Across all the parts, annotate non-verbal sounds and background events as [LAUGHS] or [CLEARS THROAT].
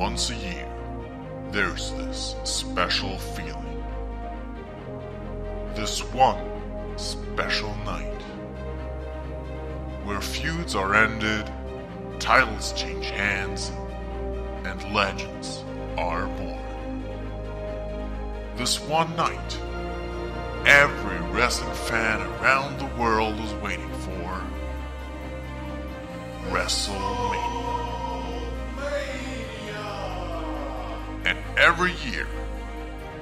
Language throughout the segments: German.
once a year, there's this special feeling. This one special night. Where feuds are ended, titles change hands, and legends are born. This one night, every wrestling fan around the world is waiting for WrestleMania. Every year,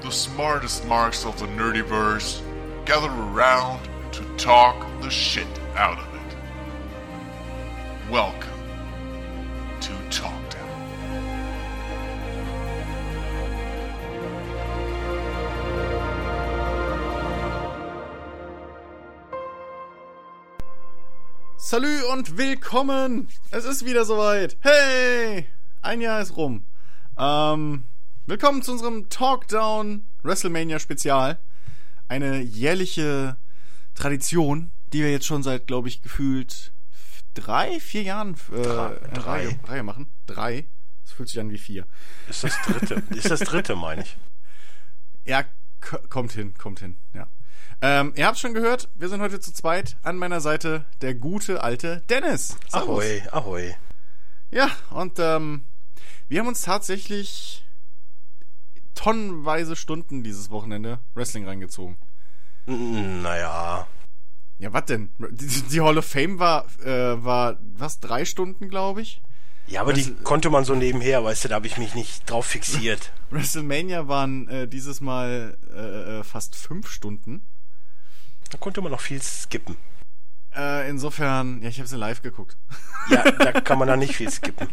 the smartest marks of the nerdyverse gather around to talk the shit out of it. Welcome to Talktown. Salü und willkommen! Es ist wieder soweit. Hey! Ein Jahr ist rum. Ähm, willkommen zu unserem Talkdown WrestleMania Spezial. Eine jährliche Tradition, die wir jetzt schon seit, glaube ich, gefühlt drei, vier Jahren äh, Drei. Reihe, Reihe machen. Drei. Das fühlt sich an wie vier. Ist das dritte? [LAUGHS] ist das dritte, meine ich. Ja, kommt hin, kommt hin, ja. Ähm, ihr habt schon gehört, wir sind heute zu zweit. An meiner Seite der gute alte Dennis. Servus. Ahoi, ahoi. Ja, und ähm, wir haben uns tatsächlich tonnenweise Stunden dieses Wochenende Wrestling reingezogen. N- Naja. Ja, was denn? Die, die Hall of Fame war, äh, war was, drei Stunden, glaube ich? Ja, aber die Das- konnte man so nebenher, weißt du, da habe ich mich nicht drauf fixiert. [LAUGHS] WrestleMania waren äh, dieses Mal äh, äh, fast fünf Stunden. Da konnte man noch viel skippen. Äh, insofern, ja, ich habe sie live geguckt. Ja, da [LAUGHS] kann man dann nicht viel skippen.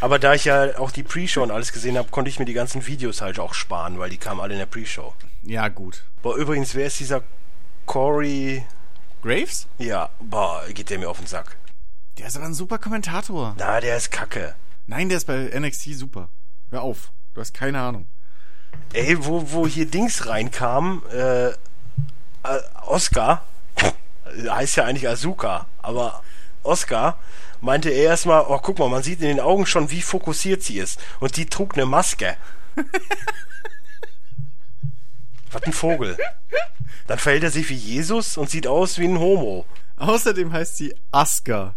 Aber da ich ja auch die Pre-Show und alles gesehen habe, konnte ich mir die ganzen Videos halt auch sparen, weil die kamen alle in der Pre-Show. Ja, gut. Boah, übrigens, wer ist dieser Corey? Graves? Ja, boah, geht der mir auf den Sack. Der ist aber ein super Kommentator. Na, der ist kacke. Nein, der ist bei NXT super. Hör auf. Du hast keine Ahnung. Ey, wo, wo hier Dings reinkam, äh, äh, Oscar, heißt ja eigentlich Azuka, aber Oscar meinte er erstmal, oh guck mal, man sieht in den Augen schon, wie fokussiert sie ist. Und die trug eine Maske. [LAUGHS] Was ein Vogel. Dann verhält er sich wie Jesus und sieht aus wie ein Homo. Außerdem heißt sie Asuka.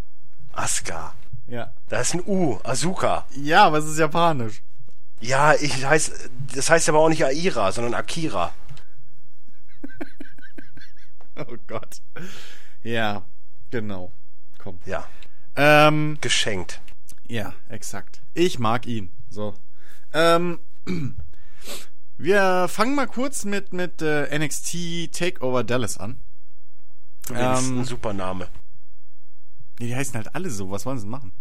Aska. Ja. Da ist ein U, Azuka. Ja, aber es ist japanisch. Ja, ich heißt, das heißt aber auch nicht Aira, sondern Akira. [LAUGHS] Oh Gott. Ja, genau. Komm. Ja, Ähm, geschenkt. ja, exakt. Ich mag ihn. So. Ähm, [CLEARS THROAT] wir fangen mal kurz mit, mit äh, NXT Takeover Dallas an. Übrigens Ähm, ein super Name. Nee, die heißen halt alle so. Was wollen sie machen?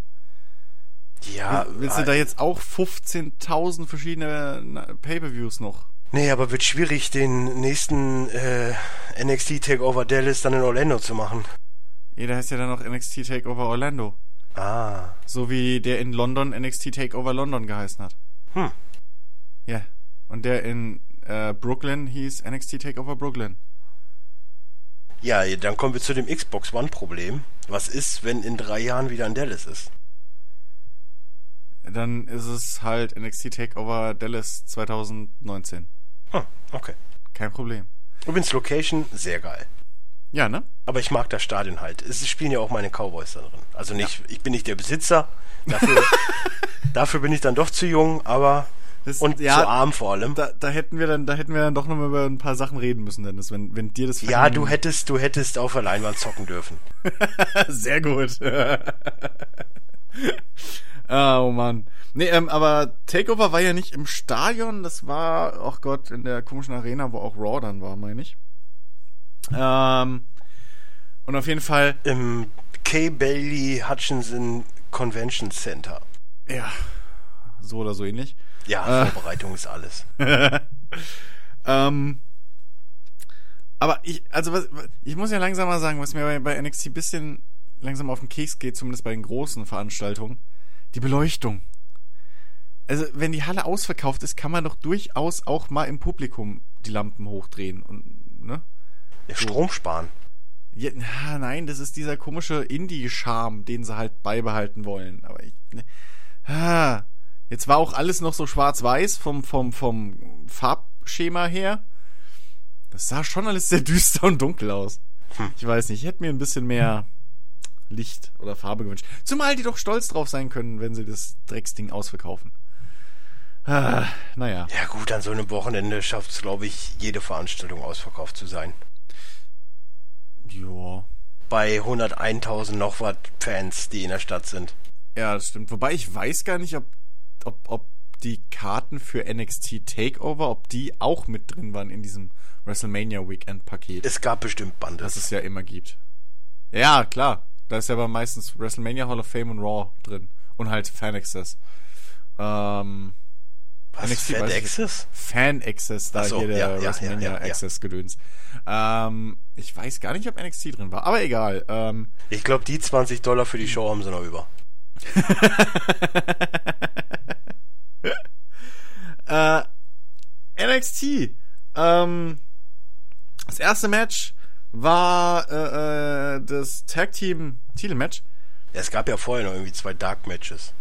Ja, Willst du äh, da jetzt auch 15.000 verschiedene Pay-Per-Views noch? Nee, aber wird schwierig, den nächsten äh, NXT Takeover Dallas dann in Orlando zu machen. Ja, der heißt ja dann noch NXT Takeover Orlando. Ah. So wie der in London NXT Takeover London geheißen hat. Hm. Ja. Und der in äh, Brooklyn hieß NXT Takeover Brooklyn. Ja, dann kommen wir zu dem Xbox One Problem. Was ist, wenn in drei Jahren wieder ein Dallas ist? Dann ist es halt NXT Takeover Dallas 2019. Hm, okay. Kein Problem. Übrigens Location, sehr geil. Ja, ne? Aber ich mag das Stadion halt. Es spielen ja auch meine Cowboys da drin. Also nicht, ich bin nicht der Besitzer. Dafür, [LAUGHS] dafür bin ich dann doch zu jung, aber Das, und ja, zu arm vor allem. Da, da hätten wir dann, da hätten wir dann doch noch mal über ein paar Sachen reden müssen, Dennis, wenn, wenn dir das Ja, du hättest, du hättest auf der Leinwand zocken dürfen. [LAUGHS] Sehr gut. [LAUGHS] ah, oh Mann. Nee, ähm, aber Takeover war ja nicht im Stadion, das war, ach Gott, in der komischen Arena, wo auch Raw dann war, meine ich. Ähm, und auf jeden Fall, Im K. Bailey Hutchinson Convention Center. ja, so oder so ähnlich. Ja, Äh. Vorbereitung ist alles. [LAUGHS] ähm, aber ich, also was, ich muss ja langsam mal sagen, was mir bei, bei NXT ein bisschen langsam auf den Keks geht, zumindest bei den großen Veranstaltungen, die Beleuchtung. Also, wenn die Halle ausverkauft ist, kann man doch durchaus auch mal im Publikum die Lampen hochdrehen und, ne? Ja, Strom sparen. Ja, na, nein, das ist dieser komische Indie-Charme, den sie halt beibehalten wollen. Aber ich, ne, ah, Jetzt war auch alles noch so schwarz-weiß vom, vom, vom Farbschema her. Das sah schon alles sehr [LAUGHS] düster und dunkel aus. Hm. Ich weiß nicht, ich hätte mir ein bisschen mehr Licht oder Farbe gewünscht. Zumal die doch stolz drauf sein können, wenn sie das Drecksding ausverkaufen. Ah, naja. Ja gut, an so einem Wochenende schafft es, glaube ich, jede Veranstaltung ausverkauft zu sein. Ja. Bei 101.000 noch was Fans, die in der Stadt sind. Ja, das stimmt. Wobei ich weiß gar nicht, ob, ob, ob die Karten für NXT Takeover, ob die auch mit drin waren in diesem WrestleMania Weekend Paket. Es gab bestimmt Bande. Das es ja immer gibt. Ja, klar. Da ist ja aber meistens WrestleMania Hall of Fame und Raw drin. Und halt Fan Access. Ähm, Was, NXT Fan Access? Fan Access, da so, hier der ja, WrestleMania ja, ja. Access Gedöns. Ähm, ich weiß gar nicht, ob NXT drin war, aber egal. Ähm, Ich glaube, die 20 Dollar für die Show haben sie noch über. [LAUGHS] äh, NXT. Ähm, das erste Match war äh, äh, das Tag Team Titelmatch. Ja, es gab ja vorher noch irgendwie zwei Dark Matches.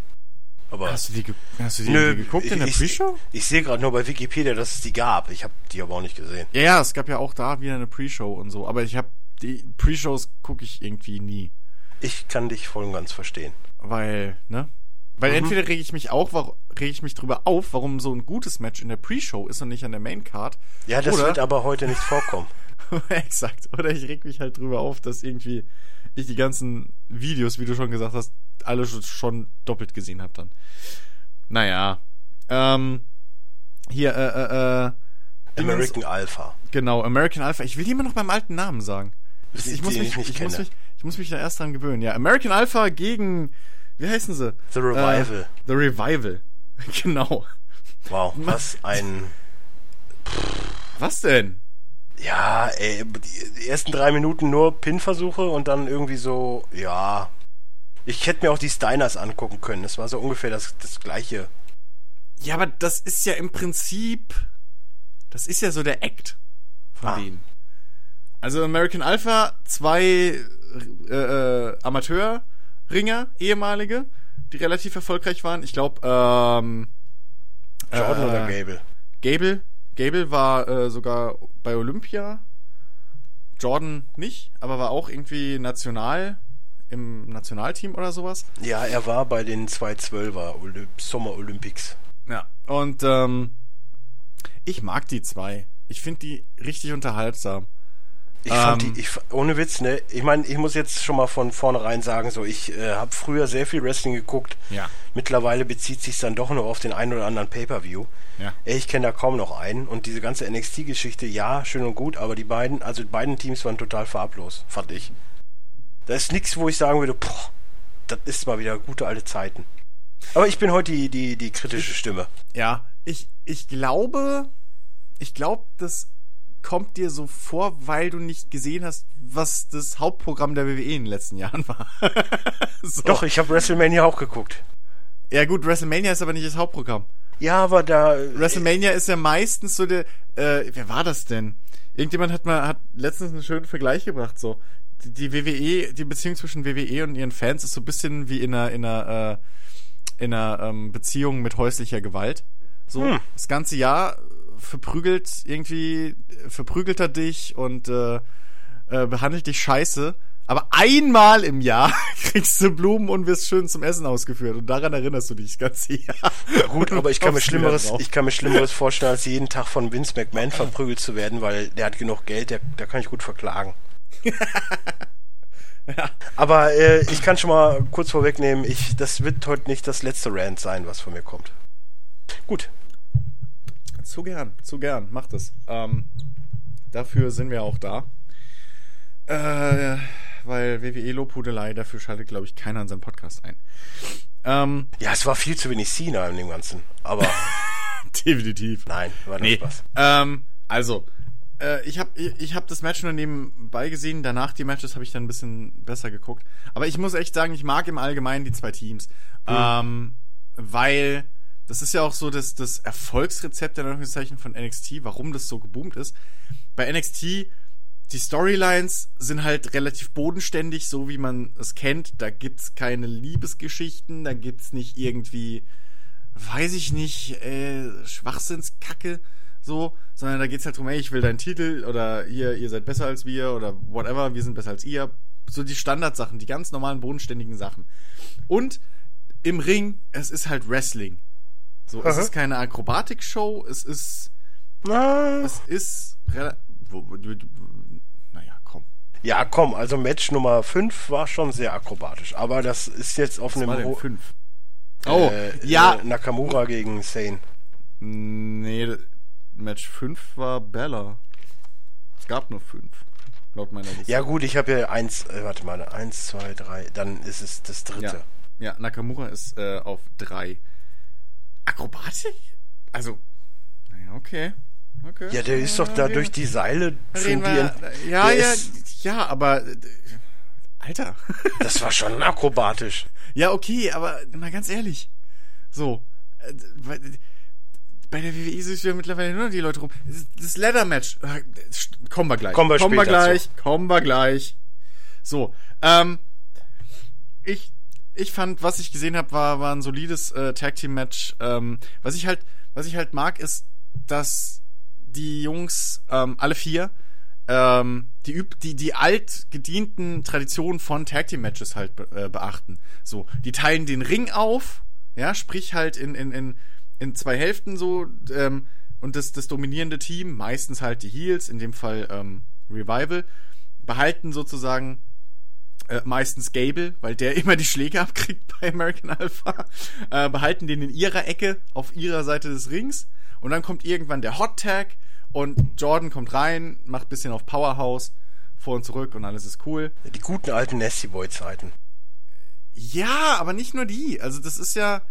Aber Hast du die, ge hast du die, Nö, geguckt in der ich, Pre-Show? Ich, ich sehe gerade nur bei Wikipedia, dass es die gab. Ich habe die aber auch nicht gesehen. Ja, ja, es gab ja auch da wieder eine Pre-Show und so. Aber ich habe die Pre-Shows gucke ich irgendwie nie, Ich kann dich voll und ganz verstehen. weil ne, weil Mhm. entweder rege ich mich auch, rege ich mich drüber auf, warum so ein gutes Match in der Pre-Show ist und nicht an der Main Card. Ja, das Oder- wird aber heute nicht vorkommen. [LAUGHS] [LAUGHS] Exakt. Oder ich reg mich halt drüber auf, dass irgendwie ich die ganzen Videos, wie du schon gesagt hast, alle schon- doppelt gesehen habe dann. Naja. Ähm, hier, äh, äh, äh, American Alpha. Genau, American Alpha. Ich will die immer noch beim alten Namen sagen. Ich, ich, muss, mich, ich nicht ich, muss mich, ich muss mich da erst dran gewöhnen. Ja, American Alpha gegen, wie heißen sie? The Revival. Äh, The Revival. [LAUGHS] Genau. Wow, [LAUGHS] was ein. Was denn? Ja, ey, die, ersten drei Minuten nur Pin-Versuche und dann irgendwie so, ja. Ich hätte mir auch die Steiners angucken können. Es war so ungefähr das, das gleiche. Ja, aber das ist ja im Prinzip, das ist ja so der Act von Ah. denen. Also American Alpha, zwei äh, äh, Amateurringer, ehemalige, die relativ erfolgreich waren. Ich glaube, ähm, Jordan äh, oder Gable? Gable, Gable war äh, sogar bei Olympia. Jordan nicht, aber war auch irgendwie national im Nationalteam oder sowas. Ja, er war bei den 212er Olymp Sommer Olympics. Ja. Und ähm, ich mag die zwei. Ich finde die richtig unterhaltsam. Ich fand Ähm. die, ich, ohne Witz, ne? Ich meine, ich muss jetzt schon mal von vornherein sagen, so, ich äh, habe früher sehr viel Wrestling geguckt. Ja. Mittlerweile bezieht sich dann doch nur auf den einen oder anderen Pay-Per-View. Ja. Ich kenne da kaum noch einen. Und diese ganze NXT-Geschichte, ja, schön und gut, aber die beiden, also die beiden Teams waren total farblos, fand ich. Da ist nichts, wo ich sagen würde, boah, das ist mal wieder gute alte Zeiten. Aber ich bin heute die, die, die kritische Stimme. Ja. Ich, ich glaube, ich glaube, das kommt dir so vor, weil du nicht gesehen hast, was das Hauptprogramm der WWE in den letzten Jahren [LAUGHS] war. so. Doch, ich habe WrestleMania auch geguckt. Ja gut, WrestleMania ist aber nicht das Hauptprogramm. Ja, aber da. WrestleMania ist ja meistens so der, äh, wer war das denn? Irgendjemand hat mal, hat letztens einen schönen Vergleich gebracht, so. Die, WWE, die Beziehung zwischen WWE und ihren Fans ist so ein bisschen wie in einer, in einer, äh, in einer ähm, Beziehung mit häuslicher Gewalt. So, Hm. das ganze Jahr verprügelt irgendwie, verprügelt er dich und äh, äh, behandelt dich scheiße. Aber einmal im Jahr [LAUGHS] kriegst du Blumen und wirst schön zum Essen ausgeführt. Und daran erinnerst du dich das ganze Jahr. Gut, aber ich kann mir Schlimmeres, ich kann mir Schlimmeres vorstellen, als jeden Tag von Vince McMahon verprügelt zu werden, weil der hat genug Geld, der, der kann ich gut verklagen. [LAUGHS] Aber äh, ich kann schon mal kurz vorwegnehmen, ich, das wird heute nicht das letzte Rant sein, was von mir kommt. Gut, Zu gern, zu gern, macht es. Ähm, dafür sind wir auch da. Äh, weil WWE Lobhudelei, dafür schaltet, glaube ich, keiner in seinen Podcast ein. Ähm, ja, es war viel zu wenig Cena in dem Ganzen, aber [LAUGHS] definitiv. nein, war nur Nee. Spaß. Ähm, also, äh, ich habe ich, ich hab das Match nur nebenbei gesehen. Danach die Matches habe ich dann ein bisschen besser geguckt. Aber ich muss echt sagen, ich mag im Allgemeinen die zwei Teams. Ähm, weil das ist ja auch so das, das Erfolgsrezept in Anführungszeichen von NXT, warum das so geboomt ist. Bei NXT, die Storylines sind halt relativ bodenständig, so wie man es kennt. Da gibt's keine Liebesgeschichten, da gibt's nicht irgendwie weiß ich nicht, äh, Schwachsinnskacke, so, sondern da geht's halt drum, ey, ich will deinen Titel oder ihr, ihr seid besser als wir oder whatever, wir sind besser als ihr. So die Standardsachen, die ganz normalen, bodenständigen Sachen. Und im Ring, es ist halt Wrestling. So, es Aha. ist keine Akrobatik-Show, es ist, Na, es ist, naja, komm. ja, komm, also Match Nummer 5 war schon sehr akrobatisch. Aber das ist jetzt auf Was einem war denn ho- fünf? Oh, äh, ja. Äh, Nakamura gegen Sane. Nee, Match 5 war Bella. Es gab nur 5. Laut meiner Liste. Ja gut, ich habe ja eins, äh, warte mal, eins, zwei, drei, dann ist es das dritte. Ja, ja Nakamura ist äh, auf 3. Akrobatik? Also, naja, okay. okay. Ja, der ist doch da durch die Seile Reden wir, ja, ja, ja, aber äh, Alter. [LAUGHS] Das war schon akrobatisch. ja, okay, aber mal ganz ehrlich. So, äh, bei, der WWE sind ja mittlerweile nur noch die Leute rum. Das- Das Leather Match, äh, kommen wir gleich. Kommen wir kommen wir gleich, kommen wir gleich. So, ähm, ich ich fand, was ich gesehen habe, war war ein solides äh, Tag Team Match. Ähm, was ich halt was ich halt mag, ist, dass die Jungs ähm, alle vier ähm, die üb die die alt gedienten Traditionen von Tag Team Matches halt be äh, beachten. So, die teilen den Ring auf, ja, sprich halt in in in in zwei Hälften so ähm, und das das dominierende Team, meistens halt die Heels, in dem Fall ähm, Revival, behalten sozusagen äh, meistens Gable, weil der [LAUGHS] immer die Schläge abkriegt bei American Alpha, äh, behalten den in ihrer Ecke auf ihrer Seite des Rings und dann kommt irgendwann der Hot Tag und Jordan kommt rein, macht bisschen auf Powerhouse vor und zurück und alles ist cool. Die guten alten Nasty Boy Zeiten. Ja, aber nicht nur die. Also das ist ja,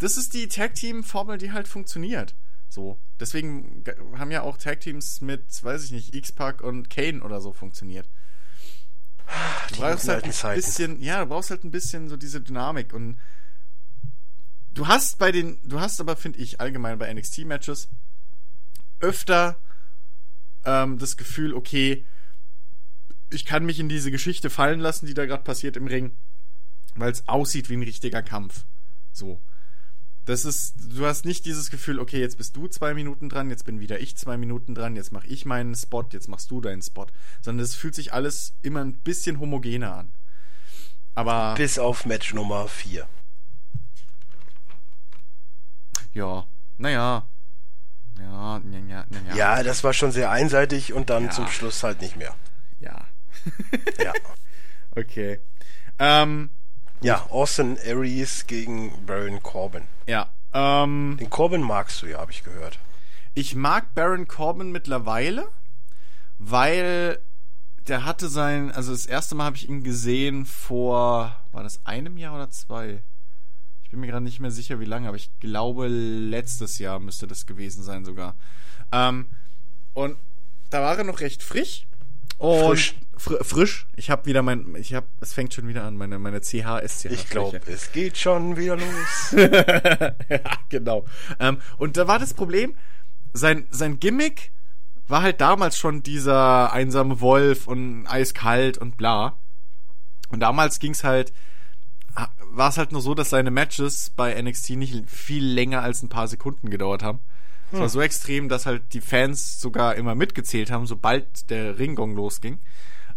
das ist die Tag Team Formel, die halt funktioniert. So. Deswegen haben ja auch Tag Teams mit, weiß ich nicht, X-Pac und Kane oder so funktioniert. Du Die brauchst halt ein Zeiten. bisschen, ja, du brauchst halt ein bisschen so diese Dynamik und du hast bei den, du hast aber, finde ich, allgemein bei NXT-Matches öfter ähm, das Gefühl, okay, ich kann mich in diese Geschichte fallen lassen, die da gerade passiert im Ring, weil es aussieht wie ein richtiger Kampf. So. Das ist, du hast nicht dieses Gefühl, okay, jetzt bist du zwei Minuten dran, jetzt bin wieder ich zwei Minuten dran, jetzt mache ich meinen Spot, jetzt machst du deinen Spot. Sondern es fühlt sich alles immer ein bisschen homogener an. Aber, Bis auf Match Nummer 4. ja, naja. Ja, ja, ja, ja. Ja, das war schon sehr einseitig und dann Ja. zum Schluss halt nicht mehr. Ja. Ja. [LAUGHS] Okay. Ähm, ja, Austin Aries gegen Baron Corbin. ja. Ähm, Den Corbin magst du ja, habe ich gehört. Ich mag Baron Corbin mittlerweile, weil der hatte sein, also das erste Mal habe ich ihn gesehen vor, war das einem Jahr oder zwei? Ich bin mir gerade nicht mehr sicher, wie lange, aber ich glaube, letztes Jahr müsste das gewesen sein sogar. Ähm, und da war er noch recht frisch. Und Frisch. Fr frisch. Ich habe wieder mein, ich habe, es fängt schon wieder an, meine, meine CH-SCH. Ich glaube, es geht schon wieder los. [LAUGHS] ja, genau. Ähm, und da war das Problem, sein, sein Gimmick war halt damals schon dieser einsame Wolf und eiskalt und bla. Und damals ging's halt, war es halt nur so, dass seine Matches bei NXT nicht viel länger als ein paar Sekunden gedauert haben. Es war so extrem, dass halt die Fans sogar immer mitgezählt haben, sobald der Ringgong losging.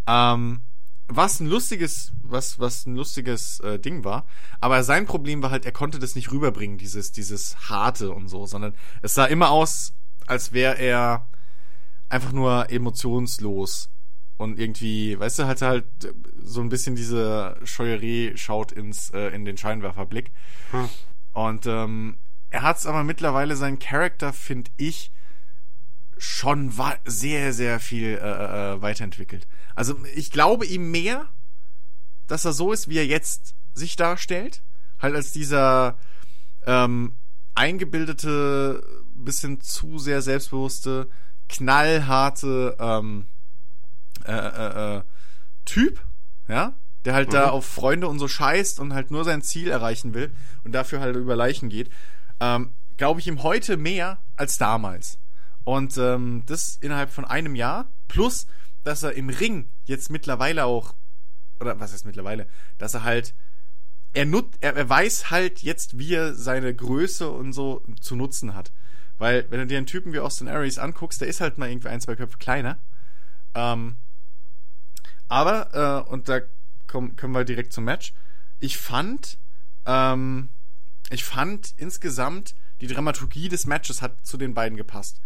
Ähm, was ein lustiges, was, was ein lustiges äh, Ding war. Aber sein Problem war halt, er konnte das nicht rüberbringen, dieses, dieses harte und so, sondern es sah immer aus, als wäre er einfach nur emotionslos und irgendwie, weißt du, hatte halt so ein bisschen diese Scheuerie schaut ins äh, in den Scheinwerferblick. Hm. Und ähm, er hat's aber mittlerweile seinen Charakter, finde ich, schon sehr, sehr viel äh, äh, weiterentwickelt. Also ich glaube ihm mehr, dass er so ist, wie er jetzt sich darstellt, halt als dieser ähm, eingebildete, bisschen zu sehr selbstbewusste, knallharte ähm, äh, äh, äh, Typ, ja, der halt da Mhm. auf Freunde und so scheißt und halt nur sein Ziel erreichen will und dafür halt über Leichen geht, ähm, glaube ich ihm heute mehr als damals. Und ähm, das innerhalb von einem Jahr, plus, dass er im Ring jetzt mittlerweile auch, oder was heißt mittlerweile, dass er halt er, nut, er, er weiß halt jetzt, wie er seine Größe und so zu nutzen hat. Weil, wenn du dir einen Typen wie Austin Aries anguckst, der ist halt mal irgendwie ein, zwei Köpfe kleiner. Ähm, aber, äh, und da komm, kommen wir direkt zum Match. Ich fand, ähm, ich fand insgesamt, die Dramaturgie des Matches hat zu den beiden gepasst.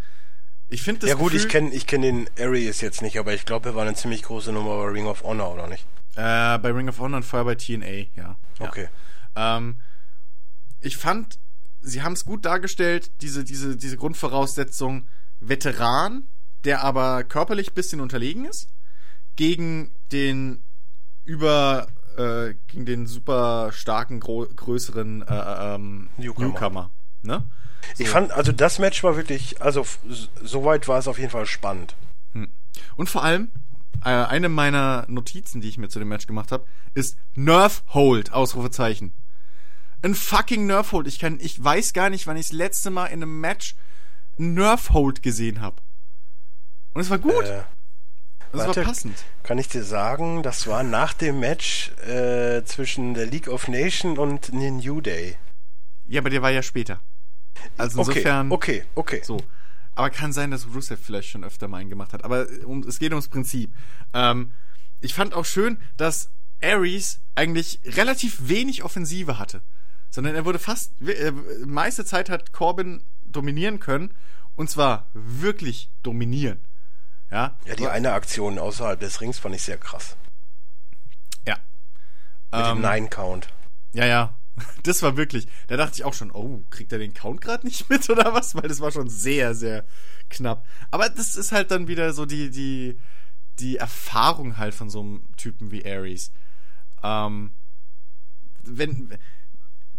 Ich finde das Ja gut, Gefühl, ich kenne ich kenn den Aries jetzt nicht, aber ich glaube, er war eine ziemlich große Nummer bei Ring of Honor, oder nicht? Äh, bei Ring of Honor und vorher bei TNA, ja. ja. Okay. Ähm, ich fand, sie haben es gut dargestellt, diese, diese, diese Grundvoraussetzung Veteran, der aber körperlich bisschen unterlegen ist, gegen den über, äh, gegen den super starken, größeren äh, ähm, Newcomer. Newcomer. Ne? Ich fand, also das Match war wirklich, also soweit war es auf jeden Fall spannend. Und vor allem, äh, eine meiner Notizen, die ich mir zu dem Match gemacht habe, ist Nerf Hold, Ausrufezeichen. Ein fucking Nerf Hold. Ich kann, ich weiß gar nicht, wann ich das letzte Mal in einem Match ein Nerf Hold gesehen habe. Und es war gut. Äh, war warte. passend. kann ich dir sagen, das war nach dem Match äh, zwischen der League of Nations und den New Day. Ja, aber der war ja später. Also Okay, insofern. okay, okay. So. Aber kann sein, dass Rusev vielleicht schon öfter mal einen gemacht hat. Aber äh, um, es geht ums Prinzip. Ähm, ich fand auch schön, dass Ares eigentlich relativ wenig Offensive hatte. Sondern er wurde fast, äh, meiste Zeit hat Corbin dominieren können. Und zwar wirklich dominieren. Ja, Ja, die eine Aktion außerhalb des Rings fand ich sehr krass. ja. Mit Ähm, dem Nine-Count. Ja, ja. [LAUGHS] Das war wirklich, da dachte ich auch schon, oh, kriegt er den Count gerade nicht [LAUGHS] mit oder was? Weil das war schon sehr, sehr knapp. Aber das ist halt dann wieder so die, die, die Erfahrung halt von so einem Typen wie Ares. Ähm, wenn,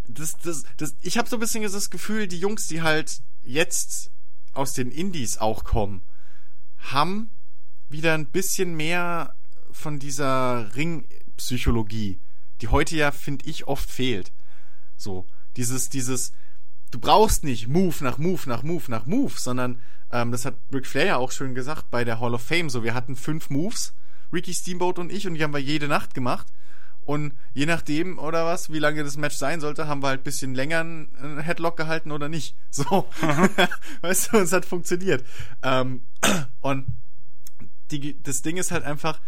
das, das, das, ich habe so ein bisschen das Gefühl, die Jungs, die halt jetzt aus den Indies auch kommen, haben wieder ein bisschen mehr von dieser Ringpsychologie, die heute ja, finde ich, oft fehlt. So, dieses, dieses, du brauchst nicht Move nach Move nach Move nach Move, sondern ähm, das hat Ric Flair ja auch schön gesagt bei der Hall of Fame. So, wir hatten fünf Moves, Ricky Steamboat und ich, und die haben wir jede Nacht gemacht. Und je nachdem, oder was, wie lange das Match sein sollte, haben wir halt bisschen länger einen Headlock gehalten oder nicht. So. [LAUGHS] weißt du, es hat funktioniert. Ähm, und die, das Ding ist halt einfach,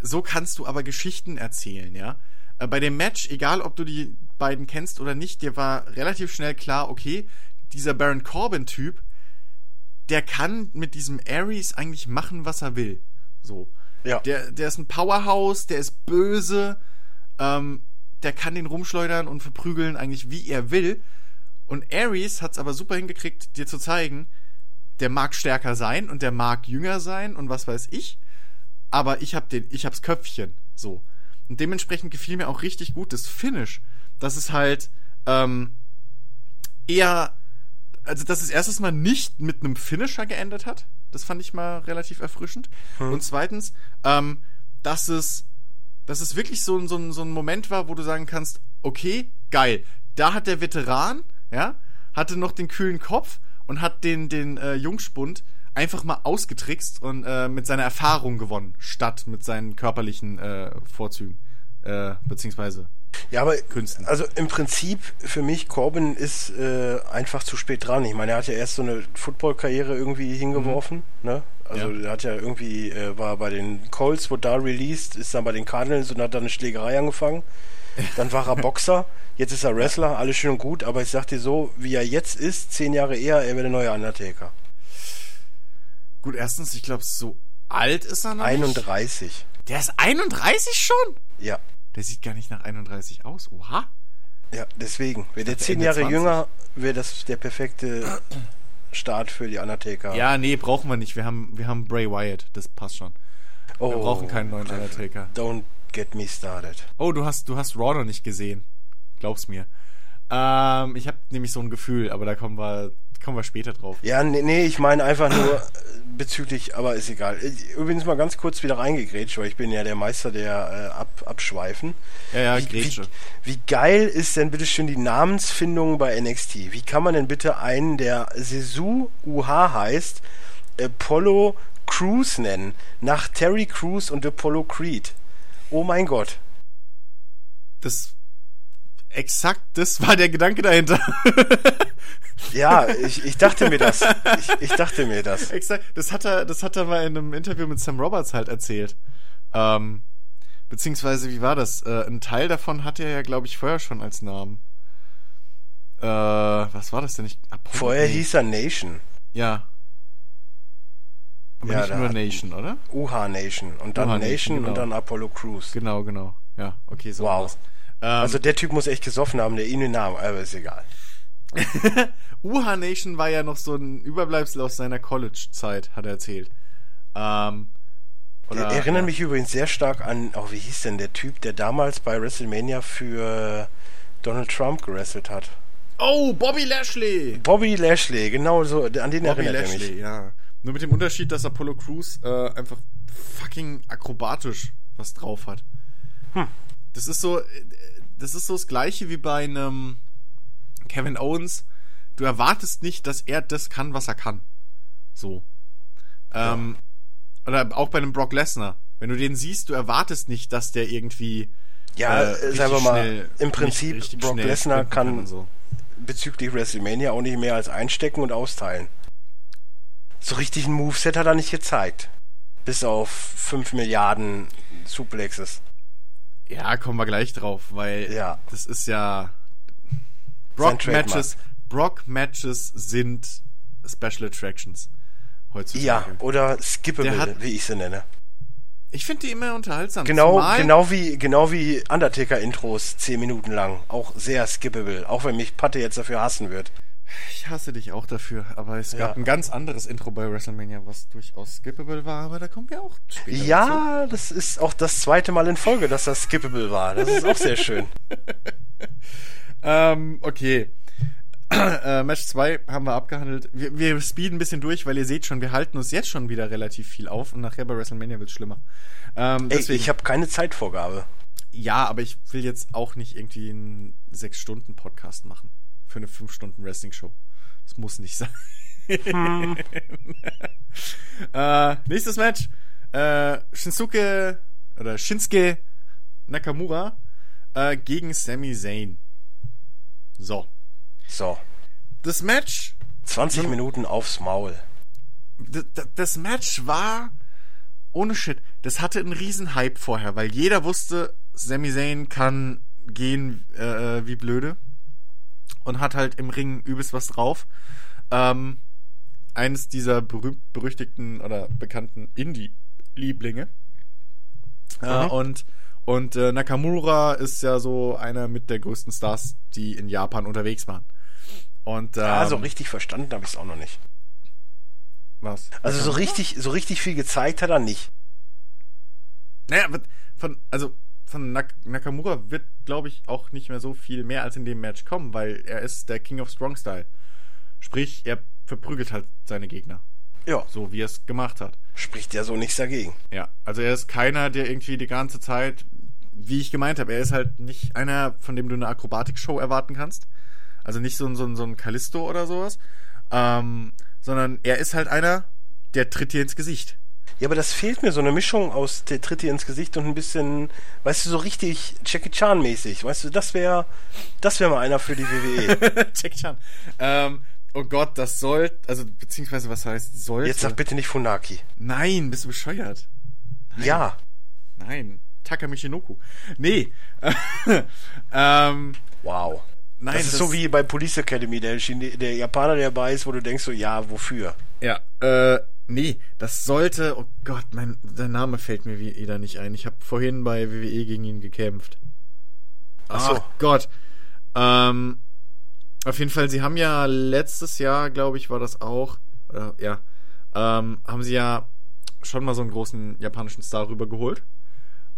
so kannst du aber Geschichten erzählen, ja. Äh, Bei dem Match, egal ob du die beiden kennst oder nicht, dir war relativ schnell klar, okay, dieser Baron Corbin-Typ, der kann mit diesem Ares eigentlich machen, was er will. So. Ja. Der, der ist ein Powerhouse, der ist böse, ähm, der kann den rumschleudern und verprügeln eigentlich wie er will. Und Ares hat's aber super hingekriegt, dir zu zeigen, der mag stärker sein und der mag jünger sein und was weiß ich. Aber ich hab den, ich hab's Köpfchen. So. Und dementsprechend gefiel mir auch richtig gut das Finish. Das ist halt ähm, eher, also dass es erstes Mal nicht mit einem Finisher geendet hat. Das fand ich mal relativ erfrischend. Und zweitens, ähm, dass es, dass es wirklich so, ein- so, ein- so ein Moment war, wo du sagen kannst, okay, geil. Da hat der Veteran, ja, hatte noch den kühlen Kopf und hat den, den äh, Jungspund einfach mal ausgetrickst und äh, mit seiner Erfahrung gewonnen, statt mit seinen körperlichen äh, Vorzügen. Äh, beziehungsweise Ja, aber Künsten. also im Prinzip für mich, Corbin ist äh, einfach zu spät dran. Ich meine, er hat ja erst so eine Football-Karriere irgendwie hingeworfen, ne? Also Ja. er hat ja irgendwie, äh, war bei den Colts, wurde da released, ist dann bei den Cardinals und hat dann eine Schlägerei angefangen. Dann war er Boxer, jetzt ist er Wrestler, alles schön und gut, aber ich sag dir so, wie er jetzt ist, zehn Jahre eher, er wäre der neue Undertaker. Gut, erstens, ich glaube, so alt ist er noch nicht. 31. Der ist 31 schon? Ja. Der sieht gar nicht nach 31 aus. Oha. Ja, deswegen. Wäre der zehn Jahre 20. jünger, wäre das der perfekte Start für die Undertaker. Ja, nee, brauchen wir nicht. Wir haben, wir haben Bray Wyatt. Das passt schon. oh, Wir brauchen keinen neuen Undertaker. Don't get me started. Oh, du hast, du hast Raw noch nicht gesehen. Glaub's mir. Ähm, ich habe nämlich so ein Gefühl, aber da kommen wir, kommen wir später drauf. Ja, nee, nee ich meine einfach nur äh, bezüglich, aber ist egal. Übrigens mal ganz kurz wieder reingegrätscht, weil ich bin ja der Meister der äh, Ab Abschweifen. Ja, ja, wie, wie, Grätsche. wie geil ist denn bitte schön die Namensfindung bei NXT? Wie kann man denn bitte einen, der Sesu UH heißt, Apollo Crews nennen? Nach Terry Crews und Apollo Creed. Oh mein Gott. Das exakt das war der Gedanke dahinter. [LAUGHS] Ja, ich, ich dachte mir das. Ich, ich dachte mir das. exakt, das hat er, das hat er mal in einem Interview mit Sam Roberts halt erzählt. Ähm, beziehungsweise, wie war das? Äh, ein Teil davon hatte er ja, glaube ich, vorher schon als Namen. Äh, was war das denn? Ich, Apollo? Vorher Nee. hieß er Nation. Ja. Aber Ja, nicht nur Nation, oder? UH Nation. Und dann UH Nation, Nation, und genau. dann Apollo Crews. Genau, genau. Ja, okay, so Wow. Ähm, Also der Typ muss echt gesoffen haben, der ihn den Namen, aber ist egal. [LAUGHS] UH Nation war ja noch so ein Überbleibsel aus seiner College-Zeit, hat er erzählt. Ähm, oder, Erinnert ja. mich übrigens sehr stark an, oh, wie hieß denn der Typ, der damals bei WrestleMania für Donald Trump gewrestelt hat? Oh, Bobby Lashley! Bobby Lashley, genau so, an den Bobby erinnert er mich. Lashley, ja. Nur mit dem Unterschied, dass Apollo Crews äh, einfach fucking akrobatisch was drauf hat. Hm. Das ist so, äh, das ist so das gleiche wie bei einem Kevin Owens. Du erwartest nicht, dass er das kann, was er kann. So. Ähm, Oder auch bei einem Brock Lesnar. Wenn du den siehst, du erwartest nicht, dass der irgendwie. Ja, äh, sagen wir mal, schnell- im Prinzip, Brock Lesnar kann und so. bezüglich WrestleMania auch nicht mehr als einstecken und austeilen. So richtig ein Moveset hat er nicht gezeigt. Bis auf 5 Milliarden Suplexes. Ja, kommen wir gleich drauf, weil Ja. das ist ja Sein Brock. Matches. Brock Matches sind Special Attractions heutzutage. Ja, oder Skippable, hat- wie ich sie nenne. Ich finde die immer unterhaltsam. Genau, Zumal, genau wie, genau wie Undertaker-Intros 10 Minuten lang. Auch sehr skippable. Auch wenn mich Patte jetzt dafür hassen wird. Ich hasse dich auch dafür, aber es Ja. gab ein ganz anderes Intro bei WrestleMania, was durchaus skippable war, aber da kommen wir auch später dazu. Ja, das ist auch das zweite Mal in Folge, dass das skippable war. Das ist auch sehr schön. [LAUGHS] Ähm, okay. äh, Match 2 haben wir abgehandelt. Wir, wir speeden ein bisschen durch, weil ihr seht schon, wir halten uns jetzt schon wieder relativ viel auf und nachher bei WrestleMania wird's schlimmer. Ähm, Ey, deswegen, ich habe keine Zeitvorgabe. ja, aber ich will jetzt auch nicht irgendwie einen 6-Stunden-Podcast machen. Für eine 5-Stunden-Wrestling-Show. Das muss nicht sein. [LAUGHS] äh, nächstes Match. Äh, Shinsuke oder Shinsuke Nakamura äh, gegen Sami Zayn. So. So, Das Match 20 Hm. Minuten aufs Maul. das Match war ohne Shit. Das hatte einen riesen Hype vorher, weil jeder wusste, Sami Zayn kann gehen äh, wie blöde und hat halt im Ring übelst was drauf. Ähm, eines dieser berühmt berüchtigten oder bekannten Indie-Lieblinge. Äh, Mhm. und und äh, Nakamura ist ja so einer mit der größten Stars, die in Japan unterwegs waren. Und ähm, Ja, so richtig verstanden habe ich es auch noch nicht. was? Also so richtig, so richtig viel gezeigt hat er nicht. Naja, von, also von Nak Nakamura wird, glaube ich, auch nicht mehr so viel mehr als in dem Match kommen, weil er ist der King of Strong Style. Sprich, er verprügelt halt seine Gegner, Ja, so wie er es gemacht hat. spricht ja so nichts dagegen. Ja, also er ist keiner, der irgendwie die ganze Zeit, wie ich gemeint habe, er ist halt nicht einer, von dem du eine Akrobatikshow erwarten kannst. Also nicht so ein, so ein, so ein Callisto oder sowas. Ähm, sondern er ist halt einer, der tritt dir ins Gesicht. Ja, aber das fehlt mir, so eine Mischung aus der Tritt dir ins Gesicht und ein bisschen, weißt du, so richtig Jackie Chan mäßig. Weißt du, das wäre, das wäre mal einer für die WWE. Check schon. Ähm, oh Gott, das soll, also beziehungsweise was heißt sollte? Jetzt sag bitte nicht Funaki. Nein, bist du bescheuert? Ja, Nein, Taka Michinoku. Nee. [LAUGHS] ähm, wow. nein, das ist so wie bei Police Academy, der, Chine der Japaner, der dabei ist, wo du denkst so, ja, wofür? Ja, äh, nee, das sollte, oh Gott, mein, der Name fällt mir wieder nicht ein. Ich habe vorhin bei WWE gegen ihn gekämpft. Ach. Ach Gott. Ähm, auf jeden Fall, sie haben ja letztes Jahr, glaube ich, war das auch, oder, ja, ähm, haben sie ja schon mal so einen großen japanischen Star rübergeholt.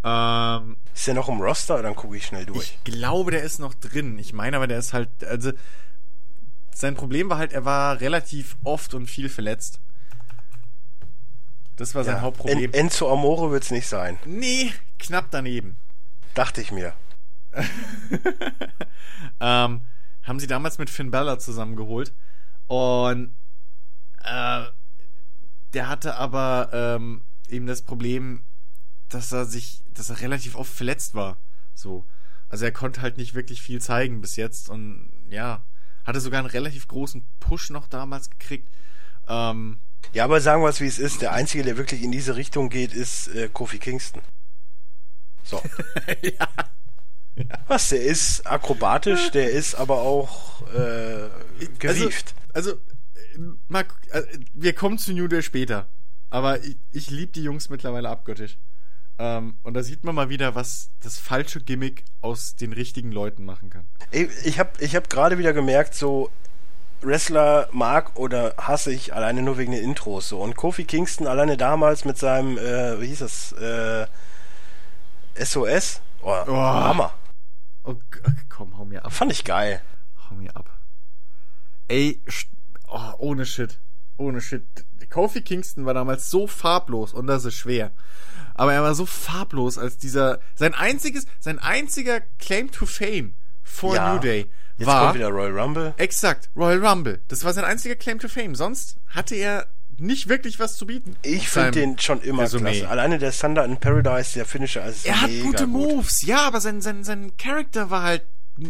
Ähm, Ist der noch im Roster? Dann gucke ich schnell durch. ich glaube, der ist noch drin. Ich meine aber, der ist halt, also, sein Problem war halt, er war relativ oft und viel verletzt. Das war sein ja. Hauptproblem. En Enzo Amore wird's nicht sein. nee, knapp daneben. Dachte ich mir. [LAUGHS] ähm, haben sie damals mit Finn Balor zusammengeholt. Und äh, der hatte aber ähm, eben das Problem, dass er sich, dass er relativ oft verletzt war. So. Also er konnte halt nicht wirklich viel zeigen bis jetzt und ja, hatte sogar einen relativ großen Push noch damals gekriegt. Ähm, ja, aber sagen wir es wie es ist. Der Einzige, der wirklich in diese Richtung geht, ist äh, Kofi Kingston. So. ja. [LAUGHS] ja. Was, der ist akrobatisch, der ist aber auch äh, gewieft. Also, also mal, äh, wir kommen zu New Day später. Aber ich, ich liebe die Jungs mittlerweile abgöttisch. Ähm, und da sieht man mal wieder, was das falsche Gimmick aus den richtigen Leuten machen kann. Ich habe ich hab gerade wieder gemerkt, so Wrestler mag oder hasse ich alleine nur wegen den Intros. So. Und Kofi Kingston alleine damals mit seinem, äh, wie hieß das, äh, SOS. Oh, oh. Hammer. Oh, komm, hau mir ab. Fand ich geil. Hau mir ab. Ey, oh, ohne Shit. Ohne Shit. Kofi Kingston war damals so farblos und das ist schwer. Aber er war so farblos als dieser, sein einziges, sein einziger Claim to Fame vor ja. New Day Jetzt war. kommt wieder Royal Rumble. Exakt, Royal Rumble. Das war sein einziger Claim to Fame. Sonst hatte er nicht wirklich was zu bieten. Ich finde den schon immer Resumé. klasse. Alleine der Thunder in Paradise, der Finisher, ist Er hat gute gut. Moves, ja, aber sein, sein, sein Charakter war halt.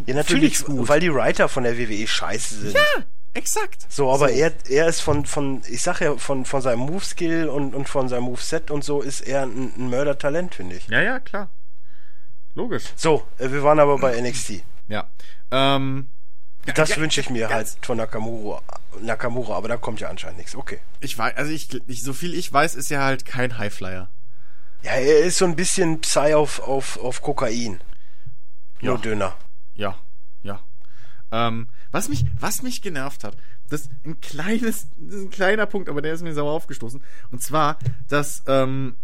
Ja, natürlich, weil die Writer von der WWE scheiße sind. Ja, exakt. So, aber so. er, er ist von, von, ich sag ja, von, von seinem Moveskill und, und von seinem Moveset und so ist er ein, ein Mördertalent, finde ich. Ja, ja, klar. Logisch. So, äh, wir waren aber bei NXT. Ja. Ähm, das wünsche ich mir halt von Nakamura, Nakamura, aber da kommt ja anscheinend nichts. Okay. Ich weiß, also ich, ich, so viel ich weiß, ist er halt kein Highflyer. Ja, er ist so ein bisschen Psy auf, auf, auf Kokain. Ja. Nur dünner. Ja, ja. Ähm, was mich, was mich genervt hat, das ist ein kleines, ein kleiner Punkt, aber der ist mir sauer aufgestoßen. Und zwar, dass, ähm,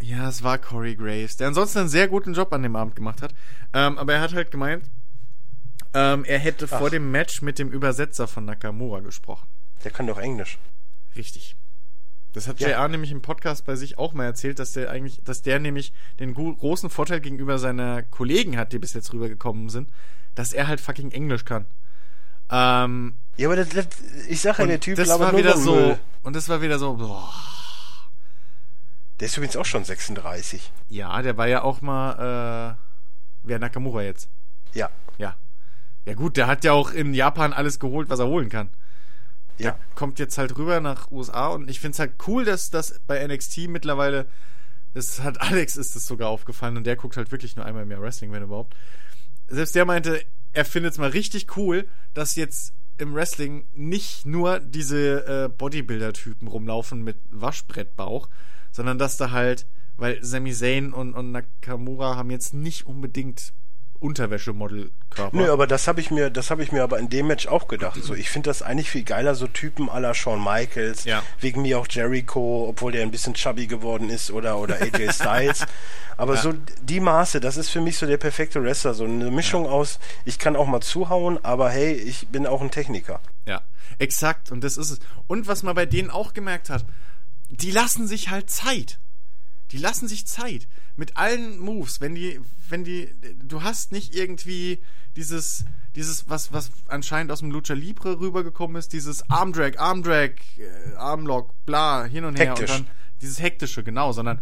ja, es war Corey Graves, der ansonsten einen sehr guten Job an dem Abend gemacht hat. Ähm, aber er hat halt gemeint, ähm, er hätte Ach. vor dem Match mit dem Übersetzer von Nakamura gesprochen. Der kann doch Englisch. Richtig. Das hat ja. JR nämlich im Podcast bei sich auch mal erzählt, dass der eigentlich, dass der nämlich den großen Vorteil gegenüber seiner Kollegen hat, die bis jetzt rübergekommen sind, dass er halt fucking Englisch kann. Ähm, ja, aber das, das, ich sag ja, der Typ das war wieder so Müll. und das war wieder so. Boah. Der ist übrigens auch schon 36. Ja, der war ja auch mal äh, wer Nakamura jetzt. Ja. Ja. Gut, der hat ja auch in Japan alles geholt, was er holen kann. Ja. Der kommt jetzt halt rüber nach USA und ich finde es halt cool, dass das bei NXT mittlerweile, das hat Alex ist es sogar aufgefallen und der guckt halt wirklich nur einmal im Jahr Wrestling, wenn überhaupt. Selbst der meinte, er findet es mal richtig cool, dass jetzt im Wrestling nicht nur diese äh, Bodybuilder-Typen rumlaufen mit Waschbrettbauch, sondern dass da halt, weil Sami Zayn und, und Nakamura haben jetzt nicht unbedingt Unterwäschemodelkörper. Nö, aber das habe ich mir, das habe ich mir aber in dem Match auch gedacht. So, ich finde das eigentlich viel geiler, so Typen aller Shawn Michaels, ja. wegen mir auch Jericho, obwohl der ein bisschen chubby geworden ist, oder oder AJ [LAUGHS] Styles. aber ja. so die Maße, das ist für mich so der perfekte Wrestler, so eine Mischung ja. aus, ich kann auch mal zuhauen, aber hey, ich bin auch ein Techniker. Ja, exakt. Und das ist es. Und was man bei denen auch gemerkt hat, die lassen sich halt Zeit. Die lassen sich Zeit mit allen Moves, wenn die, wenn die, du hast nicht irgendwie dieses, dieses, was, was anscheinend aus dem Lucha Libre rübergekommen ist, dieses Armdrag, Armdrag, äh, Armlock, bla, hin und her Hektisch. und dann dieses hektische, genau, sondern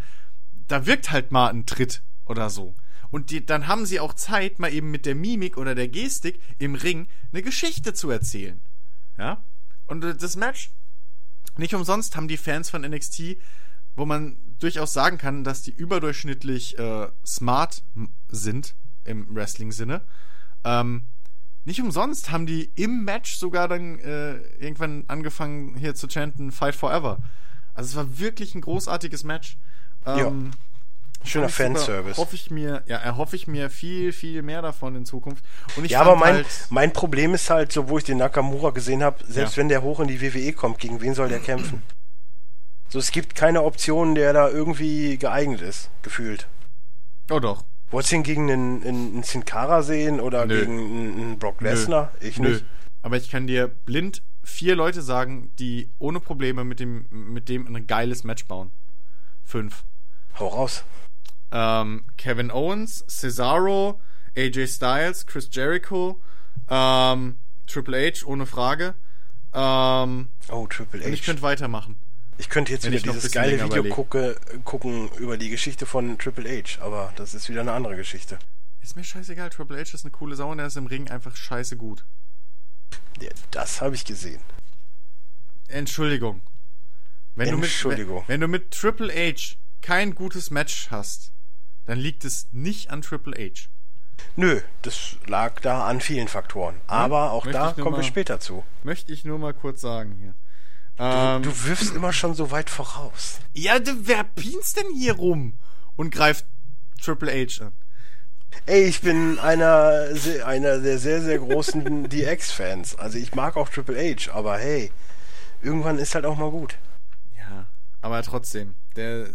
da wirkt halt mal ein Tritt oder so. Und die, dann haben sie auch Zeit, mal eben mit der Mimik oder der Gestik im Ring eine Geschichte zu erzählen. Ja? Und äh, das Match, nicht umsonst haben die Fans von NXT wo man durchaus sagen kann, dass die überdurchschnittlich äh, smart sind im Wrestling-Sinne. Ähm, nicht umsonst haben die im Match sogar dann äh, irgendwann angefangen hier zu chanten Fight Forever. Also es war wirklich ein großartiges Match. Ähm, ja. Schöner Fanservice. Hoffe ich mir, ja, erhoffe ich mir viel, viel mehr davon in Zukunft. Und ich ja, aber mein, halt, mein Problem ist halt, so wo ich den Nakamura gesehen habe, selbst ja. wenn der hoch in die WWE kommt, gegen wen soll der kämpfen? So, es gibt keine Option, der da irgendwie geeignet ist, gefühlt. Oh doch. Wolltest du ihn gegen einen, einen Sin Cara sehen oder Nö. gegen einen Brock Lesnar? Ich Nö. nicht. Aber ich kann dir blind vier Leute sagen, die ohne Probleme mit dem, mit dem ein geiles Match bauen. Fünf. Hau raus. Ähm, Kevin Owens, Cesaro, AJ Styles, Chris Jericho, ähm, Triple H, ohne Frage. Ähm, oh, Triple H. Und ich könnte weitermachen. Ich könnte jetzt wieder dieses geile Video gucke, gucken über die Geschichte von Triple H, aber das ist wieder eine andere Geschichte. Ist mir scheißegal, Triple H ist eine coole Sau und er ist im Ring einfach scheiße gut. Ja, das habe ich gesehen. Entschuldigung. Wenn du, mit, Entschuldigung. wenn, wenn du mit Triple H kein gutes Match hast, dann liegt es nicht an Triple H. Nö, das lag da an vielen Faktoren. Aber auch Möchte da kommen wir später zu. Möchte ich nur mal kurz sagen hier. Ähm, Du wirfst immer schon so weit voraus. ja, du, wer pinst denn hier rum und greift Triple H an? Ey, ich bin einer, einer der sehr, sehr großen [LAUGHS] DX-Fans. Also ich mag auch Triple H, aber hey, irgendwann ist halt auch mal gut. Ja, aber trotzdem, der,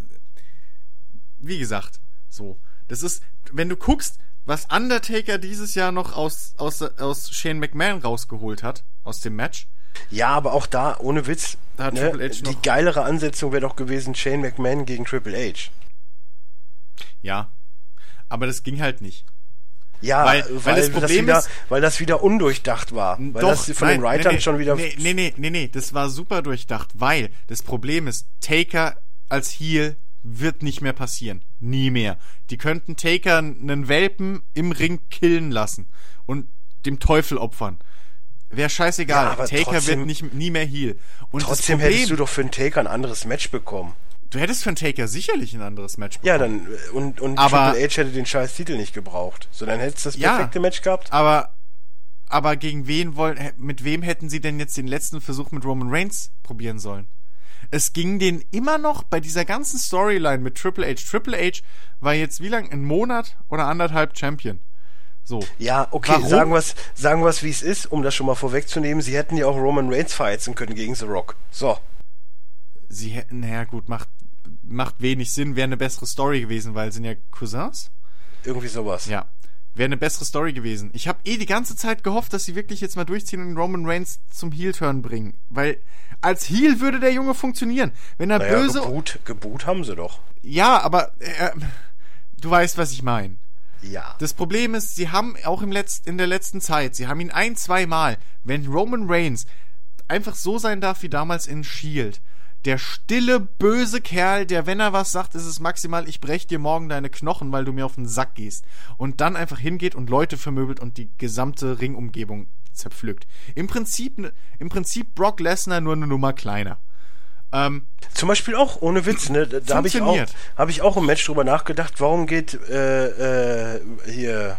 wie gesagt, so, das ist, wenn du guckst, was Undertaker dieses Jahr noch aus, aus, aus Shane McMahon rausgeholt hat, aus dem Match, Ja, aber auch da, ohne Witz, Da hat ne, Triple H die geilere Ansetzung wäre doch gewesen Shane McMahon gegen Triple H. ja, aber das ging halt nicht. Ja, Weil- weil, weil das das, Problem wieder, ist- weil das wieder undurchdacht war. Weil das von den nein, Writern nee, nee, schon wieder... Nee, nee, nee, nee, nee, das war super durchdacht, weil das Problem ist, Taker als Heel wird nicht mehr passieren. Nie mehr. Die könnten Taker einen Welpen im Ring killen lassen und dem Teufel opfern. Wäre scheißegal. Ja, aber Taker trotzdem- wird nicht, nie mehr Heel. Und Trotzdem Problem, hättest du doch für einen Taker ein anderes Match bekommen. du hättest für einen Taker sicherlich ein anderes Match bekommen. Ja, dann, äh, und, und Aber- Triple H hätte den scheiß Titel nicht gebraucht. So, dann hättest du das Ja. perfekte Match gehabt. Aber, aber gegen wen wollen, mit wem hätten sie denn jetzt den letzten Versuch mit Roman Reigns probieren sollen? Es ging denen immer noch bei dieser ganzen Storyline mit Triple H. Triple H war jetzt wie lang? Ein Monat oder anderthalb Champion. So. Ja, okay, Warum? sagen wir's, sagen wir's, wie es ist, um das schon mal vorwegzunehmen. Sie hätten ja auch Roman Reigns verheizen können gegen The Rock. So. Sie hätten, naja gut, macht, macht wenig Sinn, wäre eine bessere Story gewesen, weil sind ja Cousins. Irgendwie sowas. Ja. Wäre eine bessere Story gewesen. Ich habe eh die ganze Zeit gehofft, dass sie wirklich jetzt mal durchziehen und Roman Reigns zum Heel-Turn bringen. Weil als Heel würde der Junge funktionieren. Wenn er Naja, böse. geboot, geboot haben sie doch. Ja, aber äh, du weißt, was ich meine. Ja. Das Problem ist, sie haben auch im Letz in der letzten Zeit, sie haben ihn ein, zwei Mal, wenn Roman Reigns einfach so sein darf wie damals in Shield. Der stille, böse Kerl, der, wenn er was sagt, ist es maximal, ich brech dir morgen deine Knochen, weil du mir auf den Sack gehst. Und dann einfach hingeht und Leute vermöbelt und die gesamte Ringumgebung zerpflückt. Im Prinzip, im Prinzip Brock Lesnar nur eine Nummer kleiner. Ähm, Zum Beispiel auch, ohne Witz, ne? Da, habe ich, auch- hab ich auch im Match drüber nachgedacht, warum geht äh, äh, hier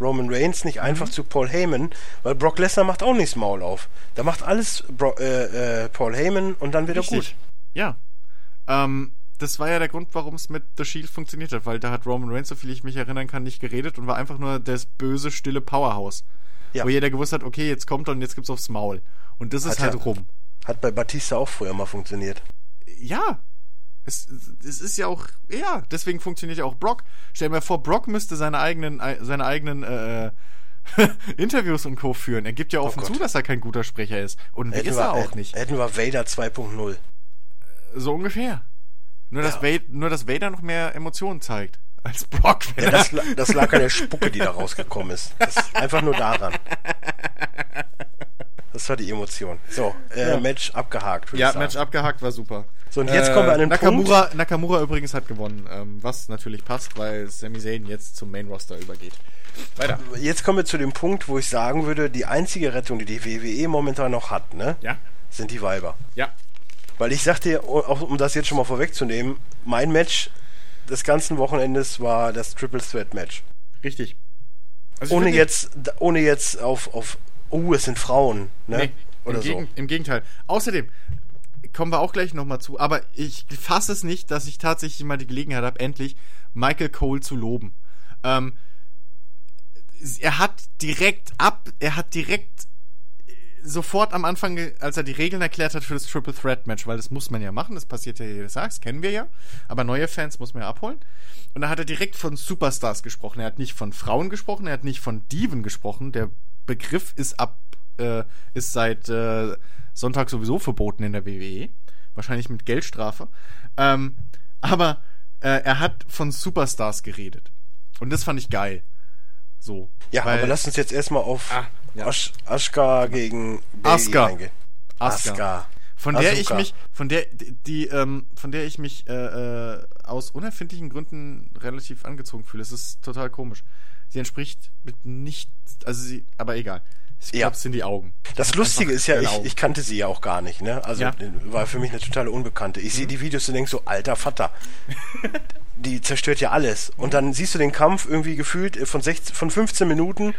Roman Reigns nicht Mhm. einfach zu Paul Heyman, weil Brock Lesnar macht auch nichts Maul auf. Da macht alles Bro äh, äh, Paul Heyman und dann wieder gut. Ja. Ähm, das war ja der Grund, warum es mit The Shield funktioniert hat, weil da hat Roman Reigns, so viel ich mich erinnern kann, nicht geredet und war einfach nur das böse, stille Powerhouse. Ja. Wo jeder gewusst hat, okay, jetzt kommt er und jetzt gibt's aufs Maul. Und das ist Hat halt ja- rum. Hat bei Batista auch früher mal funktioniert. Ja. Es, es ist ja auch, ja, deswegen funktioniert ja auch Brock. Stell dir mal vor, Brock müsste seine eigenen, seine eigenen, äh, [LAUGHS] Interviews und Co. führen. Er gibt ja offen Oh zu, dass er kein guter Sprecher ist. Und Hätten ist wir, er auch hätten, nicht. Hätten wir Vader 2.0. So ungefähr. Nur, dass Ja. Vader, nur, dass Vader noch mehr Emotionen zeigt als Brock. Ja, das, das lag an der Spucke, die da rausgekommen ist einfach nur daran. [LAUGHS] Das war die Emotion. So, äh, Ja. Match abgehakt. ja, sagen. Match abgehakt war super. So, und jetzt kommen wir an den Nakamura, Nakamura übrigens hat gewonnen, ähm, was natürlich passt, weil Sami Zayn jetzt zum Main Roster übergeht. Weiter. Jetzt kommen wir zu dem Punkt, wo ich sagen würde, die einzige Rettung, die die WWE momentan noch hat, ne, Ja, sind die Weiber. ja, Weil ich sagte, auch um das jetzt schon mal vorwegzunehmen, mein Match des ganzen Wochenendes war das Triple Threat Match. richtig. Also Ohne jetzt, ohne jetzt auf, auf, oh, es sind Frauen, ne? Nee, Oder im, so. Gegen, im Gegenteil. Außerdem kommen wir auch gleich nochmal zu, aber ich fasse es nicht, dass ich tatsächlich mal die Gelegenheit habe, endlich Michael Cole zu loben. Ähm, er hat direkt ab, er hat direkt äh, sofort am Anfang, als er die Regeln erklärt hat für das Triple Threat Match, weil das muss man ja machen, das passiert ja jedes Tag, das kennen wir ja, aber neue Fans muss man ja abholen. Und da hat er direkt von Superstars gesprochen. Er hat nicht von Frauen gesprochen, er hat nicht von Diven gesprochen. Der Begriff ist ab, äh, ist seit äh, Sonntag sowieso verboten in der WWE. Wahrscheinlich mit Geldstrafe. Ähm, aber äh, er hat von Superstars geredet. Und das fand ich geil. So. Ja, weil- aber lass uns jetzt erstmal auf Ah, ja. Ash, Aschka gegen Asuka. eingehen. Asuka. Asuka. Von der ich Asuka. mich, von der, die, ähm, von der ich mich äh, äh, aus unerfindlichen Gründen relativ angezogen fühle. Es ist total komisch. Sie entspricht mit nicht, also sie, aber egal. Ich glaube, Ja. es sind die Augen. Das Hat Lustige ist ja, ich, ich kannte sie ja auch gar nicht, ne? Also Ja. Mhm. war für mich eine totale Unbekannte. Ich sehe die Videos und denke so, alter Vater. [LAUGHS] die zerstört ja alles. Mhm. Und dann siehst du den Kampf irgendwie gefühlt äh, von, 16, von 15 Minuten,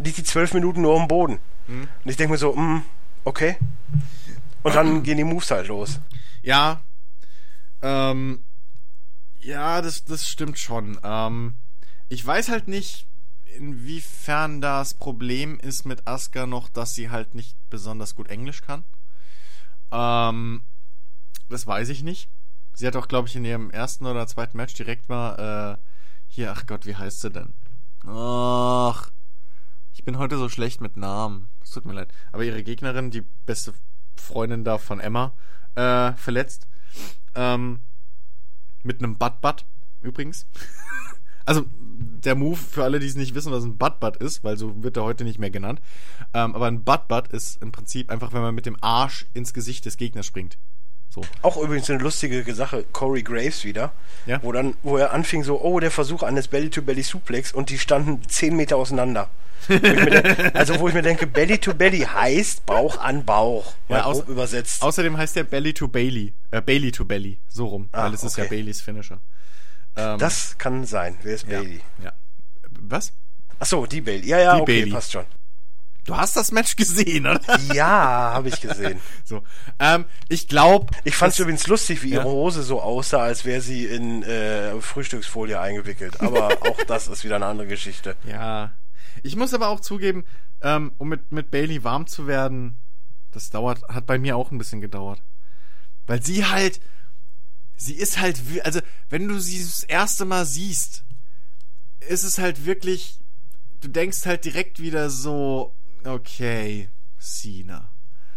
liegt die 12 Minuten nur am Boden. Mhm. Und ich denke mir so, mm, okay. Und dann gehen die Moves halt los. Ja. Ähm, ja, das, das stimmt schon. Ähm, ich weiß halt nicht, inwiefern das Problem ist mit Asuka noch, dass sie halt nicht besonders gut Englisch kann. Ähm, das weiß ich nicht. Sie hat auch, glaube ich, in ihrem ersten oder zweiten Match direkt mal, äh, hier, ach Gott, wie heißt sie denn? Ach, ich bin heute so schlecht mit Namen. Es tut mir leid. Aber ihre Gegnerin, die beste Freundin da von Emma, äh, verletzt. Ähm, mit einem Butt-Butt, übrigens. [LAUGHS] also, der Move, für alle, die es nicht wissen, was ein Butt-Butt ist, weil so wird er heute nicht mehr genannt. Ähm, aber ein Butt-Butt ist im Prinzip einfach, wenn man mit dem Arsch ins Gesicht des Gegners springt. So. Auch übrigens eine lustige Sache, Corey Graves wieder, Ja. wo dann, wo er anfing so, oh, der Versuch eines Belly-to-Belly-Suplex und die standen 10 Meter auseinander. Wo [LAUGHS] also wo ich mir denke, Belly-to-Belly heißt Bauch an Bauch, mal Ja, aus- grob übersetzt. Außerdem heißt der Belly to Bailey. Äh, Bailey to Belly. So rum. Ah, weil es ist ja okay. Baileys Finisher. Ähm, das kann sein. Wer ist ja, Bailey? Ja. Was? Ach so, die Bailey. Ja, ja, Die okay, Bailey. passt schon. Du hast das Match gesehen, oder? [LAUGHS] Ja, habe ich gesehen. [LAUGHS] so. Ähm, ich glaube. Ich fand es übrigens lustig, wie Ja. ihre Hose so aussah, als wäre sie in äh, Frühstücksfolie eingewickelt. Aber [LAUGHS] auch das ist wieder eine andere Geschichte. Ja. Ich muss aber auch zugeben, ähm, um mit, mit Bailey warm zu werden, das dauert, hat bei mir auch ein bisschen gedauert. Weil sie halt, sie ist halt, also, wenn du sie das erste Mal siehst, ist es halt wirklich, du denkst halt direkt wieder so, okay, Cena.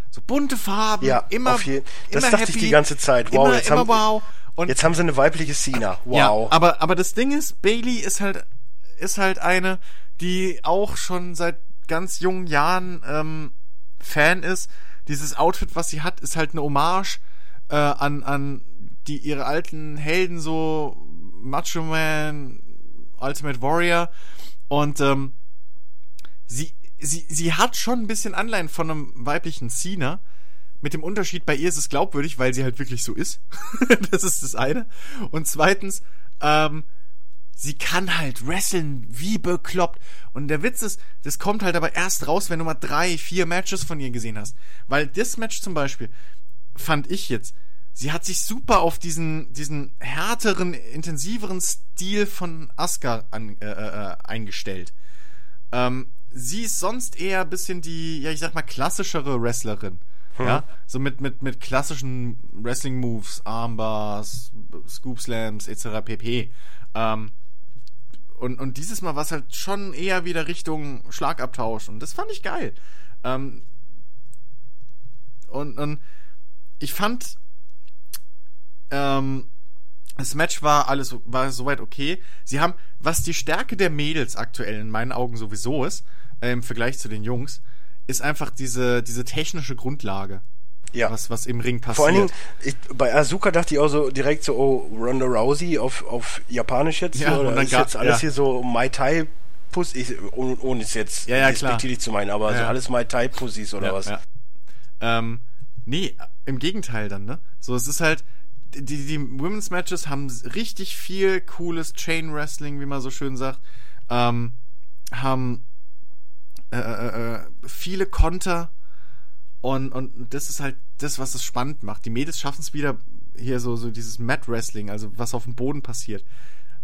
So bunte Farben, Ja, immer, auf jeden Das immer dachte happy, ich die ganze Zeit. Wow, immer, jetzt, immer haben, wow. Und jetzt haben sie eine weibliche Cena. Wow. ja, aber, aber das Ding ist, Bailey ist halt, ist halt eine, die auch schon seit ganz jungen Jahren ähm, Fan ist. Dieses Outfit, was sie hat, ist halt eine Hommage äh, an, an die ihre alten Helden, so Macho Man, Ultimate Warrior. Und ähm, sie, sie, sie hat schon ein bisschen Anleihen von einem weiblichen Cena. Mit dem Unterschied, bei ihr ist es glaubwürdig, weil sie halt wirklich so ist. [LAUGHS] das ist das eine. Und zweitens, ähm, sie kann halt wresteln wie bekloppt. Und der Witz ist, das kommt halt aber erst raus, wenn du mal drei, vier Matches von ihr gesehen hast. Weil das Match zum Beispiel, fand ich jetzt, sie hat sich super auf diesen, diesen härteren, intensiveren Stil von Asuka an, äh, äh, eingestellt. Ähm, sie ist sonst eher ein bisschen die, ja, ich sag mal, klassischere Wrestlerin. Ja, so mit, mit, mit klassischen Wrestling-Moves, Armbars, Scoop Slams, etc. pp. Ähm, und, und dieses Mal war es halt schon eher wieder Richtung Schlagabtausch. Und das fand ich geil. Ähm, und, und ich fand, ähm, das Match war alles war soweit okay. Sie haben, was die Stärke der Mädels aktuell in meinen Augen sowieso ist, äh, im Vergleich zu den Jungs, ist einfach diese, diese technische Grundlage, ja. was, was im Ring passiert. Vor allen Dingen, ich, bei Azuka dachte ich auch so direkt so, oh, Ronda Rousey auf, auf Japanisch jetzt, Ja, so, oder und dann ist jetzt alles ja. hier so Mai Tai Puss, ich, ohne, ohne es jetzt Ja, ja, klar. despektierlich zu meinen, aber so Ja. alles Mai Tai Pussys oder ja, was. Ja. Ähm, nee, im Gegenteil dann, ne? So, es ist halt, die, die Women's Matches haben richtig viel cooles Chain Wrestling, wie man so schön sagt, ähm, haben äh, äh, äh, viele Konter und, und das ist halt das, was es spannend macht. Die Mädels schaffen es wieder, hier so, so dieses Mat Wrestling, also was auf dem Boden passiert,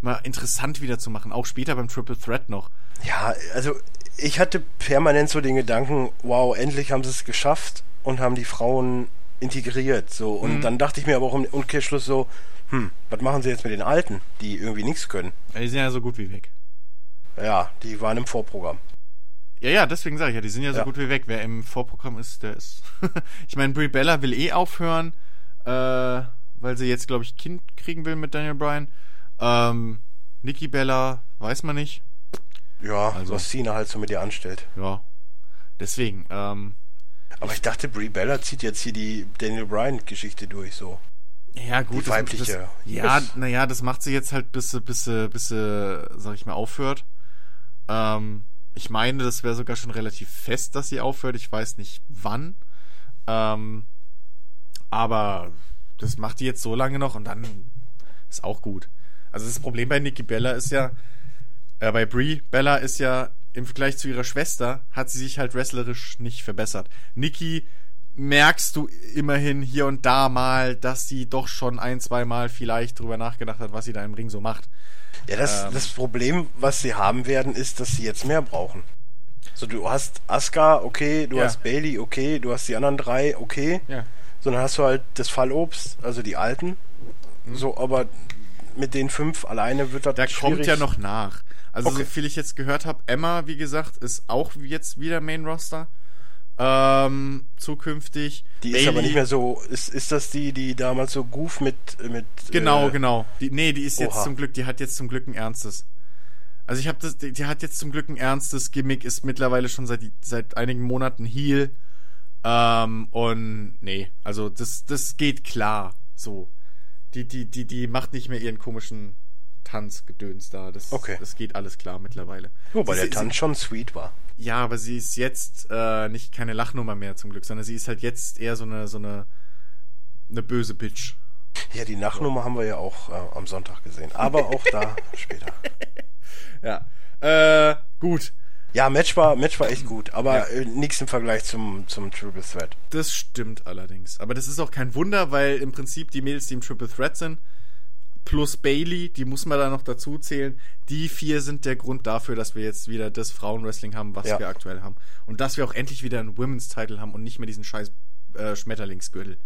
mal interessant wieder zu machen, auch später beim Triple Threat noch. Ja, also ich hatte permanent so den Gedanken, wow, endlich haben sie es geschafft und haben die Frauen integriert. So. Und Mhm. dann dachte ich mir aber auch im Umkehrschluss so, hm, was machen sie jetzt mit den Alten, die irgendwie nichts können? Die sind ja so gut wie weg. Ja, die waren im Vorprogramm. Ja, ja, deswegen sage ich ja, die sind ja so Ja. gut wie weg. Wer im Vorprogramm ist, der ist. [LAUGHS] ich meine, Brie Bella will eh aufhören, äh, weil sie jetzt, glaube ich, Kind kriegen will mit Daniel Bryan. Ähm, Nikki Bella, weiß man nicht. Ja, Also- was Cena halt so mit ihr anstellt. Ja. Deswegen, ähm, Aber ich dachte, Brie Bella zieht jetzt hier die Daniel Bryan-Geschichte durch, so. ja, gut. Die das- weibliche. Das, ja, naja, das macht sie jetzt halt, bis sie, bis sie, bis sie, sag ich mal, aufhört. Ähm, ich meine, das wäre sogar schon relativ fest, dass sie aufhört. Ich weiß nicht wann. Ähm, aber das macht die jetzt so lange noch und dann ist auch gut. Also das Problem bei Nikki Bella ist ja, äh, bei Brie Bella ist ja im Vergleich zu ihrer Schwester hat sie sich halt wrestlerisch nicht verbessert. Nikki merkst du immerhin hier und da mal, dass sie doch schon ein, zwei Mal vielleicht drüber nachgedacht hat, was sie da im Ring so macht. Ja, das, Ähm. das Problem, was sie haben werden, ist, dass sie jetzt mehr brauchen. So, du hast Asuka, okay, du Ja. hast Bailey, okay, du hast die anderen drei, okay. Ja. So, dann hast du halt das Fallobst, also die alten. So, aber mit den fünf alleine wird das Da schwierig. kommt ja noch nach. Also Okay. so viel ich jetzt gehört habe, Emma, wie gesagt, ist auch jetzt wieder Main Roster. Ähm, zukünftig. Die ist aber nicht mehr so. Ist, ist das die, die damals so Goof mit. mit Genau, äh, genau. Die, nee, die ist jetzt Oha. zum Glück, die hat jetzt zum Glück ein ernstes. Also ich habe das, die, die hat jetzt zum Glück ein ernstes Gimmick, ist mittlerweile schon seit, seit einigen Monaten Heal. Ähm, und nee, also das, das geht klar. So. Die, die, die, die macht nicht mehr ihren komischen Tanzgedöns da. Das, Okay. das geht alles klar mittlerweile. Wobei Sie- der sie- Tanz schon sweet war. Ja, aber sie ist jetzt äh, nicht keine Lachnummer mehr zum Glück, sondern sie ist halt jetzt eher so eine so eine eine böse Bitch. Ja, die Nachnummer haben wir ja auch äh, am Sonntag gesehen. Aber auch da [LAUGHS] später. Ja. Äh, gut. Ja, Match war, Match war echt gut, aber äh, nichts im Vergleich zum, zum Triple Threat. Das stimmt allerdings. Aber das ist auch kein Wunder, weil im Prinzip die Mädels, die im Triple Threat sind, plus Bailey, die muss man da noch dazu zählen, die vier sind der Grund dafür, dass wir jetzt wieder das Frauenwrestling haben, was Ja. wir aktuell haben. Und dass wir auch endlich wieder einen Women's Title haben und nicht mehr diesen scheiß äh, Schmetterlingsgürtel.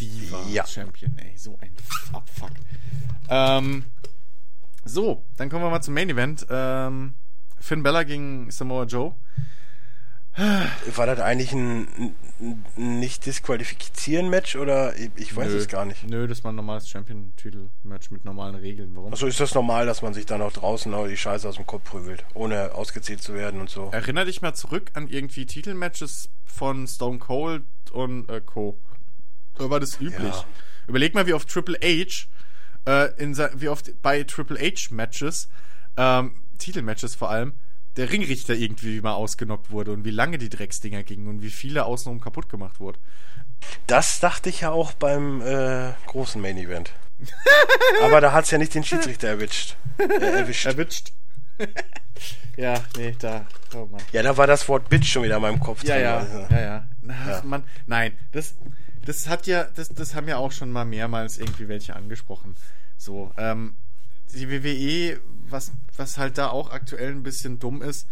Die war Ja. Champion, ey. So ein Abfuck. Ähm, so, dann kommen wir mal zum Main Event. Ähm, Finn Bella gegen Samoa Joe. War das eigentlich ein, ein, nicht disqualifizieren Match oder ich, weiß Nö. es gar nicht. Nö, das war ein normales Champion-Titel-Match mit normalen Regeln. Warum? Also ist das normal, dass man sich dann auch draußen die Scheiße aus dem Kopf prügelt, ohne ausgezählt zu werden und so. Erinner dich mal zurück an irgendwie Titelmatches von Stone Cold und äh, Co. Da war das üblich. Ja. Überleg mal, wie oft Triple H, äh, in wie oft bei Triple H-Matches, ähm, Titelmatches vor allem, der Ringrichter irgendwie mal ausgenockt wurde und wie lange die Drecksdinger gingen und wie viele außenrum kaputt gemacht wurde. Das dachte ich ja auch beim äh, großen Main Event. [LAUGHS] Aber da hat's ja nicht den Schiedsrichter erwischt. Äh, erwischt. Erwischt. [LAUGHS] ja, nee, da. Oh Mann. Ja, da war das Wort Bitch schon wieder in meinem Kopf Ja, drin. ja, Also. ja, ja. Na, Ja. Man, nein, das, das hat ja, das, das haben ja auch schon mal mehrmals irgendwie welche angesprochen. So, ähm, die WWE, was, was halt da auch aktuell ein bisschen dumm ist,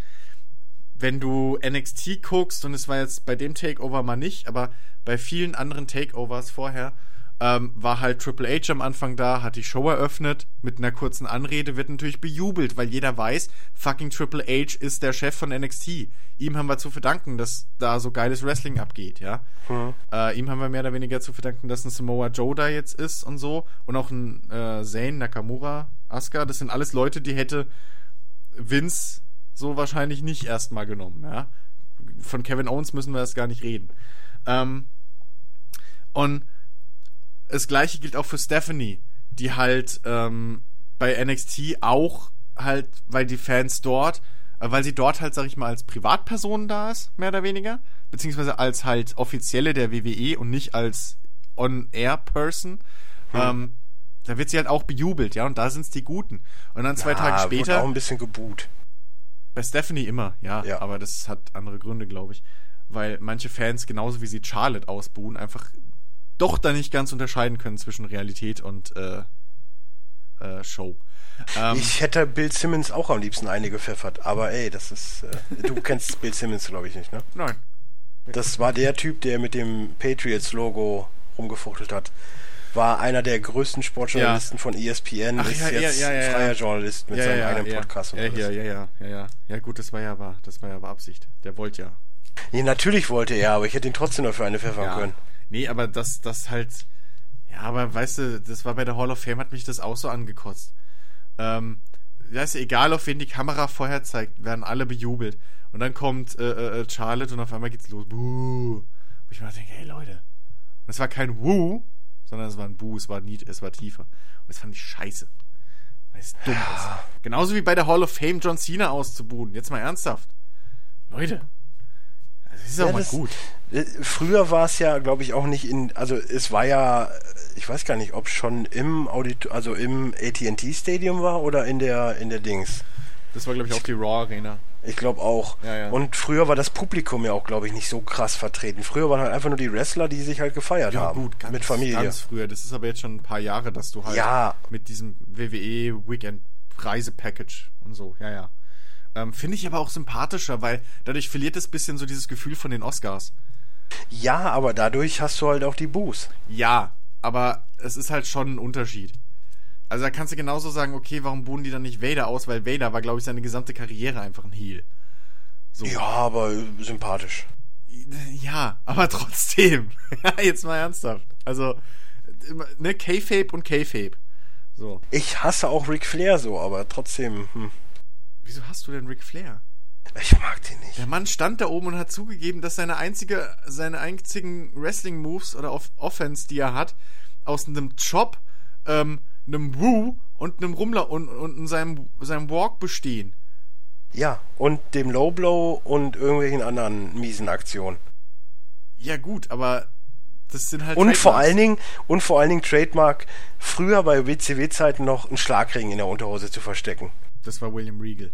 wenn du NXT guckst, und es war jetzt bei dem Takeover mal nicht, aber bei vielen anderen Takeovers vorher, ähm, war halt Triple H am Anfang da, hat die Show eröffnet, mit einer kurzen Anrede, wird natürlich bejubelt, weil jeder weiß, fucking Triple H ist der Chef von NXT. Ihm haben wir zu verdanken, dass da so geiles Wrestling abgeht, ja. Äh, ihm haben wir mehr oder weniger zu verdanken, dass ein Samoa Joe da jetzt ist und so. Und auch ein äh, Zane, Nakamura, Asuka, das sind alles Leute, die hätte Vince so wahrscheinlich nicht erstmal genommen, ja. Von Kevin Owens müssen wir erst gar nicht reden. Ähm, und das gleiche gilt auch für Stephanie, die halt ähm, bei NXT auch halt, weil die Fans dort, äh, weil sie dort halt, sag ich mal, als Privatperson da ist, mehr oder weniger, beziehungsweise als halt offizielle der WWE und nicht als On-Air-Person. Ähm, da wird sie halt auch bejubelt, ja, und da sind's die Guten. Und dann zwei Tage Ah, wurde später. auch ein bisschen geboot. Bei Stephanie immer, ja, Ja. Aber das hat andere Gründe, glaube ich. Weil manche Fans, genauso wie sie Charlotte ausbuhen, einfach doch da nicht ganz unterscheiden können zwischen Realität und äh, äh, Show. Ähm, Ich hätte Bill Simmons auch am liebsten eine gepfeffert, aber ey, das ist. Äh, du [LAUGHS] kennst Bill Simmons, glaube ich, nicht, ne? nein. Das war der Typ, der mit dem Patriots-Logo rumgefuchtelt hat. War einer der größten Sportjournalisten von E ESPN, Ach, ist ja, ja, jetzt ja, ja, freier ja. Journalist mit ja, seinem ja, eigenen ja, Podcast und ja, ja, ja, ja, ja, ja. Ja, gut, das war ja aber, das war ja aber Absicht. Der wollte ja. Nee, natürlich wollte er, aber ich hätte ihn trotzdem noch für eine pfeffern ja. können. Nee, aber das, das halt. Ja, aber weißt du, das war bei der Hall of Fame, hat mich das auch so angekotzt. Ähm, ja, ist ja egal, auf wen die Kamera vorher zeigt, werden alle bejubelt. Und dann kommt äh, äh, Charlotte und auf einmal geht's los. Buh. Wo ich mir denke, hey Leute. Und es war kein Woo, sondern es war ein Buh, es war, nied, es war tiefer. Und das fand ich scheiße. Weil es dumm ist. Genauso wie bei der Hall of Fame John Cena auszubuhen. Jetzt mal ernsthaft. Leute. Das ist auch Ja, mal das- gut. Äh, Früher war es ja, glaube ich, auch nicht in, also es war ja, ich weiß gar nicht, ob schon im Audit, also im AT&T Stadium war oder in der, in der Dings. Das war, glaube ich, auch die Raw Arena. Ich glaube auch. Ja, ja. Und früher war das Publikum ja auch, glaube ich, nicht so krass vertreten. Früher waren halt einfach nur die Wrestler, die sich halt gefeiert haben. ganz, mit Familie. Ganz früher. Das ist aber jetzt schon ein paar Jahre, dass du halt Ja. mit diesem WWE Weekend Reisepackage und so, ja, ja. Ähm, Finde ich aber auch sympathischer, weil dadurch verliert es ein bisschen so dieses Gefühl von den Oscars. Ja, aber dadurch hast du halt auch die Boos. Ja, aber es ist halt schon ein Unterschied. Also da kannst du genauso sagen, okay, warum buhen die dann nicht Vader aus? Weil Vader war, glaube ich, seine gesamte Karriere einfach ein Heel. So. Ja, aber sympathisch. Ja, aber [LAUGHS] trotzdem. Ja, Jetzt mal ernsthaft. Also, ne, K-Fape und K-Fape. So. Ich hasse auch Ric Flair so, aber trotzdem, hm, Wieso hast du denn Ric Flair? ich mag den nicht. Der Mann stand da oben und hat zugegeben, dass seine einzige, seine einzigen Wrestling-Moves oder Off Offense, die er hat, aus einem Chop, ähm, einem Woo und einem Rummler und, und seinem, seinem Walk bestehen. Ja, und dem Low Blow und irgendwelchen anderen miesen Aktionen. Ja, gut, aber das sind halt. Und vor allen Dingen, und vor allen Dingen Trademark, früher bei WCW-Zeiten noch einen Schlagring in der Unterhose zu verstecken. Das war William Regal.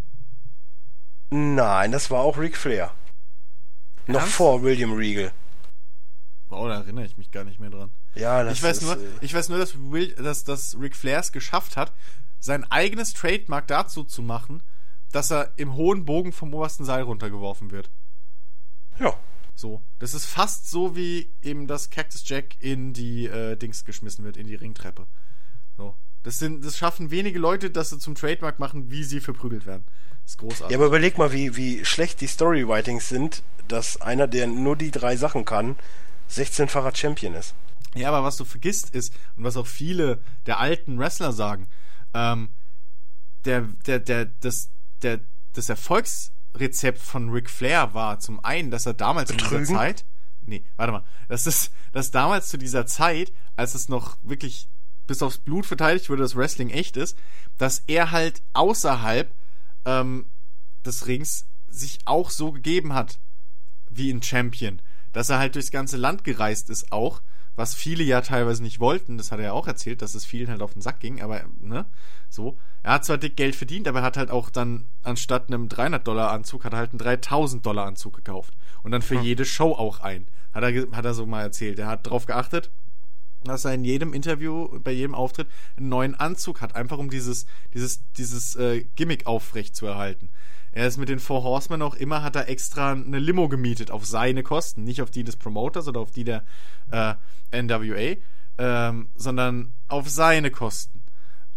Nein, das war auch Ric Flair. Noch Ernst? vor William Regal. Boah, da erinnere ich mich gar nicht mehr dran. Ja, das Ich weiß ist, nur, äh, ich weiß nur, dass, Will, dass, dass Ric Flair es geschafft hat, sein eigenes Trademark dazu zu machen, dass er im hohen Bogen vom obersten Seil runtergeworfen wird. ja. So. Das ist fast so, wie eben das Cactus Jack in die äh, Dings geschmissen wird, in die Ringtreppe. So. Das sind, das schaffen wenige Leute, dass sie zum Trademark machen, wie sie verprügelt werden. Das ist großartig. Ja, aber überleg mal, wie, wie schlecht die Storywritings sind, dass einer, der nur die drei Sachen kann, 16-facher Champion ist. Ja, aber was du vergisst ist, und was auch viele der alten Wrestler sagen, ähm, der, der, der, das, der, das Erfolgsrezept von Ric Flair war zum einen, dass er damals in Betrügen? dieser Zeit, nee, warte mal, das ist, dass damals zu dieser Zeit, als es noch wirklich bis aufs Blut verteidigt wurde, dass Wrestling echt ist, dass er halt außerhalb ähm, des Rings sich auch so gegeben hat wie ein Champion. Dass er halt durchs ganze Land gereist ist auch, was viele ja teilweise nicht wollten, das hat er ja auch erzählt, dass es vielen halt auf den Sack ging, aber ne, so. Er hat zwar dick Geld verdient, aber er hat halt auch dann anstatt einem 300 Dollar Anzug, hat er halt einen 3000 Dollar Anzug gekauft. Und dann für jede Show auch ein. Hat er, hat er so mal erzählt. Er hat drauf geachtet, dass er in jedem Interview, bei jedem Auftritt einen neuen Anzug hat, einfach um dieses, dieses, dieses äh, Gimmick aufrecht zu erhalten. Er ist mit den Four Horsemen auch immer, hat er extra eine Limo gemietet auf seine Kosten, nicht auf die des Promoters oder auf die der äh, NWA, ähm, sondern auf seine Kosten.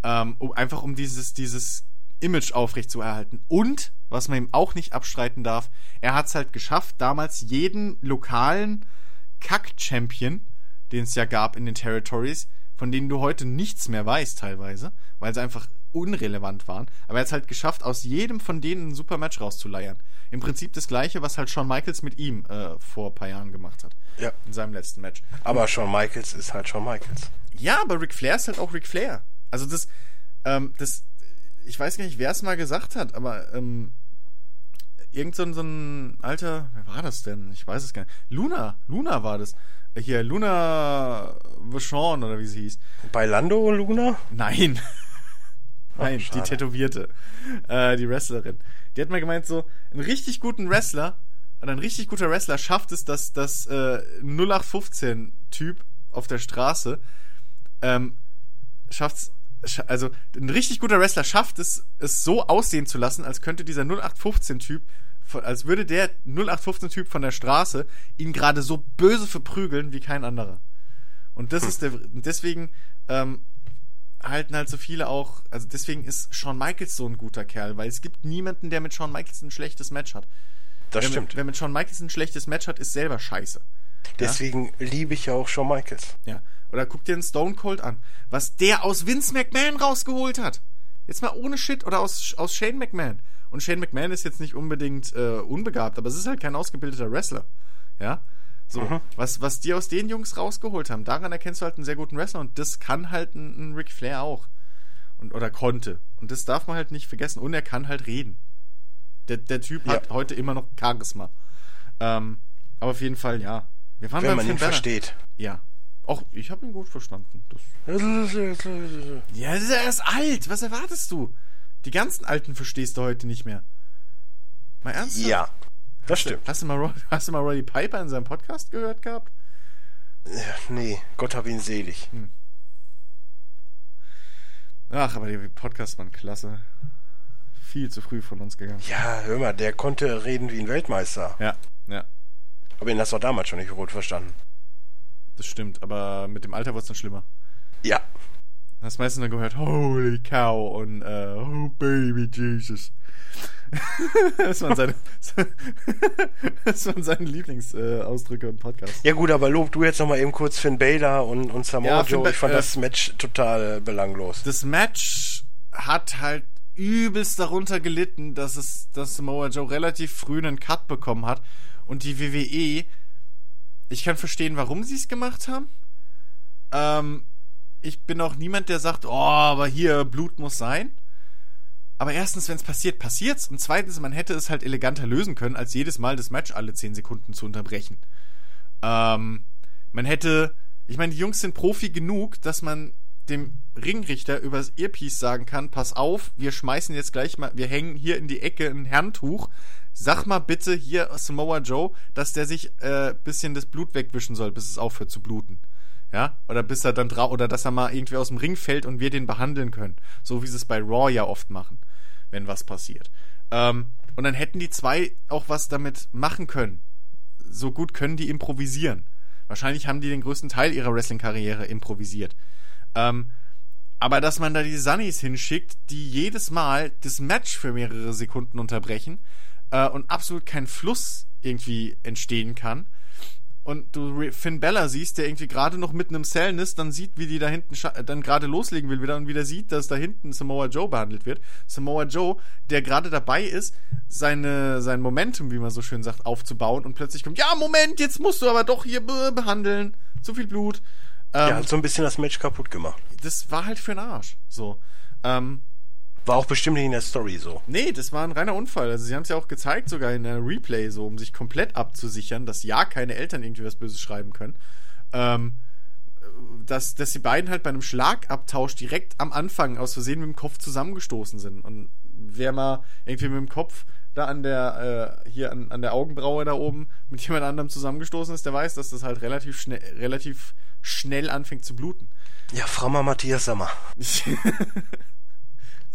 Ähm, um, einfach um dieses, dieses Image aufrecht zu erhalten. Und, was man ihm auch nicht abstreiten darf, er hat es halt geschafft, damals jeden lokalen Kack-Champion, den es ja gab in den Territories, von denen du heute nichts mehr weißt teilweise, weil sie einfach unrelevant waren. Aber er hat es halt geschafft, aus jedem von denen ein super Match rauszuleiern. Im Prinzip das gleiche, was halt Shawn Michaels mit ihm äh, vor ein paar Jahren gemacht hat. Ja. In seinem letzten Match. Aber Shawn Michaels ist halt Shawn Michaels. Ja, aber Ric Flair ist halt auch Ric Flair. Also das, ähm, das, ich weiß gar nicht, wer es mal gesagt hat, aber ähm, irgend so ein, so ein alter, wer war das denn? Ich weiß es gar nicht. Luna, Luna war das. Hier, Luna Vachon oder wie sie hieß. Bei Lando Luna? Nein. [LAUGHS] Nein, die schade. Tätowierte. Äh, die Wrestlerin. Die hat mal gemeint, so, einen richtig guten Wrestler oder ein richtig guter Wrestler schafft es, dass das äh, 0815-Typ auf der Straße ähm, schafft's, scha also ein richtig guter Wrestler schafft es, es so aussehen zu lassen, als könnte dieser 0815-Typ, von- als würde der 0815-Typ von der Straße ihn gerade so böse verprügeln wie kein anderer. Und das ist der, deswegen ähm, halten halt so viele auch, also deswegen ist Shawn Michaels so ein guter Kerl, weil es gibt niemanden, der mit Shawn Michaels ein schlechtes Match hat. Das wer stimmt. Mit, wer mit Shawn Michaels ein schlechtes Match hat, ist selber scheiße. Deswegen liebe ich ja auch Shawn Michaels. Ja. Oder guck dir einen Stone Cold an. Was der aus Vince McMahon rausgeholt hat. Jetzt mal ohne Shit. Oder aus, aus Shane McMahon. Und Shane McMahon ist jetzt nicht unbedingt äh, unbegabt, aber es ist halt kein ausgebildeter Wrestler. Ja. So, Mhm. was, was die aus den Jungs rausgeholt haben, daran erkennst du halt einen sehr guten Wrestler und das kann halt ein, ein Ric Flair auch. Und, oder konnte. Und das darf man halt nicht vergessen. Und er kann halt reden. Der, der Typ Ja. hat heute immer noch Charisma. Ähm, aber auf jeden Fall, ja. Wir waren Wenn man Finn ihn versteht. Ja. Auch ich habe ihn gut verstanden. Das ja, er ist alt. Was erwartest du? Die ganzen Alten verstehst du heute nicht mehr. Mal ernsthaft? Ja, das stimmt. Hast du mal, [LAUGHS] hast du mal Roddy Piper in seinem Podcast gehört gehabt? Nee, Gott hab ihn selig. Ach, aber die Podcasts waren klasse. Viel zu früh von uns gegangen. Ja, hör mal, der konnte reden wie ein Weltmeister. Ja, ja, Aber ihn hast du auch damals schon nicht gut verstanden. das stimmt. Aber mit dem Alter wird es dann schlimmer. Ja. Hast meistens dann gehört, holy cow und äh, oh baby Jesus. [LAUGHS] das waren seine, [LAUGHS] das waren seine Lieblingsausdrücke äh, Ausdrücke im Podcast. Ja gut, aber lob du jetzt nochmal eben kurz Finn Balor und, und Samoa Ja, Joe. Ich fand äh, das Match total belanglos. Das Match hat halt übelst darunter gelitten, dass es, dass Samoa Joe relativ früh einen Cut bekommen hat und die WWE. Ich kann verstehen, warum sie es gemacht haben. Ähm, ich bin auch niemand, der sagt, oh, aber hier Blut muss sein. Aber erstens, wenn es passiert, passiert's. Und zweitens, man hätte es halt eleganter lösen können, als jedes Mal das Match alle 10 Sekunden zu unterbrechen. Ähm, man hätte, ich meine, die Jungs sind Profi genug, dass man dem Ringrichter übers Earpiece sagen kann, pass auf, wir schmeißen jetzt gleich mal, wir hängen hier in die Ecke ein Handtuch. Sag mal bitte hier Samoa Joe, dass der sich äh, bisschen das Blut wegwischen soll, bis es aufhört zu bluten. Ja, oder bis er dann drau oder dass er mal irgendwie aus dem Ring fällt und wir den behandeln können. So wie sie es bei Raw ja oft machen, wenn was passiert. Ähm, und dann hätten die zwei auch was damit machen können. So gut können die improvisieren. Wahrscheinlich haben die den größten Teil ihrer Wrestling-Karriere improvisiert. Ähm, aber dass man da die Sunnies hinschickt, die jedes Mal das Match für mehrere Sekunden unterbrechen äh, und absolut kein Fluss irgendwie entstehen kann. Und du Finn Bella siehst, der irgendwie gerade noch mitten im Cellen ist, dann sieht, wie die da hinten dann gerade loslegen will wieder und wieder sieht, dass da hinten Samoa Joe behandelt wird. Samoa Joe, der gerade dabei ist, seine, sein Momentum, wie man so schön sagt, aufzubauen und plötzlich kommt, ja, Moment, jetzt musst du aber doch hier be behandeln. Zu viel Blut. Ähm, Ja, hat so ein bisschen das Match kaputt gemacht. das war halt für den Arsch. So. Ähm, War auch bestimmt nicht in der Story so. nee, das war ein reiner Unfall. Also sie haben es ja auch gezeigt, sogar in der Replay, so, um sich komplett abzusichern, dass ja keine Eltern irgendwie was Böses schreiben können. Ähm, dass, dass die beiden halt bei einem Schlagabtausch direkt am Anfang aus Versehen mit dem Kopf zusammengestoßen sind. Und wer mal irgendwie mit dem Kopf da an der, äh, hier an, an der Augenbraue da oben mit jemand anderem zusammengestoßen ist, der weiß, dass das halt relativ schnell, relativ schnell anfängt zu bluten. Ja, Frama Matthias Sammer. [LAUGHS]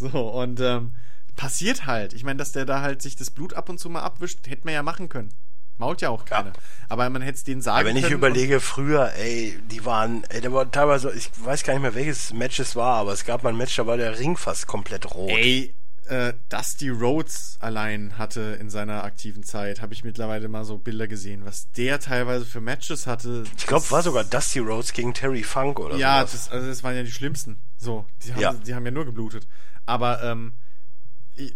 so, und ähm, passiert halt. Ich meine, dass der da halt sich das Blut ab und zu mal abwischt, hätte man ja machen können. Mault ja auch keiner. Aber man hätte es denen sagen Aber wenn ich können. überlege, früher, ey, die waren, ey, da war teilweise, ich weiß gar nicht mehr, welches Match es war, aber es gab mal ein Match, da war der Ring fast komplett rot. Ey, äh, Dusty Rhodes allein hatte in seiner aktiven Zeit, habe ich mittlerweile mal so Bilder gesehen, was der teilweise für Matches hatte. ich glaube, war sogar Dusty Rhodes gegen Terry Funk oder Ja, sowas. das, also das waren ja die schlimmsten. So, die haben, Ja. die haben ja nur geblutet. Aber ähm,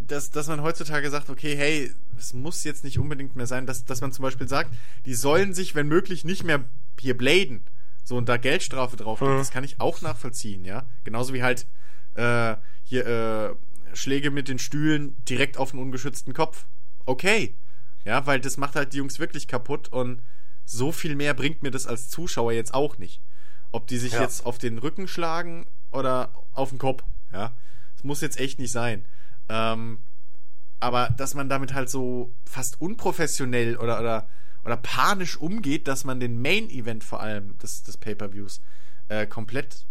dass, dass man heutzutage sagt, okay, hey, es muss jetzt nicht unbedingt mehr sein, dass, dass man zum Beispiel sagt, die sollen sich, wenn möglich, nicht mehr hier bladen. So und da Geldstrafe drauf Mhm. das kann ich auch nachvollziehen, ja. Genauso wie halt äh, hier äh, Schläge mit den Stühlen direkt auf den ungeschützten Kopf. Okay. Ja, weil das macht halt die Jungs wirklich kaputt und so viel mehr bringt mir das als Zuschauer jetzt auch nicht. Ob die sich Ja. jetzt auf den Rücken schlagen oder auf den Kopf, ja. Muss jetzt echt nicht sein. Ähm, aber dass man damit halt so fast unprofessionell oder, oder, oder panisch umgeht, dass man den Main-Event vor allem des, des Pay-Per-Views äh, komplett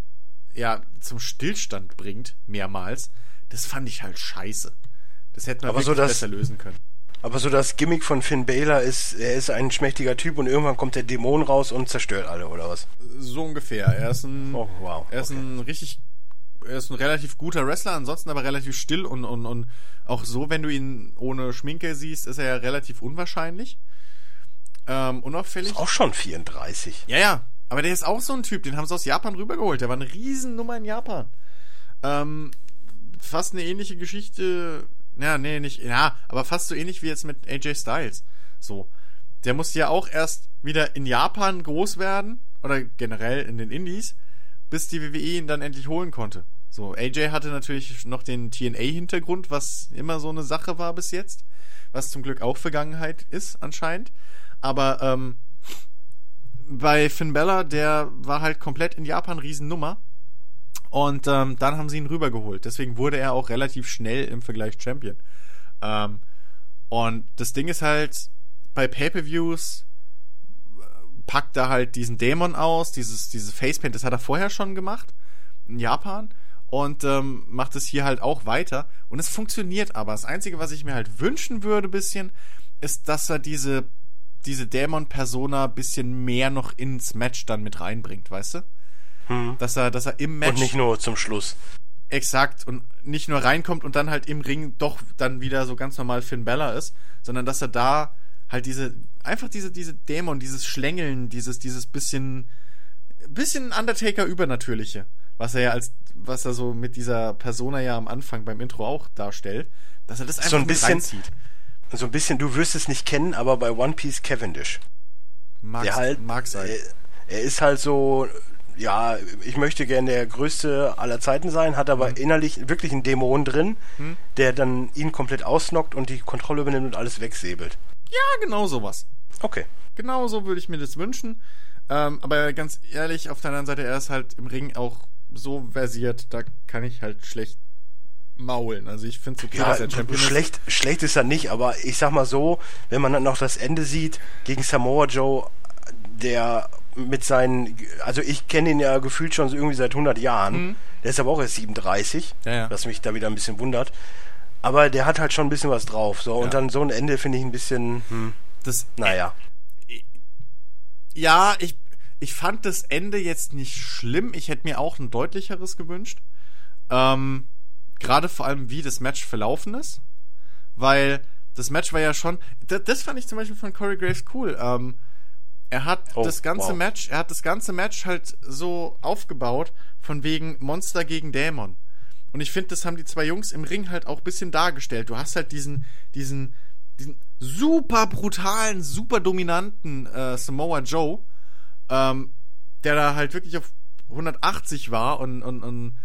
ja, zum Stillstand bringt, mehrmals, das fand ich halt scheiße. Das hätte man Aber so das- besser lösen können. Aber so das Gimmick von Finn Balor ist, er ist ein schmächtiger Typ und irgendwann kommt der Dämon raus und zerstört alle, oder was? So ungefähr. Er ist ein, Oh, wow. er ist Okay. ein richtig, er ist ein relativ guter Wrestler, ansonsten aber relativ still und, und, und auch so, wenn du ihn ohne Schminke siehst, ist er ja relativ unwahrscheinlich. Ähm, unauffällig. Ist auch schon 34. Ja, ja. Aber der ist auch so ein Typ, den haben sie aus Japan rübergeholt. Der war eine Riesennummer in Japan. Ähm, fast eine ähnliche Geschichte. Ja, nee, nicht. Ja, aber fast so ähnlich wie jetzt mit AJ Styles. So. Der musste ja auch erst wieder in Japan groß werden. Oder generell in den Indies, bis die WWE ihn dann endlich holen konnte. So, AJ hatte natürlich noch den TNA-Hintergrund, was immer so eine Sache war bis jetzt. Was zum Glück auch Vergangenheit ist, anscheinend. Aber ähm, bei Finn Bella, der war halt komplett in Japan Riesennummer. Und ähm, dann haben sie ihn rübergeholt. Deswegen wurde er auch relativ schnell im Vergleich Champion. Ähm, und das Ding ist halt, bei Pay-Per-Views äh, packt er halt diesen Dämon aus, dieses, dieses Facepaint, das hat er vorher schon gemacht in Japan und ähm, macht es hier halt auch weiter. Und es funktioniert aber. Das Einzige, was ich mir halt wünschen würde, bisschen, ist, dass er diese, diese Dämon-Persona bisschen mehr noch ins Match dann mit reinbringt, weißt du? Hm. Dass er, dass er im Match. Und nicht nur zum Schluss. Exakt. Und nicht nur reinkommt und dann halt im Ring doch dann wieder so ganz normal Finn Bella ist, sondern dass er da halt diese, einfach diese, diese Dämon, dieses Schlängeln, dieses, dieses bisschen, bisschen Undertaker übernatürliche, was er ja als, was er so mit dieser Persona ja am Anfang beim Intro auch darstellt, dass er das einfach So ein bisschen- reinzieht. So ein bisschen, du wirst es nicht kennen, aber bei One Piece Cavendish. Mag, der halt, mag sein. Er, er ist halt so, ja, ich möchte gerne der größte aller Zeiten sein, hat Mhm. aber innerlich wirklich einen Dämon drin, der dann ihn komplett ausnockt und die Kontrolle übernimmt und alles wegsäbelt. ja, genau sowas. Okay. Genau so würde ich mir das wünschen. Ähm, aber ganz ehrlich, auf der anderen Seite, er ist halt im Ring auch so versiert, da kann ich halt schlecht maulen. Also ich finde es okay, Ja, dass er Champion ist. schlecht, schlecht ist er nicht, aber ich sag mal so, wenn man dann noch das Ende sieht gegen Samoa Joe, der mit seinen, also ich kenne ihn ja gefühlt schon so irgendwie seit 100 Jahren, der ist aber auch erst 37, Mhm. Ja, ja. was mich da wieder ein bisschen wundert. Aber der hat halt schon ein bisschen was drauf. So, Ja. und dann so ein Ende finde ich ein bisschen, hm, Das, naja. ja, ich, ich fand das Ende jetzt nicht schlimm. Ich hätte mir auch ein deutlicheres gewünscht. Ähm, Gerade vor allem, wie das Match verlaufen ist. Weil das Match war ja schon. Das, das fand ich zum Beispiel von Corey Graves cool. Ähm, er hat Oh, das ganze wow. Match, er hat das ganze Match halt so aufgebaut, von wegen Monster gegen Dämon. Und ich finde, das haben die zwei Jungs im Ring halt auch ein bisschen dargestellt. Du hast halt diesen, diesen, diesen super brutalen, super dominanten äh, Samoa Joe, ähm, der da halt wirklich auf 180 war und, und, und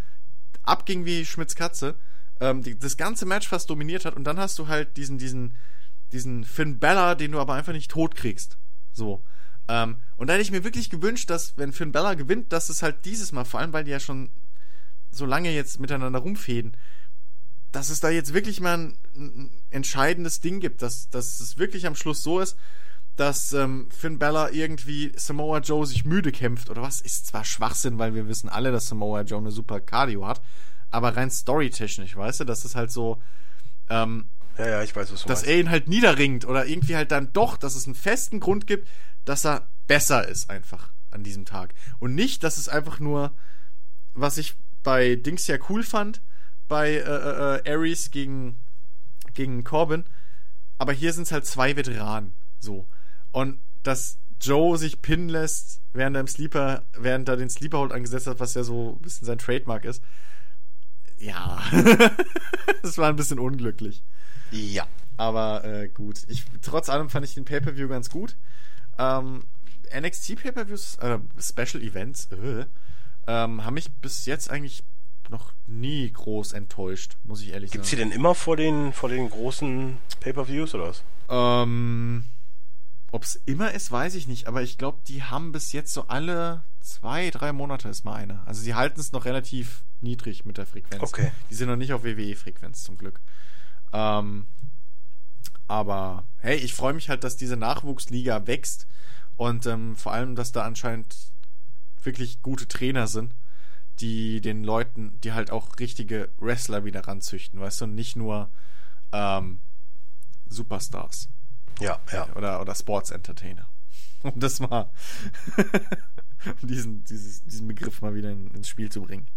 abging wie Schmitz Katze, ähm, die, das ganze Match fast dominiert hat und dann hast du halt diesen, diesen, diesen Finn Bella, den du aber einfach nicht tot kriegst. So. Ähm, und da hätte ich mir wirklich gewünscht, dass, wenn Finn Bella gewinnt, dass es halt dieses Mal, vor allem weil die ja schon so lange jetzt miteinander rumfäden, dass es da jetzt wirklich mal ein, ein entscheidendes Ding gibt, dass, dass es wirklich am Schluss so ist, dass ähm, Finn Bella irgendwie Samoa Joe sich müde kämpft oder was, ist zwar Schwachsinn, weil wir wissen alle, dass Samoa Joe eine super Cardio hat, aber rein storytechnisch, weißt du, dass es halt so, ähm, Ja, ja, ich weiß, was du dass meinst. er ihn halt niederringt oder irgendwie halt dann doch, dass es einen festen Grund gibt, dass er besser ist einfach an diesem Tag. Und nicht, dass es einfach nur, was ich bei Dings ja cool fand, bei äh, äh, äh, Ares gegen, gegen Corbin, aber hier sind es halt zwei Veteranen, so. Und dass Joe sich pinnen lässt, während er im Sleeper, während er den Sleeper-Hold angesetzt hat, was ja so ein bisschen sein Trademark ist. Ja, [LAUGHS] das war ein bisschen unglücklich. Ja. Aber äh, gut. Ich, trotz allem fand ich den Pay-Per-View ganz gut. Ähm, NXT Pay-Per-Views, äh, Special Events, äh, ähm, haben mich bis jetzt eigentlich noch nie groß enttäuscht, muss ich ehrlich Gibt's die sagen. denn immer vor den, vor den großen Pay-Per-Views oder was? Ähm, Ob es immer ist, weiß ich nicht, aber ich glaube, die haben bis jetzt so alle zwei, drei Monate ist mal eine. Also sie halten es noch relativ niedrig mit der Frequenz. Okay. Die sind noch nicht auf WWE-Frequenz zum Glück. Ähm, aber hey, ich freue mich halt, dass diese Nachwuchsliga wächst und ähm, vor allem, dass da anscheinend wirklich gute Trainer sind, die den Leuten, die halt auch richtige Wrestler wieder ranzüchten, weißt du, und nicht nur ähm, Superstars Ja, ja. oder, oder Sports Entertainer. [LAUGHS] Um das mal, [LAUGHS] um diesen, dieses, diesen Begriff mal wieder in, ins Spiel zu bringen.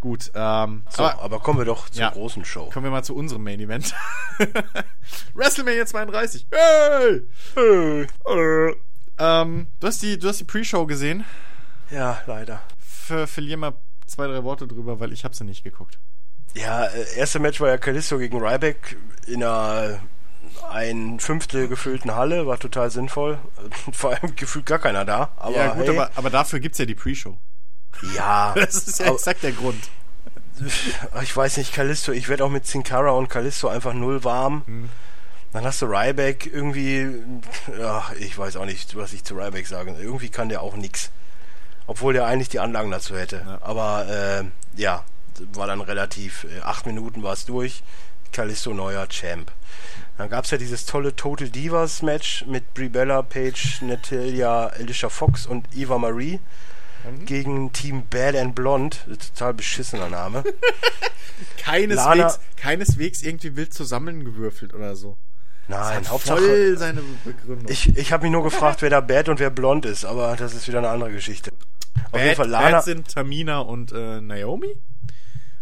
Gut, ähm, So, aber aber, kommen wir doch zur Ja. großen Show. kommen wir mal zu unserem Main Event. [LAUGHS] WrestleMania 32. Hey! Äh, Äh, ähm, du hast die, du hast die Pre-Show gesehen. Ja, leider. Ver, verlier mal zwei, drei Worte drüber, weil ich habe sie nicht geguckt. Ja, äh, erste Match war ja Kalisto gegen Ryback in einer ein Fünftel gefüllten Halle, war total sinnvoll. [LAUGHS] Vor allem gefühlt gar keiner da. Aber ja gut, hey, aber, aber dafür gibt's ja die Pre-Show. ja, [LAUGHS] Das ist ja aber, exakt der Grund. [LAUGHS] ich weiß nicht, Kalisto, ich werde auch mit Sin Cara und Kalisto einfach null warm. Hm. Dann hast du Ryback irgendwie, ja, ich weiß auch nicht, was ich zu Ryback sage. Irgendwie kann der auch nix. Obwohl der eigentlich die Anlagen dazu hätte. Ja. Aber äh, ja, war dann relativ, äh, acht Minuten war es durch. Kalisto neuer Champ. Dann gab es ja dieses tolle Total Divas Match mit Brie Bella, Paige, Natalia, Alicia Fox und Eva Marie Mhm. gegen Team Bad and Blonde. Total beschissener Name. [LAUGHS] Keineswegs, Lana- keineswegs irgendwie wild zusammengewürfelt oder so. Nein, Hauptsache. voll seine Begründung. Ich, ich habe mich nur gefragt, wer da Bad und wer blond ist, aber das ist wieder eine andere Geschichte. Auf jeden bad, Fall Lana. bad sind Tamina und äh, Naomi,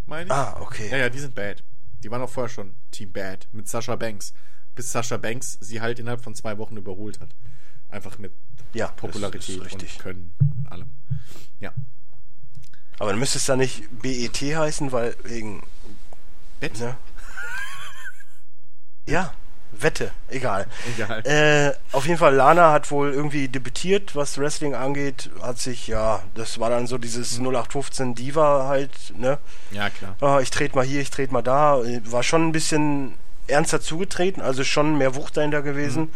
meine ich. ah, okay. Ja, ja, die sind bad. Die waren auch vorher schon Team Bad mit Sasha Banks. Bis Sasha Banks sie halt innerhalb von zwei Wochen überholt hat. Einfach mit Ja, Popularität und Können und allem. Ja. Aber dann müsste es da nicht BET heißen, weil wegen. Bett? Ne? [LAUGHS] Ja, Wette, egal. Egal. Äh, auf jeden Fall, Lana hat wohl irgendwie debütiert, was Wrestling angeht. Hat sich, ja, das war dann so dieses 0815 Diva halt, ne? Ja, klar. Ah, ich trete mal hier, ich trete mal da. War schon ein bisschen ernster zugetreten, also schon mehr Wucht dahinter gewesen.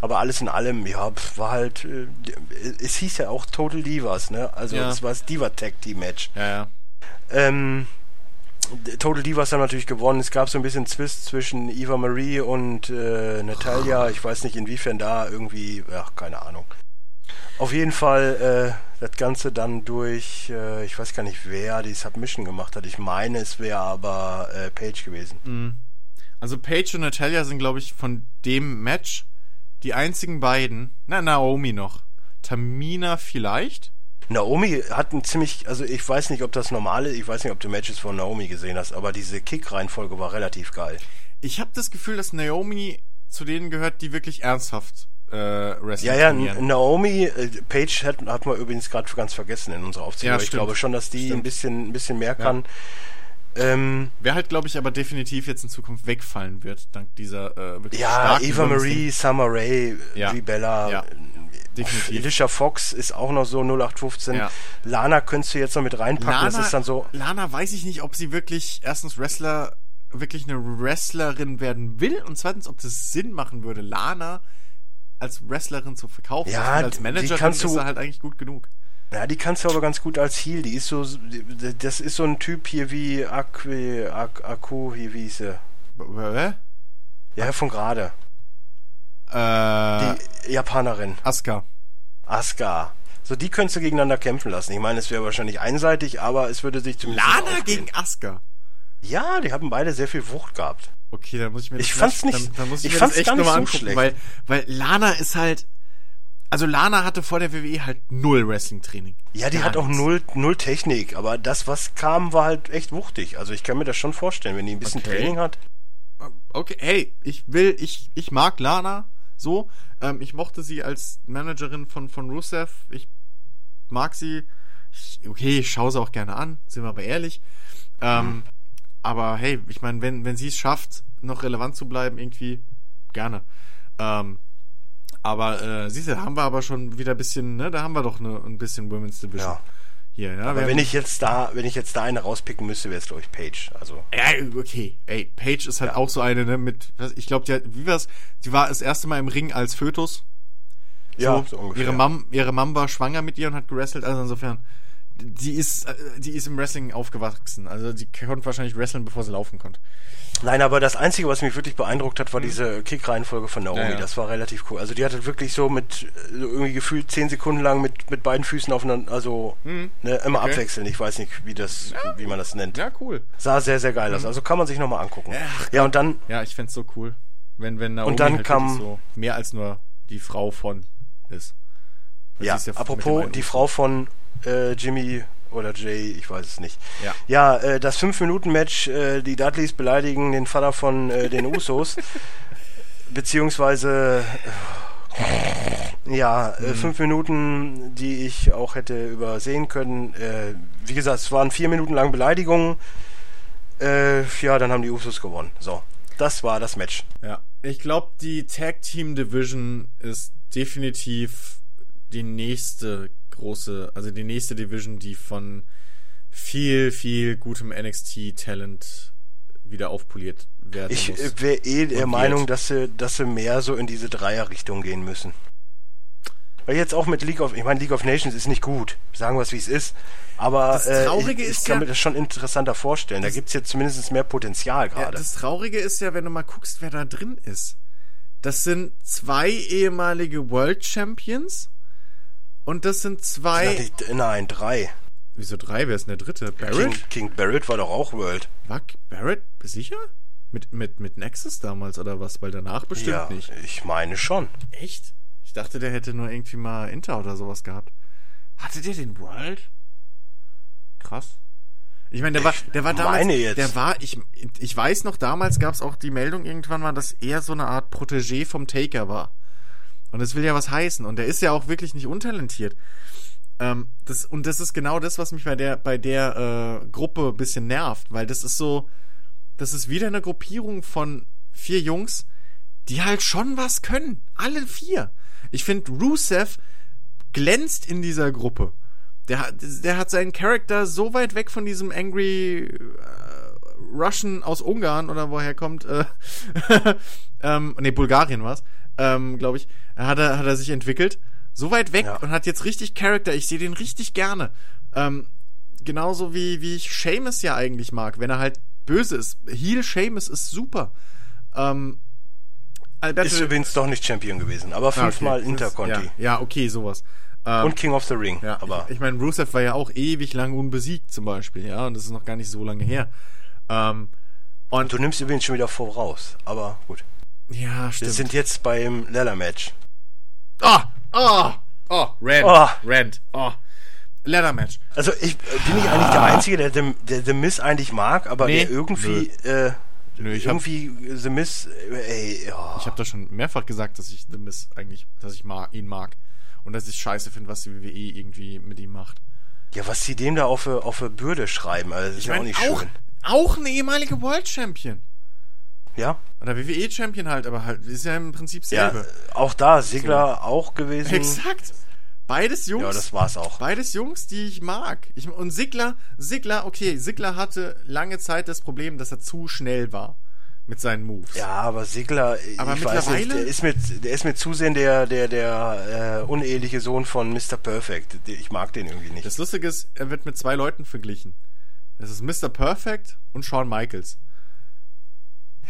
Aber alles in allem, ja, war halt, äh, es hieß ja auch Total Divas, ne? Also Ja. das war das Diva Tag Team Match. Ja, ja. Ähm, Total Divas haben natürlich gewonnen. Es gab so ein bisschen Zwist zwischen Eva Marie und äh, Natalia. Ich weiß nicht, inwiefern da irgendwie, ach, keine Ahnung. Auf jeden Fall äh, das Ganze dann durch, äh, ich weiß gar nicht, wer die Submission gemacht hat. Ich meine, es wäre aber äh, Paige gewesen. Mhm. Also Paige und Natalia sind, glaube ich, von dem Match die einzigen beiden. Na, Naomi noch. Tamina vielleicht? Naomi hat ein ziemlich, also ich weiß nicht, ob das normal ist, ich weiß nicht, ob du Matches von Naomi gesehen hast, aber diese Kick-Reihenfolge war relativ geil. Ich habe das Gefühl, dass Naomi zu denen gehört, die wirklich ernsthaft äh, Wrestling Ja, ja, trainieren. Naomi, äh, Paige hat, hat man übrigens gerade ganz vergessen in unserer Aufzählung. Ja, ich glaube schon, dass die Stimmt. ein bisschen, ein bisschen mehr kann. Ähm, Wer halt, glaube ich, aber definitiv jetzt in Zukunft wegfallen wird, dank dieser äh, wirklich ja, Eva Marie, Summer Rae, Ja. Bella, Ja, äh, definitiv. Alicia Fox ist auch noch so 0815. Ja. Lana könntest du jetzt noch mit reinpacken, Lana, das ist dann so. Lana weiß ich nicht, ob sie wirklich erstens Wrestler, wirklich eine Wrestlerin werden will und zweitens, ob das Sinn machen würde, Lana als Wrestlerin zu verkaufen. Ja, als Managerin kannst ist du- sie halt eigentlich gut genug. Ja, die kannst du aber ganz gut als Heel. Die ist so, das ist so ein Typ hier wie Akwe, Ak, Aku, hier wie hieß sie? Hä? Ja, von gerade. Äh, Die Japanerin. Asuka. Asuka. So, die könntest du gegeneinander kämpfen lassen. Ich meine, es wäre wahrscheinlich einseitig, aber es würde sich zumindest. Lana aufgehen. gegen Asuka. Ja, die haben beide sehr viel Wucht gehabt. Okay, dann muss ich mir Ich das fand's vielleicht- nicht- Dann, dann muss ich, ich mir fand's das echt nochmal so angucken, schlecht. weil, weil Lana ist halt. Also Lana hatte vor der WWE halt null Wrestling-Training. Ja, die Gar hat auch nichts. null, null Technik, aber das, was kam, war halt echt wuchtig. Also ich kann mir das schon vorstellen, wenn die ein bisschen Okay. Training hat. Okay, hey, ich will, ich, ich mag Lana so. Ähm, ich mochte sie als Managerin von, von Rusev. Ich mag sie. Ich, okay, ich schaue sie auch gerne an, sind wir aber ehrlich. Ähm, Aber hey, ich meine, wenn, wenn sie es schafft, noch relevant zu bleiben, irgendwie, gerne. Ähm, aber äh, siehst du, da haben wir aber schon wieder ein bisschen, ne, da haben wir doch ne, ein bisschen Women's Division. Ja. Hier, ja. Aber wenn ich jetzt da, wenn ich jetzt da eine rauspicken müsste, wäre es glaube ich Page. Also Ja, okay. Ey, Paige ist halt Ja. auch so eine, ne, mit, was- ich glaube, die hat, wie war's? Die war das erste Mal im Ring als Fötus. ja, so, so ungefähr. Ihre Mom, ihre Mom war schwanger mit ihr und hat gewrestelt, also insofern. Die ist, äh, die ist im Wrestling aufgewachsen. Also die konnte wahrscheinlich wresteln, bevor sie laufen konnte. Nein, aber das Einzige, was mich wirklich beeindruckt hat, war diese Kick-Reihenfolge von Naomi. Mhm. Ja, ja. Das war relativ cool. Also die hatte wirklich so mit äh, so irgendwie gefühlt zehn Sekunden lang mit, mit beiden Füßen aufeinander, also ne, immer Mhm. Okay. abwechseln. Ich weiß nicht, wie das, wie man das nennt. Ja, cool. Sah sehr, sehr geil aus. Also kann man sich nochmal angucken. Ja. Ja, und dann, Ja, ich fänd's so cool. Wenn, wenn Naomi Und dann halt kam- so mehr als nur die Frau von ist. Weil ja, dem apropos die. Frau von äh, Jimmy oder Jay, ich weiß es nicht. Ja. Ja, äh, das 5-Minuten-Match, äh, die Dudleys beleidigen den Vater von äh, den Usos. [LAUGHS] beziehungsweise, äh, ja, Mhm. äh, fünf Minuten, die ich auch hätte übersehen können. Äh, wie gesagt, es waren vier Minuten lang Beleidigungen. Ja, dann haben die Usos gewonnen. So, das war das Match. Ja, ich glaube, die Tag Team Division ist definitiv die nächste große, also die nächste Division, die von viel, viel gutem NXT-Talent wieder aufpoliert werden Ich muss. wäre eh der Meinung, wird. dass sie, dass sie mehr so in diese Dreierrichtung gehen müssen. Weil jetzt auch mit League of, ich meine, League of Nations ist nicht gut, sagen wir es wie es ist, aber Das äh, Traurige ich, ich ist kann ja- mir das schon interessanter vorstellen. Da gibt's jetzt zumindest mehr Potenzial Ja, gerade. das Traurige ist ja, wenn du mal guckst, wer da drin ist. Das sind zwei ehemalige World Champions und das sind zwei. Ja, die- Nein, drei. Wieso drei? Wer ist denn der dritte? King, Barrett? King Barrett war doch auch World. War Barrett sicher? Mit, mit, mit Nexus damals oder was? Weil danach bestimmt ja, nicht. ich meine schon. Echt? Ich dachte, der hätte nur irgendwie mal Inter oder sowas gehabt. Hatte der den World? Krass. Ich meine, der war, der war damals, meine jetzt. der war, ich, ich weiß noch, damals gab es auch die Meldung irgendwann mal, dass er so eine Art Protégé vom Taker war. Und das will ja was heißen. Und der ist ja auch wirklich nicht untalentiert. Ähm, das, und das ist genau das, was mich bei der, bei der äh, Gruppe ein bisschen nervt, weil das ist so, das ist wieder eine Gruppierung von vier Jungs, die halt schon was können. Alle vier. Ich finde, Rusev glänzt in dieser Gruppe. Der, hat- der hat seinen Charakter so weit weg von diesem Angry äh, Russian aus Ungarn oder woher kommt, äh, [LAUGHS] ähm, nee, Bulgarien war's, ähm, glaube ich, hat er, hat er sich entwickelt. So weit weg Ja. und hat jetzt richtig Charakter. Ich sehe den richtig gerne. Ähm, genauso wie, wie ich Seamus ja eigentlich mag, wenn er halt böse ist. Heel Seamus ist super. Ähm, Alberto, Ist übrigens doch nicht Champion gewesen, aber Ah, okay. fünfmal Das- Interconti. Ja, ja, okay, sowas. Ähm, Und King of the Ring. ja, aber ich, ich meine, Rusev war ja auch ewig lang unbesiegt zum Beispiel, ja, und das ist noch gar nicht so lange her. Ähm, und du nimmst übrigens schon wieder voraus. Aber gut. Ja, Wir stimmt. sind jetzt beim Leather Match. Ah, ah, oh, Rand, Oh. Rand, oh. Leather Match. Also ich äh, bin ich eigentlich der Einzige, der, The- der The Miz eigentlich mag, aber Nee, der irgendwie äh, Nö, ich hab- irgendwie The Miz, äh, ey, ja. Ich habe da schon mehrfach gesagt, dass ich The Miz eigentlich, dass ich mag, ihn mag. Und dass ich scheiße finde, was die WWE irgendwie mit ihm macht. ja, was sie dem da auf eine auf Bürde schreiben, also das ist Ich ja auch nicht auch, schön. auch ein ehemaliger World Champion. Ja, Oder WWE Champion halt, aber halt, ist ja im Prinzip ja, selbe. auch da Sigler auch gewesen. Exakt. Beides Jungs. Ja, das war's auch. Beides Jungs, die ich mag. Ich, und Sigler, Sigler, okay, Sigler hatte lange Zeit das Problem, dass er zu schnell war mit seinen Moves. Ja, aber Sigler, Aber ich weiß nicht, der ist mit, der ist mit Zusehen der, der, der äh, uneheliche Sohn von Mr. Perfect. Ich mag den irgendwie nicht. Das Lustige ist, er wird mit zwei Leuten verglichen. Das ist Mr. Perfect und Shawn Michaels.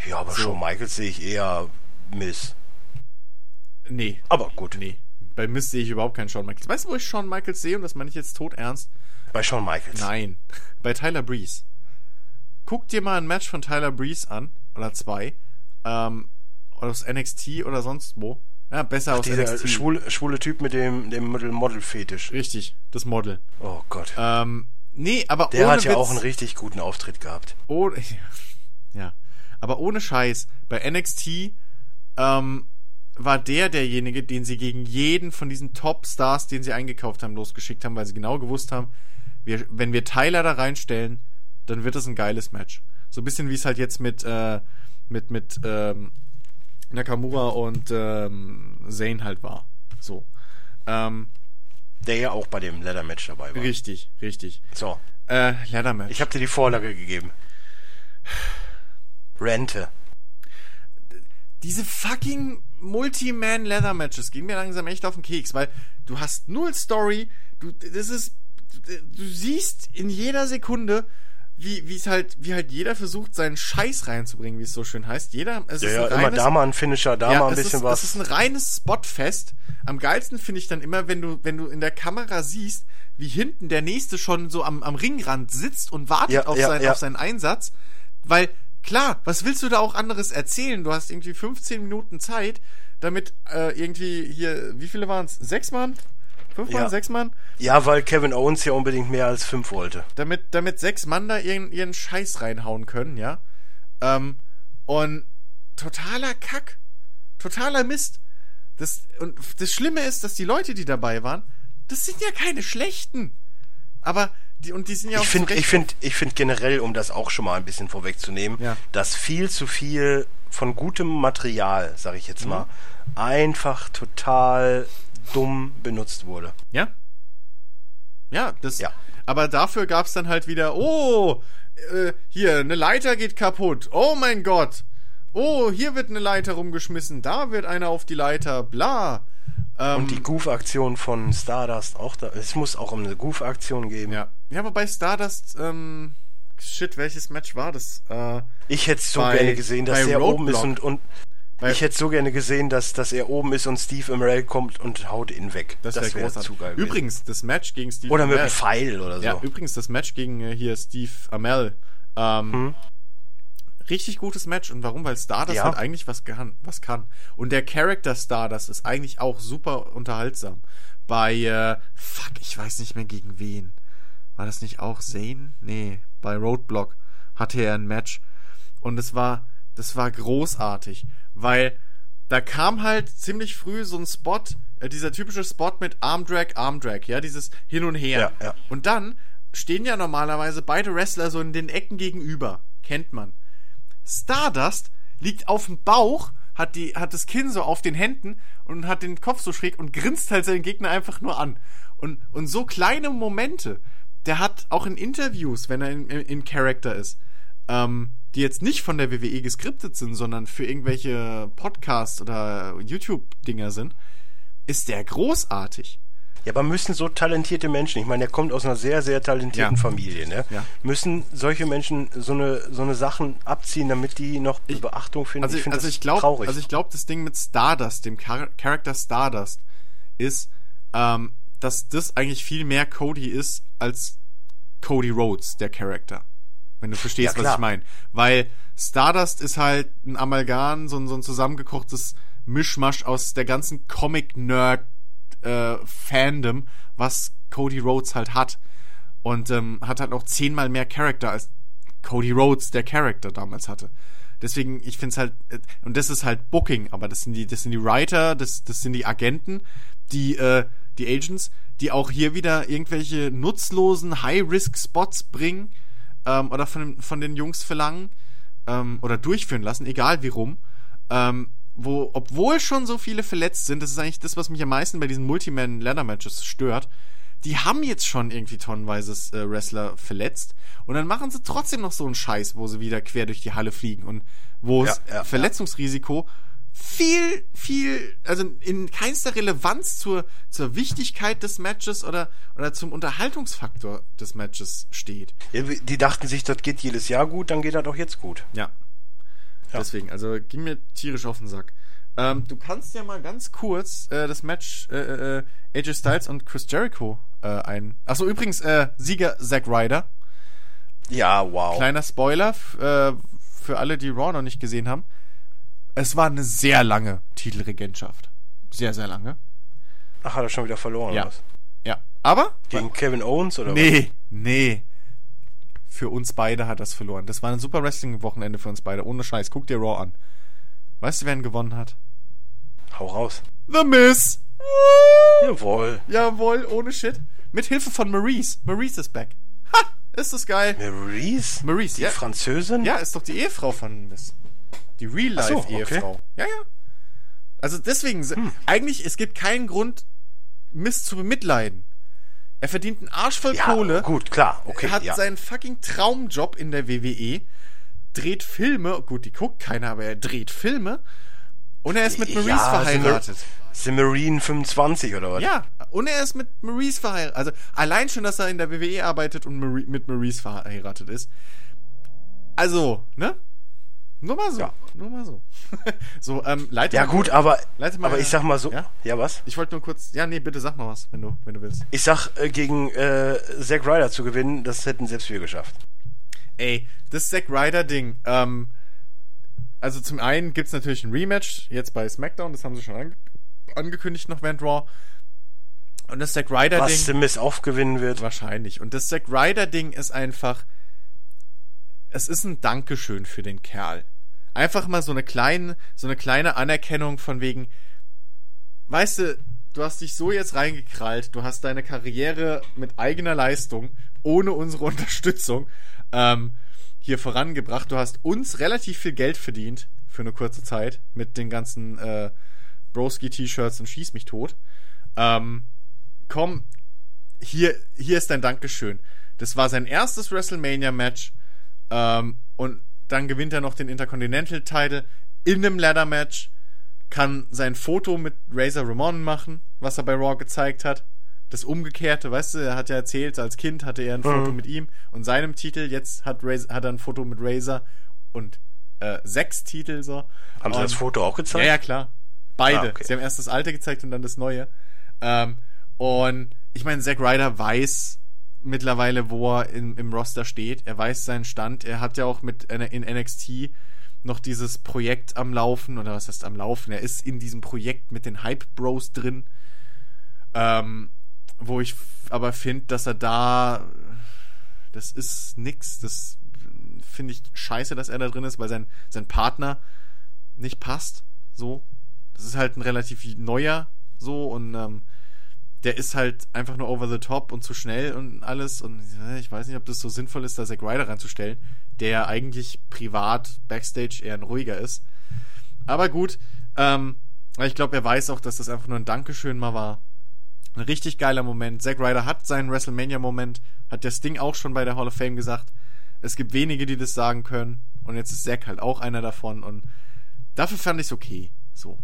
Ja, aber so. Shawn Michaels sehe ich eher Miss. Nee. Aber gut, Nee. Bei Miss sehe ich überhaupt keinen Shawn Michaels. Weißt du, wo ich Shawn Michaels sehe? Und das meine ich jetzt tot ernst. bei Shawn Michaels. Nein. [LAUGHS] Bei Tyler Breeze. Guck dir mal ein Match von Tyler Breeze an. Oder zwei. Ähm, aus NXT oder sonst wo. Ja, besser aus Dieser NXT. schwule, schwule Typ mit dem, dem Model-Fetisch. Richtig, das Model. Oh Gott. Ähm, nee, aber Der hat ja Witz, auch einen richtig guten Auftritt gehabt. ohne, [LAUGHS] ja, aber ohne Scheiß. Bei NXT ähm, war der derjenige, den sie gegen jeden von diesen Top-Stars, den sie eingekauft haben, losgeschickt haben, weil sie genau gewusst haben, wir, wenn wir Tyler da reinstellen, dann wird es ein geiles Match. So ein bisschen wie es halt jetzt mit, äh, mit, mit ähm, Nakamura und ähm, Zayn halt war. So. Ähm, Der ja auch bei dem Leather-Match dabei war. richtig, richtig. So, Äh, Leather Match. ich habe dir die Vorlage gegeben. Rente. diese fucking Multi-Man Leather Matches gehen mir langsam echt auf den Keks, weil du hast null Story, du das ist du siehst in jeder Sekunde wie wie es halt wie halt jeder versucht seinen Scheiß reinzubringen, wie es so schön heißt. Jeder es Ja, ist ja, ein immer reines, da mal ein Finisher, da ja, mal ein bisschen ist, was. Es ist ein reines Spotfest. Am geilsten finde ich dann immer, wenn du wenn du in der Kamera siehst, wie hinten der nächste schon so am, am Ringrand sitzt und wartet Ja, auf, seinen, auf seinen Einsatz, weil klar, was willst du da auch anderes erzählen? Du hast irgendwie 15 Minuten Zeit, damit äh, irgendwie hier, wie viele waren es? Sechs Mann? Fünf Mann? Ja. Sechs Mann? ja, weil Kevin Owens ja unbedingt mehr als fünf wollte. Damit, damit sechs Mann da ihren, ihren Scheiß reinhauen können, ja? Ähm, und totaler Kack. Totaler Mist. Das, und das Schlimme ist, dass die Leute, die dabei waren, das sind ja keine schlechten. Aber, die, und die sind ja auch Ich finde, ich finde, ich finde generell, um das auch schon mal ein bisschen vorwegzunehmen, Ja. dass viel zu viel von gutem Material, sag ich jetzt mal, einfach total dumm benutzt wurde. Ja? Ja, das. Ja. Aber dafür gab's dann halt wieder, oh, äh, hier, eine Leiter geht kaputt. Oh mein Gott. Oh, hier wird eine Leiter rumgeschmissen. Da wird einer auf die Leiter. Bla. Ähm, Und die Goof-Aktion von Stardust auch da. Es muss auch eine Goof-Aktion geben. ja. Ja, aber bei Stardust, ähm, shit, welches Match war das? Äh, Ich hätte so Bei- gerne gesehen, dass er oben ist Roadblock. und, und Bei- ich hätte so gerne gesehen, dass, dass er oben ist und Steve Amell kommt und haut ihn weg. das wäre wär zu geil. Übrigens, das Match gegen Steve Oder mit einem Amell- Pfeil oder so. Ja, übrigens, das Match gegen äh, hier Steve Amell. Ähm, Hm? Richtig gutes Match. Und warum? Weil Stardust Ja. halt eigentlich was kann, was kann. Und der Character Stardust ist eigentlich auch super unterhaltsam. Bei, äh, fuck, ich weiß nicht mehr gegen wen. War das nicht auch Zane? Nee, bei Roadblock hatte er ein Match. Und es war, das war großartig. Weil da kam halt ziemlich früh so ein Spot, äh, dieser typische Spot mit Armdrag, Armdrag, ja, dieses Hin und Her. Ja, ja. Und dann stehen ja normalerweise beide Wrestler so in den Ecken gegenüber. Kennt man. Stardust liegt auf dem Bauch, hat, die, hat das Kinn so auf den Händen und hat den Kopf so schräg und grinst halt seinen Gegner einfach nur an. Und, und so kleine Momente, der hat auch in Interviews, wenn er in, in, in Character ist, ähm, die jetzt nicht von der WWE geskriptet sind, sondern für irgendwelche Podcasts oder YouTube-Dinger sind, ist der großartig. Ja, aber müssen so talentierte Menschen, ich meine, der kommt aus einer sehr, sehr talentierten Ja. Familie, ne? Ja. Müssen solche Menschen so eine, so eine Sachen abziehen, damit die noch Ich- Beachtung finden? Also, find also ich glaube, traurig. also ich glaube, das Ding mit Stardust, dem Char Charakter Stardust, ist, ähm, dass das eigentlich viel mehr Cody ist als Cody Rhodes, der Charakter. Wenn du verstehst, Ja, was ich meine. Weil Stardust ist halt ein Amalgam, so ein, so ein zusammengekochtes Mischmasch aus der ganzen Comic-Nerd äh, Fandom, was Cody Rhodes halt hat. Und ähm, hat halt noch zehnmal mehr Charakter als Cody Rhodes, der Charakter damals hatte. Deswegen, ich finde es halt, äh, und das ist halt Booking, aber das sind die, das sind die Writer, das, das sind die Agenten, die, äh, die Agents, die auch hier wieder irgendwelche nutzlosen High-Risk-Spots bringen ähm, oder von, den- von den Jungs verlangen ähm, oder durchführen lassen, egal wie rum. Ähm, wo, obwohl schon so viele verletzt sind, das ist eigentlich das, was mich am meisten bei diesen Multiman-Ladder-Matches stört, die haben jetzt schon irgendwie tonnenweise äh, Wrestler verletzt und dann machen sie trotzdem noch so einen Scheiß, wo sie wieder quer durch die Halle fliegen und wo Ja, das ja, ja. Viel, viel, also in keinster Relevanz zur, zur Wichtigkeit des Matches oder, oder zum Unterhaltungsfaktor des Matches steht. Ja, die dachten sich, das geht jedes Jahr gut, dann geht das auch jetzt gut. Ja. Ja. Deswegen, also ging mir tierisch auf den Sack. Ähm, du kannst ja mal ganz kurz äh, das Match äh, äh, AJ Styles und Chris Jericho äh, ein. Achso, übrigens, äh, Sieger Zack Ryder. Ja, wow. Kleiner Spoiler äh, für alle, die Raw noch nicht gesehen haben. Es war eine sehr lange Titelregentschaft. Sehr, sehr lange. Ach, hat er schon wieder verloren, Ja. oder was? Ja. Aber? Gegen Kevin Owens oder Nee, nee. Für uns beide hat das verloren. Das war ein super Wrestling-Wochenende für uns beide. Ohne Scheiß. Guck dir Raw an. Weißt du, wer ihn gewonnen hat? was? Hau raus. The Miz. Jawohl. Jawohl, ohne Shit. Mit Hilfe von Maurice. Maurice ist back. Ha! Ist das geil. Maurice? Maurice, Die ja. Französin? Ja, ist doch die Ehefrau von Miz. Die Ach so, Real-Life-Ehefrau. okay. Ja, ja. Also deswegen, eigentlich, es gibt keinen Grund, Miz zu bemitleiden. Er verdient einen Arsch voll Ja, Kohle. gut, klar. Okay, er hat ja. seinen fucking Traumjob in der WWE, dreht Filme, gut, die guckt keiner, aber er dreht Filme und er ist mit Maurice ja, verheiratet. Marine 25 oder was? Ja, und er ist mit Maurice verheiratet. Also allein schon, dass er in der WWE arbeitet und mit Maurice verheiratet ist. Also, ne? Nur mal so. Ja. Nur mal so. [LAUGHS] so, ähm, leite Ja gut, kurz- aber, leite mal- aber ich sag mal so. Ja? Ja, was? Ich wollte nur kurz. Ja, nee, bitte sag mal was, wenn du, wenn du willst. Ich sag, äh, gegen äh, Zack Ryder zu gewinnen, das hätten selbst wir geschafft. Ey, das Zack Ryder-Ding, ähm, also zum einen gibt's natürlich ein Rematch, jetzt bei SmackDown, das haben sie schon ange angekündigt noch während Raw. Und das Zack Was Ryder-Ding. The Miss auch gewinnen wird. Wahrscheinlich. Und das Zack Ryder-Ding ist einfach. Es ist ein Dankeschön für den Kerl. Einfach mal so eine kleine, so eine kleine Anerkennung von wegen. Weißt du, du hast dich so jetzt reingekrallt, du hast deine Karriere mit eigener Leistung, ohne unsere [LAUGHS] Unterstützung, ähm, hier vorangebracht. Du hast uns relativ viel Geld verdient für eine kurze Zeit mit den ganzen äh, Broski-T-Shirts und Schieß mich tot. Ähm, komm, hier, hier ist dein Dankeschön. Das war sein erstes WrestleMania-Match ähm, und dann gewinnt er noch den Intercontinental-Title in einem Ladder-Match, kann sein Foto mit Razor Ramon machen, was er bei Raw gezeigt hat. Das Umgekehrte, weißt du, er hat ja erzählt, als Kind hatte er ein Foto mit ihm und seinem Titel, jetzt hat, Razor, hat er ein Foto mit Razor und äh, sechs Titel so. Haben sie das Foto auch gezeigt? ja, ja, klar. Beide. Ah, okay. Sie haben erst das alte gezeigt und dann das neue. Ähm, und ich meine, Zack Ryder weiß mittlerweile, wo er in, im Roster steht. Er weiß seinen Stand. Er hat ja auch mit in NXT noch dieses Projekt am Laufen, oder was heißt am Laufen? Er ist in diesem Projekt mit den Hype Bros drin. Ähm, wo ich aber finde, dass er da. Das ist nix. Das finde ich scheiße, dass er da drin ist, weil sein, sein Partner nicht passt. So. Das ist halt ein relativ neuer so und ähm, der ist halt einfach nur over the top und zu schnell und alles. Und äh, ich weiß nicht, ob das so sinnvoll ist, da Zack Ryder reinzustellen, der eigentlich privat Backstage eher ein ruhiger ist. Aber gut, ähm, ich glaube, er weiß auch, dass das einfach nur ein Dankeschön mal war. Ein richtig geiler Moment. Zack Ryder hat seinen WrestleMania-Moment, hat der Sting auch schon bei der Hall of Fame gesagt. Es gibt wenige, die das sagen können. Und jetzt ist Zack halt auch einer davon. Und dafür fand ich es okay. So.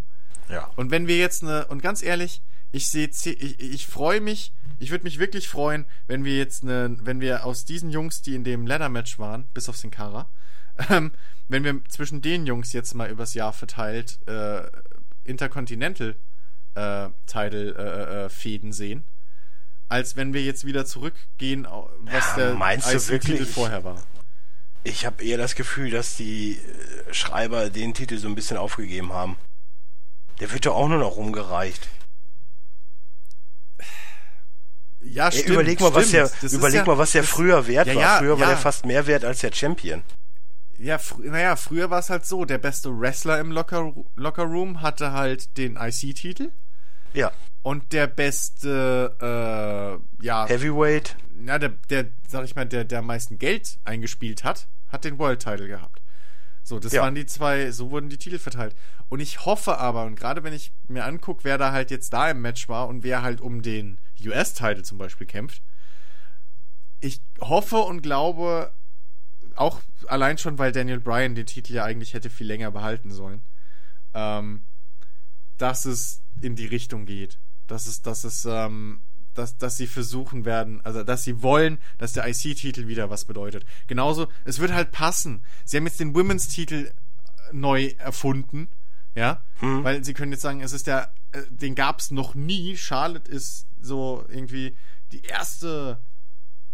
Ja. Und wenn wir jetzt eine, und ganz ehrlich, ich sehe, ich, ich freue mich, ich würde mich wirklich freuen, wenn wir jetzt eine, wenn wir aus diesen Jungs, die in dem Ladder-Match waren, bis auf Sin Cara, [LAUGHS] ähm, wenn wir zwischen den Jungs jetzt mal übers Jahr verteilt äh, Intercontinental äh, Title äh, äh, Fäden sehen, als wenn wir jetzt wieder zurückgehen, was Ja, der meinst du wirklich? vorher war. Ich habe eher das Gefühl, dass die äh, Schreiber den Titel so ein bisschen aufgegeben haben. Der wird doch auch nur noch rumgereicht. Ja, Ey, überleg mal, was der, Das überleg ja- mal, was der früher wert Ja, war. ja, früher war ja. der fast mehr wert als der Champion. Ja, fr naja, früher war es halt so, der beste Wrestler im Locker, Locker Room hatte halt den IC-Titel Ja. und der beste, äh, ja, Heavyweight. na, der, der, sag ich mal, der, der am meisten Geld eingespielt hat, hat den World-Title gehabt. So, das Ja. waren die zwei, so wurden die Titel verteilt. Und ich hoffe aber, und gerade wenn ich mir angucke, wer da halt jetzt da im Match war und wer halt um den US-Title zum Beispiel kämpft, ich hoffe und glaube, auch allein schon, weil Daniel Bryan den Titel ja eigentlich hätte viel länger behalten sollen, ähm, dass es in die Richtung geht. Dass es, dass es, ähm, dass, dass sie versuchen werden, also dass sie wollen, dass der IC-Titel wieder was bedeutet. Genauso, es wird halt passen. Sie haben jetzt den Women's-Titel neu erfunden, ja, Hm. weil sie können jetzt sagen, es ist der, äh, den gab's noch nie. Charlotte ist so irgendwie die erste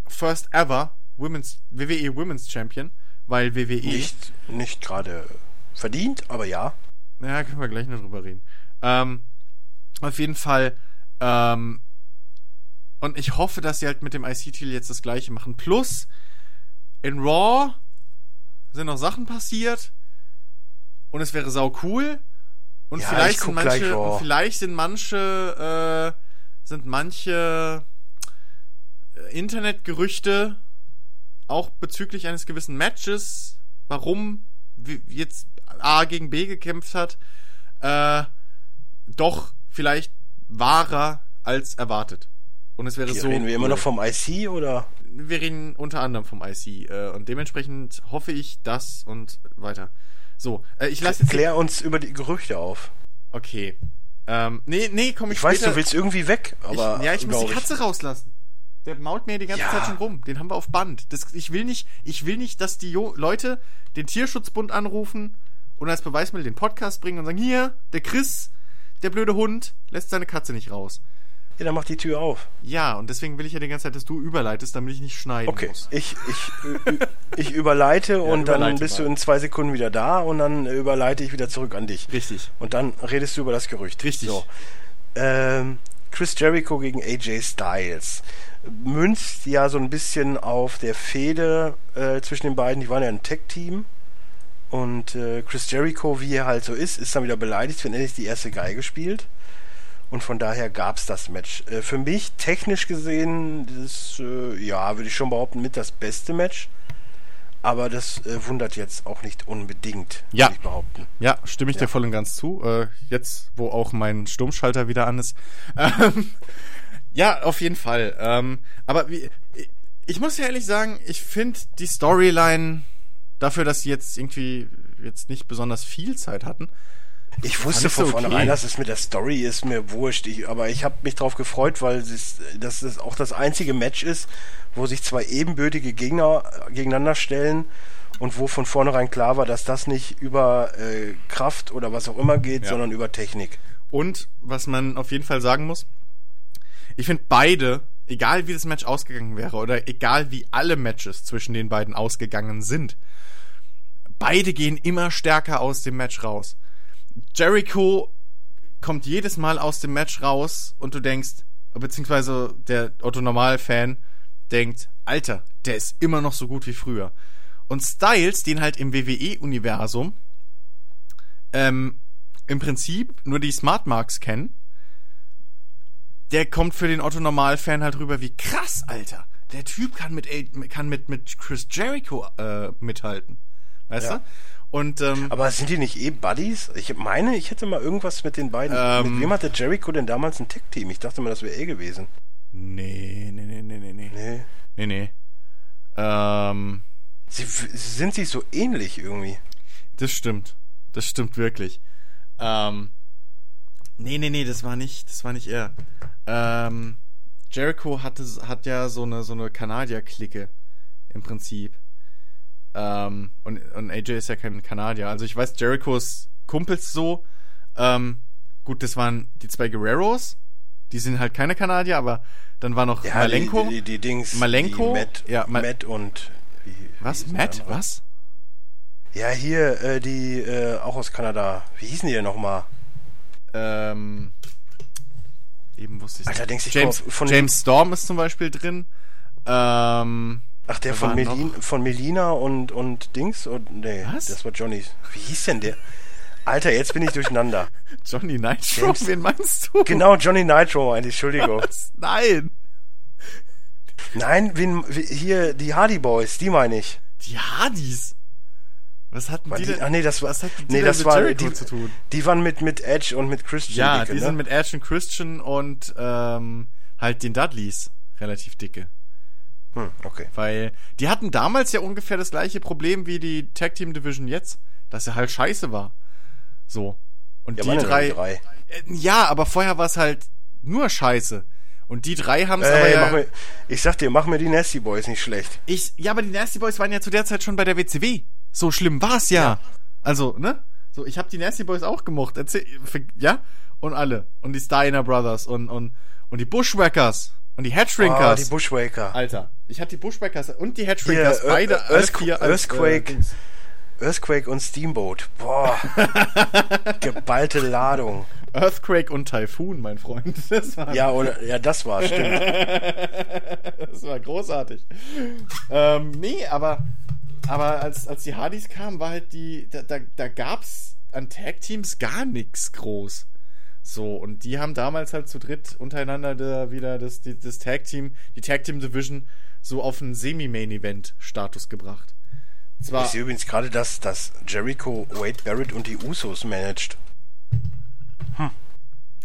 First ever Women's, WWE Women's Champion, weil WWE. Nicht, nicht gerade verdient, aber ja. Ja, können wir gleich noch drüber reden. Ähm, auf jeden Fall, ähm, und ich hoffe, dass sie halt mit dem IC-Titel jetzt das gleiche machen. Plus, in Raw sind noch Sachen passiert und es wäre sau cool. Und Ja, vielleicht ich sind guck gleich manche, Raw. und vielleicht sind manche, äh, sind manche äh, Internetgerüchte auch bezüglich eines gewissen Matches, warum jetzt A gegen B gekämpft hat, äh, doch vielleicht wahrer als erwartet. Und es wäre Hier so. reden wir immer noch vom IC oder? Wir reden unter anderem vom IC. Äh, und dementsprechend hoffe ich das und weiter. So, äh, ich lasse jetzt. Klär uns über die Gerüchte auf. Okay. Ähm, nee, nee, komm ich, Ich weiß, später. du willst irgendwie weg, aber. ich, ja, ich muss die Katze rauslassen. Der mault mir die ganze Ja. Zeit schon rum. Den haben wir auf Band. Das, ich will nicht, ich will nicht, dass die jo Leute den Tierschutzbund anrufen und als Beweismittel den Podcast bringen und sagen, hier, der Chris, der blöde Hund, lässt seine Katze nicht raus. Ja, dann mach die Tür auf. Ja, und deswegen will ich ja die ganze Zeit, dass du überleitest, damit ich nicht schneiden Okay, muss. ich, ich, ü- ich überleite [LAUGHS] und dann überleite bist mal. du in zwei Sekunden wieder da und dann überleite ich wieder zurück an dich. Richtig. Und dann redest du über das Gerücht. Richtig. So. Ähm, Chris Jericho gegen AJ Styles. Münzt ja so ein bisschen auf der Fehde äh, zwischen den beiden. Die waren ja ein Tech-Team. Und äh, Chris Jericho, wie er halt so ist, ist dann wieder beleidigt, wenn er nicht die erste Geige spielt. Und von daher gab's das Match. Äh, für mich, technisch gesehen, das, äh, ja, würde ich schon behaupten, mit das beste Match. Aber das äh, wundert jetzt auch nicht unbedingt, Ja. würde ich behaupten. Ja, stimme ich dir voll und ganz zu. Äh, jetzt, wo auch mein Sturmschalter wieder an ist. [LAUGHS] Ähm, Ja, auf jeden Fall. Ähm, aber wie, ich muss ja ehrlich sagen, ich finde die Storyline dafür, dass sie jetzt irgendwie jetzt nicht besonders viel Zeit hatten. Ich wusste von sie vornherein, okay. dass es mit der Story ist mir wurscht. Ich, aber ich habe mich darauf gefreut, weil es, dass es auch das einzige Match ist, wo sich zwei ebenbürtige Gegner gegeneinander stellen und wo von vornherein klar war, dass das nicht über äh, Kraft oder was auch immer geht, Ja. sondern über Technik. Und was man auf jeden Fall sagen muss, ich finde beide, egal wie das Match ausgegangen wäre oder egal wie alle Matches zwischen den beiden ausgegangen sind, beide gehen immer stärker aus dem Match raus. Jericho kommt jedes Mal aus dem Match raus und du denkst, beziehungsweise der Otto-Normal-Fan denkt, Alter, der ist immer noch so gut wie früher. Und Styles, den halt im WWE-Universum ähm, im Prinzip nur die Smart Marks kennen, der kommt für den Otto-Normal-Fan halt rüber wie krass, Alter. Der Typ kann mit, kann mit, mit Chris Jericho äh, mithalten. Weißt Ja. du? Und ähm, Aber sind die nicht eh Buddies? Ich meine, ich hätte mal irgendwas mit den beiden. Ähm. mit wem hatte Jericho denn damals ein Tech-Team? Ich dachte mal, das wäre eh gewesen. nee, nee, nee, nee, nee, nee. Nee. Nee, nee. Ähm, Sie, sie sind sich so ähnlich irgendwie. das stimmt. Das stimmt wirklich. Ähm, nee, nee, nee, das war nicht, das war nicht er. Ähm, Jericho hatte, hat ja so eine, so eine Kanadier-Clique. Im Prinzip. Ähm, und, und AJ ist ja kein Kanadier. Also ich weiß, Jerichos Kumpels so. Ähm, gut, das waren die zwei Guerreros. Die sind halt keine Kanadier, aber dann war noch Malenko. Die, die, die Dings. Malenko? Die Matt, Ja, Ma- Matt und. Wie, Was? wie Matt? Was? Ja, hier, äh, die, äh, auch aus Kanada. Wie hießen die denn nochmal? Ähm, eben wusste ich Alter, denkst du, ich James, von- James Storm ist zum Beispiel drin. Ähm, Ach, der von, Melin, von Melina und, und Dings? Und, nee, Was? das war Johnny. Wie hieß denn der? Alter, jetzt bin ich durcheinander. [LAUGHS] Johnny Nitro, James- wen meinst du? Genau, Johnny Nitro, meinte ich, Entschuldigung. Was? Nein. Nein, wen, hier, die Hardy Boys, die meine ich. Die Hardys. Was hatten die die, denn? ach nee, das war, was hatten die nee, das mit war, die, zu tun? die waren mit, mit Edge und mit Christian Ja, dicke, die ne? sind mit Ash und Christian und ähm, halt den Dudleys relativ dicke. Hm, okay. Weil die hatten damals ja ungefähr das gleiche Problem wie die Tag Team Division jetzt, dass er halt scheiße war. So. Und Ja, die ja drei, drei. Äh, Ja, aber vorher war es halt nur scheiße. Und die drei haben es aber Ey, ja. mach mir, ich sag dir, mach mir die Nasty Boys nicht schlecht. ich, ja, aber die Nasty Boys waren ja zu der Zeit schon bei der WCW. So schlimm war's ja. Also, ne? So, ich habe die Nasty Boys auch gemocht. Erzähl, ja? Und alle. Und die Steiner Brothers und, und, und die Bushwhackers und die Headshrinkers. die Bushwaker. Alter, ich hatte die Bushwhackers und die Headshrinkers, Ear- beide alle Earthqu- vier als, Earthquake. Äh. Earthquake und Steamboat. Boah. [LAUGHS] Geballte Ladung. Earthquake und Typhoon, mein Freund. [LAUGHS] Das war, Ja, oder, ja, das war, stimmt. [LAUGHS] das war großartig. Ähm, nee, aber, aber als, als die Hardys kamen, war halt die, da, da, da gab's an Tag-Teams gar nichts groß. So, und die haben damals halt zu dritt untereinander da wieder das, die, das Tag-Team, die Tag-Team-Division so auf einen Semi-Main-Event-Status gebracht. Zwar, Ich sehe übrigens gerade, dass, dass Jericho, Wade Barrett und die Usos managt.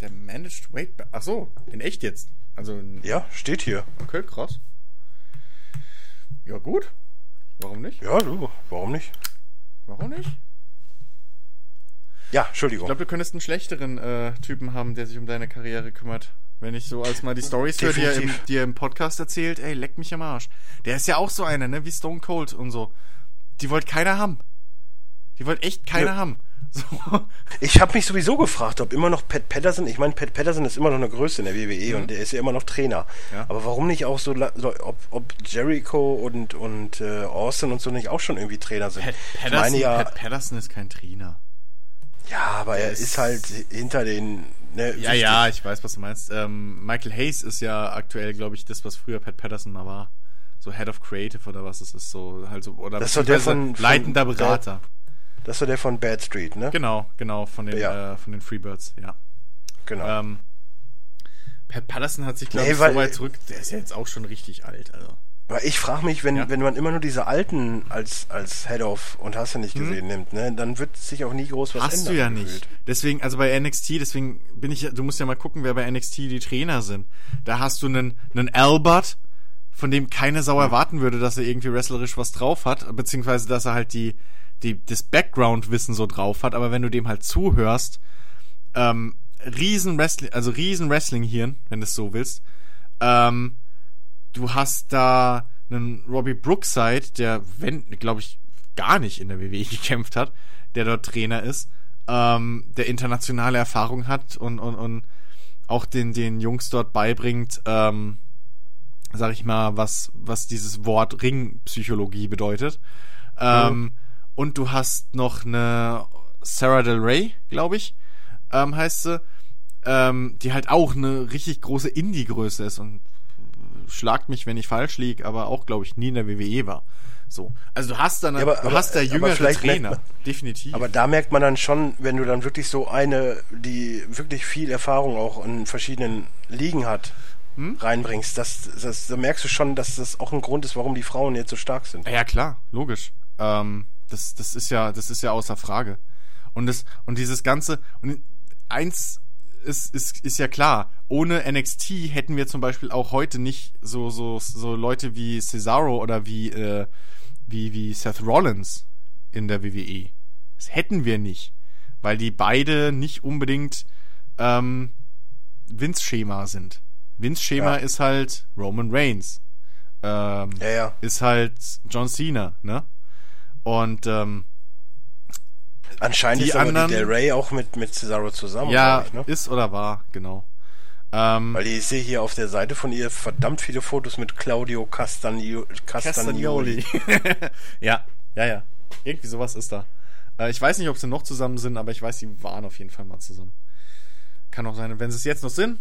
der Managed Weight, ach so, in echt jetzt. Also, in, Ja, steht hier. okay, krass. Ja, gut. Warum nicht? Ja, du, warum nicht? Warum nicht? Ja, Ich Entschuldigung. glaube, du könntest einen schlechteren äh, Typen haben, der sich um deine Karriere kümmert. Wenn ich so als mal die Stories höre, die er, im, die er im Podcast erzählt, ey, leck mich am Arsch. Der ist ja auch so einer, ne, wie Stone Cold und so. Die wollte keiner haben. Die wollte echt keiner Nö. haben. [LAUGHS] So. Ich habe mich sowieso gefragt, ob immer noch Pat Patterson, ich meine, Pat Patterson ist immer noch eine Größe in der WWE und der ist ja immer noch Trainer. Mhm. Ja. Aber warum nicht auch so, ob, ob Jericho und, und äh, Austin und so nicht auch schon irgendwie Trainer sind? Pat ich Patterson, meine ja, Pat Patterson ist kein Trainer. ja, aber er ist- ist, halt hinter den. Ne, Ja, ja, ich weiß, was du meinst. Ähm, Michael Hayes ist ja aktuell, glaube ich, das, was früher Pat Patterson mal war. So Head of Creative oder was es ist, so halt so oder Das doch der von- von- leitender Berater. Das war der von Bad Street, ne? Genau, genau von den Ja. äh, von den Freebirds, ja. Genau. Ähm, Pat Patterson hat sich, glaube Nee, ich, so weit zurück. Der ist ja jetzt auch schon richtig alt, also. Aber ich frage mich, wenn, Ja. wenn man immer nur diese alten als, als Head-Off und hast du nicht gesehen nimmt, ne, dann wird sich auch nie groß was ändern. Hast du ja gefühlt. nicht. Deswegen, also bei NXT, deswegen bin ich, ja- du musst ja mal gucken, wer bei NXT die Trainer sind. Da hast du einen, einen Albert, von dem keine Sau erwarten würde, dass er irgendwie wrestlerisch was drauf hat, beziehungsweise dass er halt die, die, das Background-Wissen so drauf hat, aber wenn du dem halt zuhörst, ähm, riesen Wrestling, also riesen Wrestling-Hirn, wenn du es so willst, ähm, du hast da einen Robbie Brookside, der, wenn, glaube ich, gar nicht in der WWE [LAUGHS] gekämpft hat, der dort Trainer ist, ähm, der internationale Erfahrung hat und, und, und auch den, den Jungs dort beibringt, ähm, sag ich mal, was, was dieses Wort Ringpsychologie bedeutet. Ähm, Und du hast noch eine Sarah Del Rey, glaube ich, ähm, heißt sie, ähm, die halt auch eine richtig große Indie-Größe ist und schlagt mich, wenn ich falsch lieg, aber auch, glaube ich, nie in der WWE war. So. Also du hast dann, Ja, aber- du aber- hast da jüngere Trainer. man- Definitiv. Aber da merkt man dann schon, wenn du dann wirklich so eine, die wirklich viel Erfahrung auch in verschiedenen Ligen hat, Hm? reinbringst, das, das, da merkst du schon, dass das auch ein Grund ist, warum die Frauen jetzt so stark sind. Ja, klar, logisch. Ähm, das, das ist ja, das ist ja außer Frage. Und das, und dieses Ganze, und eins ist, ist, ist ja klar, ohne NXT hätten wir zum Beispiel auch heute nicht so, so, so Leute wie Cesaro oder wie, äh, wie, wie Seth Rollins in der WWE. Das hätten wir nicht. Weil die beide nicht unbedingt ähm, Vince-Schema sind. Vince-Schema Ja. ist halt Roman Reigns. Ähm, Ja, ja. ist halt John Cena, ne? Und ähm, Anscheinend Die ist aber anderen- die Del Rey auch mit, mit Cesaro zusammen, ja, ich, ne? ist oder war, genau. Ähm, Weil ich sehe hier auf der Seite von ihr verdammt viele Fotos mit Claudio Castagno Castagnoli. [LAUGHS] ja, ja, ja. Irgendwie sowas ist da. Äh, ich weiß nicht, ob sie noch zusammen sind, aber ich weiß, sie waren auf jeden Fall mal zusammen. Kann auch sein, wenn sie es jetzt noch sind,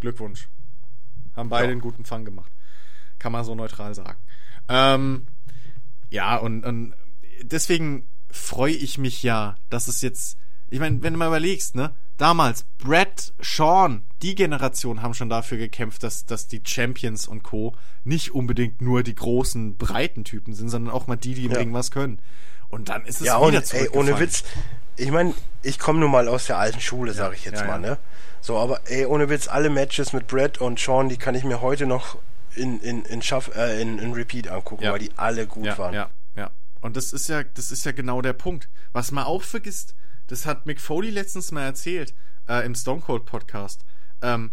Glückwunsch. Haben beide Ja. einen guten Fang gemacht. Kann man so neutral sagen. Ähm, ja, und, und deswegen freue ich mich ja, dass es jetzt, ich meine, wenn du mal überlegst, ne, damals, Brett, Sean, die Generation haben schon dafür gekämpft, dass, dass die Champions und Co. nicht unbedingt nur die großen, breiten Typen sind, sondern auch mal die, die Ja. Ring was können. Und dann ist es Ja, und wieder ey, ohne. Witz, ich meine, ich komme nun mal aus der alten Schule, sage ich jetzt ja, mal, ja. ne? So, aber ey, ohne Witz, alle Matches mit Brett und Sean, die kann ich mir heute noch in, in, in, Schaff, äh, in, in Repeat angucken, Ja. weil die alle gut ja, waren. Ja, ja. Und das ist ja, das ist ja genau der Punkt. Was man auch vergisst, das hat Mick Foley letztens mal erzählt, äh, im Stone Cold Podcast. Ähm,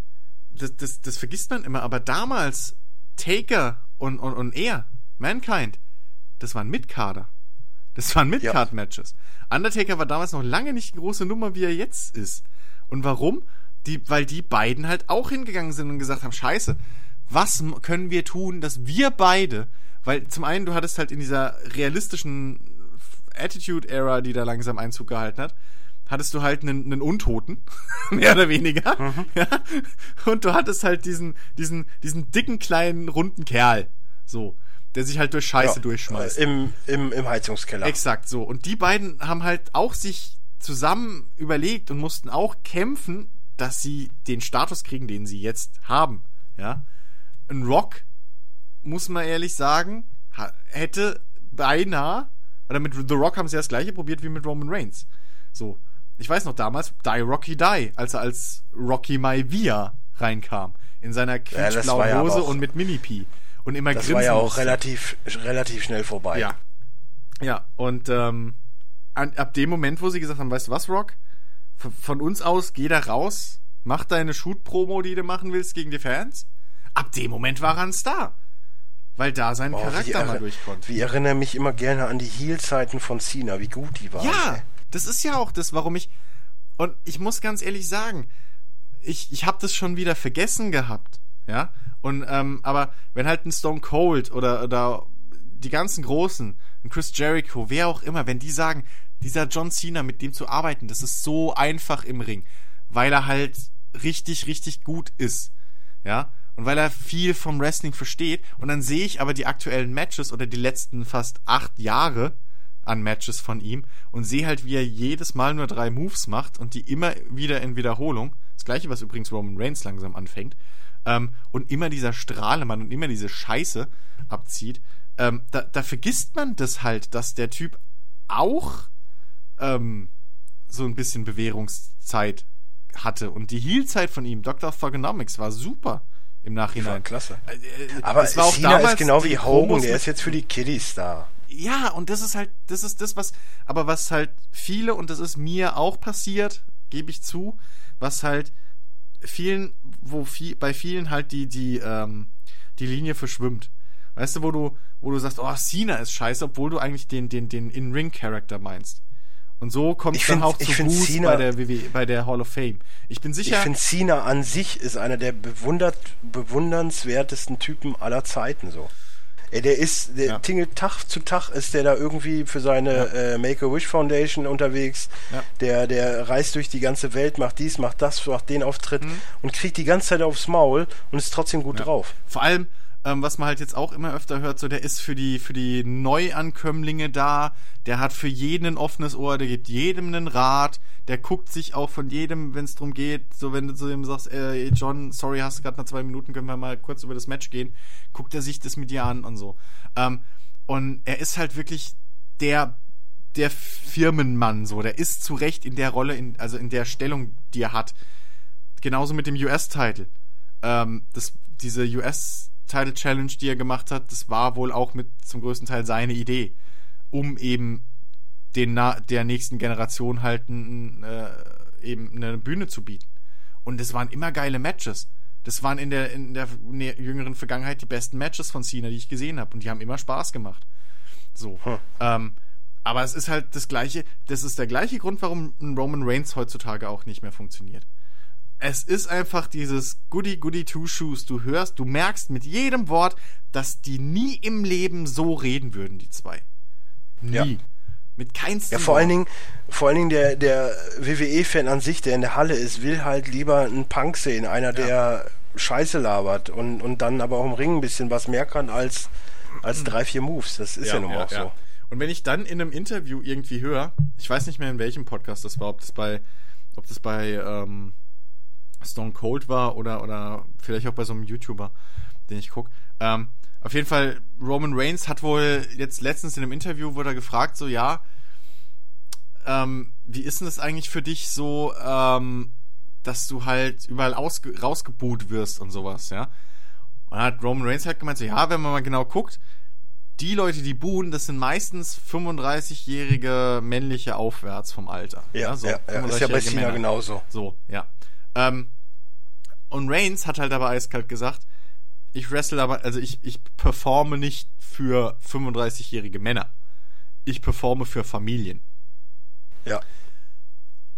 das, das, das vergisst man immer, aber damals Taker und, und, und er, Mankind, das waren Mitkader. Das waren Midcard-Matches. Undertaker war damals noch lange nicht die große Nummer, wie er jetzt ist. Und warum? Die, weil die beiden halt auch hingegangen sind und gesagt haben, scheiße, was können wir tun, dass wir beide, weil zum einen, du hattest halt in dieser realistischen Attitude-Era, die da langsam Einzug gehalten hat, hattest du halt einen, einen Untoten, [LAUGHS] mehr oder weniger, ja, und du hattest halt diesen, diesen, diesen dicken, kleinen, runden Kerl, so, der sich halt durch Scheiße Ja, durchschmeißt. äh, Im, im, Im Heizungskeller. Exakt so. Und die beiden haben halt auch sich zusammen überlegt und mussten auch kämpfen, dass sie den Status kriegen, den sie jetzt haben. Ja. Ein Rock, muss man ehrlich sagen, hätte beinahe, oder mit The Rock haben sie das gleiche probiert wie mit Roman Reigns. So. Ich weiß noch damals, Die Rocky Die, als er als Rocky Maivia reinkam. In seiner quietschblauen ja Hose auch- und mit Mini-P. Und immer das war ja auch relativ, relativ schnell vorbei. Ja. Ja, und ähm, ab dem Moment, wo sie gesagt haben, weißt du was, Rock? Von, von uns aus, geh da raus, mach deine Shoot-Promo, die du machen willst gegen die Fans. Ab dem Moment war er ein Star. Weil da sein Oh, Charakter mal erri- durch konnte. wie erinnere mich immer gerne an die Heel-Zeiten von Cena, wie gut die waren. Ja, ey. das ist ja auch das, warum ich. Und ich muss ganz ehrlich sagen, ich, ich habe das schon wieder vergessen gehabt. Ja. Und, ähm, aber wenn halt ein Stone Cold oder, oder die ganzen Großen, ein Chris Jericho, wer auch immer, wenn die sagen, dieser John Cena, mit dem zu arbeiten, das ist so einfach im Ring, weil er halt richtig, richtig gut ist. Ja. Und weil er viel vom Wrestling versteht. Und dann sehe ich aber die aktuellen Matches oder die letzten fast acht Jahre an Matches von ihm und sehe halt, wie er jedes Mal nur drei Moves macht und die immer wieder in Wiederholung. Das gleiche, was übrigens Roman Reigns langsam anfängt. Ähm, und immer dieser Strahlemann und immer diese Scheiße abzieht. Ähm, da, da vergisst man das halt, dass der Typ auch ähm, so ein bisschen Bewährungszeit hatte. Und die Heal-Zeit von ihm, Dr. Thugonomics, war super im Nachhinein. War klasse. Äh, Aber es war auch damals ist genau wie Hogan, der ist jetzt für die Kiddies da. ja, und das ist halt, das ist das, was, aber was halt viele, und das ist mir auch passiert, gebe ich zu, was halt vielen, wo viel, bei vielen halt die, die, ähm, die Linie verschwimmt. Weißt du, wo du, wo du sagst, oh, Cena ist scheiße, obwohl du eigentlich den, den, den In-Ring-Charakter meinst. Und so kommt Ich es dann auch ich zu Boost Cena- bei der WWE, bei der Hall of Fame. Ich bin Ich sicher, finde Cena an sich ist einer der bewundert, bewundernswertesten Typen aller Zeiten so. Ey, der ist, der Ja. tingelt Tag zu Tag ist der da irgendwie für seine äh, Make-A-Wish Foundation unterwegs. Ja. Der, der reist durch die ganze Welt, macht dies, macht das, macht den Auftritt Mhm. und kriegt die ganze Zeit aufs Maul und ist trotzdem gut drauf. Vor allem, ähm, was man halt jetzt auch immer öfter hört, so der ist für die für die Neuankömmlinge da, der hat für jeden ein offenes Ohr, der gibt jedem einen Rat, der guckt sich auch von jedem, wenn es drum geht, so wenn du zu ihm sagst, äh, John, sorry, hast du gerade noch zwei Minuten, können wir mal kurz über das Match gehen, guckt er sich das mit dir an und so. Ähm, und er ist halt wirklich der der Firmenmann so, der ist zu Recht in der Rolle, in, also in der Stellung, die er hat. Genauso mit dem US-Title. Ähm, das, diese US-Title Challenge, die er gemacht hat, das war wohl auch mit zum größten Teil seine Idee, um eben den na der nächsten Generation halt äh, eben eine Bühne zu bieten. Und es waren immer geile Matches. Das waren in der, in der jüngeren Vergangenheit die besten Matches von Cena, die ich gesehen habe. Und die haben immer Spaß gemacht. So. Hm. Ähm, aber es ist halt das gleiche, das ist der gleiche Grund, warum ein Roman Reigns heutzutage auch nicht mehr funktioniert. Es ist einfach dieses Goody Goody Two Shoes. Du hörst, du merkst mit jedem Wort, dass die nie im Leben so reden würden, die zwei. Nie. Ja. Mit keinstem Ja, vor allen. Dingen, vor allen Dingen der, der WWE-Fan an sich, der in der Halle ist, will halt lieber einen Punk sehen, einer, der Scheiße labert und, und dann aber auch im Ring ein bisschen was mehr kann als, als drei, vier Moves. Das ist ja, nun mal auch so. Und wenn ich dann in einem Interview irgendwie höre, ich weiß nicht mehr in welchem Podcast das war, ob das bei, ob das bei ähm, Stone Cold war oder, oder vielleicht auch bei so einem YouTuber, den ich gucke. Ähm, auf jeden Fall, Roman Reigns hat wohl jetzt letztens in einem Interview wurde er gefragt, so ja, ähm, wie ist denn das eigentlich für dich so, ähm, dass du halt überall ausge rausgebuht wirst und sowas, ja? Und dann hat Roman Reigns halt gemeint, so ja, wenn man mal genau guckt, die Leute, die buhen, das sind meistens 35-jährige männliche aufwärts vom Alter. Ja, so ja, ja, ist ja bei 35-jährige Cena Männer. genauso. So, ja. Ähm, und Reigns hat halt aber eiskalt gesagt, ich wrestle aber, also ich, ich performe nicht für 35-jährige Männer. Ich performe für Familien. Ja.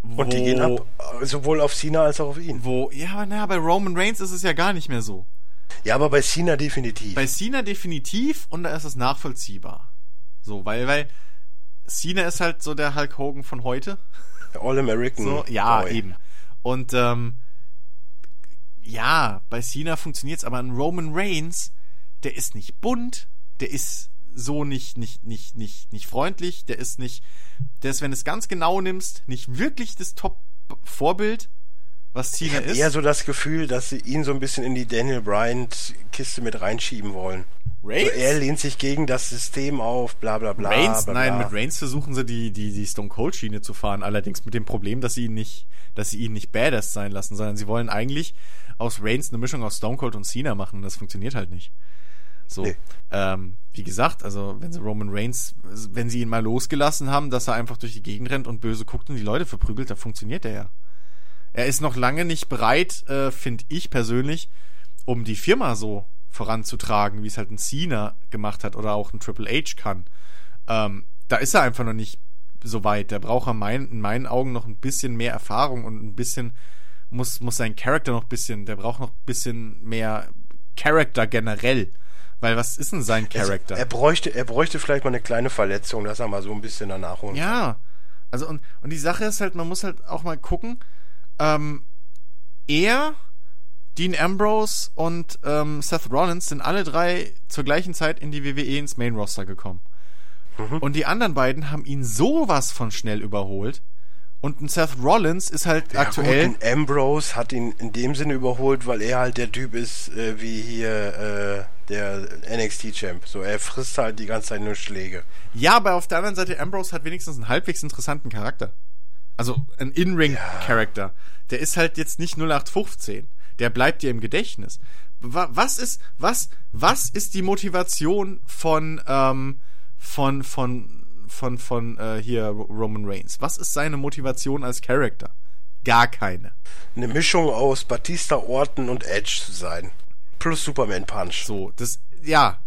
Und die gehen ab, sowohl auf Cena als auch auf ihn. Wo, ja, aber naja, bei Roman Reigns ist es ja gar nicht mehr so. Ja, aber bei Cena definitiv. Bei Cena definitiv und da ist es nachvollziehbar. So, weil, weil Cena ist halt so der Hulk Hogan von heute. All-American. So, ja, Boy. eben. Und ähm, ja, bei Cena funktioniert's, aber ein Roman Reigns, der ist nicht bunt, der ist so nicht nicht nicht nicht nicht freundlich, der ist nicht, der ist, wenn du es ganz genau nimmst, nicht wirklich das Top Vorbild, was Ich Cena habe ist. eher so das Gefühl, dass sie ihn so ein bisschen in die Daniel Bryant-Kiste mit reinschieben wollen. Reigns? er lehnt sich gegen das System auf, bla bla bla. Reigns, bla, nein, bla. mit Reigns versuchen sie die, die, die Stone Cold Schiene zu fahren, allerdings mit dem Problem, dass sie ihn nicht, dass sie ihn nicht badass sein lassen, sondern sie wollen eigentlich aus Reigns eine Mischung aus Stone Cold und Cena machen und das funktioniert halt nicht. So, Nee. ähm, wie gesagt, also wenn sie Roman Reigns, wenn sie ihn mal losgelassen haben, dass er einfach durch die Gegend rennt und böse guckt und die Leute verprügelt, dann funktioniert er ja. Er ist noch lange nicht bereit, äh, finde ich persönlich, um die Firma so voranzutragen, wie es halt ein Cena gemacht hat oder auch ein Triple H kann. Ähm, da ist er einfach noch nicht so weit. Der braucht in meinen, in meinen Augen noch ein bisschen mehr Erfahrung und ein bisschen muss, muss sein Charakter noch ein bisschen, der braucht noch ein bisschen mehr Charakter generell. Weil was ist denn sein Charakter? Er bräuchte, er bräuchte vielleicht mal eine kleine Verletzung, dass er mal so ein bisschen danach holen. Ja. Also und, und die Sache ist halt, man muss halt auch mal gucken, ähm, er, Dean Ambrose und ähm, Seth Rollins sind alle drei zur gleichen Zeit in die WWE ins Main Roster gekommen. Und die anderen beiden haben ihn sowas von schnell überholt Und ein Seth Rollins ist halt Ja, aktuell. Gut, ein Ambrose hat ihn in dem Sinne überholt, weil er halt der Typ ist, äh, wie hier äh, der NXT-Champ. So, er frisst halt die ganze Zeit nur Schläge. Ja, aber auf der anderen Seite, Ambrose hat wenigstens einen halbwegs interessanten Charakter. Also ein In-Ring-Charakter. Der ist halt jetzt nicht 0815. Der bleibt dir im Gedächtnis. Wa- Was ist, was, was ist die Motivation von, ähm, von, von, von, von, äh, hier Roman Reigns? Was ist seine Motivation als Charakter? Gar keine. Eine Mischung aus Batista, Orton und Edge zu sein. Plus Superman Punch. So, das, ja.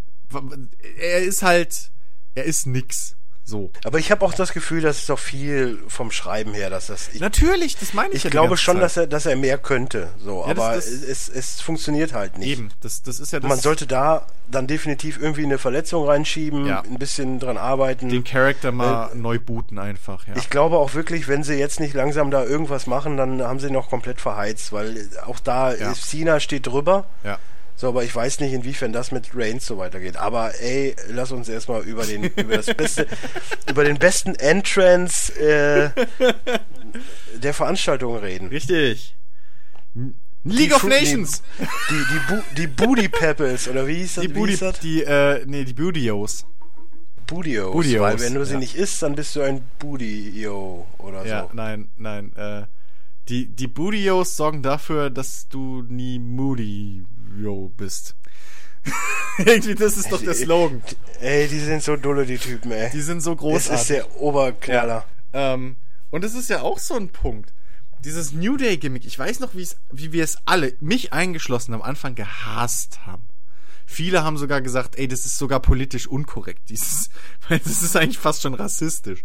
Er ist halt, er ist nix. So. Aber ich habe auch das Gefühl, das ist auch viel vom Schreiben her, dass das. Ich, Natürlich, das meine ich ich ja glaube schon, Zeit. dass er, dass er mehr könnte. So, Ja, das- aber das- es, es funktioniert halt nicht. Eben, das, das ist ja das. Man sollte da dann definitiv irgendwie eine Verletzung reinschieben, Ja. ein bisschen dran arbeiten. den Charakter mal neu booten einfach, ja. Ich glaube auch wirklich, wenn sie jetzt nicht langsam da irgendwas machen, dann haben sie noch komplett verheizt, weil auch da Ja. Cena steht drüber. ja. So, aber ich weiß nicht, inwiefern das mit Reigns so weitergeht. Aber ey, lass uns erstmal über den über das beste [LAUGHS] über den besten Entrance äh, der Veranstaltung reden. Richtig. League of Fu- Nations. Die die die, Bu die Booty Pepples oder wie hieß das? Die, Booty, die, äh, nee, die Budios. Budios, Budios, Weil wenn du sie ja. nicht isst, dann bist du ein Budio oder Ja, so. nein, nein, äh, die, die Budios sorgen dafür, dass du nie Moody-Yo bist. [LAUGHS] Irgendwie, das ist doch der Slogan. Ey, die sind so dulle, die Typen, ey. Die sind so das großartig. ist der Oberknaller. Ähm, und es ist ja auch so ein Punkt. Dieses New Day Gimmick, ich weiß noch, wie wir es alle, mich eingeschlossen, am Anfang gehasst haben. Viele haben sogar gesagt, ey, das ist sogar politisch unkorrekt, dieses, [LAUGHS] weil das ist eigentlich fast schon rassistisch,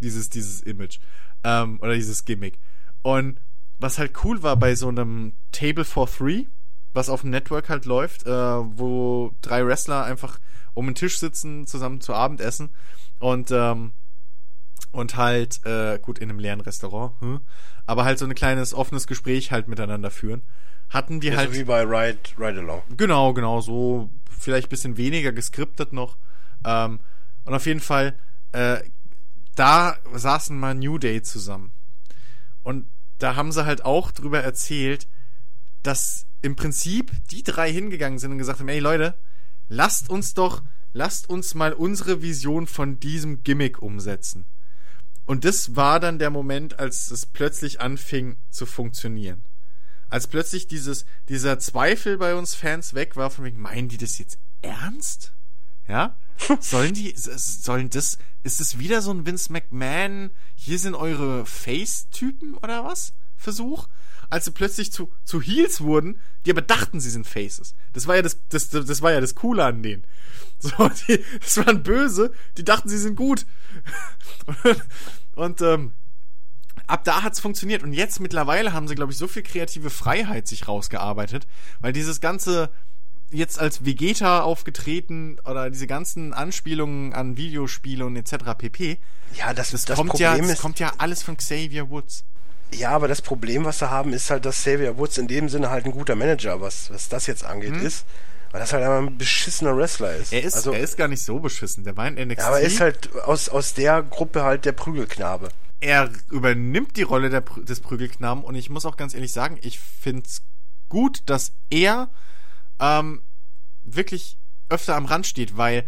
dieses, dieses Image, ähm, oder dieses Gimmick. Und was halt cool war bei so einem Table for Three, was auf dem Network halt läuft, äh, wo drei Wrestler einfach um den Tisch sitzen, zusammen zu Abend essen und, ähm, und halt, äh, gut, in einem leeren Restaurant, hm? aber halt so ein kleines offenes Gespräch halt miteinander führen. Hatten die Ja, halt. so wie bei Ride, Ride Along. Genau, genau, so vielleicht bisschen weniger geskriptet noch. Ähm, und auf jeden Fall, äh, da saßen mal New Day zusammen. Und da haben sie halt auch drüber erzählt, dass im Prinzip die drei hingegangen sind und gesagt haben, ey Leute, lasst uns doch, lasst uns mal unsere Vision von diesem Gimmick umsetzen. Und das war dann der Moment, als es plötzlich anfing zu funktionieren als plötzlich dieses, dieser Zweifel bei uns Fans weg war, von wegen, meinen die das jetzt ernst? Ja? [LAUGHS] Sollen die, sollen das, ist es wieder so ein Vince McMahon, hier sind eure Face-Typen oder was? Versuch? Als sie plötzlich zu, zu Heels wurden, die aber dachten, sie sind Faces. Das war ja das, das, das war ja das Coole an denen. [LAUGHS] So, die, das waren böse, die dachten, sie sind gut. [LAUGHS] Und, ähm, ab da hat's funktioniert. Und jetzt mittlerweile haben sie, glaube ich, so viel kreative Freiheit sich rausgearbeitet, weil dieses ganze jetzt als Vegeta aufgetreten oder diese ganzen Anspielungen an Videospiele und etc. pp. Ja, das, Das, das, kommt Problem ja, das ist, kommt ja alles von Xavier Woods. Ja, aber das Problem, was sie haben, ist halt, dass Xavier Woods in dem Sinne halt ein guter Manager, was, was das jetzt angeht, ist. Weil das halt einfach ein beschissener Wrestler ist. Er ist, also, er ist gar nicht so beschissen. Der war in NXT. ja, aber er ist halt aus, aus der Gruppe halt der Prügelknabe. er übernimmt die Rolle der, des Prügelknaben und ich muss auch ganz ehrlich sagen, ich find's gut, dass er ähm, wirklich öfter am Rand steht, weil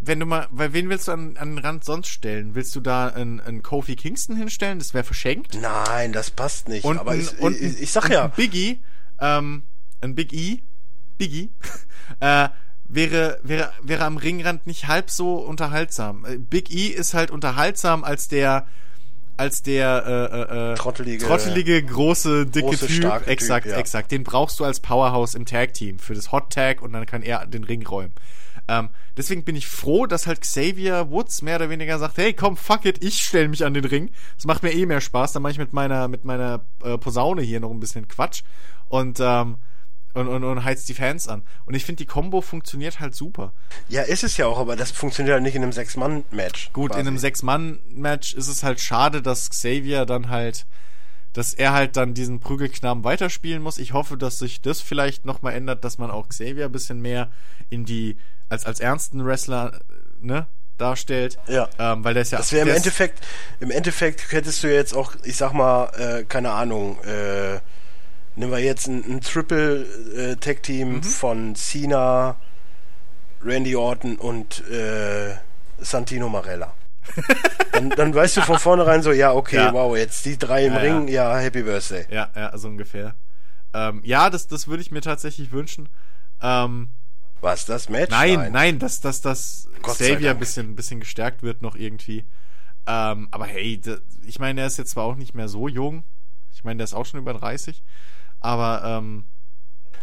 wenn du mal, weil wen willst du an, an den Rand sonst stellen? Willst du da einen, einen Kofi Kingston hinstellen? Das wäre verschenkt. Nein, das passt nicht. Und, aber ein, ich, und ich, ein- ich sag ja, ein Biggie, ähm, ein Big E, Biggie, [LAUGHS] äh, wäre, wäre, wäre am Ringrand nicht halb so unterhaltsam. Äh, Big E ist halt unterhaltsam als der, als der äh, äh, äh, Trottelige- trottelige große, dicke große, Typ. starke Typ, exakt, ja. exakt. Den brauchst du als Powerhouse im Tag-Team für das Hot-Tag und dann kann er den Ring räumen. Ähm, deswegen bin ich froh, dass halt Xavier Woods mehr oder weniger sagt, hey, komm, fuck it, ich stelle mich an den Ring. Das macht mir eh mehr Spaß. Dann mache ich mit meiner, mit meiner äh, Posaune hier noch ein bisschen Quatsch und, ähm, und, und, und heizt die Fans an. Und ich finde, die Combo funktioniert halt super. ja, ist es ja auch, aber das funktioniert halt nicht in einem Sechs-Mann-Match. Gut, quasi. in einem Sechs-Mann-Match ist es halt schade, dass Xavier dann halt, dass er halt dann diesen Prügelknaben weiterspielen muss. Ich hoffe, dass sich das vielleicht nochmal ändert, dass man auch Xavier ein bisschen mehr in die, als, als ernsten Wrestler, ne, darstellt. Ja. Ähm, weil der ist ja. Das wäre im Endeffekt, im Endeffekt hättest du jetzt auch, ich sag mal, äh, keine Ahnung, äh, nehmen wir jetzt ein, ein Triple äh, Tag Team Mhm. von Cena, Randy Orton und äh, Santino Marella. [LAUGHS] dann, dann weißt du von vornherein so, ja, okay, Ja. wow, jetzt die drei im Ja, Ring, ja, Happy Birthday. Ja, ja, so ungefähr. Ähm, ja, das, das würde ich mir tatsächlich wünschen. Ähm, Was, das Match? nein, nein, dass, dass, dass sei Xavier ein bisschen, bisschen gestärkt wird noch irgendwie. Ähm, aber hey, d- ich meine, er ist jetzt zwar auch nicht mehr so jung. Ich meine, der ist auch schon über 30. Aber ähm,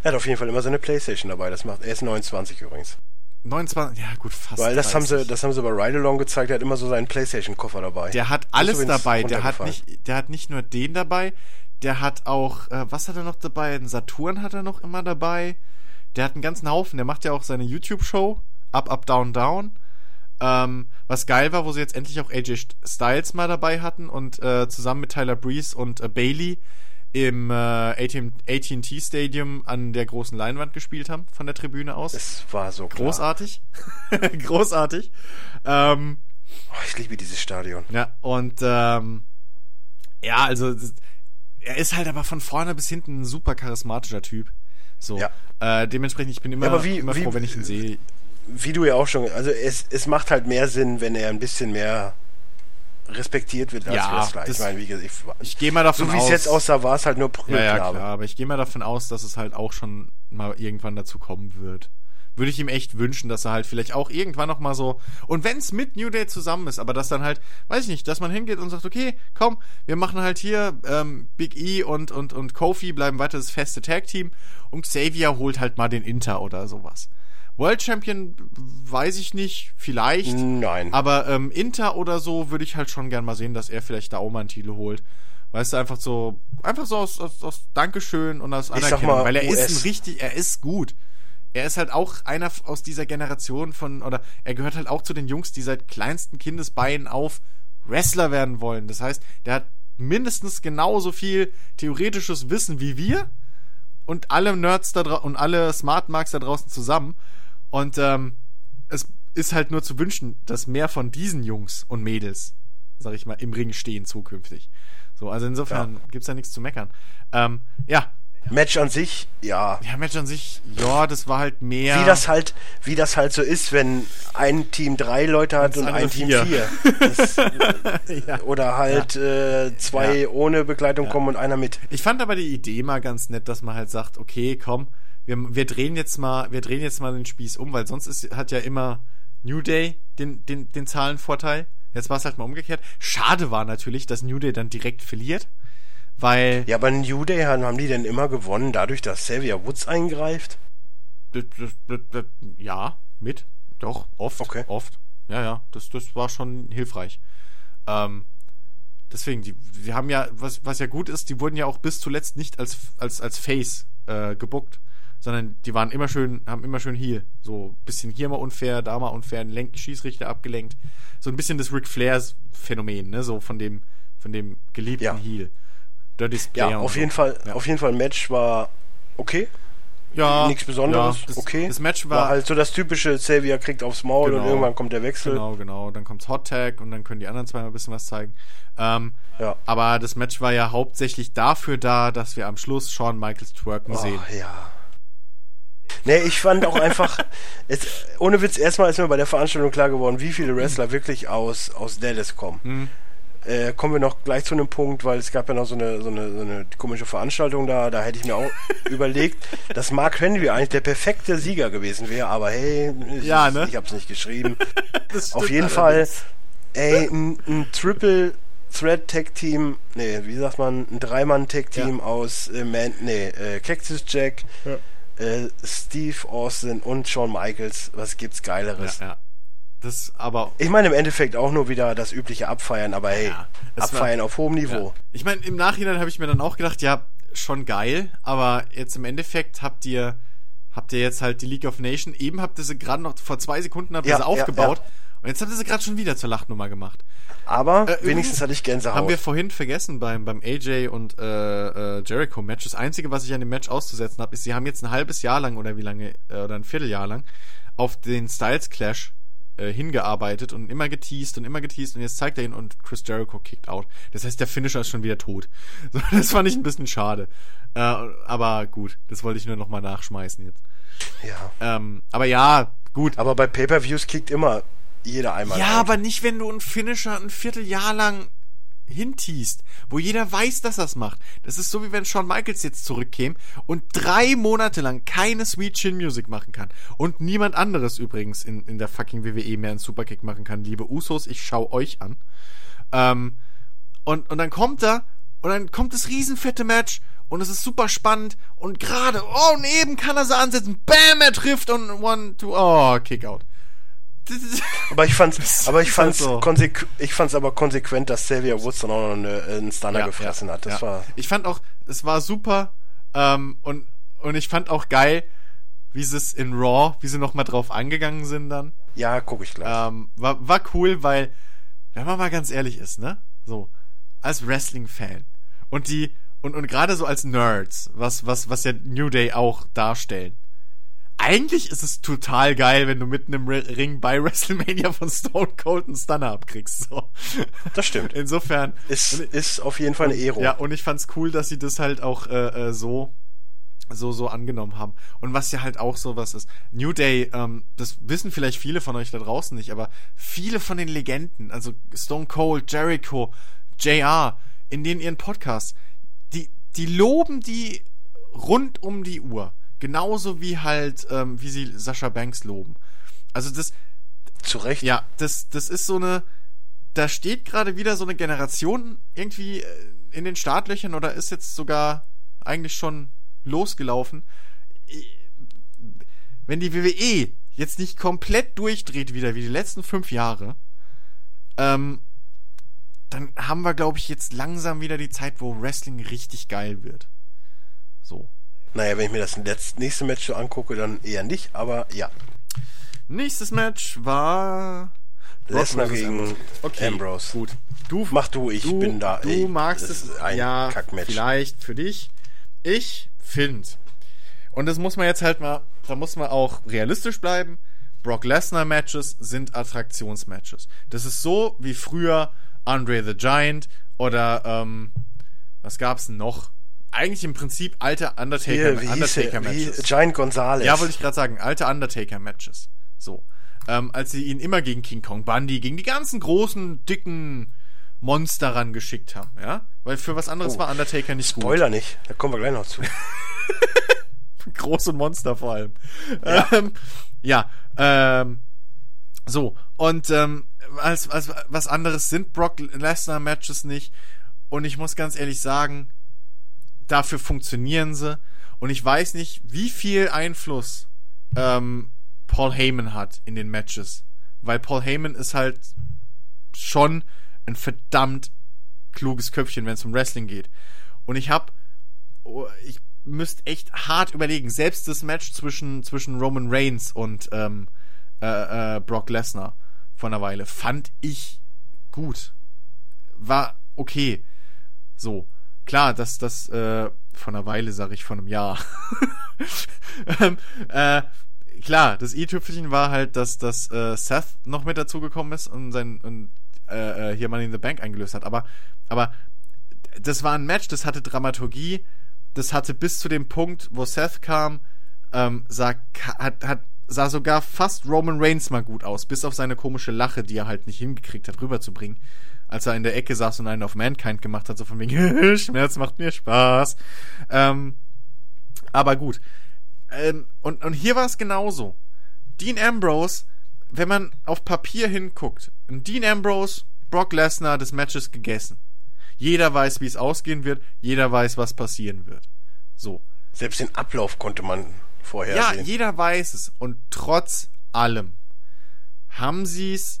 Er hat auf jeden Fall immer seine Playstation dabei, das macht, er ist 29 übrigens. 29, ja gut, fast. Weil das haben 30. sie, das haben sie bei Ride Along gezeigt, er hat immer so seinen Playstation-Koffer dabei. Der hat alles dabei. Der hat nicht, der hat nicht nur den dabei. Der hat auch, äh, was hat er noch dabei? Einen Saturn hat er noch immer dabei. Der hat einen ganzen Haufen. Der macht ja auch seine YouTube-Show. Up, Up, Down, Down. Ähm, was geil war, wo sie jetzt endlich auch AJ Styles mal dabei hatten und äh, zusammen mit Tyler Breeze und äh, Bailey im äh, AT&T Stadium an der großen Leinwand gespielt haben, von der Tribüne aus. Es war so klar. Großartig. [LAUGHS] Großartig. Ähm, Oh, ich liebe dieses Stadion. ja, und ähm, ja, also das- er ist halt aber von vorne bis hinten ein super charismatischer Typ. So. Ja. Äh, dementsprechend, ich bin immer, Ja, aber wie- immer wie- froh, wenn ich ihn sehe. Wie du ja auch schon, also es, es macht halt mehr Sinn, wenn er ein bisschen mehr respektiert wird als Ja, Wrestler. Ich meine, wie gesagt, ich, Ich gehe mal davon so wie es jetzt aussah, war es halt nur ja, ja, Prügelknabe. klar, aber ich gehe mal davon aus, dass es halt auch schon mal irgendwann dazu kommen wird. Würde ich ihm echt wünschen, dass er halt vielleicht auch irgendwann noch mal so und wenn es mit New Day zusammen ist, aber dass dann halt, weiß ich nicht, dass man hingeht und sagt, okay, komm, wir machen halt hier ähm, Big E und und und Kofi bleiben weiter das feste Tag Team und Xavier holt halt mal den Inter oder sowas. World Champion weiß ich nicht, vielleicht. Nein. Aber ähm, Inter oder so würde ich halt schon gern mal sehen, dass er vielleicht da auch mal einen Titel holt. Weißt du, einfach so, einfach so aus, aus, aus Dankeschön und aus Anerkennung, mal, weil er ist US. ein richtig, er ist gut. Er ist halt auch einer aus dieser Generation von, oder er gehört halt auch zu den Jungs, die seit kleinsten Kindesbeinen auf Wrestler werden wollen. Das heißt, der hat mindestens genauso viel theoretisches Wissen wie wir und alle Nerds da draußen und alle Smart Marks da draußen zusammen. Und ähm, es ist halt nur zu wünschen, dass mehr von diesen Jungs und Mädels, sag ich mal, im Ring stehen zukünftig. So, also insofern gibt's da nichts zu meckern. Ähm, ja, Match an sich, ja. ja, Match an sich, ja, das war halt mehr. Wie das halt, wie das halt so ist, wenn ein Team drei Leute hat und ein Team vier. vier. [LAUGHS] Das, ja. oder halt äh, zwei Ja. ohne Begleitung kommen und einer mit. Ich fand aber die Idee mal ganz nett, dass man halt sagt, okay, komm, wir, wir drehen jetzt mal, wir drehen jetzt mal den Spieß um, weil sonst ist, hat ja immer New Day den, den, den Zahlenvorteil. Jetzt war es halt mal umgekehrt. Schade war natürlich, dass New Day dann direkt verliert, weil Ja, aber New Day haben, die denn immer gewonnen, dadurch, dass Xavier Woods eingreift? ja, mit, doch, oft, Okay. oft. Ja, ja, das, das war schon hilfreich. Ähm, deswegen, die, die haben ja, was, was ja gut ist, die wurden ja auch bis zuletzt nicht als, als, als Face äh, gebuckt, sondern die waren immer schön, haben immer schön Heal. So ein bisschen hier mal unfair, da mal unfair, einen Lenk Schießrichter abgelenkt. So ein bisschen das Ric Flairs Phänomen, ne, so von dem, von dem geliebten Ja. Heal. Dirty Ja, und auf so. jeden Fall, Ja. auf jeden Fall Match war okay. ja, Nichts Besonderes, ja, das, okay. Das Match War war, halt so das typische Xavier kriegt aufs Maul und Genau. irgendwann kommt der Wechsel. Genau, genau. Dann kommt's Hot Tag und dann können die anderen zwei mal ein bisschen was zeigen. Ähm, Ja. Aber das Match war ja hauptsächlich dafür da, dass wir am Schluss Shawn Michaels twerken Oh, sehen. ja. Nee, ich fand auch einfach, [LAUGHS] es, ohne Witz, erstmal ist mir bei der Veranstaltung klar geworden, wie viele Wrestler wirklich aus, aus Dallas kommen. Hm. Äh, kommen wir noch gleich zu einem Punkt, weil es gab ja noch so eine, so eine, so eine komische Veranstaltung da, da hätte ich mir auch [LAUGHS] überlegt, dass Mark Henry eigentlich der perfekte Sieger gewesen wäre, aber hey, ich, Ja, ne? ich hab's nicht geschrieben. [LAUGHS] Auf jeden allerdings. Fall, ey, ein, ein Triple Threat Tag Team, nee, wie sagt man, ein Dreimann Tag Team aus äh, Man, nee, äh, Cactus Jack, äh, Steve Austin und Shawn Michaels. Was gibt's Geileres? Ja, ja. Das aber. Ich meine im Endeffekt auch nur wieder das übliche Abfeiern, aber hey, Ja, Abfeiern auf hohem Niveau. Ja. Ich meine, im Nachhinein habe ich mir dann auch gedacht, ja, schon geil, aber jetzt im Endeffekt habt ihr habt ihr jetzt halt die League of Nations, eben habt ihr sie gerade noch vor zwei Sekunden habt ihr Ja, sie aufgebaut und jetzt habt ihr sie gerade schon wieder zur Lachnummer gemacht. Aber Äh, wenigstens hatte ich Gänsehaut. Haben wir vorhin vergessen beim, beim AJ und äh, äh, Jericho Match. Das Einzige, was ich an dem Match auszusetzen habe, ist, sie haben jetzt ein halbes Jahr lang oder wie lange, äh, oder ein Vierteljahr lang, auf den Styles Clash äh, hingearbeitet und immer geteased und immer geteased und jetzt zeigt er ihn und Chris Jericho kickt out. Das heißt, der Finisher ist schon wieder tot. [LAUGHS] So, das fand ich ein bisschen schade. Äh, aber gut, das wollte ich nur nochmal nachschmeißen jetzt. Ja. Ähm, aber ja, gut. Aber bei Pay-Per-Views kickt immer jeder einmal. Ja, out. aber nicht, wenn du einen Finisher ein Vierteljahr lang hintiest, wo jeder weiß, dass das macht. Das ist so, wie wenn Shawn Michaels jetzt zurückkäme und drei Monate lang keine Sweet Chin Music machen kann. Und niemand anderes übrigens in, in der fucking WWE mehr einen Superkick machen kann. Liebe Usos, ich schau euch an. Ähm, und, und dann kommt er und dann kommt das riesenfette Match und es ist super spannend und gerade, oh, und eben kann er sie ansetzen. Bam, er trifft und one, two, oh, Kickout. Aber ich fand's, aber ich ist halt fand's, so. ich fand's aber konsequent, dass Xavier Woods dann auch noch eine, einen Stunner gefressen hat. Das ja. war, Ich fand auch, es war super ähm, und, und ich fand auch geil, wie sie es in Raw, wie sie nochmal drauf angegangen sind dann. ja, guck ich gleich. Ähm, war, war cool, weil, wenn man mal ganz ehrlich ist, ne? So, als Wrestling-Fan und die, und, und gerade so als Nerds, was, was, was ja New Day auch darstellen. Eigentlich ist es total geil, wenn du mitten im Ri- Ring bei [LAUGHS] WrestleMania von Stone Cold einen Stunner abkriegst. So. Das stimmt. Insofern. Ist, ist auf jeden Fall eine Ehre. Ja, und ich fand's cool, dass sie das halt auch äh, äh, so so so angenommen haben. Und was ja halt auch sowas ist. New Day, ähm, das wissen vielleicht viele von euch da draußen nicht, aber viele von den Legenden, also Stone Cold, Jericho, JR, in den ihren Podcasts, die die loben die rund um die Uhr, genauso wie halt ähm, wie sie Sascha Banks loben. Also das Zu Recht. ja, das, das ist so eine. Da steht gerade wieder so eine Generation irgendwie äh, in den Startlöchern oder ist jetzt sogar eigentlich schon losgelaufen. I- Wenn die WWE jetzt nicht komplett durchdreht wieder wie die letzten fünf Jahre, ähm, dann haben wir, glaube ich, jetzt langsam wieder die Zeit, wo Wrestling richtig geil wird. So. Naja, wenn ich mir das nächste Match so angucke, dann eher nicht, aber ja. Nächstes Match war Brock Lesnar gegen Ambrose. Okay, Ambrose. Gut. Du Mach du, ich du, bin da. Du ey, magst es, ein ja, Kackmatch. vielleicht für dich. Ich finde, und das muss man jetzt halt mal, da muss man auch realistisch bleiben. Brock Lesnar Matches sind Attraktionsmatches. Das ist so wie früher Andre the Giant oder ähm, was gab's noch? Eigentlich im Prinzip alte Undertaker, Hier, wie Undertaker. Giant Gonzalez. Ja, wollte ich gerade sagen, alte Undertaker-Matches. So. Ähm, als sie ihn immer gegen King Kong Bundy, gegen die ganzen großen, dicken Monster rangeschickt haben, ja? Weil für was anderes Oh. war Undertaker nicht Spoiler nicht, da kommen wir gleich noch zu. gut. [LAUGHS] Große Monster vor allem. Ja, ähm, ja ähm, so. Und ähm, als, als was anderes sind Brock Lesnar-Matches nicht. Und ich muss ganz ehrlich sagen, dafür funktionieren sie. Und ich weiß nicht, wie viel Einfluss ähm, Paul Heyman hat in den Matches. Weil Paul Heyman ist halt schon ein verdammt kluges Köpfchen, wenn es um Wrestling geht. Und ich hab, oh, ich müsste echt hart überlegen. Selbst das Match zwischen, zwischen Roman Reigns und ähm, äh, äh, Brock Lesnar vor einer Weile fand ich gut. War okay. So. Klar, dass das äh, von einer Weile, sage ich, von einem Jahr. [LAUGHS] ähm, äh, klar, das i-Tüpfelchen war halt, dass, dass äh, Seth noch mit dazugekommen ist und sein und äh, äh, hier Money in the Bank eingelöst hat. Aber, aber das war ein Match, das hatte Dramaturgie, das hatte bis zu dem Punkt, wo Seth kam, ähm, sah, hat, hat, sah sogar fast Roman Reigns mal gut aus, bis auf seine komische Lache, die er halt nicht hingekriegt hat, rüberzubringen. Als er in der Ecke saß und einen auf Mankind gemacht hat, so von wegen, [LAUGHS] Schmerz macht mir Spaß. Ähm, aber gut. Ähm, und, und hier war es genauso. Dean Ambrose, wenn man auf Papier hinguckt, Dean Ambrose, Brock Lesnar des Matches gegessen. Jeder weiß, wie es ausgehen wird, jeder weiß, was passieren wird. So. Selbst den Ablauf konnte man vorher Ja, sehen. jeder weiß es. Und trotz allem haben sie es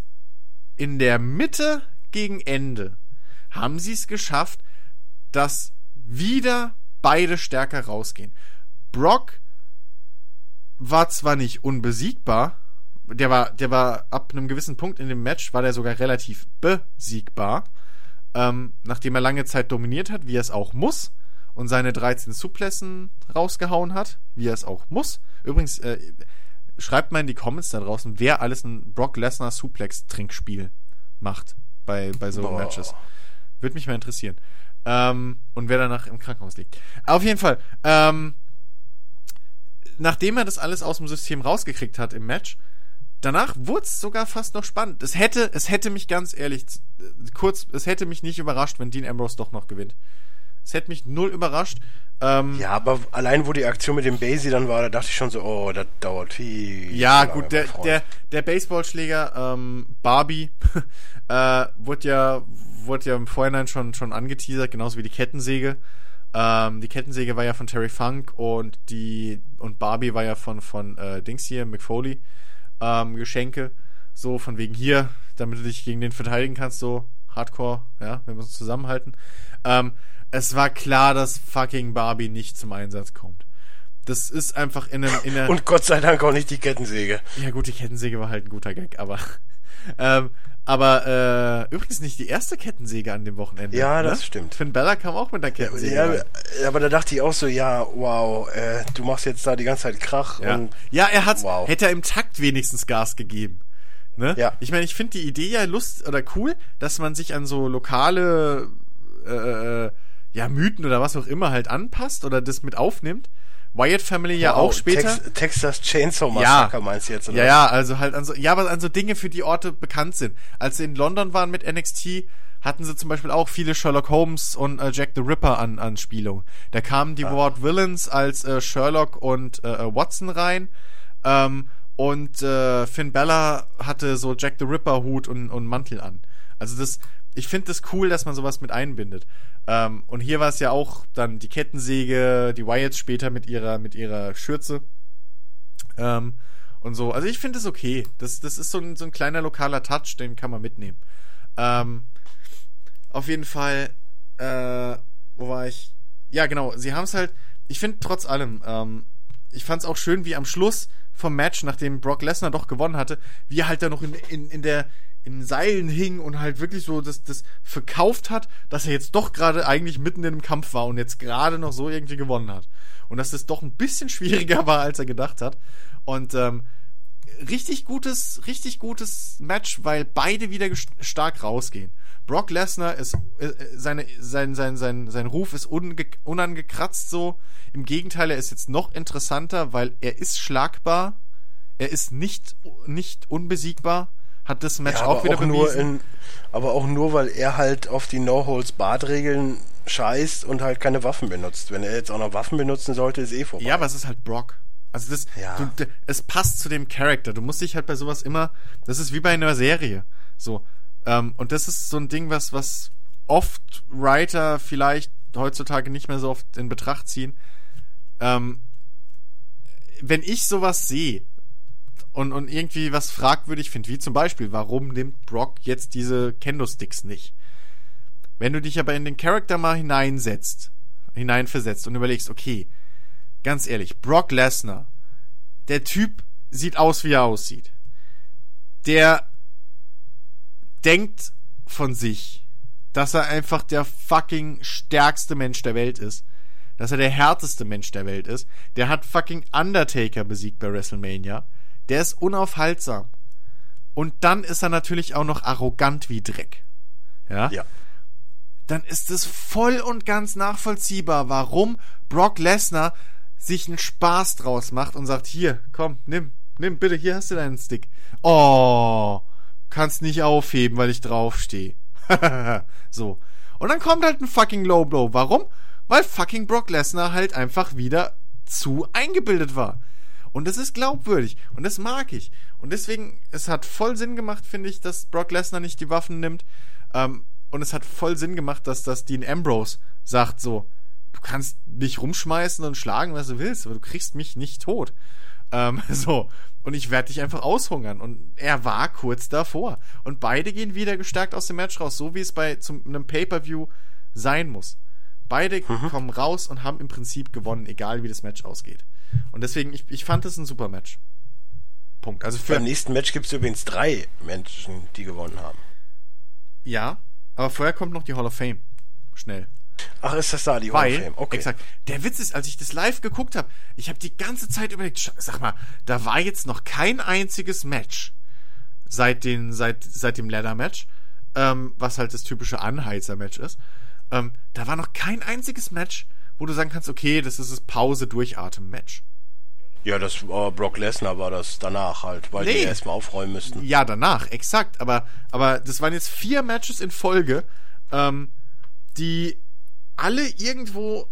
in der Mitte gegen Ende, haben sie es geschafft, dass wieder beide stärker rausgehen. Brock war zwar nicht unbesiegbar, der war, der war ab einem gewissen Punkt in dem Match, war der sogar relativ besiegbar, ähm, nachdem er lange Zeit dominiert hat, wie er es auch muss, und seine 13 Suplessen rausgehauen hat, wie er es auch muss. Übrigens, äh, schreibt mal in die Comments da draußen, wer alles ein Brock Lesnar Suplex Trinkspiel macht bei, bei so Boah. Matches. Würde mich mal interessieren. Ähm, und wer danach im Krankenhaus liegt. Auf jeden Fall, ähm, nachdem er das alles aus dem System rausgekriegt hat im Match, danach wurde es sogar fast noch spannend. Es hätte, es hätte mich ganz ehrlich, äh, kurz, es hätte mich nicht überrascht, wenn Dean Ambrose doch noch gewinnt. Es hätte mich null überrascht. Ähm, Ja, aber allein wo die Aktion mit dem Basie dann war, da dachte ich schon so, oh, das dauert viel. Ja, lange, gut, der, der, der Baseballschläger ähm, Barbie [LAUGHS] äh, wurde ja, wurde ja im Vorhinein schon, schon angeteasert, genauso wie die Kettensäge. Ähm, die Kettensäge war ja von Terry Funk und die und Barbie war ja von, von äh, Dings hier, McFoley, ähm, Geschenke. So von wegen hier, damit du dich gegen den verteidigen kannst, so hardcore, ja, wenn wir uns zusammenhalten. Ähm, es war klar, dass fucking Barbie nicht zum Einsatz kommt. Das ist einfach in, einem, in einer. Und Gott sei Dank auch nicht die Kettensäge. Ja, gut, die Kettensäge war halt ein guter Gag, aber. [LAUGHS] Ähm, aber äh, übrigens nicht die erste Kettensäge an dem Wochenende. Ja, ne? das stimmt. Finn Bella kam auch mit der Kettensäge. Ja, rein. aber da dachte ich auch so, ja, wow, äh, du machst jetzt da die ganze Zeit Krach ja. und ja, er hat, Wow. hätte er im Takt wenigstens Gas gegeben. Ne? Ja. Ich meine, ich finde die Idee ja lust oder cool, dass man sich an so lokale äh, ja, Mythen oder was auch immer halt anpasst oder das mit aufnimmt. Wyatt Family ja auch später. Tex Texas Chainsaw Massacre meinst du jetzt, oder? Ja, ja, also halt an so, ja, aber an so Dinge, für die Orte bekannt sind. Als sie in London waren mit NXT, hatten sie zum Beispiel auch viele Sherlock Holmes und äh, Jack the Ripper an, an Spielung. Da kamen die Ward Villains als äh, Sherlock und äh, äh, Watson rein. Ähm, und äh, Finn Bella hatte so Jack the Ripper Hut und, und Mantel an. Also das, ich finde das cool, dass man sowas mit einbindet. Ähm, und hier war es ja auch dann die Kettensäge, die Wyatts später mit ihrer, mit ihrer Schürze. Ähm, und so. Also ich finde es okay. Das, das ist so ein, so ein kleiner lokaler Touch, den kann man mitnehmen. Ähm, auf jeden Fall, äh, wo war ich? Ja, genau, sie haben es halt, ich finde trotz allem, ähm, ich fand es auch schön, wie am Schluss vom Match, nachdem Brock Lesnar doch gewonnen hatte, wie er halt da noch in, in, in der in Seilen hing und halt wirklich so das, das verkauft hat, dass er jetzt doch gerade eigentlich mitten in einem Kampf war und jetzt gerade noch so irgendwie gewonnen hat. Und dass das doch ein bisschen [LAUGHS] schwieriger war, als er gedacht hat. Und ähm, richtig gutes, richtig gutes Match, weil beide wieder stark rausgehen. Brock Lesnar ist äh, seine, sein, sein, sein, sein Ruf ist unge unangekratzt so. Im Gegenteil, er ist jetzt noch interessanter, weil er ist schlagbar. Er ist nicht, nicht unbesiegbar. Hat das Match Ja, auch wieder auch nur bewiesen. in, aber auch nur, weil er halt auf die No-Holds-Barred-Regeln scheißt und halt keine Waffen benutzt. Wenn er jetzt auch noch Waffen benutzen sollte, ist eh vorbei. Ja, aber es ist halt Brock. Also das, Ja. du, es passt zu dem Charakter. Du musst dich halt bei sowas immer, das ist wie bei einer Serie. So. Ähm, und das ist so ein Ding, was, was oft Writer vielleicht heutzutage nicht mehr so oft in Betracht ziehen. Ähm, wenn ich sowas sehe und, und irgendwie was fragwürdig finde, wie zum Beispiel, warum nimmt Brock jetzt diese Kendo-Sticks nicht? Wenn du dich aber in den Charakter mal hineinsetzt, hineinversetzt und überlegst, okay, ganz ehrlich, Brock Lesnar, der Typ sieht aus, wie er aussieht. Der denkt von sich, dass er einfach der fucking stärkste Mensch der Welt ist. Dass er der härteste Mensch der Welt ist. Der hat fucking Undertaker besiegt bei WrestleMania. Der ist unaufhaltsam. Und dann ist er natürlich auch noch arrogant wie Dreck. Ja? Ja. dann ist es voll und ganz nachvollziehbar, warum Brock Lesnar sich einen Spaß draus macht und sagt, hier, komm, nimm, nimm, bitte, hier hast du deinen Stick. Oh, kannst nicht aufheben, weil ich draufstehe. [LAUGHS] so. Und dann kommt halt ein fucking Low Blow. Warum? Weil fucking Brock Lesnar halt einfach wieder zu eingebildet war. Und das ist glaubwürdig. Und das mag ich. Und deswegen, es hat voll Sinn gemacht, finde ich, dass Brock Lesnar nicht die Waffen nimmt. Ähm, und es hat voll Sinn gemacht, dass das Dean Ambrose sagt so, du kannst mich rumschmeißen und schlagen, was du willst, aber du kriegst mich nicht tot. Ähm, [LAUGHS] so. Und ich werde dich einfach aushungern. Und er war kurz davor. Und beide gehen wieder gestärkt aus dem Match raus, so wie es bei zum, einem Pay-Per-View sein muss. Beide kommen raus und haben im Prinzip gewonnen, egal wie das Match ausgeht. Und deswegen, ich, ich fand es ein super Match. Punkt. Also für. Beim nächsten Match gibt es übrigens drei Menschen, die gewonnen haben. Ja, aber vorher kommt noch die Hall of Fame. Schnell. Ach, ist das da, die Hall of Weil, Fame? Okay. exakt. Der Witz ist, als ich das live geguckt habe, ich habe die ganze Zeit überlegt, sag mal, da war jetzt noch kein einziges Match seit, den, seit, seit dem Ladder-Match, ähm, was halt das typische Anheizer-Match ist. Ähm, da war noch kein einziges Match, wo du sagen kannst, okay, das ist das Pause-Durchatmen-Match. Ja, das äh, Brock Lesnar war das danach halt, weil Nee. die erstmal aufräumen müssten. Ja, danach, exakt. Aber, aber das waren jetzt vier Matches in Folge, ähm, die alle irgendwo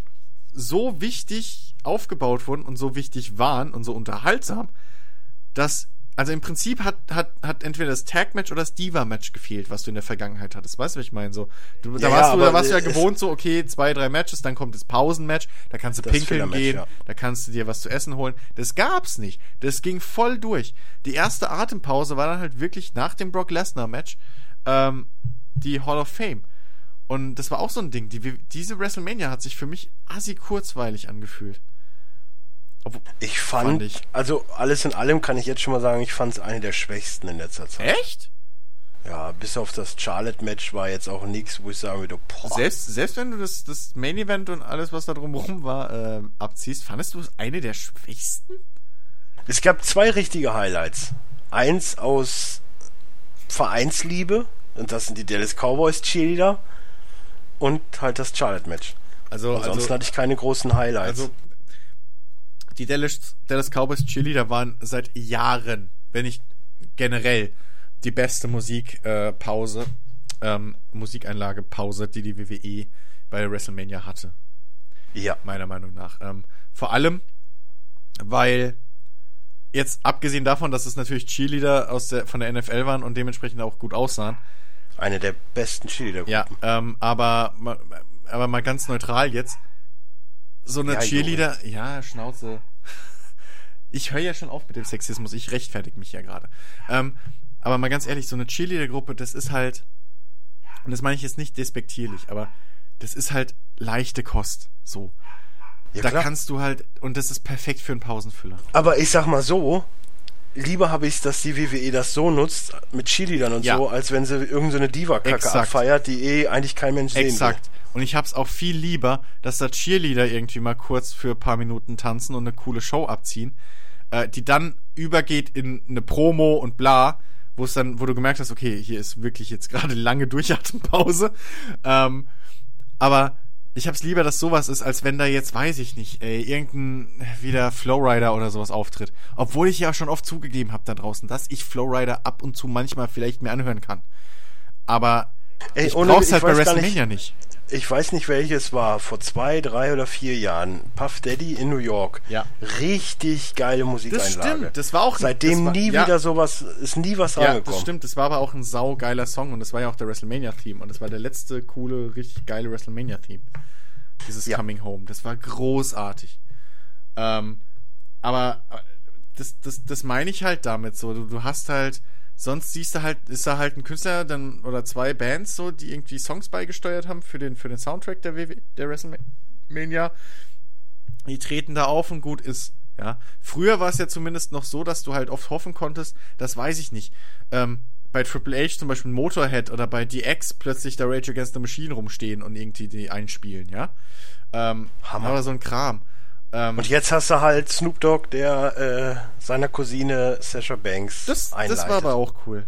so wichtig aufgebaut wurden und so wichtig waren und so unterhaltsam, dass, also im Prinzip hat, hat, hat entweder das Tag-Match oder das Diva-Match gefehlt, was du in der Vergangenheit hattest. Weißt du, was ich meine? So, du, da Ja, warst ja, du, da warst du ja gewohnt, so, okay, zwei, drei Matches, dann kommt das Pausenmatch, da kannst du pinkeln gehen, ja. da kannst du dir was zu essen holen. Das gab's nicht. Das ging voll durch. Die erste Atempause war dann halt wirklich nach dem Brock Lesnar Match ähm, die Hall of Fame. Und das war auch so ein Ding. Die, diese WrestleMania hat sich für mich assi kurzweilig angefühlt. Ich fand, Fand ich. also alles in allem kann ich jetzt schon mal sagen, ich fand es eine der schwächsten in letzter Zeit. echt? Ja, bis auf das Charlotte-Match war jetzt auch nichts, wo ich sagen würde, boah. Selbst, selbst wenn du das, das Main Event und alles, was da drumherum war, äh, abziehst, fandest du es eine der schwächsten? Es gab zwei richtige Highlights. Eins aus Vereinsliebe, und das sind die Dallas Cowboys Cheerleader, und halt das Charlotte-Match. Also, Ansonsten also, hatte ich keine großen Highlights. Also, die Dallas, Dallas Cowboys Cheerleader waren seit Jahren, wenn nicht generell, die beste Musikpause, äh, Pause, ähm, Musikeinlage-Pause, die die WWE bei WrestleMania hatte, ja. meiner Meinung nach. Ähm, vor allem, weil jetzt abgesehen davon, dass es natürlich Cheerleader aus der, von der NFL waren und dementsprechend auch gut aussahen, Eine der besten Cheerleader. ja, ähm, aber, aber mal ganz neutral jetzt. So eine Ja, Cheerleader, ja, Schnauze. Ich höre ja schon auf mit dem Sexismus, ich rechtfertige mich ja gerade. Ähm, aber mal ganz ehrlich, so eine Cheerleader-Gruppe, das ist halt, und das meine ich jetzt nicht despektierlich, aber das ist halt leichte Kost, so. Ja, da klar. kannst du halt, und das ist perfekt für einen Pausenfüller. Aber ich sag mal so, lieber habe ich es, dass die WWE das so nutzt, mit Cheerleadern und Ja. so, als wenn sie irgendeine so eine Diva-Kacke Exakt. abfeiert, die eh eigentlich kein Mensch sehen Exakt. Und ich hab's auch viel lieber, dass da Cheerleader irgendwie mal kurz für ein paar Minuten tanzen und eine coole Show abziehen, äh, die dann übergeht in eine Promo und bla, wo es dann, wo du gemerkt hast, okay, hier ist wirklich jetzt gerade lange Durchatempause. Ähm, aber ich hab's lieber, dass sowas ist, als wenn da jetzt, weiß ich nicht, ey, irgendein wieder Flowrider oder sowas auftritt. Obwohl ich ja schon oft zugegeben habe da draußen, dass ich Flowrider ab und zu manchmal vielleicht mir anhören kann. Aber Ey, ich ohne- brauch's halt bei gar nicht- WrestleMania nicht. Ich weiß nicht, welches war. Vor zwei, drei oder vier Jahren. Puff Daddy in New York. Ja. Richtig geile Musikeinlage. Das stimmt, das war auch Seitdem das war, nie ja, wieder sowas, ist nie was Ja, das rangekommen. stimmt, das war aber auch ein saugeiler Song und das war ja auch der WrestleMania-Theme und das war der letzte coole, richtig geile WrestleMania-Theme. Dieses Ja. Coming Home, das war großartig. Ähm, aber äh, das, das, das meine ich halt damit so. Du, du hast halt, sonst siehst du halt, ist da halt ein Künstler dann oder zwei Bands so, die irgendwie Songs beigesteuert haben für den, für den Soundtrack der, WW, der WrestleMania. Die treten da auf und gut ist. Ja. Früher war es ja zumindest noch so, dass du halt oft hoffen konntest, das weiß ich nicht. Ähm, bei Triple H zum Beispiel Motorhead oder bei DX plötzlich der Rage Against the Machine rumstehen und irgendwie die einspielen, ja. Ähm, Hammer. Aber so ein Kram. Ähm, Und jetzt hast du halt Snoop Dogg, der äh, seiner Cousine Sasha Banks das, einleitet. das war aber auch cool.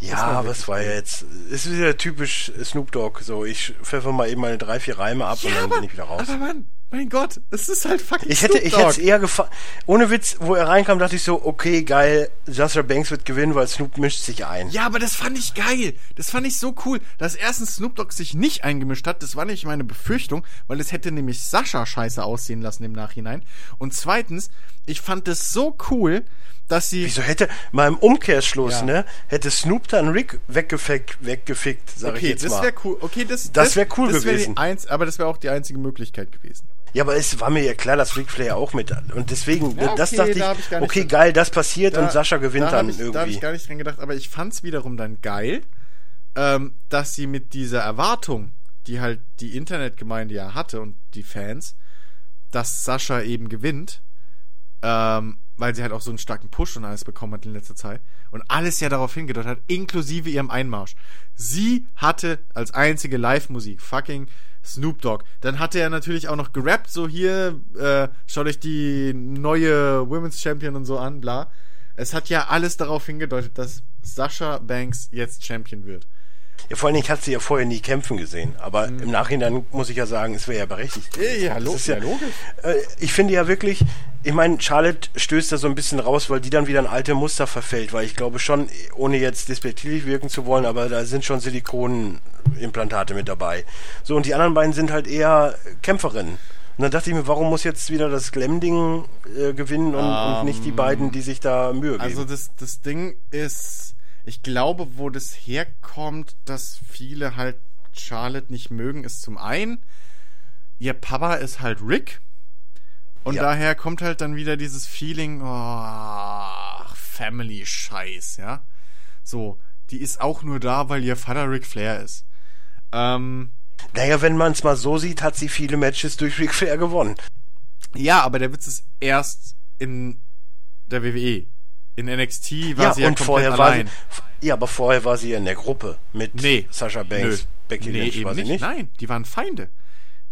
Ja, aber es war ja jetzt, ist wieder typisch Snoop Dogg. So, ich pfeffer mal eben meine drei, vier Reime ab und dann bin ich wieder raus. aber Mann, mein Gott, es ist halt fucking Ich hätte, ich hätte es eher gefallen. Ohne Witz, wo er reinkam, dachte ich so, okay, geil, Sasha Banks wird gewinnen, weil Snoop mischt sich ein. Ja, aber das fand ich geil. Das fand ich so cool, dass erstens Snoop Dogg sich nicht eingemischt hat. Das war nicht meine Befürchtung, weil es hätte nämlich Sascha scheiße aussehen lassen im Nachhinein. Und zweitens, ich fand das so cool, dass sie. Wieso hätte, mal im Umkehrschluss, Ja. ne, hätte Snoop dann Rick weggefickt, weggefickt, sag ich Okay, jetzt das mal. wäre cool. Okay, das, Das wär cool das wär die gewesen. Eins, aber das wäre auch die einzige Möglichkeit gewesen. Ja, aber es war mir ja klar, dass Ric Flair auch mit. Und deswegen, Ja, das okay, dachte ich, da ich okay, geil, das passiert und Da- Sascha gewinnt da dann ich, Da habe irgendwie. ich gar nicht dran gedacht, aber ich fand's wiederum dann geil, ähm, dass sie mit dieser Erwartung, die halt die Internetgemeinde ja hatte und die Fans, dass Sascha eben gewinnt, ähm, weil sie halt auch so einen starken Push und alles bekommen hat in letzter Zeit und alles ja darauf hingedeutet hat, inklusive ihrem Einmarsch. Sie hatte als einzige Live-Musik fucking Snoop Dogg. Dann hatte er natürlich auch noch gerappt, so hier, äh, schaut euch die neue Women's Champion und so an, bla. Es hat ja alles darauf hingedeutet, dass Sascha Banks jetzt Champion wird. Ja, vor allen Dingen hat sie ja vorher nie kämpfen gesehen. Aber Mhm. im Nachhinein muss ich ja sagen, es wäre ja berechtigt. Ja, Das ist ja- logisch. Äh, ich finde ja wirklich, ich meine, Charlotte stößt da so ein bisschen raus, weil die dann wieder in alte Muster verfällt, weil ich glaube schon, ohne jetzt despektierlich wirken zu wollen, aber da sind schon Silikonimplantate mit dabei. So, und die anderen beiden sind halt eher Kämpferinnen. Und dann dachte ich mir, warum muss jetzt wieder das Glam-Ding äh, gewinnen und, und nicht die beiden, die sich da Mühe geben? Also das, das Ding ist, ich glaube, wo das herkommt, dass viele halt Charlotte nicht mögen, ist zum einen, ihr Papa ist halt Rick. Und Ja. daher kommt halt dann wieder dieses Feeling, oh, Family-Scheiß, ja. So, die ist auch nur da, weil ihr Vater Ric Flair ist. Ähm, naja, wenn man es mal so sieht, hat sie viele Matches durch Ric Flair gewonnen. ja, aber der Witz ist erst in der WWE. In NXT war ja, sie ja und komplett vorher allein. war sie, ja, aber vorher war sie ja in der Gruppe mit Nee. Sasha Banks, Nö. Becky nee, Lynch, war sie nicht. nicht? Nein, die waren Feinde.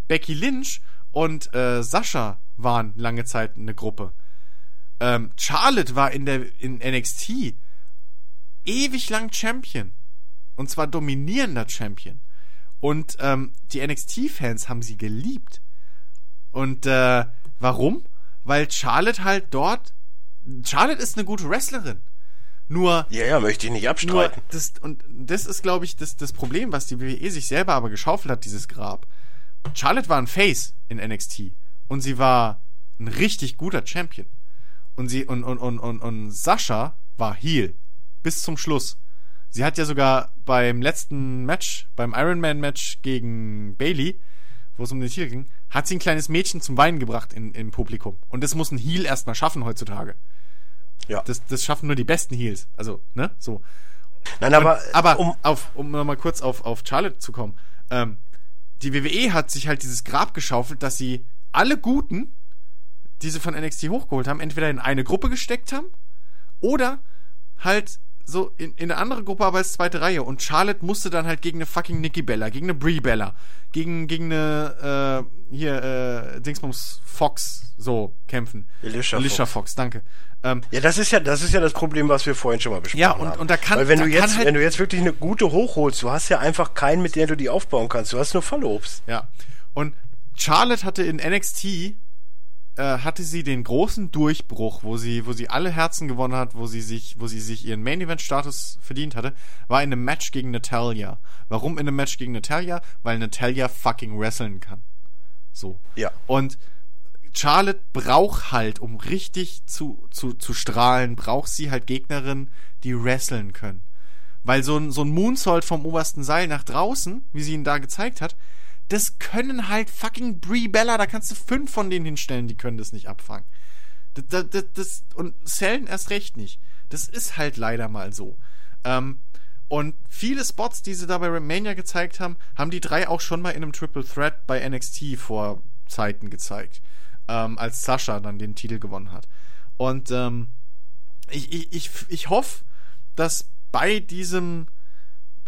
Becky Lynch und äh, Sascha waren lange Zeit eine Gruppe. Ähm, Charlotte war in der in NXT ewig lang Champion. Und zwar dominierender Champion. Und ähm, die NXT-Fans haben sie geliebt. Und äh, warum? Weil Charlotte halt dort. Charlotte ist eine gute Wrestlerin. Nur Ja, ja, möchte ich nicht abstreiten. das, und das ist, glaube ich, das, das Problem, was die WWE sich selber aber geschaufelt hat, dieses Grab. Charlotte war ein Face in NXT und sie war ein richtig guter Champion. Und sie und, und, und, und, und Sascha war Heel. Bis zum Schluss. Sie hat ja sogar beim letzten Match, beim Iron Man Match gegen Bailey, wo es um den Titel ging, hat sie ein kleines Mädchen zum Weinen gebracht in, im Publikum. Und das muss ein Heel erstmal schaffen heutzutage. Ja. Das, das schaffen nur die besten Heels. Also, ne? So. Nein, aber, Aber um, auf, um nochmal kurz auf, auf Charlotte zu kommen. Ähm, die WWE hat sich halt dieses Grab geschaufelt, dass sie alle Guten, die sie von NXT hochgeholt haben, entweder in eine Gruppe gesteckt haben oder halt so in, in eine andere Gruppe, aber als zweite Reihe. Und Charlotte musste dann halt gegen eine fucking Nikki Bella, gegen eine Brie Bella, gegen, gegen eine, äh, hier, äh, Dingsbums Fox so kämpfen. Alicia Alicia Fox. Fox, danke. Ähm, ja, das ist ja, das ist ja das Problem, was wir vorhin schon mal besprochen Ja, und- haben. und da kann- Weil wenn da du jetzt, halt- wenn du jetzt wirklich eine gute hochholst, du hast ja einfach keinen, mit dem du die aufbauen kannst. Du hast nur Fallobst. Ja. Und Charlotte hatte in NXT hatte sie den großen Durchbruch, wo sie, wo sie alle Herzen gewonnen hat, wo sie sich, wo sie sich ihren Main Event Status verdient hatte, war in einem Match gegen Natalia. Warum in einem Match gegen Natalia? Weil Natalia fucking wresteln kann. So. Ja. Und Charlotte braucht halt, um richtig zu, zu, zu strahlen, braucht sie halt Gegnerinnen, die wresteln können. Weil so ein, so ein Moonsault vom obersten Seil nach draußen, wie sie ihn da gezeigt hat, das können halt fucking Brie Bella, da kannst du fünf von denen hinstellen, die können das nicht abfangen. Das, das, das, und Sellen erst recht nicht. Das ist halt leider mal so. Ähm, und viele Spots, die sie da bei Romania gezeigt haben, haben die drei auch schon mal in einem Triple Threat bei NXT vor Zeiten gezeigt. Ähm, als Sascha dann den Titel gewonnen hat. Und ähm, ich, ich, ich, ich hoffe, dass bei diesem,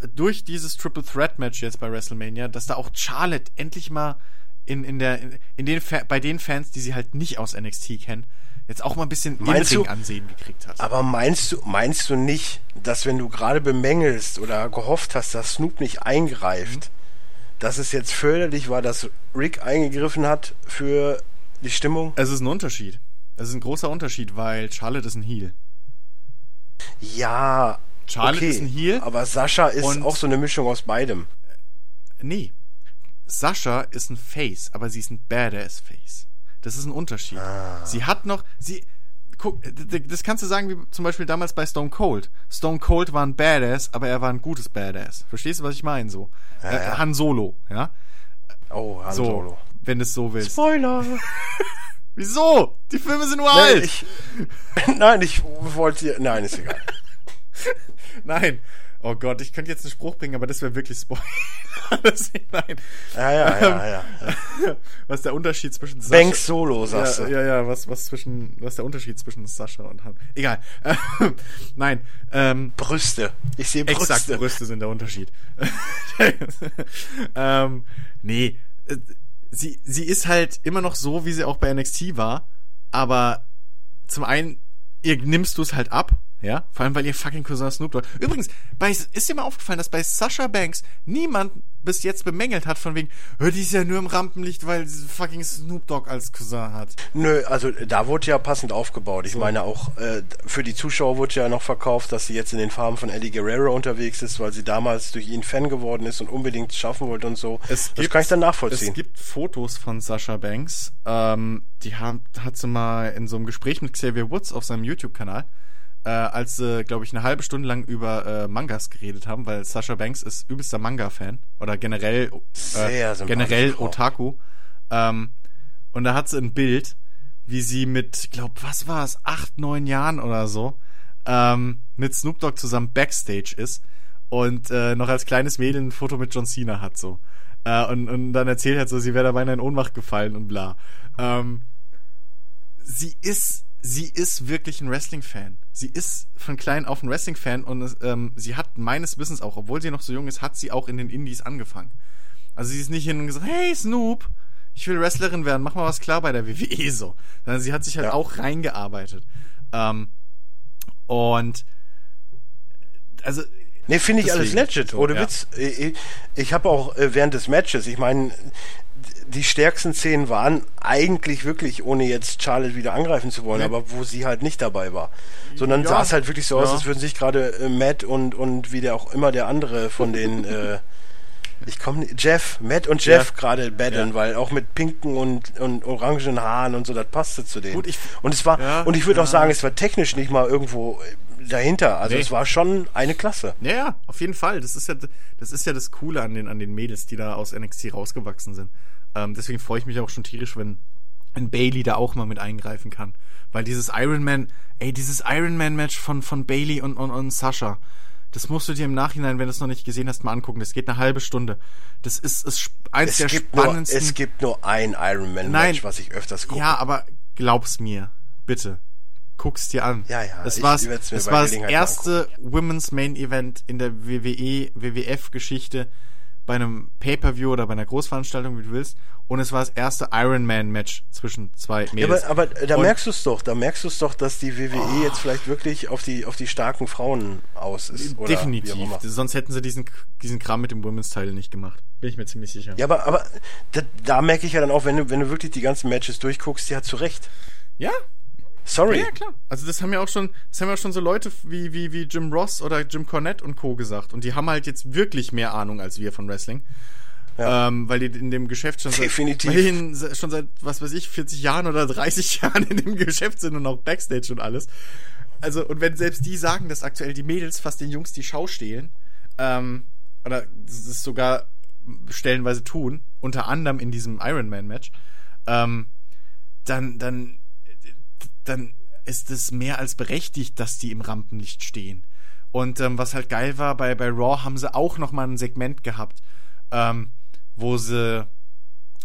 durch dieses Triple Threat Match jetzt bei WrestleMania, dass da auch Charlotte endlich mal in, in der, in, in den, bei den Fans, die sie halt nicht aus NXT kennen, jetzt auch mal ein bisschen Meinst du- ansehen gekriegt hat. Aber meinst du, meinst du nicht, dass wenn du gerade bemängelst oder gehofft hast, dass Snoop nicht eingreift, dass es jetzt förderlich war, dass Rick eingegriffen hat für die Stimmung? Es ist ein Unterschied. Es ist ein großer Unterschied, weil Charlotte ist ein Heel. Ja, Charlotte okay, ist ein Heel. aber Sascha ist auch so eine Mischung aus beidem. Nee. Sascha ist ein Face, aber sie ist ein Badass-Face. Das ist ein Unterschied. Ah. Sie hat noch, sie, guck, das kannst du sagen wie zum Beispiel damals bei Stone Cold. Stone Cold war ein Badass, aber er war ein gutes Badass. Verstehst du, was ich meine? So. Ja, äh, ja. Han Solo, ja? Oh, Han So, Solo. wenn du es so willst. Spoiler! [LAUGHS] Wieso? Die Filme sind nur Nein, alt. ich, [LAUGHS] nein, ich wollte. Nein, ist egal. [LAUGHS] Nein. Oh Gott, ich könnte jetzt einen Spruch bringen, aber das wäre wirklich Spoiler. [LAUGHS] Nein. Ja, ja, ja, ja. [LAUGHS] Was ist der Unterschied zwischen Sascha... Banks Solo, sagst ja, du. ja, ja, was, was zwischen, was ist der Unterschied zwischen Sascha und Han? Egal. [LAUGHS] Nein, ähm, Brüste. Ich sehe exakt Brüste. Brüste sind der Unterschied. ähm, nee, äh, sie, sie ist halt immer noch so, wie sie auch bei NXT war, aber zum einen, ihr nimmst du es halt ab, ja, vor allem weil ihr fucking Cousin Snoop Dogg. Übrigens, bei, ist dir mal aufgefallen, dass bei Sasha Banks niemand bis jetzt bemängelt hat von wegen, die ist ja nur im Rampenlicht, weil sie fucking Snoop Dogg als Cousin hat. Nö, also da wurde ja passend aufgebaut. Ich so. meine auch, äh, für die Zuschauer wurde ja noch verkauft, dass sie jetzt in den Farben von Eddie Guerrero unterwegs ist, weil sie damals durch ihn Fan geworden ist und unbedingt schaffen wollte und so. Es das gibt, kann ich dann nachvollziehen. Es gibt Fotos von Sasha Banks, ähm, die hat, hat sie mal in so einem Gespräch mit Xavier Woods auf seinem YouTube-Kanal äh, als sie, glaube ich, eine halbe Stunde lang über äh, Mangas geredet haben, weil Sasha Banks ist übelster Manga-Fan oder generell äh, generell Otaku. Ähm, und da hat sie ein Bild, wie sie mit, glaub, was war es, acht, neun Jahren oder so, ähm, mit Snoop Dogg zusammen Backstage ist und äh, noch als kleines Mädel ein Foto mit John Cena hat so. Äh, und, und dann erzählt halt so, sie wäre dabei in Ohnmacht gefallen und bla. Ähm, sie ist sie ist wirklich ein Wrestling-Fan. Sie ist von klein auf ein Wrestling-Fan und ähm, sie hat meines Wissens auch, obwohl sie noch so jung ist, hat sie auch in den Indies angefangen. Also sie ist nicht hin und gesagt, hey Snoop, ich will Wrestlerin werden, mach mal was klar bei der WWE so. Sondern sie hat sich halt ja. auch reingearbeitet. Ähm, und also Nee, finde ich Deswegen, alles legit. Ohne ja. Witz. Ich, ich habe auch äh, während des Matches, ich meine, die stärksten Szenen waren eigentlich wirklich, ohne jetzt Charlotte wieder angreifen zu wollen, nee. aber wo sie halt nicht dabei war. Sondern ja. sah es halt wirklich so aus, als würden sich gerade äh, Matt und, und wie der auch immer der andere von den [LAUGHS] äh, ich komme Jeff, Matt und Jeff ja. gerade battlen, ja. weil auch mit pinken und, und orangen Haaren und so, das passte zu denen. Gut, ich, und es war, ja, und ich würde auch sagen, es war technisch nicht mal irgendwo dahinter. Also nee. es war schon eine Klasse. Ja, ja, auf jeden Fall. Das ist ja, das ist ja das Coole an den, an den Mädels, die da aus NXT rausgewachsen sind. Ähm, deswegen freue ich mich auch schon tierisch, wenn, wenn Bailey da auch mal mit eingreifen kann. Weil dieses Iron Man, ey, dieses Iron Man Match von, von Bailey und, und, und Sascha, das musst du dir im Nachhinein, wenn du es noch nicht gesehen hast, mal angucken. Das geht eine halbe Stunde. Das ist, ist eins es der spannendsten. Nur, es gibt nur ein Iron Man Match, was ich öfters gucke. Ja, aber glaub's mir, bitte. Guck's dir an. Ja, ja. Es war, es war das erste angucken. Women's Main Event in der WWE, WWF Geschichte bei einem Pay-Per-View oder bei einer Großveranstaltung, wie du willst. Und es war das erste Iron Man Match zwischen zwei Mädels. Ja, aber, aber da und merkst du es doch, da merkst du es doch, dass die WWE oh. jetzt vielleicht wirklich auf die, auf die starken Frauen aus ist. Oder Definitiv. Sonst hätten sie diesen, diesen Kram mit dem Women's Teil nicht gemacht. Bin ich mir ziemlich sicher. Ja, aber, aber da, da merke ich ja dann auch, wenn du, wenn du wirklich die ganzen Matches durchguckst, ja, zu Recht. Ja, Sorry. Ja, klar. Also das haben ja auch schon, das haben ja auch schon so Leute wie, wie, wie Jim Ross oder Jim Cornette und Co. gesagt. Und die haben halt jetzt wirklich mehr Ahnung als wir von Wrestling. Ja. Ähm, weil die in dem Geschäft schon seit, schon seit, was weiß ich, 40 Jahren oder 30 [LAUGHS] Jahren in dem Geschäft sind und auch Backstage und alles. Also, und wenn selbst die sagen, dass aktuell die Mädels fast den Jungs die Schau stehlen, ähm, oder es sogar stellenweise tun, unter anderem in diesem Iron Man Match, ähm, dann, dann dann ist es mehr als berechtigt, dass die im Rampenlicht stehen. Und ähm, was halt geil war, bei, bei Raw haben sie auch nochmal ein Segment gehabt, ähm, wo sie,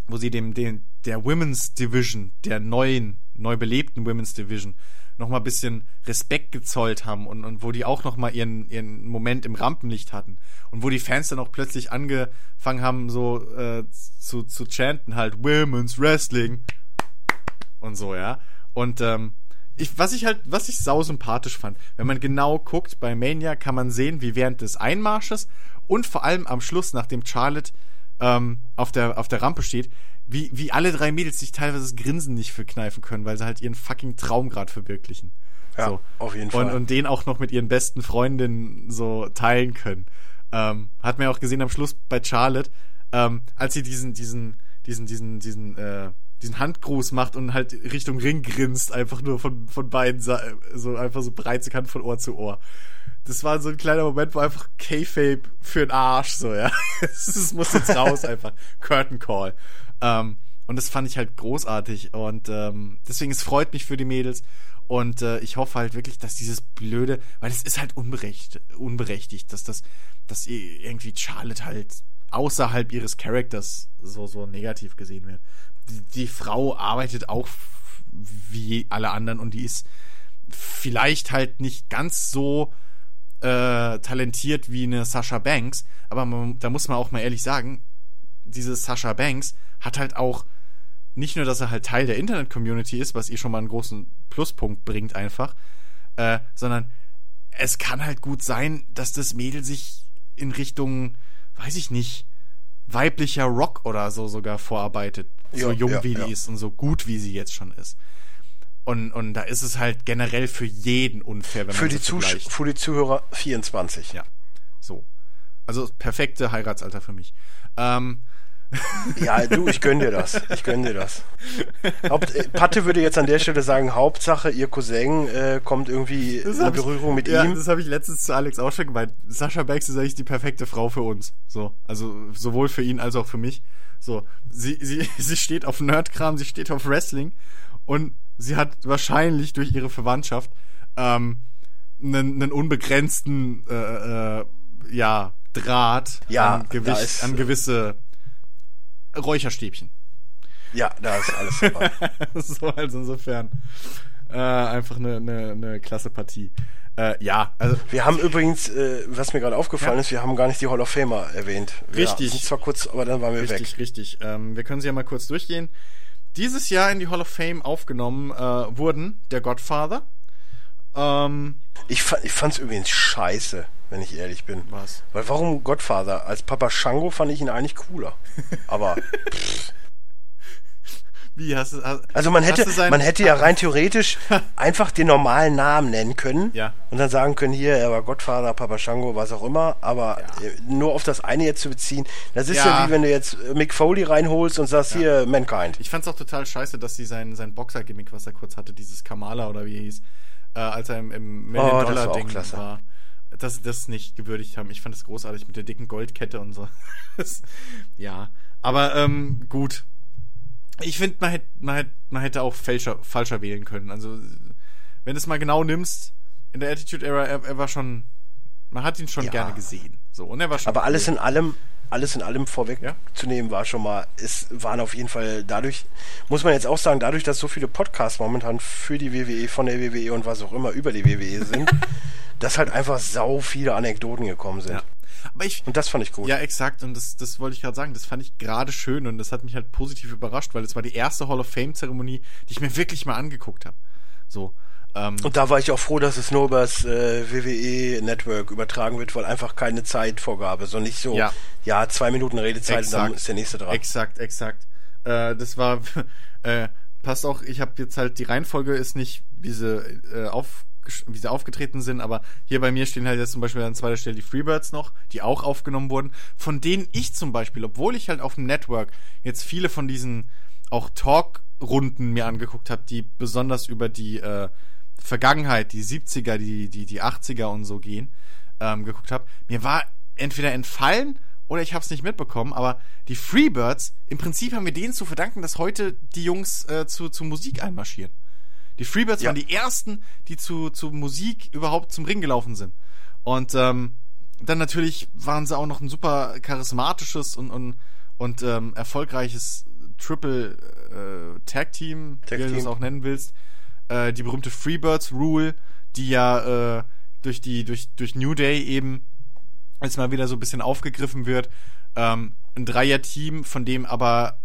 wo sie dem, dem, der Women's Division, der neuen, neu belebten Women's Division, nochmal ein bisschen Respekt gezollt haben und, und wo die auch nochmal ihren, ihren Moment im Rampenlicht hatten. Und wo die Fans dann auch plötzlich angefangen haben, so äh, zu, zu chanten halt Women's Wrestling und so, ja. Und ähm, ich, was ich halt, was ich sau sympathisch fand, wenn man genau guckt, bei Mania kann man sehen, wie während des Einmarsches und vor allem am Schluss, nachdem Charlotte ähm, auf, der, auf der Rampe steht, wie, wie alle drei Mädels sich teilweise das Grinsen nicht verkneifen können, weil sie halt ihren fucking Traum gerade verwirklichen. Ja, so. auf jeden Fall. Und, und den auch noch mit ihren besten Freundinnen so teilen können. Ähm, hat man ja auch gesehen am Schluss bei Charlotte, ähm, als sie diesen, diesen, diesen, diesen, diesen, äh, diesen Handgruß macht und halt Richtung Ring grinst, einfach nur von, von beiden, so einfach so breit kann von Ohr zu Ohr. Das war so ein kleiner Moment, wo einfach K-Fape für den Arsch, so, ja. [LAUGHS] Es muss jetzt raus, einfach. Curtain Call. Ähm, und das fand ich halt großartig und ähm, deswegen, es freut mich für die Mädels und äh, ich hoffe halt wirklich, dass dieses blöde, weil es ist halt unberechtigt, unberechtigt, dass das, dass irgendwie Charlotte halt außerhalb ihres Charakters so, so negativ gesehen wird die, Frau arbeitet auch wie alle anderen und die ist vielleicht halt nicht ganz so äh, talentiert wie eine Sasha Banks, aber man, da muss man auch mal ehrlich sagen, diese Sasha Banks hat halt auch nicht nur, dass er halt Teil der Internet-Community ist, was ihr schon mal einen großen Pluspunkt bringt einfach, äh, sondern es kann halt gut sein, dass das Mädel sich in Richtung, weiß ich nicht, weiblicher Rock oder so sogar vorarbeitet. so Ja, jung ja, wie die ja. ist und so gut wie sie jetzt schon ist. Und, und da ist es halt generell für jeden unfair, wenn Für man die, so vergleicht. für die Zuhörer 24. Ja. So. Also perfekte Heiratsalter für mich. Ähm, Ja, du, ich gönn dir das. Ich gönn dir das. Haupt, äh, Patte würde jetzt an der Stelle sagen, Hauptsache, ihr Cousin äh, kommt irgendwie in hab ich- Berührung mit ja, ihm. das habe ich letztens zu Alex auch schon gemeint. Sascha Banks ist eigentlich die perfekte Frau für uns. So, also sowohl für ihn als auch für mich. So, sie sie [LAUGHS] sie steht auf Nerdkram, sie steht auf Wrestling und sie hat wahrscheinlich durch ihre Verwandtschaft ähm, einen, einen unbegrenzten äh, äh, ja Draht Ja, an, Gewicht, ist, an äh, gewisse Räucherstäbchen. Ja, da ist alles dabei. [LAUGHS] so, also insofern äh, einfach eine, eine, eine klasse Partie. Äh, ja, also Wir haben übrigens, äh, was mir gerade aufgefallen Ja. ist, wir haben gar nicht die Hall of Famer erwähnt. Wir Richtig. Sind zwar kurz, aber dann waren wir richtig, weg. richtig. Ähm, wir können sie ja mal kurz durchgehen. Dieses Jahr in die Hall of Fame aufgenommen äh, wurden der Godfather. Ähm, Ich, ich fand's übrigens scheiße, wenn ich ehrlich bin. Was? Weil warum Godfather? Als Papa Shango fand ich ihn eigentlich cooler. Aber [LAUGHS] wie hast du. Hast, Also man hätte, man hätte ja rein theoretisch [LAUGHS] einfach den normalen Namen nennen können Ja. und dann sagen können, hier, er war Gottvater, Papa Shango, was auch immer, aber äh, nur auf das eine jetzt zu beziehen, das ist ja, Ja. wie wenn du jetzt äh, Mick Foley reinholst und sagst, hier, Mankind. Ich fand's auch total scheiße, dass sie sein, sein Boxer-Gimmick, was er kurz hatte, dieses Kamala oder wie er hieß, äh, als er im, im Oh, Million-Dollar-Ding klasse. war, dass das nicht gewürdigt haben. Ich fand das großartig mit der dicken Goldkette und so. [LAUGHS] Ja, aber ähm, gut. Ich finde, man hätte man hätte man hätte auch falscher, falscher wählen können. Also, wenn du es mal genau nimmst, in der Attitude Era, er, er war schon, man hat ihn schon Ja. gerne gesehen. So, und er war schon Aber alles cool. in allem, alles in allem vorweg Ja. zu nehmen war schon mal, es waren auf jeden Fall dadurch, muss man jetzt auch sagen, dadurch, dass so viele Podcasts momentan für die WWE, von der WWE und was auch immer über die WWE sind, [LAUGHS] dass halt einfach sau viele Anekdoten gekommen sind. Ja. Aber ich, Und das fand ich gut. Ja, exakt. Und das, das wollte ich gerade sagen. Das fand ich gerade schön und das hat mich halt positiv überrascht, weil es war die erste Hall of Fame-Zeremonie, die ich mir wirklich mal angeguckt habe. So. Ähm, Und da war ich auch froh, dass es nur über das äh, WWE Network übertragen wird, weil einfach keine Zeitvorgabe, so nicht so, Ja. ja, zwei Minuten Redezeit und dann Exakt. ist der nächste dran. Exakt, exakt. Äh, das war, [LAUGHS] äh, passt auch, ich habe jetzt halt, die Reihenfolge ist nicht, wie sie, äh, auf, wie sie aufgetreten sind, aber hier bei mir stehen halt jetzt zum Beispiel an zweiter Stelle die Freebirds noch, die auch aufgenommen wurden, von denen ich zum Beispiel, obwohl ich halt auf dem Network jetzt viele von diesen auch Talk-Runden mir angeguckt habe, die besonders über die äh, Vergangenheit, die 70er, die, die, die 80er und so gehen, ähm, geguckt habe, mir war entweder entfallen oder ich habe es nicht mitbekommen, aber die Freebirds, im Prinzip haben wir denen zu verdanken, dass heute die Jungs äh, zu, zu Musik einmarschieren. Die Freebirds Ja. waren die ersten, die zu, zu Musik überhaupt zum Ring gelaufen sind. Und ähm, dann natürlich waren sie auch noch ein super charismatisches und, und, und ähm, erfolgreiches Triple äh, Tag Team, Tag wie du es auch nennen willst. Äh, die berühmte Freebirds Rule, die ja äh, durch die durch durch New Day eben jetzt mal wieder so ein bisschen aufgegriffen wird. Ähm, ein Dreier-Team, von dem aber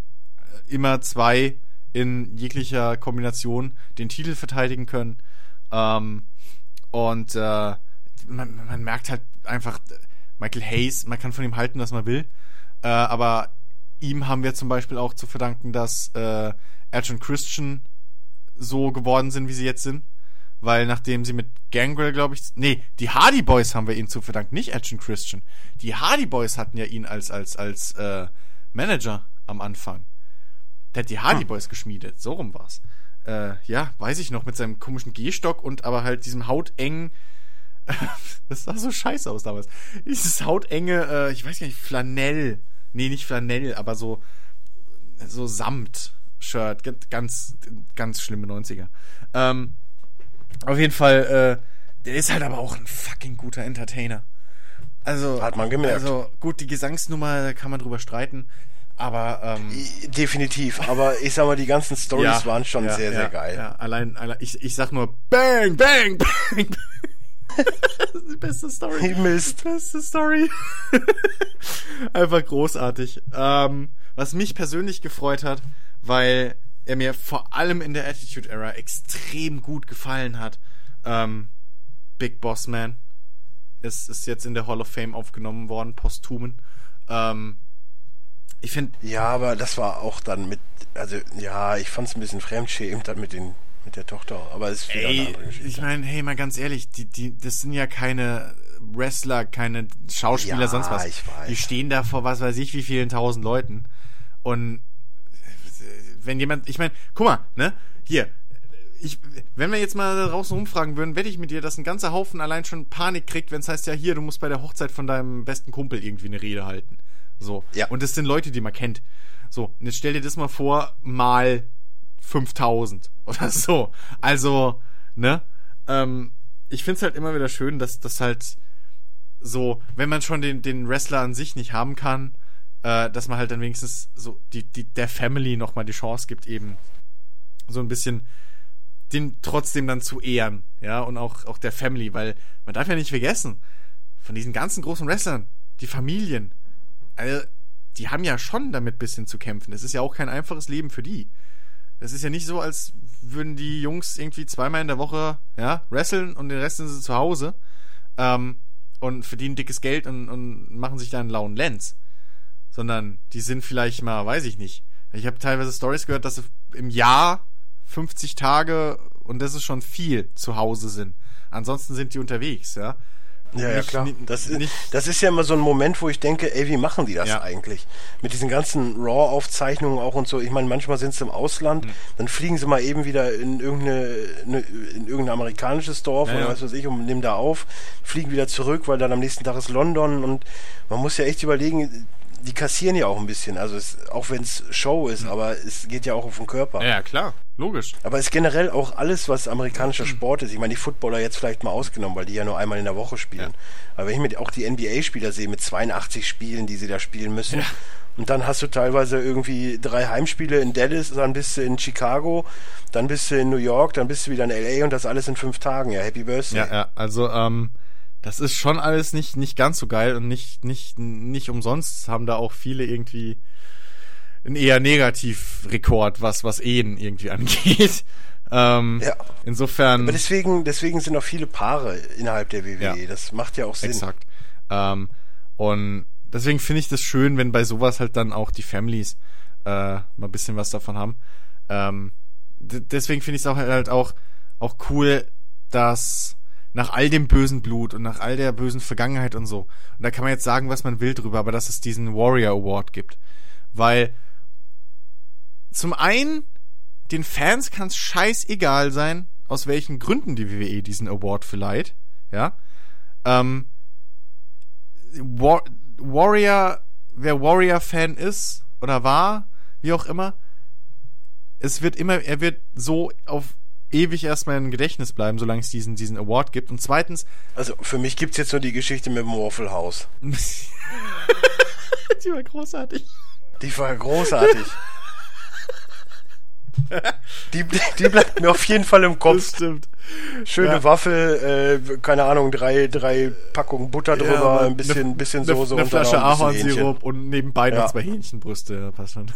äh, immer zwei in jeglicher Kombination den Titel verteidigen können. Ähm, und äh, man, man merkt halt einfach, Michael Hayes, man kann von ihm halten, was man will, äh, aber ihm haben wir zum Beispiel auch zu verdanken, dass äh, Edge und Christian so geworden sind, wie sie jetzt sind. Weil nachdem sie mit Gangrel, glaube ich, nee, die Hardy Boys haben wir ihm zu verdanken, nicht und Christian. Die Hardy Boys hatten ja ihn als als als äh, Manager am Anfang. Der hat die Hardy Hm. Boys geschmiedet, so rum war's. Äh, ja, weiß ich noch, mit seinem komischen Gehstock und aber halt diesem hautengen [LAUGHS] das sah so scheiße aus damals. Dieses hautenge, äh, ich weiß gar nicht, Flanell. Nee, nicht Flanell, aber so, so Samt-Shirt. G- Ganz, ganz schlimme 90er. Ähm, auf jeden Fall, äh, der ist halt aber auch ein fucking guter Entertainer. Also, Hat man gemerkt. Also, gut, die Gesangsnummer, da kann man drüber streiten. Aber, ähm, Definitiv, aber ich sag mal, die ganzen Stories waren schon ja, sehr, ja, sehr geil. Ja, allein, allein ich, ich sag nur Bang, Bang, Bang. das ist die beste Story. Mist. Beste Story. [LAUGHS] Einfach großartig. Ähm, was mich persönlich gefreut hat, weil er mir vor allem in der Attitude Era extrem gut gefallen hat. Ähm, Big Boss Man ist, ist jetzt in der Hall of Fame aufgenommen worden, posthumen. Ähm, ich finde. Ja, aber das war auch dann mit, also ja, ich fand es ein bisschen fremdschämend dann mit den mit der Tochter, aber es ist wieder Ey, eine andere Geschichte. ich meine, hey, mal ganz ehrlich, die, die, das sind ja keine Wrestler, keine Schauspieler, Ja, sonst was. ich weiß. Die stehen da vor was weiß ich wie vielen tausend Leuten. Und wenn jemand, ich meine, guck mal, ne, hier, ich, wenn wir jetzt mal draußen rumfragen würden, wette ich mit dir, dass ein ganzer Haufen allein schon Panik kriegt, wenn es heißt, ja, hier, du musst bei der Hochzeit von deinem besten Kumpel irgendwie eine Rede halten. So. Ja. Und das sind Leute, die man kennt. So, und jetzt stell dir das mal vor, mal 5000 [LAUGHS] oder so. Also, ne? Ähm, ich find's halt immer wieder schön, dass das halt so, wenn man schon den, den Wrestler an sich nicht haben kann, äh, dass man halt dann wenigstens so die, die, der Family nochmal die Chance gibt, eben so ein bisschen den trotzdem dann zu ehren, ja, und auch, auch der Family, weil man darf ja nicht vergessen, von diesen ganzen großen Wrestlern, die Familien, also, die haben ja schon damit bisschen zu kämpfen. Das ist ja auch kein einfaches Leben für die. Es ist ja nicht so, als würden die Jungs irgendwie zweimal in der Woche, ja, wresteln und den Rest sind sie zu Hause, ähm, und verdienen dickes Geld und, und machen sich da einen lauen Lenz. Sondern die sind vielleicht mal, weiß ich nicht. Ich habe teilweise Stories gehört, dass sie im Jahr 50 Tage und das ist schon viel zu Hause sind. Ansonsten sind die unterwegs, ja. Ja, ja, klar. Das, ist- das ist ja immer so ein Moment, wo ich denke, ey, wie machen die das Ja. eigentlich? Mit diesen ganzen Raw-Aufzeichnungen auch und so. Ich meine, manchmal sind sie im. Ausland, dann fliegen sie mal eben wieder in irgendeine, ne, in irgendein amerikanisches Dorf Ja, oder ja. was weiß ich und nehmen da auf, fliegen wieder zurück, weil dann am nächsten Tag ist London und man muss ja echt überlegen, die kassieren ja auch ein bisschen. Also es, auch wenn es Show ist, aber es geht ja auch auf den Körper. Ja, klar, logisch. Aber es ist generell auch alles, was amerikanischer Sport ist. Ich meine, die Footballer jetzt vielleicht mal ausgenommen, weil die ja nur einmal in der Woche spielen. Aber wenn ich mir auch die NBA-Spieler sehe mit 82 Spielen, die sie da spielen müssen. Und dann hast du teilweise irgendwie drei Heimspiele in Dallas, dann bist du in Chicago, dann bist du in New York, dann bist du wieder in LA und das alles in fünf Tagen. Ja, Happy Birthday. Ja, ja, also ähm, das ist schon alles nicht nicht ganz so geil und nicht nicht nicht umsonst haben da auch viele irgendwie einen eher Negativrekord, was was Ehen irgendwie [LAUGHS] angeht. Ähm, Ja. Insofern Aber deswegen, deswegen sind auch viele Paare innerhalb der WWE. Ja. Das macht ja auch Sinn. Exakt. Ähm, und deswegen finde ich das schön, wenn bei sowas halt dann auch die Families äh, mal ein bisschen was davon haben. Ähm, deswegen finde ich es auch halt auch, auch cool, dass nach all dem bösen Blut und nach all der bösen Vergangenheit und so, und da kann man jetzt sagen, was man will drüber, aber dass es diesen Warrior Award gibt. Weil zum einen, den Fans kann es scheißegal sein, aus welchen Gründen die WWE diesen Award verleiht. Ja. Ähm, War Warrior, wer Warrior-Fan ist oder war, wie auch immer, es wird immer, er wird so auf ewig erstmal im Gedächtnis bleiben, solange es diesen, diesen Award gibt. Und zweitens, Also für mich gibt's jetzt nur die Geschichte mit dem Waffle House. [LAUGHS] die war großartig. Die war großartig. die, die bleibt mir auf jeden Fall im Kopf. Das stimmt. Schöne Ja. Waffel, äh, keine Ahnung, drei, drei Packungen Butter drüber, Ja, ein bisschen, ne- bisschen ne- Soße eine und dann Flasche noch Ahornsirup und nebenbei noch Ja. zwei Hähnchenbrüste, passt schon.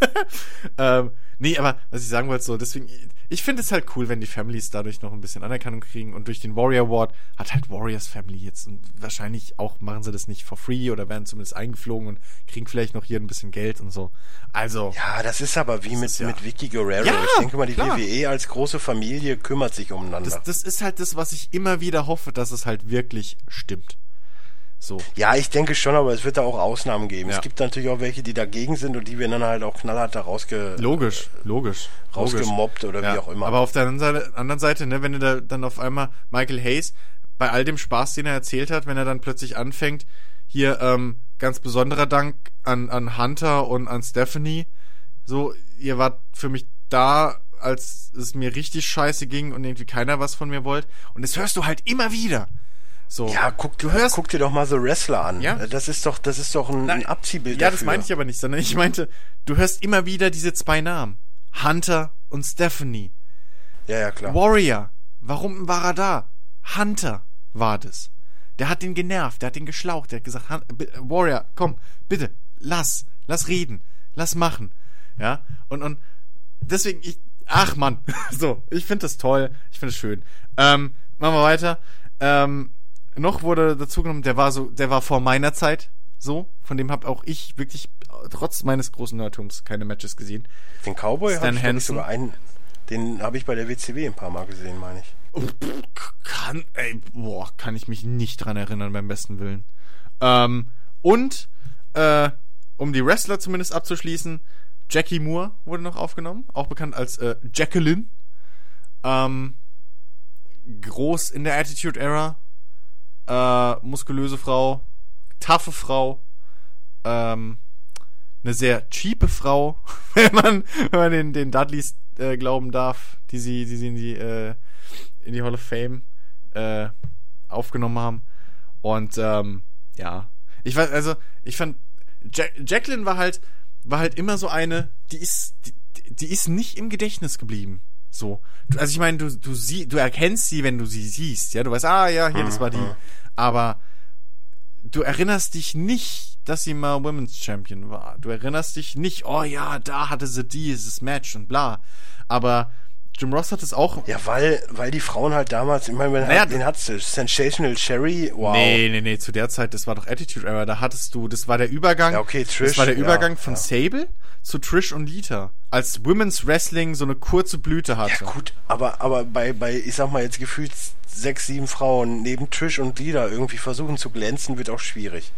[LAUGHS] ähm, nee, aber was ich sagen wollte, so, deswegen, ich finde es halt cool, wenn die Families dadurch noch ein bisschen Anerkennung kriegen und durch den Warrior Award hat halt Warriors Family jetzt und wahrscheinlich auch machen sie das nicht for free oder werden zumindest eingeflogen und kriegen vielleicht noch hier ein bisschen Geld und so. Also, Ja, das ist aber wie mit, ist ja- mit Vicky Guerrero. Ja, ich denke mal, die klar. WWE als große Familie kümmert sich umeinander. das, das ist halt das, was ich immer wieder hoffe, dass es halt wirklich stimmt. So. ja, ich denke schon, aber es wird da auch Ausnahmen geben. Ja. Es gibt natürlich auch welche, die dagegen sind und die werden dann halt auch knallhart da rausge Logisch, logisch. logisch. rausgemobbt oder Ja, wie auch immer. Aber auf der anderen Seite, anderen Seite, ne, wenn du da dann auf einmal Michael Hayes bei all dem Spaß, den er erzählt hat, wenn er dann plötzlich anfängt, hier ähm, ganz besonderer Dank an, an Hunter und an Stephanie. So, ihr wart für mich da, als es mir richtig scheiße ging und irgendwie keiner was von mir wollte. Und das hörst du halt immer wieder. So. ja, guck, du hörst. guck dir doch mal The Wrestler an. Ja. Das ist doch, das ist doch ein, ein Abziehbild Ja, dafür. das meinte ich aber nicht, sondern ich meinte, du hörst immer wieder diese zwei Namen. Hunter und Stephanie. Ja, ja, klar. Warrior. Warum war er da? Hunter war das. Der hat den genervt, der hat den geschlaucht, der hat gesagt, "Han- bi- Warrior, komm, bitte, lass, lass reden. lass machen. Ja, und, und deswegen, ich, ach man, [LAUGHS] so, ich finde das toll, ich finde es schön. Ähm, machen wir weiter. Ähm, noch wurde dazu genommen, der war so, der war vor meiner Zeit so, von dem habe auch ich wirklich trotz meines großen Nerdtums keine Matches gesehen. Den Cowboy habe ich Hansen. sogar einen, den habe ich bei der WCW ein paar Mal gesehen, meine ich. Oh, Kann, ey, boah, kann ich mich nicht dran erinnern, beim besten Willen. Ähm, und, äh, um die Wrestler zumindest abzuschließen, Jackie Moore wurde noch aufgenommen, auch bekannt als äh, Jacqueline. Ähm, groß in der Attitude Era, äh, muskulöse Frau, taffe Frau, ähm, eine sehr cheape Frau, [LAUGHS] wenn man, wenn man den, den Dudleys äh, glauben darf, die sie, die sie in die, äh, in die Hall of Fame äh, aufgenommen haben. Und ähm, ja, ich weiß, also ich fand Jack Jacqueline war halt war halt immer so eine, die ist die, die ist nicht im Gedächtnis geblieben. So, Du- also ich meine, du du sie, du erkennst sie, wenn du sie siehst, ja, du weißt, ah ja, hier, das war die, aber du erinnerst dich nicht, dass sie mal Women's Champion war. Du erinnerst dich nicht, oh ja, da hatte sie dieses Match und bla. Aber Jim Ross hat es auch. Ja, weil, weil die Frauen halt damals, ich meine, wen Naja, hat, den hat's, Sensational Cherry, wow. Nee, nee, nee, zu der Zeit, das war doch Attitude Era, da hattest du, das war der Übergang. Ja, okay, Trish, Das war der ja, Übergang von ja. Sable zu Trish und Lita. Als Women's Wrestling so eine kurze Blüte hatte. Ja, gut, aber, aber bei, bei, ich sag mal jetzt gefühlt sechs, sieben Frauen neben Trish und Lida irgendwie versuchen zu glänzen, wird auch schwierig.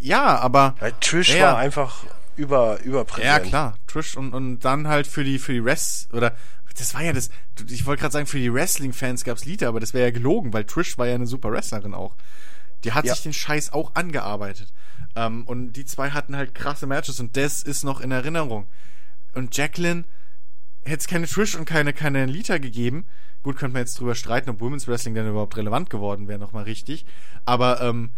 Ja, aber. Weil Trish Ja. war einfach über, überpräsent. Ja, klar, Trish und, und dann halt für die, für die Rest, oder, das war ja das, ich wollte gerade sagen, für die Wrestling-Fans gab's Lita, aber das wäre ja gelogen, weil Trish war ja eine super Wrestlerin auch. Die hat Ja. sich den Scheiß auch angearbeitet. Ähm, und die zwei hatten halt krasse Matches und das ist noch in Erinnerung. Und Jacqueline hätte es keine Trish und keine, keine Lita gegeben. Gut, könnte man jetzt drüber streiten, ob Women's Wrestling denn überhaupt relevant geworden wäre, nochmal richtig. Aber ähm,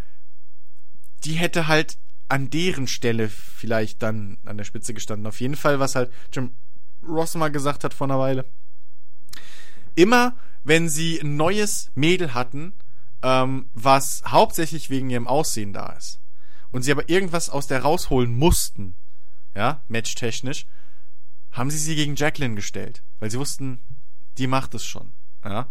die hätte halt an deren Stelle vielleicht dann an der Spitze gestanden. Auf jeden Fall, was halt Jim Ross mal gesagt hat vor einer Weile. Immer, wenn sie ein neues Mädel hatten, ähm, was hauptsächlich wegen ihrem Aussehen da ist, und sie aber irgendwas aus der rausholen mussten, ja, matchtechnisch, haben sie sie gegen Jacqueline gestellt, weil sie wussten, die macht es schon, ja.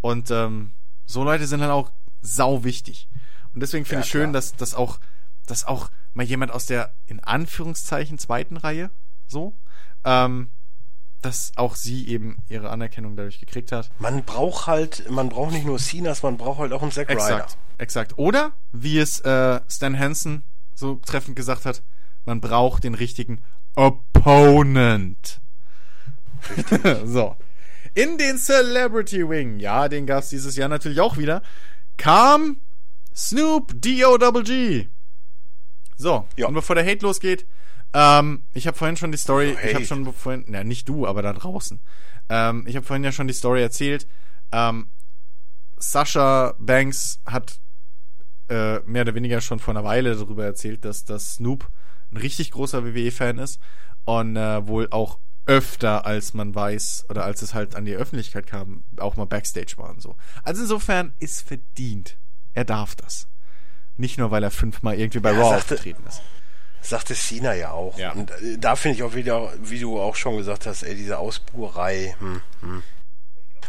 Und ähm, so Leute sind dann auch sau wichtig. Und deswegen finde Ja, ich schön, klar. dass, dass auch, dass auch mal jemand aus der in Anführungszeichen zweiten Reihe so, ähm, dass auch sie eben ihre Anerkennung dadurch gekriegt hat. Man braucht halt, man braucht nicht nur Cenas, man braucht halt auch einen Zack Ryder. Exakt, exakt. Oder wie es äh, Stan Hansen so treffend gesagt hat, man braucht den richtigen Opponent. [LAUGHS] so. In den Celebrity Wing, ja, den gab's dieses Jahr natürlich auch wieder, kam Snoop D-O-Double-G. So, Ja. und bevor der Hate losgeht, ähm, ich habe vorhin schon die Story, So, ich habe schon vorhin, na nicht du, aber da draußen. Ähm, ich habe vorhin ja schon die Story erzählt. Ähm, Sascha Banks hat äh, mehr oder weniger schon vor einer Weile darüber erzählt, dass, dass Snoop ein richtig großer WWE-Fan ist und äh, wohl auch öfter, als man weiß, oder als es halt an die Öffentlichkeit kam, auch mal Backstage war und so. Also insofern ist verdient. Er darf das. Nicht nur, weil er fünfmal irgendwie bei Ja, Raw sagte- aufgetreten ist. Sagte Cena ja auch. Ja. Und äh, da finde ich auch wieder, wie du auch schon gesagt hast, ey, diese Ausbuherei. Hm, hm.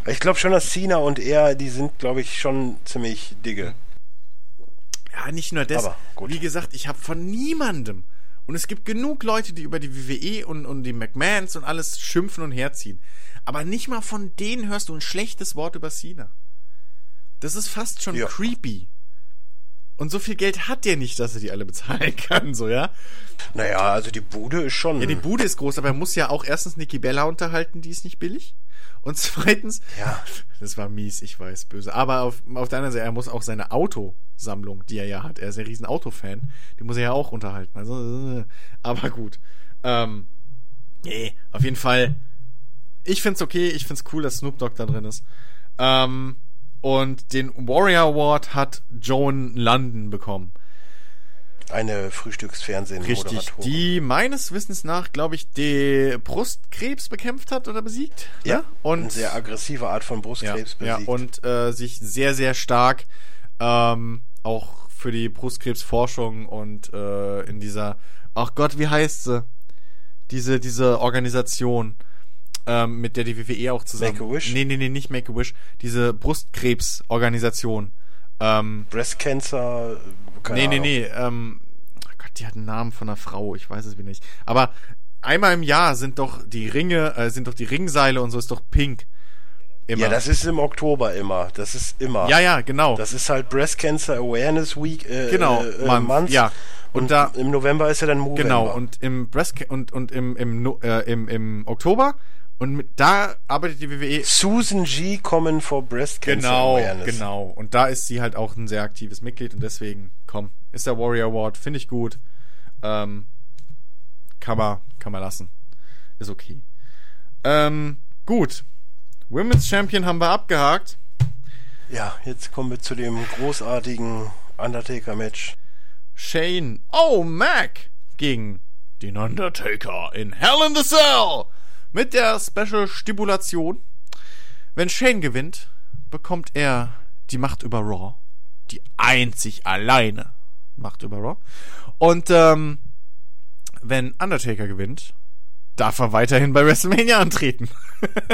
Ich glaube schon, dass Cena und er, die sind, glaube ich, schon ziemlich dicke. Ja, nicht nur das. Wie gesagt, ich habe von niemandem. Und es gibt genug Leute, die über die WWE und, und die McMahons und alles schimpfen und herziehen. Aber nicht mal von denen hörst du ein schlechtes Wort über Cena. Das ist fast schon Ja. creepy. Und so viel Geld hat der nicht, dass er die alle bezahlen [LAUGHS] kann, so, ja? Naja, also die Bude ist schon. Ja, die Bude ist groß, aber er muss ja auch erstens Nikki Bella unterhalten, die ist nicht billig. Und zweitens, Ja. das war mies, ich weiß, böse. Aber auf, auf der anderen Seite, er muss auch seine Autosammlung, die er ja hat, er ist ja ein riesen Autofan, die muss er ja auch unterhalten. Also, äh, aber gut. Ähm, nee, auf jeden Fall. Ich find's okay, ich find's cool, dass Snoop Dogg da drin ist. Ähm, und den Warrior Award hat Joan London bekommen. Eine Frühstücksfernsehen Richtig, die meines Wissens nach, glaube ich, die Brustkrebs bekämpft hat oder besiegt. Ja, ne? und eine sehr aggressive Art von Brustkrebs ja, besiegt. ja, und äh, sich sehr, sehr stark ähm, auch für die Brustkrebsforschung und äh, in dieser, ach Gott, wie heißt sie? diese, diese Organisation, ähm, mit der die WWE auch zusammen. Make-A-Wish? Nee, nee, nee, nicht Make-A-Wish. Diese Brustkrebs-Organisation. Ähm, Breast Cancer. Keine nee, nee, Ahnung. nee, ähm, oh Gott, die hat einen Namen von einer Frau, ich weiß es wieder nicht. Aber einmal im Jahr sind doch die Ringe, äh, sind doch die Ringseile und so ist doch pink. Immer. Ja, das ist im Oktober immer. Das ist immer. ja, ja, genau. Das ist halt Breast Cancer Awareness Week. Äh, Genau, äh, Month, Month. ja. Und Und, da- im November ist ja dann Movember. Genau, und im Breast und, und im, im, äh, im, im Oktober und mit, da arbeitet die WWE Susan G. Common for Breast Cancer Genau, Awareness. genau. Und da ist sie halt auch ein sehr aktives Mitglied und deswegen, komm, ist der Warrior Award, finde ich gut. Ähm, kann man, kann man lassen. Ist okay. Ähm, gut. Women's Champion haben wir abgehakt. Ja, jetzt kommen wir zu dem großartigen Undertaker-Match. Shane O'Mac gegen den Undertaker in Hell in the Cell. Mit der Special Stipulation. Wenn Shane gewinnt, bekommt er die Macht über Raw. Die einzig alleine Macht über Raw. Und ähm, wenn Undertaker gewinnt, darf er weiterhin bei WrestleMania antreten.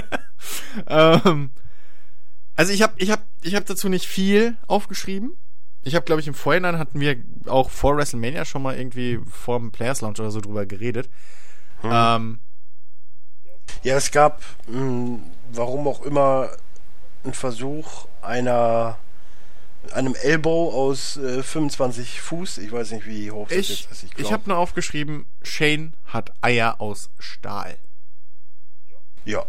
[LAUGHS] ähm, also ich habe ich hab, ich hab dazu nicht viel aufgeschrieben. Ich habe, glaube ich, im Vorhinein hatten wir auch vor WrestleMania schon mal irgendwie vor dem Players Lounge oder so drüber geredet. Ähm, Ja, es gab, mh, warum auch immer, einen Versuch einer einem Elbow aus äh, 25 Fuß. Ich weiß nicht, wie hoch das ich jetzt ist. ich glaub- habe nur aufgeschrieben, Shane hat Eier aus Stahl. Ja.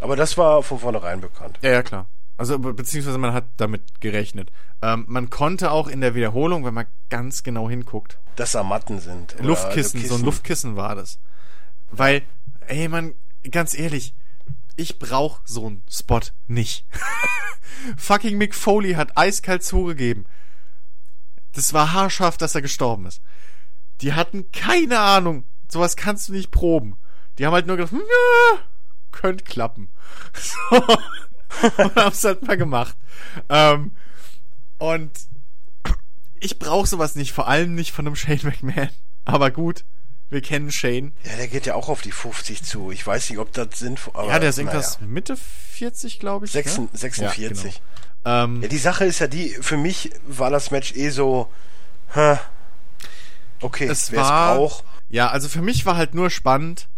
Aber das war von vornherein bekannt. Ja, ja, klar. Also, be- beziehungsweise man hat damit gerechnet. Ähm, man konnte auch in der Wiederholung, wenn man ganz genau hinguckt, Dass da Matten sind. Luftkissen, also so ein Kissen. Luftkissen war das. Weil, ey, man, ganz ehrlich, ich brauch so einen Spot nicht. [LAUGHS] Fucking Mick Foley hat eiskalt zugegeben. Das war haarscharf, dass er gestorben ist. Die hatten keine Ahnung. Sowas kannst du nicht proben. Die haben halt nur gedacht, ja, könnte klappen. [LAUGHS] Und haben's halt mal gemacht. Ähm, und ich brauch sowas nicht, vor allem nicht von einem Shane McMahon. Aber gut, wir kennen Shane. Ja, der geht ja auch auf die 50 zu. Ich weiß nicht, ob das sinnvoll aber ja, der ist naja. irgendwas Mitte 40, glaube ich. Sechsen- ne? 46. Ja, genau. ähm, Ja, die Sache ist ja die, für mich war das Match eh so, hä, okay, es war, braucht. ja, also für mich war halt nur spannend,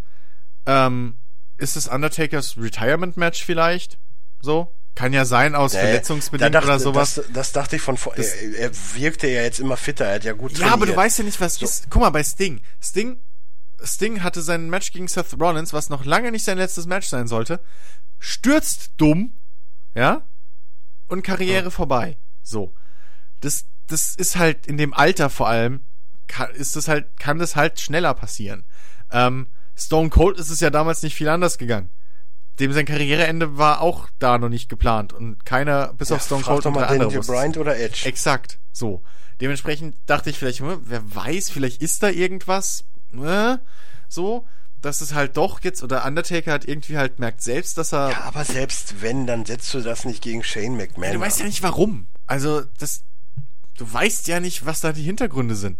ähm, ist es Undertakers Retirement Match vielleicht? So? Kann ja sein aus Nee, dachte, oder sowas. Das, das dachte ich von vor. Das- Er, er wirkte ja jetzt immer fitter, er hat ja gut Ja, aber du weißt ja nicht, was ist. Guck mal, bei Sting. Sting, Sting hatte sein Match gegen Seth Rollins, was noch lange nicht sein letztes Match sein sollte, stürzt dumm, ja, und Karriere vorbei. So. Das, das ist halt in dem Alter vor allem, kann, ist das halt, kann das halt schneller passieren. Ähm, Stone Cold ist es ja damals nicht viel anders gegangen. Dem sein Karriereende war auch da noch nicht geplant und keiner, bis Ja, auf Stone Cold und mal andere Daniel. Bryant oder Edge. Exakt, so. Dementsprechend dachte ich vielleicht, hm, wer weiß, vielleicht ist da irgendwas, äh, so, dass es halt doch jetzt, oder Undertaker hat irgendwie halt merkt selbst, dass er, Ja, aber selbst wenn, dann setzt du das nicht gegen Shane McMahon. du weißt ja nicht warum. Also, das, du weißt ja nicht, was da die Hintergründe sind.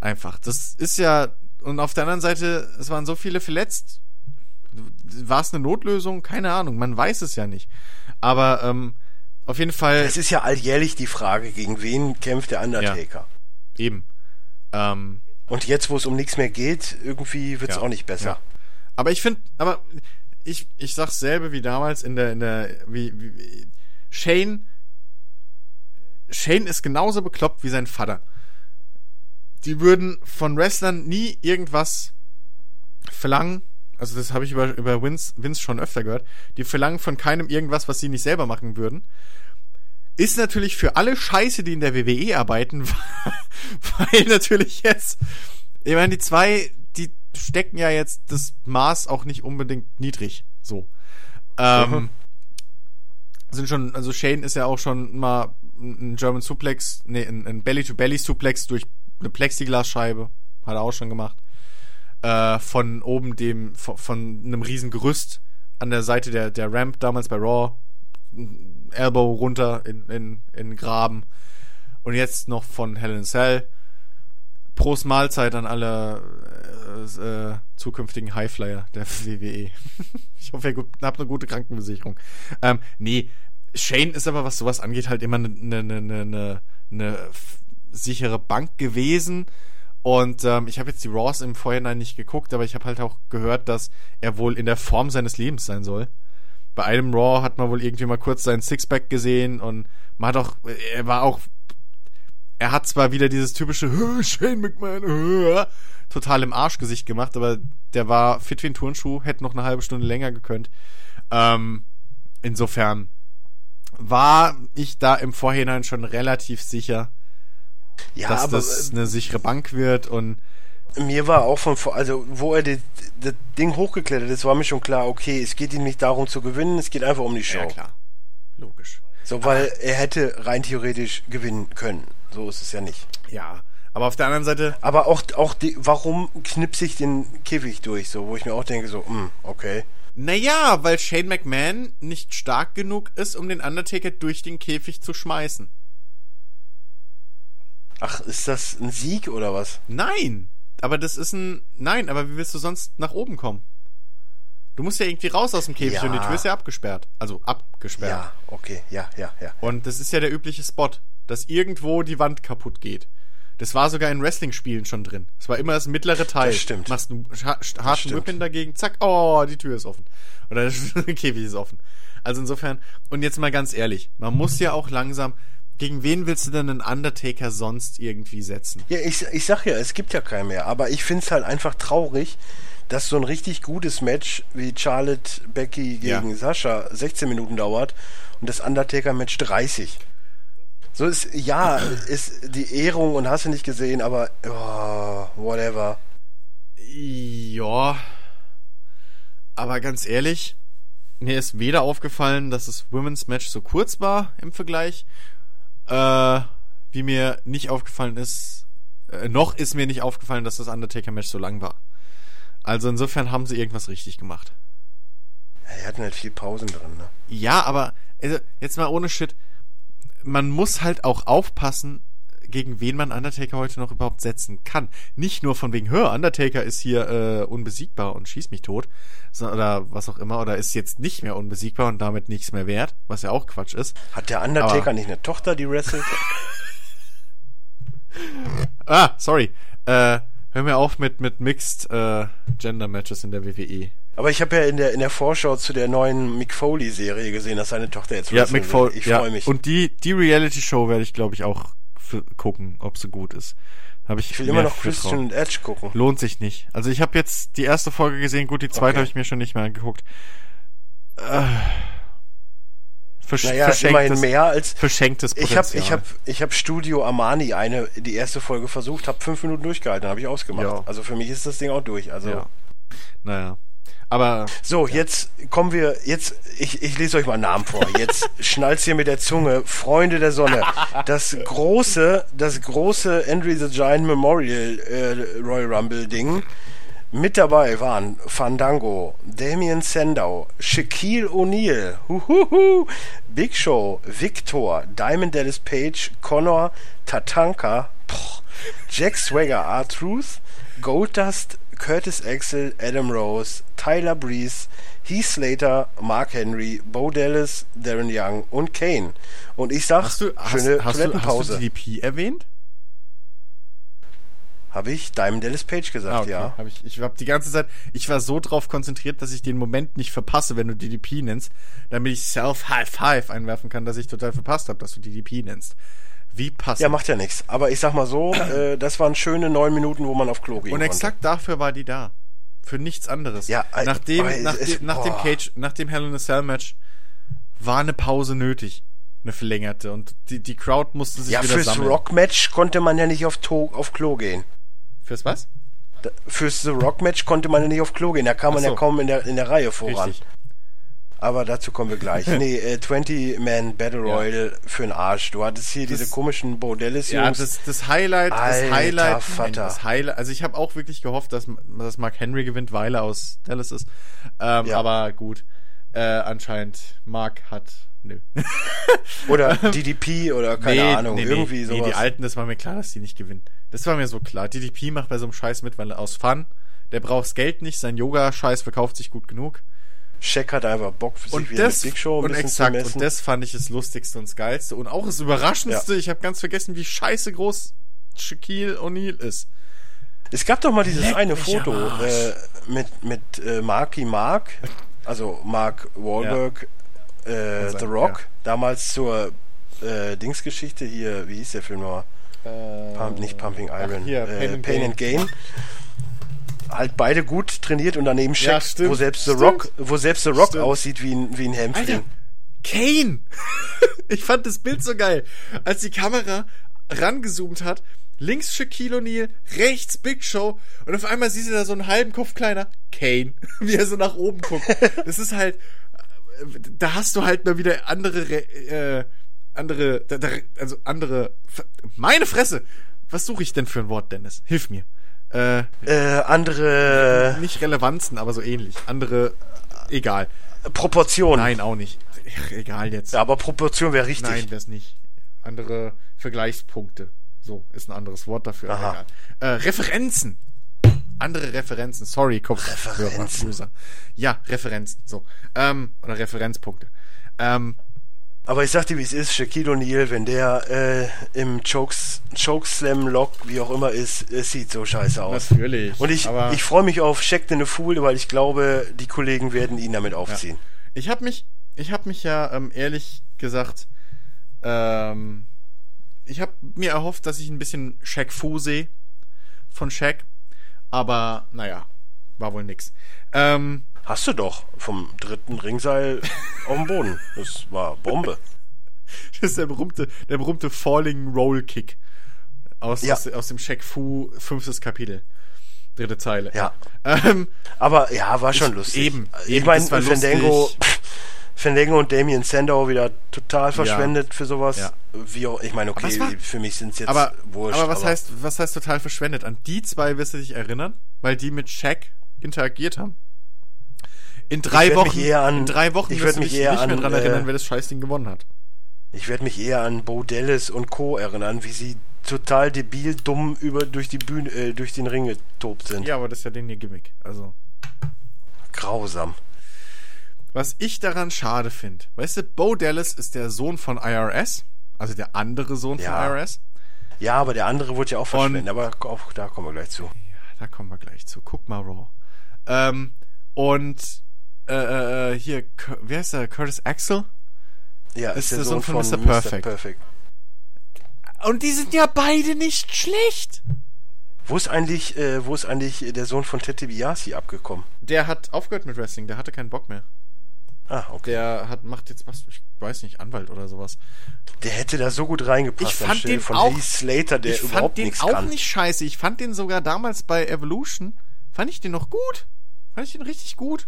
Einfach. Das ist ja, und auf der anderen Seite, es waren so viele verletzt. War es eine Notlösung? Keine Ahnung, man weiß es ja nicht. Aber, ähm, auf jeden Fall. Es ist ja alljährlich die Frage, gegen wen kämpft der Undertaker. Eben. Ähm, Und jetzt, wo es um nichts mehr geht, irgendwie wird's Ja. auch nicht besser. Ja. aber ich finde, aber ich, ich sag's selber wie damals in der, in der, wie, wie, wie Shane, Shane ist genauso bekloppt wie sein Vater. Die würden von Wrestlern nie irgendwas verlangen, also das habe ich über, über Vince, Vince schon öfter gehört, die verlangen von keinem irgendwas, was sie nicht selber machen würden. Ist natürlich für alle Scheiße, die in der WWE arbeiten, [LAUGHS] weil natürlich jetzt, ich meine, die zwei, die stecken ja jetzt das Maß auch nicht unbedingt niedrig. So. Ähm, Mhm. Sind schon, also Shane ist ja auch schon mal ein German Suplex, nee, ein, Belly-to-Belly-Suplex durch eine Plexiglasscheibe. Hat er auch schon gemacht. Äh, von oben dem, von, von einem riesen Gerüst an der Seite der, der Ramp damals bei Raw. Elbow runter in, in, in Graben. Und jetzt noch von a Cell. Prost Mahlzeit an alle äh, zukünftigen Highflyer der [LAUGHS] WWE. ich hoffe, ihr habt eine gute Krankenversicherung. Ähm, nee, Shane ist aber, was sowas angeht, halt immer eine ne, ne, ne, ne, ne sichere Bank gewesen. Und ähm, ich habe jetzt die Raws im Vorhinein nicht geguckt, aber ich habe halt auch gehört, dass er wohl in der Form seines Lebens sein soll. Bei einem Raw hat man wohl irgendwie mal kurz seinen Sixpack gesehen und man hat auch, er war auch, er hat zwar wieder dieses typische Shane McMahon total im Arschgesicht gemacht, aber der war fit wie ein Turnschuh, hätte noch eine halbe Stunde länger gekönnt. Ähm, insofern war ich da im Vorhinein schon relativ sicher, ja, dass das eine sichere Bank wird und mir war auch von also wo er das Ding hochgeklettert ist, war mir schon klar, okay, es geht ihm nicht darum zu gewinnen, es geht einfach um die Show. Ja, klar. Logisch. So, weil aber, er hätte rein theoretisch gewinnen können. So ist es ja nicht. Ja, aber auf der anderen Seite. Aber auch, auch die, warum knipse ich den Käfig durch, so, wo ich mir auch denke, so, mh, hm, okay. Naja, weil Shane McMahon nicht stark genug ist, um den Undertaker durch den Käfig zu schmeißen. Ach, ist das ein Sieg oder was? Nein! Aber das ist ein. Nein, aber wie willst du sonst nach oben kommen? Du musst ja irgendwie raus aus dem Käfig ja. und die Tür ist ja abgesperrt. Also abgesperrt. Ja, okay, ja, ja, ja. Und das ist ja der übliche Spot, dass irgendwo die Wand kaputt geht. Das war sogar in Wrestling-Spielen schon drin. Es war immer das mittlere Teil. Das stimmt. Machst einen harten Whippin dagegen, zack, oh, die Tür ist offen. Oder [LAUGHS] der Käfig ist offen. Also insofern, und jetzt mal ganz ehrlich, man muss ja auch langsam, gegen wen willst du denn einen Undertaker sonst irgendwie setzen? Ja, ich, ich sag ja, es gibt ja keinen mehr, aber ich find's halt einfach traurig, dass so ein richtig gutes Match wie Charlotte Becky gegen ja. Sascha 16 Minuten dauert und das Undertaker-Match 30. So ist, ja, [CLEARS THROAT] ist die Ehrung und hast du nicht gesehen, aber oh, whatever. Ja. Aber ganz ehrlich, mir ist weder aufgefallen, dass das Women's Match so kurz war im Vergleich, äh, wie mir nicht aufgefallen ist, äh, noch ist mir nicht aufgefallen, dass das Undertaker-Match so lang war. Also insofern haben sie irgendwas richtig gemacht. Ja, die hatten halt viel Pausen drin, ne? Ja, aber also, jetzt mal ohne Shit. Man muss halt auch aufpassen, gegen wen man Undertaker heute noch überhaupt setzen kann. Nicht nur von wegen, hör, Undertaker ist hier äh, unbesiegbar und schießt mich tot, so, oder was auch immer, oder ist jetzt nicht mehr unbesiegbar und damit nichts mehr wert, was ja auch Quatsch ist. Hat der Undertaker Aber, nicht eine Tochter, die wrestelt? [LAUGHS] ah, sorry. Äh, hör mir auf mit, mit Mixed äh, Gender Matches in der WWE. Aber ich habe ja in der, in der Vorschau zu der neuen Mick Foley-Serie gesehen, dass seine Tochter jetzt Ja, Mick Foley. Ich ja. freue mich. Und die, die Reality-Show werde ich, glaube ich, auch für, gucken, ob sie gut ist. Hab ich, ich will immer noch Christian und Edge gucken. Lohnt sich nicht. Also ich habe jetzt die erste Folge gesehen, gut, die zweite okay. habe ich mir schon nicht mehr angeguckt. Äh, versch naja, verschenktes, mehr als verschenktes Potenzial. Ich habe ich hab, ich hab Studio Armani eine die erste Folge versucht, habe fünf Minuten durchgehalten, habe ich ausgemacht. Ja. Also für mich ist das Ding auch durch. Also ja. naja. Aber. So, ja. jetzt kommen wir, jetzt, ich, ich lese euch mal einen Namen vor. Jetzt [LAUGHS] schnallt's hier mit der Zunge. Freunde der Sonne. Das große, das große Andrew the Giant Memorial äh, Royal Rumble Ding. Mit dabei waren Fandango, Damien Sandow, Shaquille O'Neal, Big Show, Victor, Diamond Dallas Page, Connor, Tatanka, Jack Swagger, R-Truth, Goldust, Curtis Axel, Adam Rose, Tyler Breeze, Heath Slater, Mark Henry, Bo Dallas, Darren Young und Kane. Und ich sag, hast du, schöne hast, Toilettenpause. Hast du DDP erwähnt? Habe ich Diamond Dallas Page gesagt, ah, okay. ja. Hab ich ich habe die ganze Zeit, ich war so drauf konzentriert, dass ich den Moment nicht verpasse, wenn du DDP nennst, damit ich Self High Five einwerfen kann, dass ich total verpasst habe, dass du DDP nennst. Wie passend. Ja, macht ja nichts. Aber ich sag mal so, [COUGHS] äh, das waren schöne neun Minuten, wo man auf Klo gehen Und exakt konnte. dafür war die da. Für nichts anderes. Ja, äh, nach dem, oh, nach, ist, nach dem Cage, nach dem Hell in a Cell Match war eine Pause nötig. Eine verlängerte. Und die, die Crowd musste sich ja, wieder sammeln. Ja, fürs Rock-Match konnte man ja nicht auf, to auf Klo gehen. Fürs was? Da, fürs The Rock Match konnte man ja nicht auf Klo gehen. Da kam man so. ja kaum in der, in der Reihe voran. Richtig. Aber dazu kommen wir gleich. [LAUGHS] nee, äh, 20-Man Battle Royale ja. für den Arsch. Du hattest hier das, diese komischen Bordellis, Ja, das, das Highlight, Alter, das Highlight, nein, das Highlight, also ich habe auch wirklich gehofft, dass, dass Mark Henry gewinnt, weil er aus Dallas ist. Ähm, ja. Aber gut, äh, anscheinend Mark hat Nö. [LAUGHS] oder [LAUGHS] DDP oder keine nee, Ahnung, nee, irgendwie nee, sowas. Nee, die Alten, das war mir klar, dass die nicht gewinnen. Das war mir so klar. DDP macht bei so einem Scheiß mit, weil aus Fun. Der braucht's Geld nicht, sein Yoga-Scheiß verkauft sich gut genug. Shaq hat einfach Bock für sich Und wieder das, Big Show ein und bisschen exakt, zu messen. und das fand ich das Lustigste und das Geilste. Und auch das Überraschendste, ich habe ganz vergessen, wie scheiße groß Shaquille O'Neal ist. Es gab doch mal dieses Leck eine Foto äh, mit, mit äh, Marky Mark, also Mark Wahlberg, äh, Und sein- The Rock, ja. damals zur äh, Dingsgeschichte hier, wie hieß der Film nochmal? Pump, nicht Pumping Iron, Äh, hier, äh, Pain and Pain and Gain. Halt beide gut trainiert und daneben Ja, Shaq, stimmt, wo selbst The. Rock, wo selbst The Rock Stimmt. aussieht wie ein, wie ein Hämpfling. Alter, Kane! [LAUGHS] ich fand das Bild so geil. Als die Kamera rangezoomt hat, links Shaquille O'Neal, rechts Big Show und auf einmal siehst du da so einen halben Kopf kleiner Kane, [LAUGHS] wie er so nach oben guckt. [LAUGHS] Das ist halt, da hast du halt mal wieder andere, Re- äh, andere, also andere, meine Fresse! Was suche ich denn für ein Wort, Dennis? Hilf mir. Äh, Äh, andere nicht Relevanzen, aber so ähnlich. Andere, egal. Proportionen. Nein, auch nicht. Ach, egal jetzt. Ja, aber Proportion wäre richtig. Nein, das nicht. Andere Vergleichspunkte. So, ist ein anderes Wort dafür. Aha. egal. Äh, Referenzen. Andere Referenzen. Sorry, Kopf. Referenzen. Ja, Referenzen. So. Ähm, oder Referenzpunkte. Ähm, Aber ich sag dir, wie es ist, Shaquille O'Neal, wenn der äh, im Chokes, Chokeslam Lock, wie auch immer ist, es sieht so scheiße aus. natürlich. Und ich, ich freue mich auf Shaq the Fool, weil ich glaube, die Kollegen werden ihn damit aufziehen. ich habe mich, ich habe mich ja ähm, ehrlich gesagt, ähm, ich habe mir erhofft, dass ich ein bisschen Shaq Fu sehe von Shaq, aber naja, war wohl nix. Ähm, Hast du doch vom dritten Ringseil auf dem Boden. Das war Bombe. [LAUGHS] Das ist der berühmte, der berühmte Falling Roll Kick aus, Ja. aus, aus dem Shaq Fu fünftes Kapitel. Dritte Zeile. Ja. Ähm, Aber ja, war schon Ich- lustig. eben, Ich eben, meine, Fandango. [LAUGHS] Fandango und Damien Sandow wieder total verschwendet für sowas. Ja. Wie auch, ich meine, Aber okay, war- für mich sind es jetzt aber, wurscht. aber was heißt, was heißt total verschwendet? An die zwei wirst du dich erinnern, weil die mit Shaq interagiert haben. In drei Wochen, an- in drei Wochen ich du mich eher nicht mehr an, dran äh, erinnern, wer das Scheißding gewonnen hat. Ich werde mich eher an Bo Dallas und Co. erinnern, wie sie total debil dumm über durch die Bühne, äh, durch den Ring getobt sind. Ja, aber das ist ja den ihr Gimmick. Also. Grausam. Was ich daran schade finde, weißt du, Bo Dallas ist der Sohn von IRS, also der andere Sohn Ja. von IRS. Ja, aber der andere wurde ja auch verschwendet, aber auch da kommen wir gleich zu. Da kommen wir gleich zu. Guck mal, Raw. Ähm, und äh, äh, hier, wer ist der? Curtis Axel? Ja, Ist ist der, der Sohn, Sohn von von, Mr. Perfect. Perfect. Und die sind ja beide nicht schlecht. Wo ist eigentlich, äh, wo ist eigentlich der Sohn von Ted DiBiase abgekommen? Der hat aufgehört mit Wrestling, der hatte keinen Bock mehr. Ah, okay. Der hat, macht jetzt was, ich weiß nicht, Anwalt oder sowas. Der hätte da so gut reingepasst. Ich fand den von auch- Heath Slater, der ich fand überhaupt den nichts auch kann. nicht scheiße. Ich fand den sogar damals bei Evolution, fand ich den noch gut. Fand ich den richtig gut.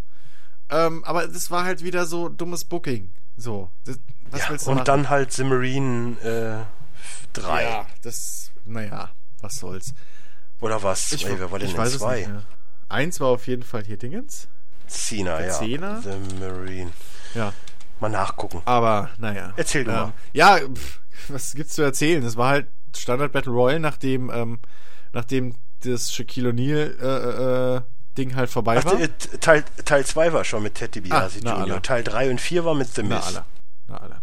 Ähm, aber das war halt wieder so dummes Booking. So, das, was ja, willst du und machen? dann halt Simmerine äh, 3. Ja, das, naja, was soll's. Oder was? Ich, Ey, wer war denn ich weiß es zwei? nicht mehr. Eins war auf jeden Fall hier Dingens. Cena, ja. Cena? The Marine. Ja, Mal nachgucken. aber naja. Erzähl du ähm, mal. Ja, pff, was gibt's zu erzählen? Es war halt Standard Battle Royale, nachdem, ähm, nachdem das Shaquille O'Neal äh, äh, Ding halt vorbei Ach, war. äh, Teil, Teil 2 war schon mit Ted DiBiase Ah, na, Jr. Teil 3 und 4 war mit The Na Miz. alle. Na alle.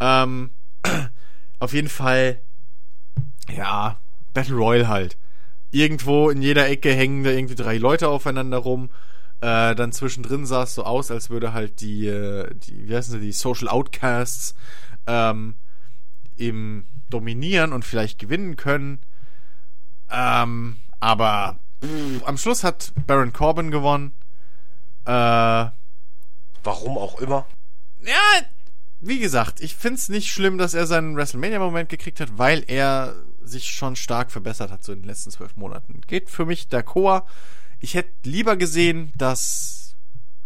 Ähm, [CLEARS THROAT] auf jeden Fall, ja, Battle Royale halt. Irgendwo in jeder Ecke hängen da irgendwie drei Leute aufeinander rum. Äh, dann zwischendrin sah es so aus, als würde halt die, äh, die wie heißen sie, die Social Outcasts ähm, im dominieren und vielleicht gewinnen können. Ähm, aber am Schluss hat Baron Corbin gewonnen. Äh, Warum auch immer. ja, wie gesagt, ich find's nicht schlimm, dass er seinen WrestleMania-Moment gekriegt hat, weil er sich schon stark verbessert hat so in den letzten zwölf Monaten. Geht für mich d'accord. Ich hätte lieber gesehen, dass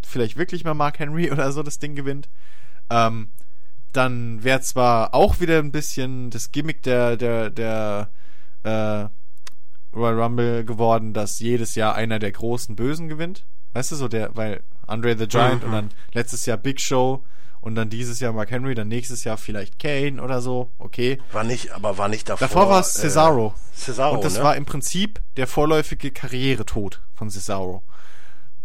vielleicht wirklich mal Mark Henry [LAUGHS] oder so das Ding gewinnt. Ähm, dann wäre zwar auch wieder ein bisschen das Gimmick der, der, der äh, Royal Rumble geworden, dass jedes Jahr einer der großen Bösen gewinnt. Weißt du, so der, weil Andre the Giant Mhm. und dann letztes Jahr Big Show und dann dieses Jahr Mark Henry, dann nächstes Jahr vielleicht Kane oder so, okay. War nicht, aber war nicht davor. Davor war es Cesaro. Äh, Cesaro, und das ne? war im Prinzip der vorläufige Karrieretod von Cesaro.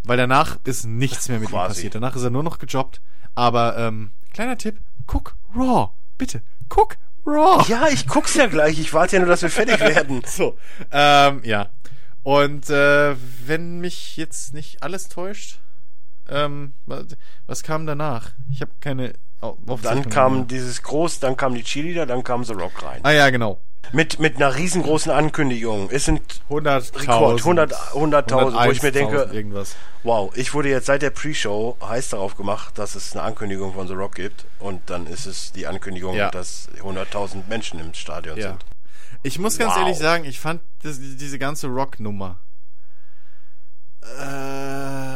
Weil danach ist nichts mehr mit ihm Quasi. passiert. Danach ist er nur noch gejobbt. Aber, ähm, kleiner Tipp, guck Raw. Bitte, guck Raw. Ja, ich guck's ja gleich. Ich warte ja nur, dass wir fertig [LAUGHS] werden. So, ähm, ja. Und äh, wenn mich jetzt nicht alles täuscht, ähm, was, was kam danach? Ich habe keine Au- Dann kam mehr. dieses Groß, dann kam die Cheerleader, dann kam The Rock rein. Ah ja, genau. Mit, mit einer riesengroßen Ankündigung. Es sind 100.000. Rekord, 100 100.000, wo ich mir denke- 101.000 irgendwas. Wow, ich wurde jetzt seit der Pre-Show heiß darauf gemacht, dass es eine Ankündigung von The Rock gibt. Und dann ist es die Ankündigung, Ja. dass 100.000 Menschen im Stadion Ja. sind. Ich muss ganz Wow. ehrlich sagen, ich fand das, diese ganze Rock-Nummer. Äh,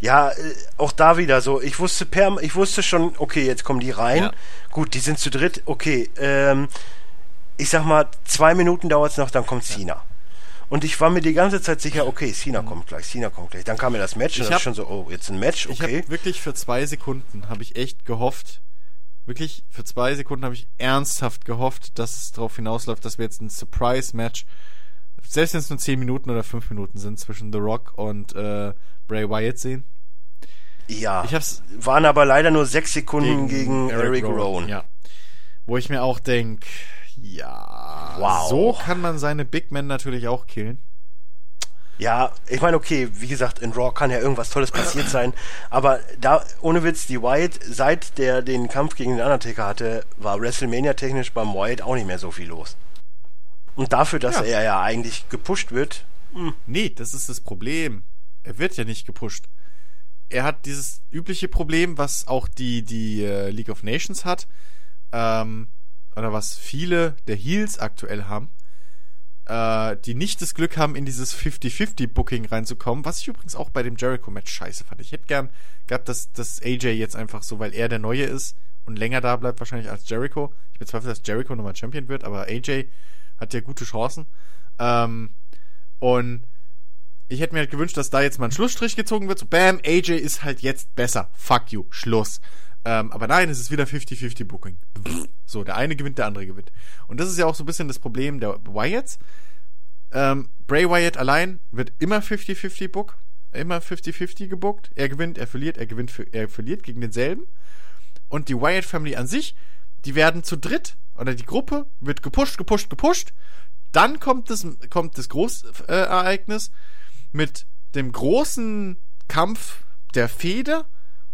Ja, äh, auch da wieder so. Ich wusste per, ich wusste schon, okay, jetzt kommen die rein. Ja. Gut, die sind zu dritt. Okay, ähm, ich sag mal, zwei Minuten dauert's noch, dann kommt Cena. Und ich war mir die ganze Zeit sicher, okay, Cena kommt gleich, Cena kommt gleich. Dann kam mir das Match. Ich und das hab- ist schon so, oh, jetzt ein Match, Ich okay. habe wirklich für zwei Sekunden habe ich echt gehofft, wirklich für zwei Sekunden habe ich ernsthaft gehofft, dass es darauf hinausläuft, dass wir jetzt ein Surprise-Match, selbst wenn es nur 10 Minuten oder 5 Minuten sind, zwischen The Rock und äh, Bray Wyatt sehen. Ja, Ich hab's waren aber leider nur sechs Sekunden gegen, Eric, Rowan. Ja. Wo ich mir auch denk, ja, Wow. so kann man seine Big Men natürlich auch killen. Ja, ich meine, okay, wie gesagt, in Raw kann ja irgendwas Tolles passiert sein, aber da, ohne Witz, die Wyatt, seit der den Kampf gegen den Undertaker hatte, war WrestleMania technisch beim Wyatt auch nicht mehr so viel los. Und dafür, dass Ja. er ja eigentlich gepusht wird, Nee, das ist das Problem. Er wird ja nicht gepusht. Er hat dieses übliche Problem, was auch die, die äh, League of Nations hat, ähm, oder was viele der Heels aktuell haben, äh, die nicht das Glück haben, in dieses 50-50-Booking reinzukommen, was ich übrigens auch bei dem Jericho-Match scheiße fand. Ich hätte gern gehabt, dass, dass AJ jetzt einfach so, weil er der Neue ist und länger da bleibt wahrscheinlich als Jericho. Ich bezweifle, dass Jericho nochmal Champion wird, aber AJ hat ja gute Chancen. Ähm, und ich hätte mir halt gewünscht, dass da jetzt mal ein Schlussstrich gezogen wird. So, bam, AJ ist halt jetzt besser. Fuck you, Schluss. Ähm, aber nein, es ist wieder 50-50 Booking. So, der eine gewinnt, der andere gewinnt. Und das ist ja auch so ein bisschen das Problem der Wyatts. Ähm, Bray Wyatt allein wird immer 50-50 book. Immer 50-50 gebuckt. Er gewinnt, er verliert, er gewinnt, er verliert gegen denselben. Und die Wyatt Family an sich, die werden zu dritt, oder die Gruppe wird gepusht, gepusht, gepusht. Dann kommt das, kommt das Großereignis Ereignis mit dem großen Kampf der Fehde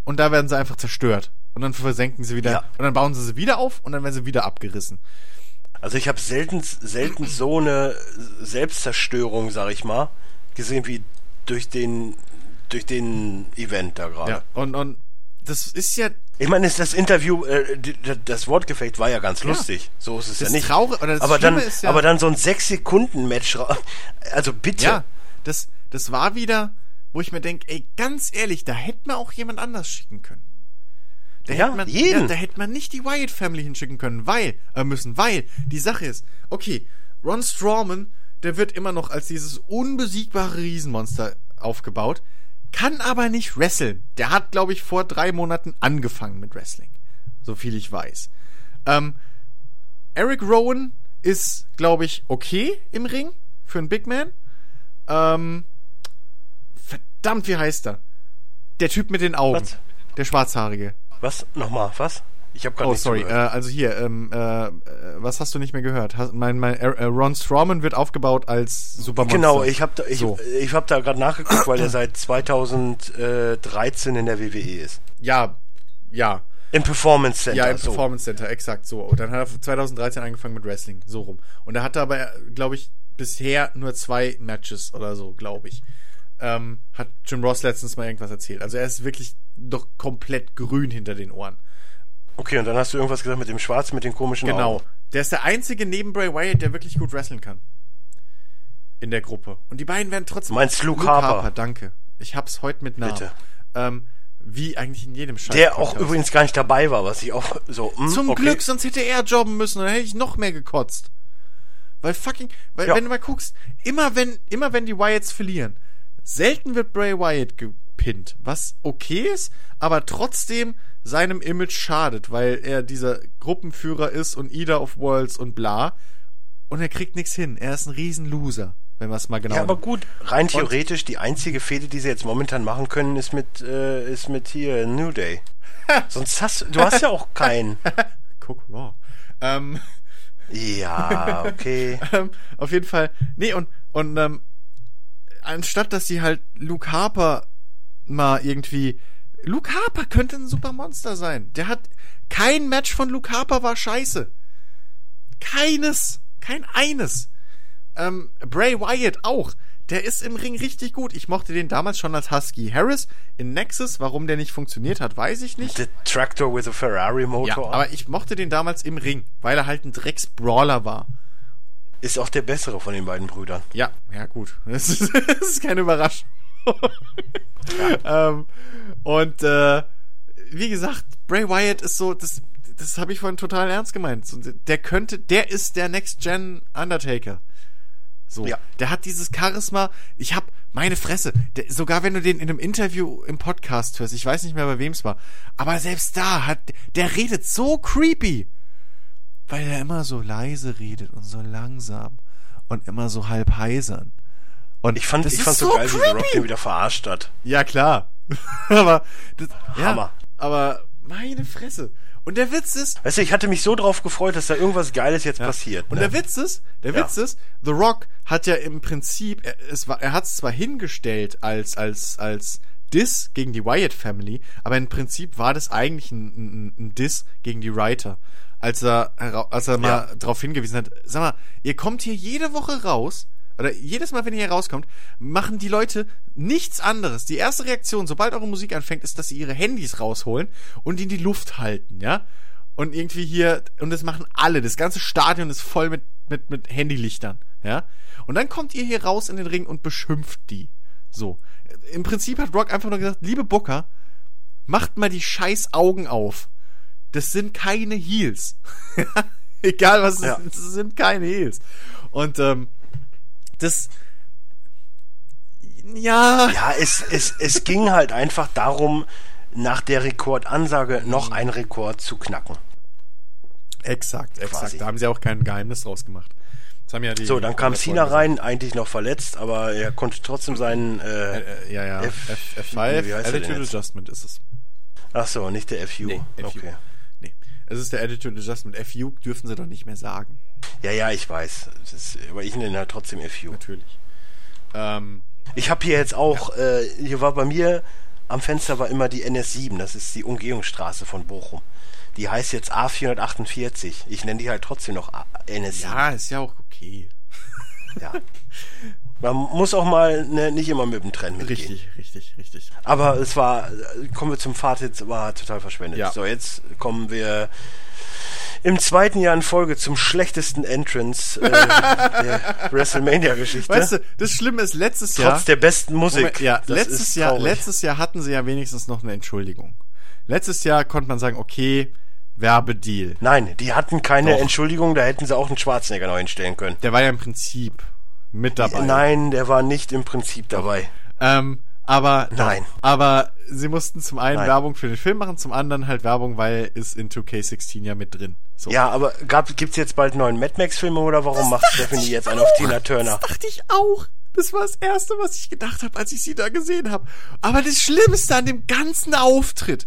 und da werden sie einfach zerstört. Und dann versenken sie wieder, Ja. und dann bauen sie sie wieder auf und dann werden sie wieder abgerissen. also ich habe selten, selten so eine Selbstzerstörung, sag ich mal, gesehen wie durch den, durch den Event da gerade. Ja. Und, und das ist ja Ich meine, ist das Interview, äh, das Wortgefecht war ja ganz lustig. So ist es Das ja nicht. Traurige- oder das aber dann, Schlimme ist ja- aber dann so ein sechs Sekunden Match. [LAUGHS] Also bitte. Ja, das, das war wieder, wo ich mir denke, ey, ganz ehrlich, da hätte man auch jemand anders schicken können. Da Ja, hätte man, jeden. Ja, da hätte man nicht die Wyatt Family hinschicken können, weil, äh, müssen, weil, die Sache ist, okay, Ron Strawman, der wird immer noch als dieses unbesiegbare Riesenmonster aufgebaut, kann aber nicht wresteln. Der hat, glaube ich, vor drei Monaten angefangen mit Wrestling. So viel ich weiß. Ähm, Eric Rowan ist, glaube ich, okay im Ring für einen Big Man. Ähm, verdammt, wie heißt er? Der Typ mit den Augen. Was? Der Schwarzhaarige. Was? Nochmal, was? Ich habe gerade Oh, sorry. Äh, also hier, ähm, äh, was hast du nicht mehr gehört? Hast, mein, mein, äh, äh, Ron Strawman wird aufgebaut als Supermonster. Genau, ich habe da, ich, So. ich hab da gerade nachgeguckt, weil er seit 2013 in der WWE ist. Ja, ja. Im Performance Center. Ja, im so. Performance Center, exakt so. Und dann hat er 2013 angefangen mit Wrestling, so rum. Und er hatte aber, glaube ich, bisher nur zwei Matches oder so, glaube ich. Ähm, hat Jim Ross letztens mal irgendwas erzählt. Also er ist wirklich doch komplett grün hinter den Ohren. Okay, und dann hast du irgendwas gesagt mit dem Schwarz, mit den komischen Genau. Augen. Der ist der einzige neben Bray Wyatt, der wirklich gut wresteln kann. In der Gruppe. Und die beiden werden trotzdem. Meinst Luke Harper? danke. Ich hab's heute mit Namen. Bitte. Ähm, wie eigentlich in jedem Scheiß. Der auch übrigens gar nicht dabei war, was ich auch so. Hm, Zum okay. Glück, sonst hätte er jobben müssen und dann hätte ich noch mehr gekotzt. Weil fucking, weil Ja. wenn du mal guckst, immer wenn, immer wenn die Wyatts verlieren, selten wird Bray Wyatt ge pinnt. Was okay ist, aber trotzdem seinem Image schadet, weil er dieser Gruppenführer ist und Ida of Worlds und bla. Und er kriegt nichts hin. Er ist ein Riesenloser, wenn man es mal genau Ja, aber gut, rein theoretisch, die einzige Fehde, die sie jetzt momentan machen können, ist mit, äh, ist mit hier New Day. [LAUGHS] Sonst hast du, du hast ja auch keinen. [LAUGHS] Guck, Raw. Ähm, Ja, okay. [LAUGHS] ähm, auf jeden Fall. Nee, und, und ähm, anstatt dass sie halt Luke Harper mal irgendwie. Luke Harper könnte ein super Monster sein. Der hat. Kein Match von Luke Harper war scheiße. Keines. Kein eines. Ähm, Bray Wyatt auch. Der ist im Ring richtig gut. Ich mochte den damals schon als Husky Harris in Nexus. Warum der nicht funktioniert hat, weiß ich nicht. The Tractor with a Ferrari Ja, Motor aber ich mochte den damals im Ring, weil er halt ein Drecksbrawler war. ist auch der bessere von den beiden Brüdern. Ja, ja, gut. [LAUGHS] Das ist, das ist keine Überraschung. [LAUGHS] ähm, und äh, wie gesagt, Bray Wyatt ist so, das, das habe ich vorhin total ernst gemeint. Der könnte, der ist der Next Gen Undertaker. So, Ja. der hat dieses Charisma. Ich hab meine Fresse. Der, sogar wenn du den in einem Interview im Podcast hörst, ich weiß nicht mehr bei wem es war, aber selbst da hat der redet so creepy, weil er immer so leise redet und so langsam und immer so halb heisern. Und Ich fand, das ich fand so geil, wie The Rock creepy. den wieder verarscht hat. Ja, klar. [LAUGHS] aber, das, ja, Hammer. aber meine Fresse. Und der Witz ist, Weißt du, ich hatte mich so drauf gefreut, dass da irgendwas Geiles jetzt passiert. und ne? der Witz ist, der Ja. Witz ist, The Rock hat ja im Prinzip, er, es war, er hat es zwar hingestellt als, als, als Diss gegen die Wyatt Family, aber im Prinzip war das eigentlich ein, ein, ein Diss gegen die Writer. Als er, als er mal Ja. darauf hingewiesen hat, sag mal, ihr kommt hier jede Woche raus, oder jedes Mal, wenn ihr hier rauskommt, machen die Leute nichts anderes. Die erste Reaktion, sobald eure Musik anfängt, ist, dass sie ihre Handys rausholen und in die Luft halten, ja? Und irgendwie hier, und das machen alle. Das ganze Stadion ist voll mit, mit, mit Handylichtern, ja? Und dann kommt ihr hier raus in den Ring und beschimpft die. So. Im Prinzip hat Rock einfach nur gesagt, liebe Booker, macht mal die scheiß Augen auf. Das sind keine Heels. [LAUGHS] Egal was es Ja. ist, das sind keine Heels. Und ähm, das ja, Ja, es, es, es ging halt einfach darum, nach der Rekordansage noch einen Rekord zu knacken. exakt, exakt. Quasi. Da haben sie auch kein Geheimnis draus gemacht. Ja So, dann kam Cena rein, eigentlich noch verletzt, aber er konnte trotzdem seinen, äh, gesagt. Äh, ja, ja. F- F, wie F5, heißt er denn Attitude jetzt? Adjustment ist es. ach so, nicht der FU. Nee, FU. Okay. Nee. Es ist der Attitude Adjustment. FU dürfen sie doch nicht mehr sagen. Ja, ja, ich weiß. Ist, aber ich nenne halt trotzdem FU. Natürlich. Ähm, Ich habe hier jetzt auch, äh, hier war bei mir am Fenster war immer die NS7, das ist die Umgehungsstraße von Bochum. Die heißt jetzt A448. Ich nenne die halt trotzdem noch A- NS7. ja, ist ja auch okay. [LAUGHS] Ja. [LAUGHS] Man muss auch mal ne, nicht immer mit dem Trend mitgehen. Richtig, richtig, richtig. Aber es war, äh, kommen wir zum Fazit, war total verschwendet. Ja. So, jetzt kommen wir im zweiten Jahr in Folge zum schlechtesten Entrance äh, der [LAUGHS] WrestleMania-Geschichte. Weißt du, das Schlimme ist, letztes Jahr. Trotz der besten Musik. Moment, ja, letztes Jahr, traurig. letztes Jahr hatten sie ja wenigstens noch eine Entschuldigung. Letztes Jahr konnte man sagen, okay, Werbedeal. Nein, die hatten keine Doch. Entschuldigung, da hätten sie auch einen Schwarzenegger neu hinstellen können. Der war ja im Prinzip mit dabei. Nein, der war nicht im Prinzip dabei. Ähm, aber Nein. aber sie mussten zum einen Nein. Werbung für den Film machen, zum anderen halt Werbung, weil ist in 2K16 ja mit drin. So. Ja, aber gab, gibt's jetzt bald neuen Mad Max-Film oder warum macht Stephanie jetzt einen auf Tina Turner? Das dachte ich auch. Das war das Erste, was ich gedacht habe, als ich sie da gesehen habe. Aber das Schlimmste an dem ganzen Auftritt.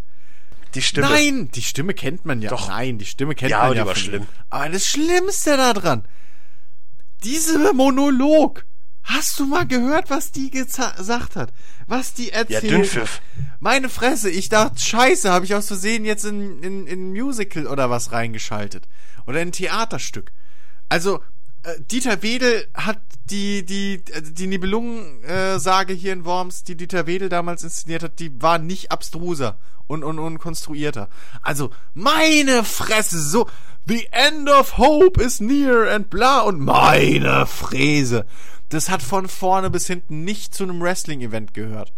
Die Stimme. Nein, die Stimme kennt man ja. Doch. Nein, die Stimme kennt Ja, man aber ja. war von schlimm. Aber das Schlimmste daran, diese Monolog. Hast du mal gehört, was die gesagt hat? Was die Ja, erzählt Dünnpfiff. hat? Meine Fresse, ich dachte, scheiße, habe ich aus Versehen jetzt in, in, in ein Musical oder was reingeschaltet. Oder in ein Theaterstück. Also, äh, Dieter Wedel hat die, die, äh, die Nibelungen-Sage hier in Worms, die Dieter Wedel damals inszeniert hat, die war nicht abstruser und, und, und konstruierter. Also, meine Fresse, so, the end of hope is near and bla und meine Fräse. Das hat von vorne bis hinten nicht zu einem Wrestling-Event gehört.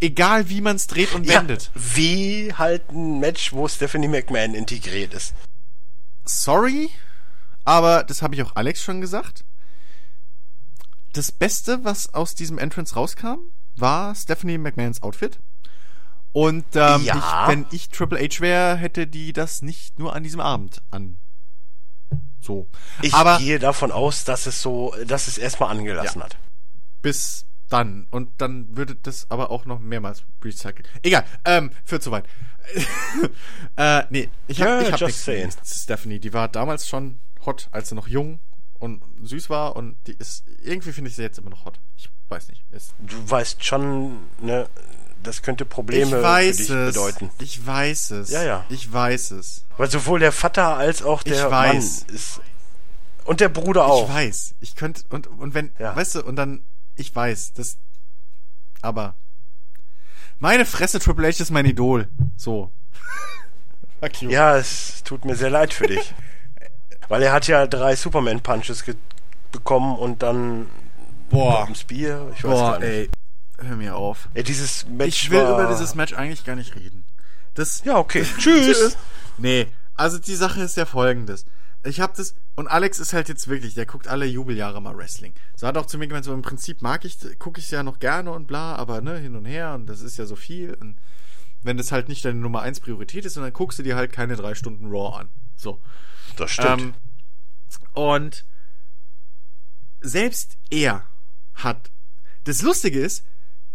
Egal wie man's dreht und Ja, wendet. wie halt ein Match, wo Stephanie McMahon integriert ist. sorry, aber das habe ich auch Alex schon gesagt. Das Beste, was aus diesem Entrance rauskam, war Stephanie McMahons Outfit. Und ähm, Ja. ich, wenn ich Triple H wäre, hätte die das nicht nur an diesem Abend an. So. Ich Aber gehe davon aus, dass es so, dass es erstmal angelassen Ja. hat. bis dann. Und dann würde das aber auch noch mehrmals recyceln. Egal, ähm, führt zu weit. [LAUGHS] äh, nee, ich hab, ich hab nichts saying. Stephanie. Die war damals schon hot, als sie noch jung und süß war und die ist, irgendwie finde ich sie jetzt immer noch hot. Ich weiß nicht. Ist, Du weißt schon, ne, das könnte Probleme ich weiß für dich es. bedeuten. Ich weiß es. Ja, ja. Ich weiß es. Weil sowohl der Vater als auch Ich der weiß. Mann ist. Und der Bruder auch. Ich weiß. Ich könnte, und, und wenn, Ja. weißt du, und dann, ich weiß, das, aber, meine Fresse, Triple H ist mein Idol. So. [LAUGHS] Fuck you. Ja, es tut mir sehr leid für dich. [LAUGHS] Weil er hat ja drei Superman-Punches bekommen und dann Boah. Spear. Ich weiß Boah, gar nicht. ey. Hör mir auf. Ja, dieses Match Ich will war... über dieses Match eigentlich gar nicht reden. Das, Ja, okay. [LAUGHS] Tschüss. Nee, also die Sache ist ja folgendes. Ich hab das, und Alex ist halt jetzt wirklich, der guckt alle Jubeljahre mal Wrestling. So hat auch zu mir gemeint, so im Prinzip mag ich, gucke ich ja noch gerne und bla, aber ne, hin und her und das ist ja so viel. Und wenn das halt nicht deine Nummer eins Priorität ist, und dann guckst du dir halt keine drei Stunden Raw an. So. Das stimmt. Ähm, und selbst er hat. Das Lustige ist,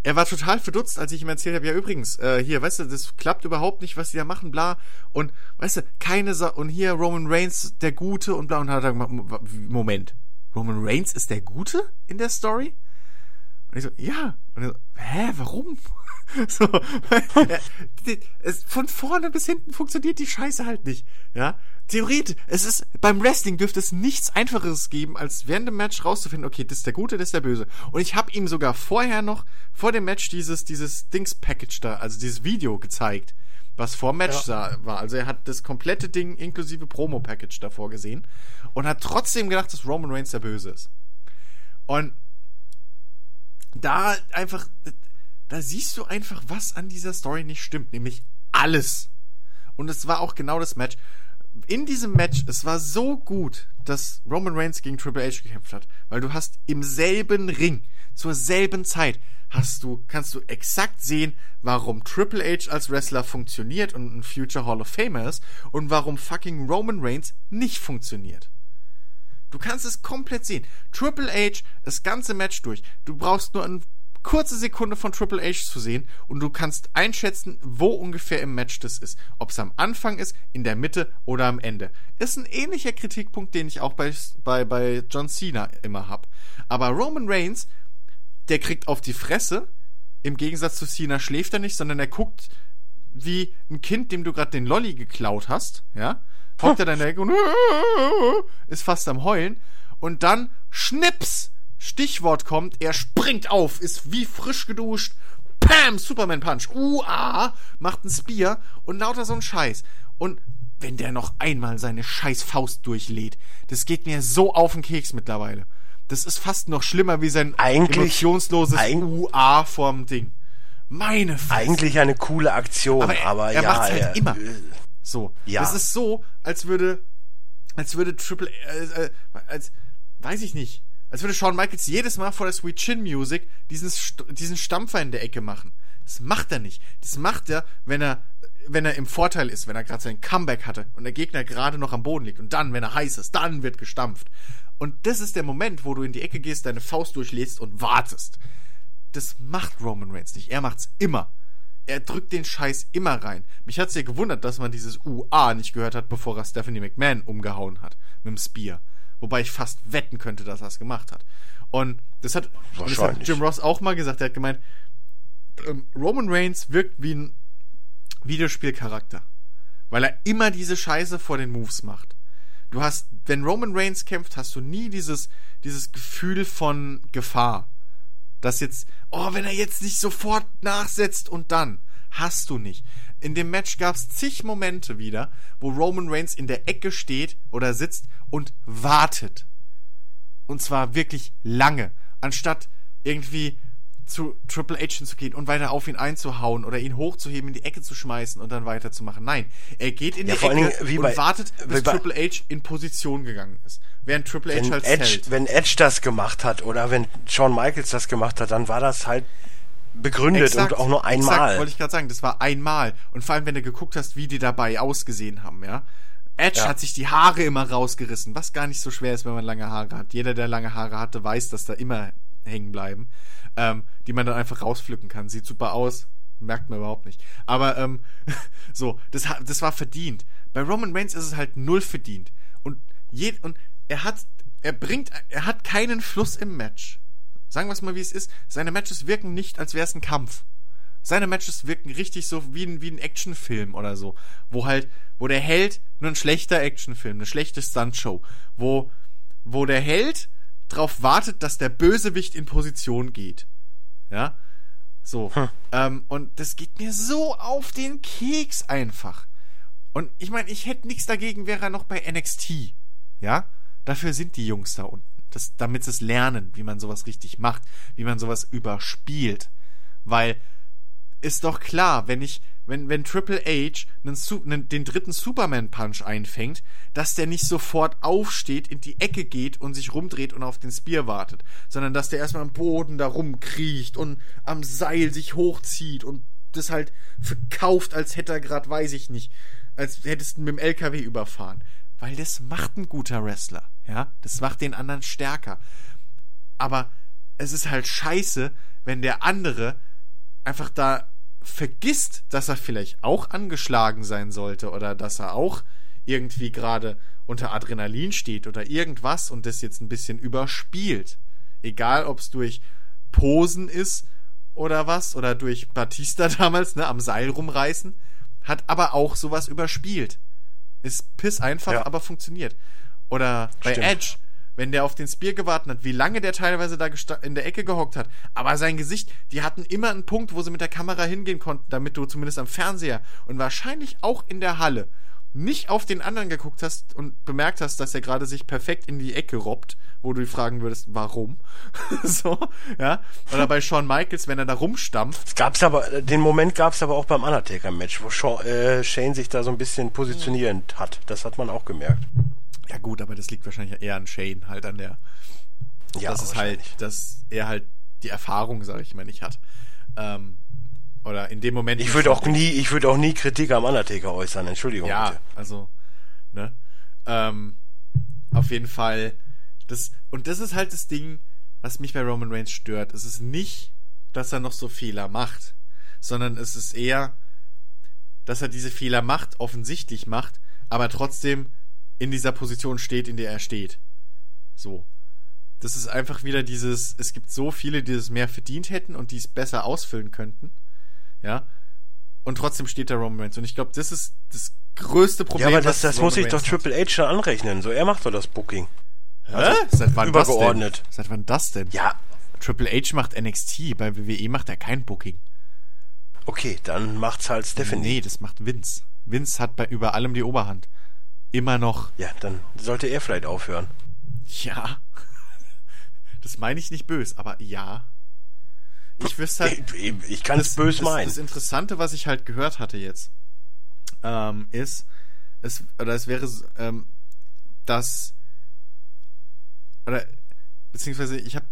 er war total verdutzt, als ich ihm erzählt habe, ja übrigens, äh, hier, weißt du, das klappt überhaupt nicht, was die da machen, bla. Und weißt du, keine Sa und hier Roman Reigns, der Gute und bla. Und hat er gemacht, Mo- Moment, Roman Reigns ist der Gute in der Story? Und ich so, ja. Und er so, hä, warum? [LAUGHS] so, [LAUGHS] es, von vorne bis hinten funktioniert die Scheiße halt nicht. Ja, theoretisch, es ist, beim Wrestling dürfte es nichts einfacheres geben, als während dem Match rauszufinden, okay, das ist der Gute, das ist der Böse. Und ich habe ihm sogar vorher noch, vor dem Match dieses, dieses Dings-Package da, also dieses Video gezeigt, was vor dem Match sah, war. Also er hat das komplette Ding inklusive Promo-Package davor gesehen und hat trotzdem gedacht, dass Roman Reigns der Böse ist. Und da einfach, da siehst du einfach, was an dieser Story nicht stimmt, nämlich alles. Und es war auch genau das Match. In diesem Match, es war so gut, dass Roman Reigns gegen Triple H gekämpft hat, weil du hast im selben Ring, zur selben Zeit, hast du, kannst du exakt sehen, warum Triple H als Wrestler funktioniert und ein Future Hall of Famer ist und warum fucking Roman Reigns nicht funktioniert. Du kannst es komplett sehen. Triple H, das ganze Match durch. Du brauchst nur eine kurze Sekunde von Triple H zu sehen und du kannst einschätzen, wo ungefähr im Match das ist. Ob es am Anfang ist, in der Mitte oder am Ende. Ist ein ähnlicher Kritikpunkt, den ich auch bei, bei, bei John Cena immer hab. Aber Roman Reigns, der kriegt auf die Fresse. Im Gegensatz zu Cena schläft er nicht, sondern er guckt wie ein Kind, dem du gerade den Lolli geklaut hast, ja, hockt er da in der Ecke und [LAUGHS] ist fast am Heulen und dann Schnips, Stichwort kommt, er springt auf, ist wie frisch geduscht, Pam, Superman Punch, uah, macht ein Spear und lauter so ein Scheiß. Und wenn der noch einmal seine scheiß Faust durchlädt, das geht mir so auf den Keks mittlerweile. Das ist fast noch schlimmer wie sein Eigentlich- emotionsloses eig- UA vorm Ding. Meine Fresse. Eigentlich eine coole Aktion, Aber aber, er- er ja. macht's halt er- immer. So. Ja. Das ist so, als würde, als würde Triple, äh, äh, als, weiß ich nicht, als würde Shawn Michaels jedes Mal vor der Sweet Chin Music diesen, diesen Stampfer in der Ecke machen. Das macht er nicht. Das macht er, wenn er, wenn er im Vorteil ist, wenn er gerade sein Comeback hatte und der Gegner gerade noch am Boden liegt und dann, wenn er heiß ist, dann wird gestampft. Und das ist der Moment, wo du in die Ecke gehst, deine Faust durchlädst und wartest. Das macht Roman Reigns nicht. Er macht's immer. Er drückt den Scheiß immer rein. Mich hat's ja gewundert, dass man dieses UA nicht gehört hat, bevor er Stephanie McMahon umgehauen hat mit dem Spear. Wobei ich fast wetten könnte, dass er es gemacht hat. Und das hat, das hat. Jim Ross auch mal gesagt. Er hat gemeint, ähm, Roman Reigns wirkt wie ein Videospielcharakter. Weil er immer diese Scheiße vor den Moves macht. Du hast, wenn Roman Reigns kämpft, hast du nie dieses, dieses Gefühl von Gefahr. Dass jetzt, oh, wenn er jetzt nicht sofort nachsetzt und dann. Hast du nicht. In dem Match gab es zig Momente wieder, wo Roman Reigns in der Ecke steht oder sitzt und wartet. Und zwar wirklich lange. Anstatt irgendwie zu Triple H hinzugehen und weiter auf ihn einzuhauen oder ihn hochzuheben, in die Ecke zu schmeißen und dann weiterzumachen. Nein, er geht in Ja, die Ecke Dingen, wie und bei- wartet, bis bei- Triple H in Position gegangen ist. Während Triple H wenn halt Edge, hält. wenn Edge das gemacht hat oder wenn Shawn Michaels das gemacht hat, dann war das halt begründet Exakt, und auch nur Exakt, einmal. wollte ich gerade sagen, das war einmal. Und vor allem, wenn du geguckt hast, wie die dabei ausgesehen haben, ja. Edge Ja. hat sich die Haare immer rausgerissen, was gar nicht so schwer ist, wenn man lange Haare hat. Jeder, der lange Haare hatte, weiß, dass da immer hängen bleiben, ähm, die man dann einfach rauspflücken kann. Sieht super aus, merkt man überhaupt nicht. Aber ähm, [LAUGHS] so, das, das war verdient. Bei Roman Reigns ist es halt null verdient. Und, je, und er hat, er bringt, er hat keinen Fluss im Match. Sagen wir es mal, wie es ist. Seine Matches wirken nicht, als wäre es ein Kampf. Seine Matches wirken richtig so wie ein, wie ein Actionfilm oder so. Wo halt, wo der Held, nur ein schlechter Actionfilm, eine schlechte Stuntshow, wo, wo der Held drauf wartet, dass der Bösewicht in Position geht. Ja? So. Ähm, und das geht mir so auf den Keks einfach. Und ich meine, ich hätte nichts dagegen, wäre er noch bei NXT. Ja? Dafür sind die Jungs da unten. Das, damit sie es lernen, wie man sowas richtig macht, wie man sowas überspielt. Weil ist doch klar, wenn ich, wenn, wenn Triple H einen, einen, den dritten Superman-Punch einfängt, dass der nicht sofort aufsteht, in die Ecke geht und sich rumdreht und auf den Spear wartet, sondern dass der erstmal am Boden da rumkriecht und am Seil sich hochzieht und das halt verkauft, als hätte er gerade, weiß ich nicht, als hättest du mit dem LKW überfahren. Weil das macht ein guter Wrestler, ja? Das macht den anderen stärker. Aber es ist halt scheiße, wenn der andere einfach da vergisst, dass er vielleicht auch angeschlagen sein sollte oder dass er auch irgendwie gerade unter Adrenalin steht oder irgendwas und das jetzt ein bisschen überspielt. Egal, ob es durch Posen ist oder was oder durch Batista [LAUGHS] damals, ne, am Seil rumreißen, hat aber auch sowas überspielt. Ist piss einfach, Ja. aber funktioniert. Oder bei Stimmt. Edge, wenn der auf den Spear gewartet hat, wie lange der teilweise da in der Ecke gehockt hat. Aber sein Gesicht, die hatten immer einen Punkt, wo sie mit der Kamera hingehen konnten, damit du zumindest am Fernseher und wahrscheinlich auch in der Halle nicht auf den anderen geguckt hast und bemerkt hast, dass er gerade sich perfekt in die Ecke robbt, wo du dich fragen würdest, warum? [LAUGHS] so, ja. Oder bei Shawn Michaels, wenn er da rumstampft. Es gab's aber, den Moment gab's aber auch beim Undertaker-Match, wo Shaw, äh, Shane sich da so ein bisschen positionierend hat. Das hat man auch gemerkt. Ja gut, aber das liegt wahrscheinlich eher an Shane, halt an der Ja, dass es halt, dass er halt die Erfahrung, sag ich mal, nicht hat. Ähm, oder in dem Moment. Ich würde auch nie, ich würde auch nie Kritik am Undertaker äußern, Entschuldigung Ja, bitte. also, ne? Ähm, auf jeden Fall. Das, und das ist halt das Ding, was mich bei Roman Reigns stört. Es ist nicht, dass er noch so Fehler macht, sondern es ist eher, dass er diese Fehler macht, offensichtlich macht, aber trotzdem in dieser Position steht, in der er steht. So. Das ist einfach wieder dieses, es gibt so viele, die es mehr verdient hätten und die es besser ausfüllen könnten. Ja. Und trotzdem steht da Roman Reigns. Und ich glaube, das ist das größte Problem. Ja, aber das, das muss ich doch. Triple H schon anrechnen. So, er macht doch das Booking. Hä? Seit wann übergeordnet. Das denn? Seit wann das denn? Ja, Triple H macht NXT, bei WWE macht er kein Booking. okay, dann macht's halt Stephanie. Nee, das macht Vince. Vince hat bei über allem die Oberhand. Immer noch. Ja, dann sollte er vielleicht aufhören. Ja. [LAUGHS] Das meine ich nicht böse, aber ja. Ich wüsste halt. Ich, ich, kann es bös das, meinen. Das Interessante, was ich halt gehört hatte jetzt, ähm, ist, es, oder es wäre, ähm, dass, oder, beziehungsweise ich habe,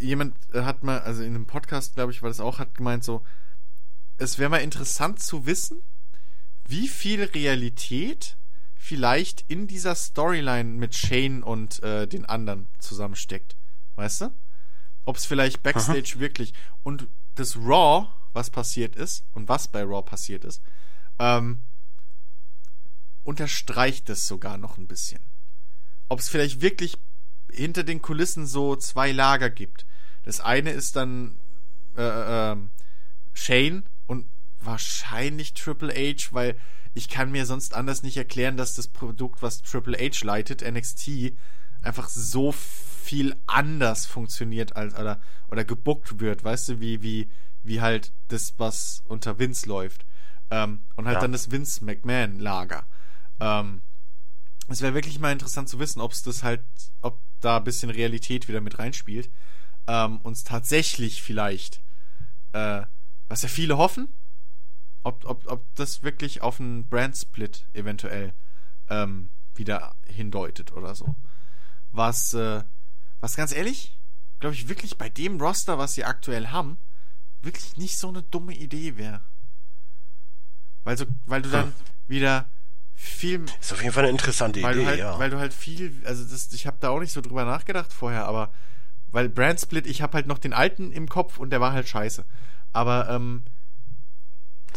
jemand hat mal, also in einem Podcast, glaube ich, war das auch, hat gemeint so, es wäre mal interessant zu wissen, wie viel Realität vielleicht in dieser Storyline mit Shane und äh, den anderen zusammensteckt. Weißt du? Ob es vielleicht Backstage wirklich und das Raw, was passiert ist und was bei Raw passiert ist, ähm, unterstreicht es sogar noch ein bisschen. Ob es vielleicht wirklich hinter den Kulissen so zwei Lager gibt. Das eine ist dann äh, äh, Shane und wahrscheinlich Triple H, weil ich kann mir sonst anders nicht erklären, dass das Produkt, was Triple H leitet, NXT, einfach so viel anders funktioniert als oder oder gebuckt wird, weißt du, wie wie wie halt das, was unter Vince läuft ähm, und halt Ja. dann das Vince McMahon Lager. Ähm, es wäre wirklich mal interessant zu wissen, ob es das halt, ob da ein bisschen Realität wieder mit reinspielt. Ähm, uns tatsächlich vielleicht, äh, was ja viele hoffen, ob, ob, ob das wirklich auf einen Brand-Split eventuell ähm, wieder hindeutet oder so. Was, äh, was ganz ehrlich, glaube ich, wirklich bei dem Roster, was sie aktuell haben, wirklich nicht so eine dumme Idee wäre. Weil, so, weil du dann hm. wieder viel. Ist auf jeden Fall eine interessante weil Idee, halt, ja. Weil du halt viel, also das, ich habe da auch nicht so drüber nachgedacht vorher, aber weil Brand Split, ich habe halt noch den alten im Kopf und der war halt scheiße. Aber ähm,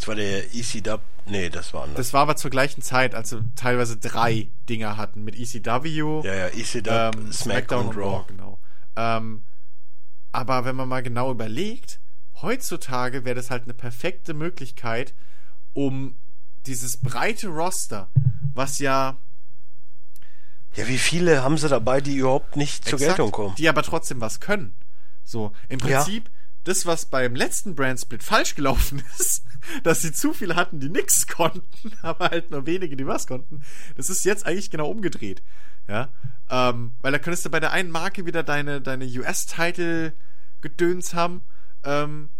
das war der ECW. Nee, das war anders. Das war aber zur gleichen Zeit, als sie teilweise drei Dinger hatten mit ECW. Ja, ja, ECW, ähm, Smackdown, und Raw. Genau. Ähm, aber wenn man mal genau überlegt, heutzutage wäre das halt eine perfekte Möglichkeit, um dieses breite Roster, was ja. Ja, wie viele haben sie dabei, die überhaupt nicht zur Geltung kommen? Die aber trotzdem was können. So, im Prinzip, ja. das, was beim letzten Brandsplit falsch gelaufen [LAUGHS] ist, dass sie zu viele hatten, die nichts [LAUGHS] konnten, aber halt nur wenige, die was konnten, das ist jetzt eigentlich genau umgedreht. Ja, ähm, weil da könntest du bei der einen Marke wieder deine, deine US-Title-Gedöns haben, ähm,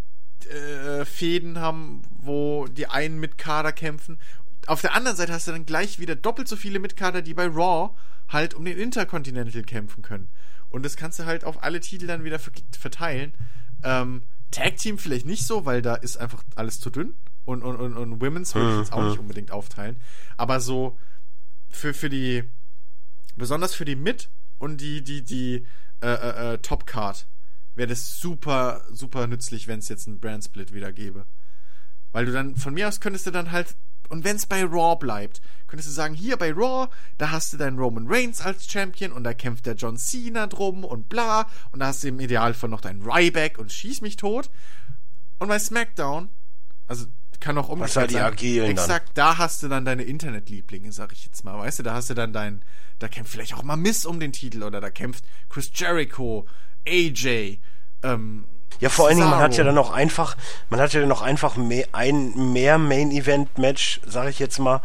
äh, Fäden haben, wo die einen mit Kader kämpfen. Auf der anderen Seite hast du dann gleich wieder doppelt so viele Mitkader, die bei Raw halt um den Intercontinental kämpfen können. Und das kannst du halt auf alle Titel dann wieder verteilen. Ähm, Tag Team vielleicht nicht so, weil da ist einfach alles zu dünn. Und, und, und, und Women's würde ich jetzt auch nicht unbedingt aufteilen. Aber so für, für die, besonders für die Mid- und die, die, die äh, äh, äh Top-Card wäre das super, super nützlich, wenn es jetzt einen Brand-Split wieder gäbe. Weil du dann, von mir aus könntest du dann halt, und wenn es bei Raw bleibt, könntest du sagen, hier bei Raw, da hast du deinen Roman Reigns als Champion und da kämpft der John Cena drum und bla, und da hast du im Idealfall noch deinen Ryback und schieß mich tot. Und bei SmackDown, also kann auch umgekehrt Was halt die sein. Agilen Exakt, da hast du dann deine Internetlieblinge, sag ich jetzt mal. Weißt du, da hast du dann dein, da kämpft vielleicht auch mal Miss um den Titel oder da kämpft Chris Jericho, AJ, ähm, ja, vor allen Dingen, man hat ja dann auch einfach, man hat ja dann auch einfach mehr, ein mehr Main-Event-Match, sag ich jetzt mal,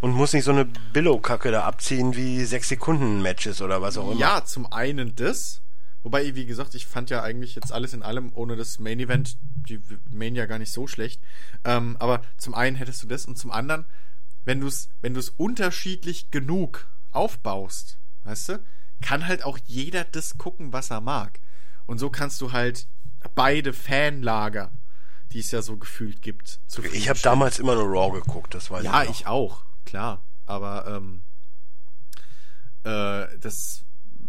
und muss nicht so eine Billow-Kacke da abziehen wie 6-Sekunden-Matches oder was auch immer. Ja, zum einen das. Wobei, wie gesagt, ich fand ja eigentlich jetzt alles in allem ohne das Main Event die Main ja gar nicht so schlecht. Ähm, aber zum einen hättest du das und zum anderen, wenn du es wenn du es unterschiedlich genug aufbaust, weißt du, kann halt auch jeder das gucken, was er mag. Und so kannst du halt beide Fanlager, die es ja so gefühlt gibt, zu Ich habe damals immer nur Raw geguckt, das weiß ja, ich. Ja, ich auch, klar. Aber ähm, äh, das,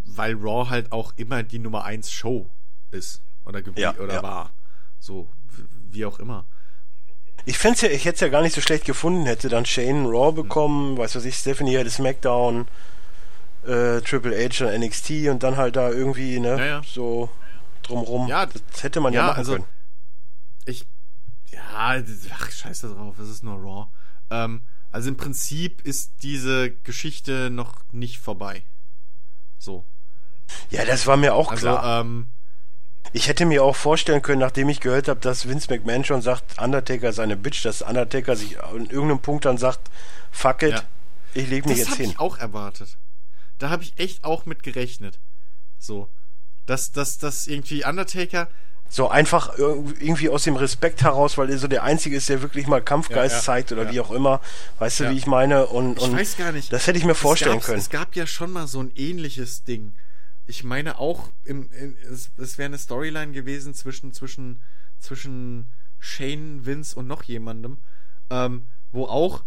weil Raw halt auch immer die Nummer 1 Show ist oder, ja, oder ja. war. So, wie auch immer. Ich fände ja, ich hätte es ja gar nicht so schlecht gefunden, hätte dann Shane Raw bekommen, hm. weiß was ich, Stephanie hätte SmackDown, äh, Triple H und NXT und dann halt da irgendwie, ne, ja, ja. so drumrum. Ja, das hätte man ja, ja machen also, können. Ich, ja, ach, scheiße drauf, es ist nur Raw. Ähm, also im Prinzip ist diese Geschichte noch nicht vorbei. So. Ja, das war mir auch also, klar. Ähm, ich hätte mir auch vorstellen können, nachdem ich gehört habe, dass Vince McMahon schon sagt, Undertaker seine Bitch, dass Undertaker sich an irgendeinem Punkt dann sagt, fuck it, ja. ich lege mich das jetzt hin. Das habe ich auch erwartet. Da habe ich echt auch mit gerechnet. So. Dass, dass, dass irgendwie Undertaker. So einfach irgendwie aus dem Respekt heraus, weil er so der Einzige ist, der wirklich mal Kampfgeist ja, ja, zeigt oder ja. wie auch immer. Weißt du, wie ich meine? Und, und ich weiß gar nicht. Das hätte ich mir vorstellen können. Es gab ja schon mal so ein ähnliches Ding. Ich meine auch, im, im, es, es wäre eine Storyline gewesen zwischen, zwischen, zwischen Shane, Vince und noch jemandem, ähm, wo auch.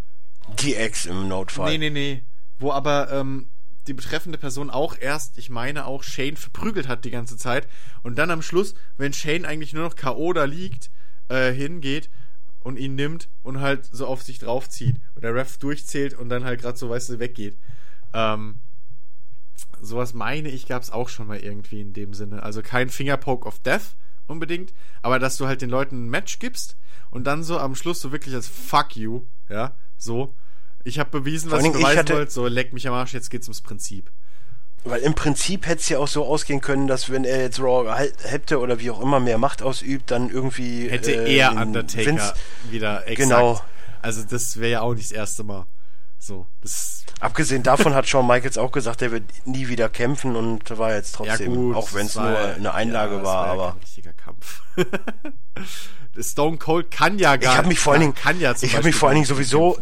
Die Ex im Notfall. Nee, nee, nee. Wo aber ähm, die betreffende Person auch erst, ich meine auch, Shane verprügelt hat die ganze Zeit. Und dann am Schluss, wenn Shane eigentlich nur noch K.O. da liegt, äh, hingeht und ihn nimmt und halt so auf sich draufzieht. Und der Ref durchzählt und dann halt gerade so, weißt du, weggeht. Ähm, sowas meine ich, gab es auch schon mal irgendwie in dem Sinne. Also kein Fingerpoke of Death unbedingt, aber dass du halt den Leuten ein Match gibst und dann so am Schluss so wirklich als Fuck you, ja, so ich habe bewiesen, was ich beweisen wollte. So, leck mich am Arsch, jetzt geht's ums Prinzip. Weil im Prinzip hätte es ja auch so ausgehen können, dass wenn er jetzt Raw hätte oder wie auch immer mehr Macht ausübt, dann irgendwie. Hätte äh, er Undertaker Vince, wieder exakt. Genau. Also das wäre ja auch nicht das erste Mal. So, das Abgesehen davon hat Shawn Michaels auch gesagt, er wird nie wieder kämpfen und war jetzt trotzdem, ja gut, auch wenn es nur eine Einlage ja, war, war, aber. ein richtiger Kampf. [LAUGHS] Stone Cold kann ja gar Ich habe mich vor allen Dingen, kann ja ich habe mich vor allen Dingen nicht sowieso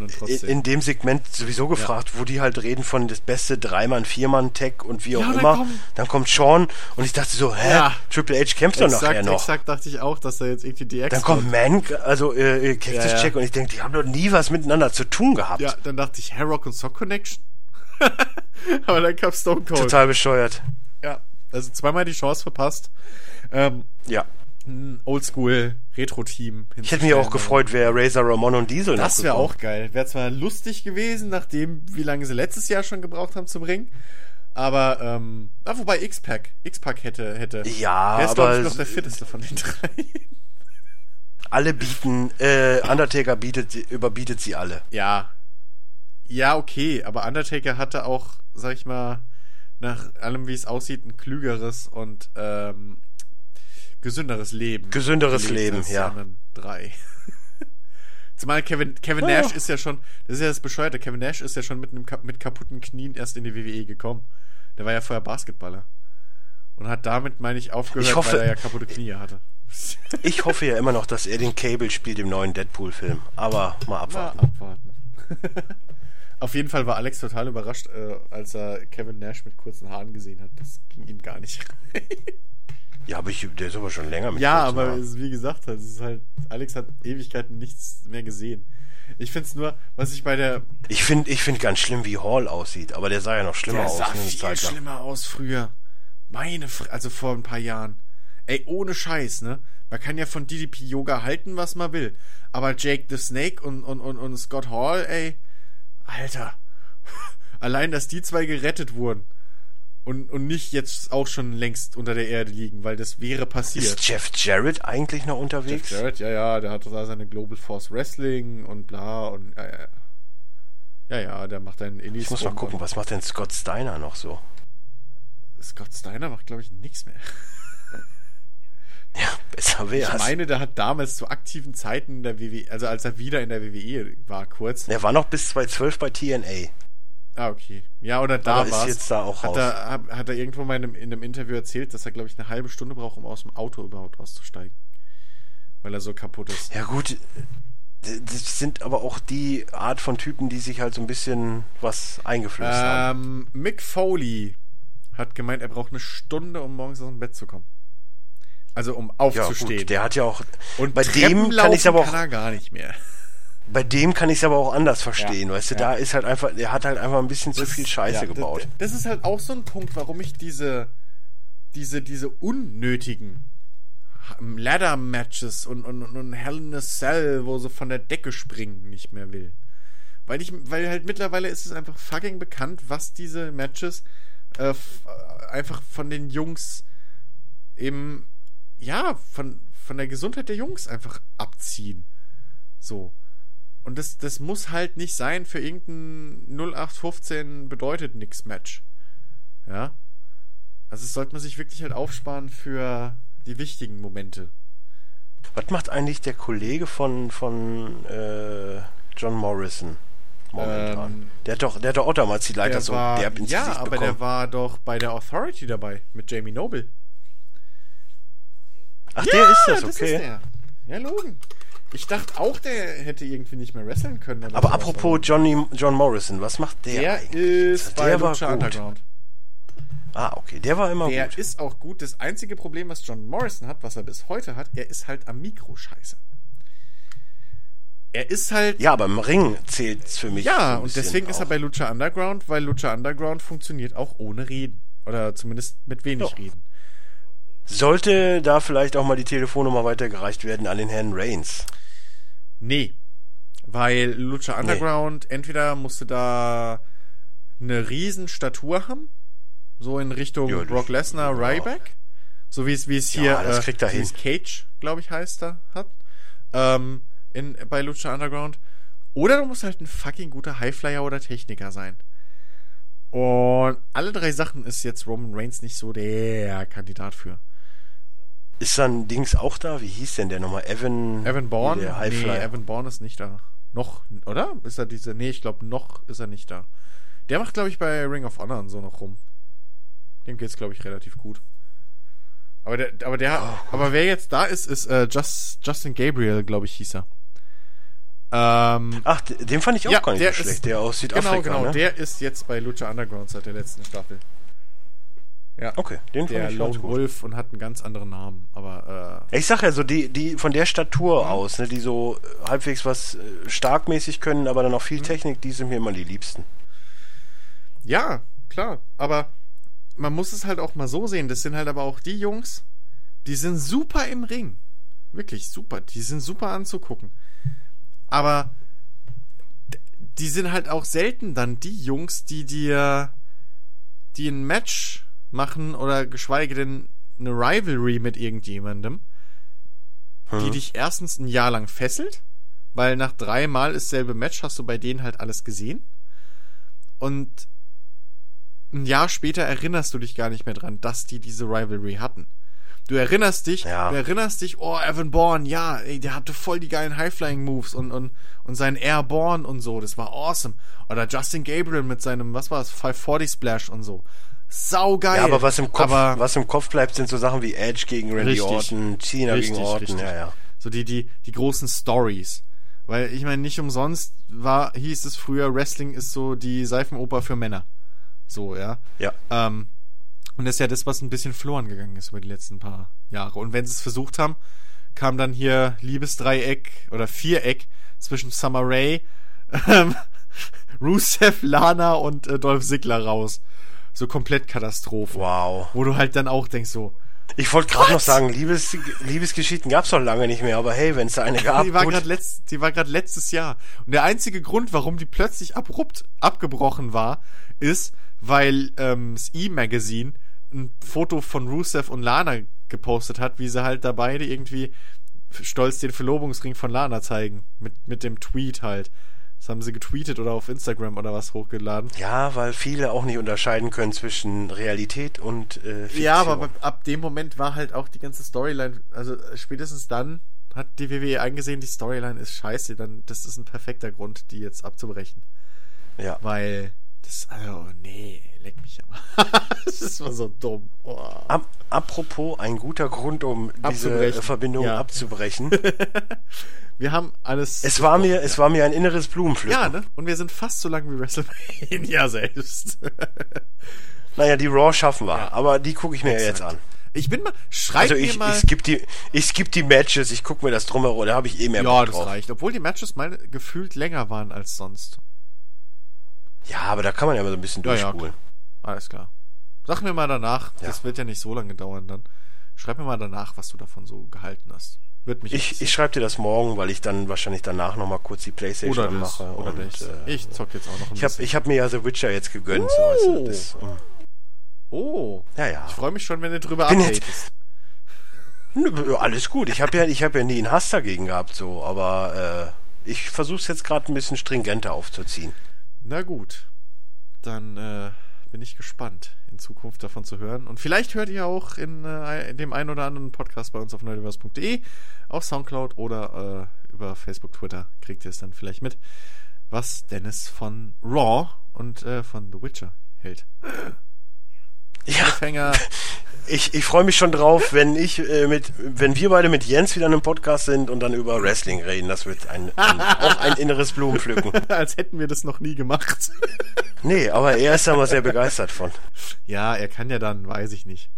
in, dem Segment sowieso gefragt, wo die halt reden von das beste Dreimann, Viermann Tag und wie auch Ja, dann immer. kommt- dann kommt Sean und ich dachte so, hä, Ja. Triple H kämpft doch nachher noch. exakt dachte ich auch, dass er jetzt irgendwie die Ex Dann kommt Man, also äh, äh, Cactus Ja, ja. Jack und ich denke, die haben doch nie was miteinander zu tun gehabt. Ja, dann dachte ich, Rock und Sock Connection. [LAUGHS] Aber dann kam Stone Cold. Total bescheuert. Ja, also zweimal die Chance verpasst. Ähm, Ja. ein Oldschool Retro-Team. Ich hätte mich auch gefreut, wäre Razor Ramon und Diesel noch Das wäre auch geil. Wäre zwar lustig gewesen, nachdem, wie lange sie letztes Jahr schon gebraucht haben zum Ring. Aber, ähm, ah, wobei X-Pac, X-Pac hätte, hätte. Ja, Der ist, glaube ich, aber noch der fitteste von den [LAUGHS] drei. alle bieten, äh, Undertaker bietet, sie- überbietet sie alle. ja. Ja, okay, aber Undertaker hatte auch, sag ich mal, nach allem, wie es aussieht, ein klügeres und, ähm, gesünderes Leben. Gesünderes Leben, ja. drei. [LAUGHS] Zumal Kevin, Kevin Nash ist ja schon, das ist ja das Bescheuerte, Kevin Nash ist ja schon mit, einem, mit kaputten Knien erst in die WWE gekommen. Der war ja vorher Basketballer. Und hat damit, meine ich, aufgehört, Ich hoffe- weil er ja kaputte Knie hatte. [LAUGHS] Ich hoffe ja immer noch, dass er den Cable spielt im neuen Deadpool-Film. Aber mal Mal abwarten. abwarten. [LAUGHS] Auf jeden Fall war Alex total überrascht, äh, als er Kevin Nash mit kurzen Haaren gesehen hat. Das ging ihm gar nicht rein. Ja, aber ich, der ist aber schon länger mit Ja, kurzen aber Haaren. es wie gesagt, es ist halt, Alex hat Ewigkeiten nichts mehr gesehen. Ich find's nur, was ich bei der, Ich finde ich find ganz schlimm, wie Hall aussieht. Aber der sah ja noch schlimmer der aus. sah ne, viel Zeit lang. schlimmer aus früher. Meine, Fr also vor ein paar Jahren. Ey, ohne Scheiß, ne? Man kann ja von DDP Yoga halten, was man will. Aber Jake the Snake und, und, und, und Scott Hall, ey, Alter. [LAUGHS] Allein, dass die zwei gerettet wurden. Und, und nicht jetzt auch schon längst unter der Erde liegen, weil das wäre passiert. Ist Jeff Jarrett eigentlich noch unterwegs? Jeff Jarrett, ja, ja, der hat da seine Global Force Wrestling und bla und ja, ja. Ja, ja, der macht einen Indies. Ich muss mal gucken, was macht denn Scott Steiner noch so? Scott Steiner macht, glaube ich, nichts mehr. [LAUGHS] Ja, besser Ich wär's. meine, der hat damals zu aktiven Zeiten der WWE, also als er wieder in der WWE war, kurz. er war noch bis 2012 bei TNA. Ah, okay. Ja, oder da Aber ist war jetzt da auch hat raus. er, hat, er irgendwo mal in einem, in einem Interview erzählt, dass er, glaube ich, eine halbe Stunde braucht, um aus dem Auto überhaupt auszusteigen. Weil er so kaputt ist. Ja gut, das sind aber auch die Art von Typen, die sich halt so ein bisschen was eingeflößt haben. Ähm, Mick Foley hat gemeint, er braucht eine Stunde, um morgens aus dem Bett zu kommen. Also um Ja aufzustehen. gut, der hat ja auch Und bei Treppen dem kann ich aber auch kann er gar nicht mehr. Bei dem kann ich es aber auch anders verstehen, Ja, weißt du, ja. da ist halt einfach der hat halt einfach ein bisschen zu viel Scheiße Ja, gebaut. Das, das ist halt auch so ein Punkt, warum ich diese, diese, diese unnötigen Ladder-Matches und, und, und, und Hell in a Cell, wo sie von der Decke springen, nicht mehr will. Weil ich, weil halt mittlerweile ist es einfach fucking bekannt, was diese Matches äh, äh, einfach von den Jungs eben, ja, von, von der Gesundheit der Jungs einfach abziehen. So. Und das, das muss halt nicht sein für irgendein 0815 bedeutet nix Match. Ja. Also das sollte man sich wirklich halt aufsparen für die wichtigen Momente. Was macht eigentlich der Kollege von von äh, John Morrison momentan? Ähm, der hat doch der hat doch auch damals die Leiter so war, derb ins ja, Gesicht aber bekommen. der war doch bei der Authority dabei mit Jamie Noble. Ach, der ist das, das okay. ist der. Ja, Logan. Ich dachte auch, der hätte irgendwie nicht mehr wresteln können. Aber sowas. apropos Johnny John Morrison, was macht der? der eigentlich? ist bei der war Lucha gut. Underground. Ah, okay, der war immer Der gut. ist auch gut. Das einzige Problem, was John Morrison hat, was er bis heute hat, er ist halt am Mikro scheiße. Er ist halt. Ja, aber im Ring zählt's für mich. Ja, und deswegen ist er auch. bei Lucha Underground, weil Lucha Underground funktioniert auch ohne Reden. Oder zumindest mit wenig Ja. Reden. Sollte da vielleicht auch mal die Telefonnummer weitergereicht werden an den Herrn Reigns? Nee. Weil Lucha Underground, entweder musste da eine riesen Statur haben, so in Richtung Ja, Brock Lesnar. Ryback, so wie es wie es hier Ja, das äh, kriegt dieses Cage, glaube ich, heißt er, hat, ähm, in, bei Lucha Underground. Oder du musst halt ein fucking guter Highflyer oder Techniker sein. Und alle drei Sachen ist jetzt Roman Reigns nicht so der Kandidat für. Ist dann Dings auch da? Wie hieß denn der nochmal? Evan. Evan Bourne? Der Nee, Highflyer. Evan Bourne ist nicht da. Noch, oder? Ist er diese. Nee, ich glaube, noch ist er nicht da. Der macht, glaube ich, bei Ring of Honor und so noch rum. Dem geht's, glaube ich, relativ gut. Aber der, aber der, aber wer jetzt da ist, ist äh, Just, Justin Gabriel, glaube ich, hieß er. Ähm, Ach, den fand ich auch Ja, gar nicht der so schlecht, ist- der aus Südafrika, genau, genau. ne? Der ist jetzt bei Lucha Underground seit der letzten Staffel. Ja. okay, den Der fand ich Lone. Wolf und hat einen ganz anderen Namen. Aber Ich sag ja so, die, die von der Statur aus, ne, die so äh, halbwegs was äh, starkmäßig können, aber dann auch Mhm. viel Technik, die sind mir immer die liebsten. äh, ja, klar. Aber man muss es halt auch mal so sehen. Das sind halt aber auch die Jungs, die sind super im Ring. Wirklich super. Die sind super anzugucken. Aber die sind halt auch selten dann die Jungs, die dir die ein Match machen oder geschweige denn eine Rivalry mit irgendjemandem, die Hm. dich erstens ein Jahr lang fesselt, weil nach dreimal dasselbe Match hast du bei denen halt alles gesehen. Und ein Jahr später erinnerst du dich gar nicht mehr dran, dass die diese Rivalry hatten. Du erinnerst dich, Ja. du erinnerst dich, oh, Evan Bourne, ja, ey, der hatte voll die geilen High-Flying-Moves und, und, und sein Airborne und so, das war awesome. Oder Justin Gabriel mit seinem, was war das, 540 Splash und so. Saugeil. Ja, aber was im Kopf, Aber- was im Kopf bleibt, sind so Sachen wie Edge gegen Randy Richtig. Orton, Cena Richtig, gegen Orton, richtig. ja, ja. So die, die, die großen Stories. Weil ich meine, nicht umsonst war, hieß es früher, Wrestling ist so die Seifenoper für Männer. So, ja. Ja. Ähm, und das ist ja das, was ein bisschen verloren gegangen ist über die letzten paar Jahre. Und wenn sie es versucht haben, kam dann hier Liebesdreieck oder Viereck zwischen Summer Rae, [LAUGHS] ähm, Rusev, Lana und äh, Dolph Ziggler raus. So komplett Katastrophe. Wow. Wo du halt dann auch denkst so, Ich wollte gerade noch sagen, Liebes, Liebesgeschichten gab's doch lange nicht mehr, aber hey, wenn es eine gab, die war gerade letzt, die war gerade letztes Jahr. Und der einzige Grund, warum die plötzlich abrupt abgebrochen war, ist, weil ähm, das E-Magazine ein Foto von Rusev und Lana gepostet hat, wie sie halt da beide irgendwie stolz den Verlobungsring von Lana zeigen. Mit, mit dem Tweet halt. Das haben sie getweetet oder auf Instagram oder was hochgeladen. Ja, weil viele auch nicht unterscheiden können zwischen Realität und äh, Fiktion. Ja, aber ab dem Moment war halt auch die ganze Storyline, also spätestens dann hat die WWE eingesehen, die Storyline ist scheiße, dann das ist ein perfekter Grund, die jetzt abzubrechen. ja. Weil das, also, nee, leck mich aber. [LAUGHS] das war so dumm. Oh. Ap apropos ein guter Grund, um diese Verbindung Ja. abzubrechen. [LAUGHS] Wir haben alles. es war mir, es war mir ein inneres Blumenpflücken. ja, ne? Und wir sind fast so lang wie WrestleMania [LAUGHS] selbst. [LAUGHS] Naja, die Raw schaffen wir, Ja. aber die gucke ich mir Exakt. jetzt an. Ich bin mal, schreib Also mir ich, mal. ich skip die, ich skip die Matches, ich gucke mir das drumherum, da habe ich eh mehr ja, das drauf. reicht. Obwohl die Matches mal gefühlt länger waren als sonst. Ja, aber da kann man ja mal so ein bisschen Ja, ja, durchspulen. Alles klar. Sag mir mal danach, Ja. das wird ja nicht so lange dauern dann. Schreib mir mal danach, was du davon so gehalten hast. Wird mich ich ich schreibe dir das morgen, weil ich dann wahrscheinlich danach nochmal kurz die Playstation oder das, anmache. oder und, das. Äh, ich zock jetzt auch noch ein ich habe bisschen. ich hab mir ja The Witcher jetzt gegönnt. So, weißt du, Oh. das, ähm, oh, ja, ja. ich freue mich schon, wenn du drüber updatest. Nö, Alles gut. Ich habe ja, ich hab ja nie einen Hass dagegen gehabt, so, aber äh, ich versuche es jetzt gerade ein bisschen stringenter aufzuziehen. Na gut, dann äh, bin ich gespannt, in Zukunft davon zu hören. Und vielleicht hört ihr auch in, äh, in dem einen oder anderen Podcast bei uns auf nerdiverse.de, auf Soundcloud oder äh, über Facebook, Twitter, kriegt ihr es dann vielleicht mit, was Dennis von Raw und äh, von The Witcher hält. Ja, ich, ich freue mich schon drauf, wenn ich äh, mit, wenn wir beide mit Jens wieder in einem Podcast sind und dann über Wrestling reden. Das wird ein, ein auch ein inneres Blumenpflücken. [LAUGHS] als hätten wir das noch nie gemacht. [LAUGHS] Nee, aber er ist da mal sehr begeistert von. Ja, er kann ja dann, weiß ich nicht.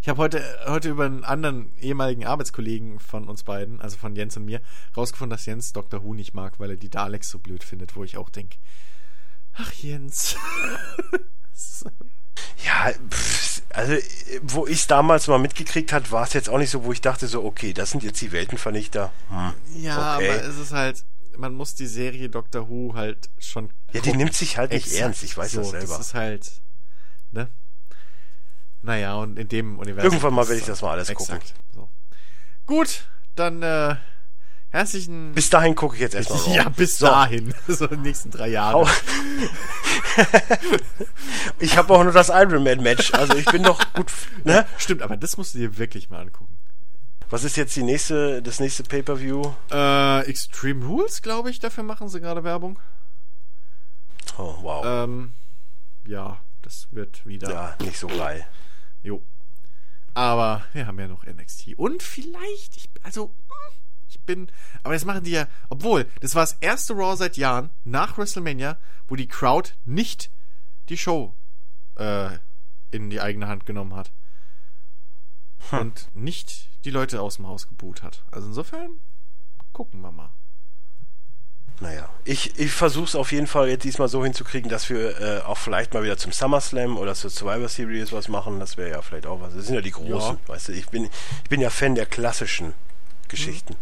Ich habe heute, heute über einen anderen ehemaligen Arbeitskollegen von uns beiden, also von Jens und mir, rausgefunden, dass Jens Dr. Who nicht mag, weil er die Daleks so blöd findet, wo ich auch denke, ach Jens. [LAUGHS] Ja, pff, also wo ich es damals mal mitgekriegt hat, war es jetzt auch nicht so, wo ich dachte so, okay, das sind jetzt die Weltenvernichter. Hm. ja, Okay. aber es ist halt, man muss die Serie Doctor Who halt schon. Ja, die gucken. nimmt sich halt nicht Exakt. ernst, ich weiß so, das selber. Das ist halt, ne? Naja, und in dem Universum. Irgendwann mal werde ich das mal alles gucken. exakt. So. Gut, dann äh, herzlichen. Bis dahin gucke ich jetzt erstmal Raw. [LAUGHS] ja, bis So. dahin. [LAUGHS] so die nächsten drei Jahre. Au. [LAUGHS] ich habe auch nur das Iron Man Match, also ich bin doch gut, ne? Stimmt, aber das musst du dir wirklich mal angucken. Was ist jetzt die nächste, das nächste Pay-per-View? Äh, Extreme Rules, glaube ich, dafür machen sie gerade Werbung. Oh, wow. Ähm, ja, das wird wieder. ja, nicht so geil. Jo. Aber wir haben ja noch NXT. Und vielleicht, ich, also, hm, ich bin, aber das machen die ja, obwohl, das war das erste Raw seit Jahren nach WrestleMania, wo die Crowd nicht die Show äh, in die eigene Hand genommen hat. Hm. Und nicht die Leute aus dem Haus geboot hat. Also insofern, gucken wir mal. Naja, ich, ich versuche es auf jeden Fall jetzt diesmal so hinzukriegen, dass wir äh, auch vielleicht mal wieder zum SummerSlam oder zur Survivor Series was machen. Das wäre ja vielleicht auch was. Das sind ja die großen, ja. weißt du. Ich bin, ich bin ja Fan der klassischen Geschichten.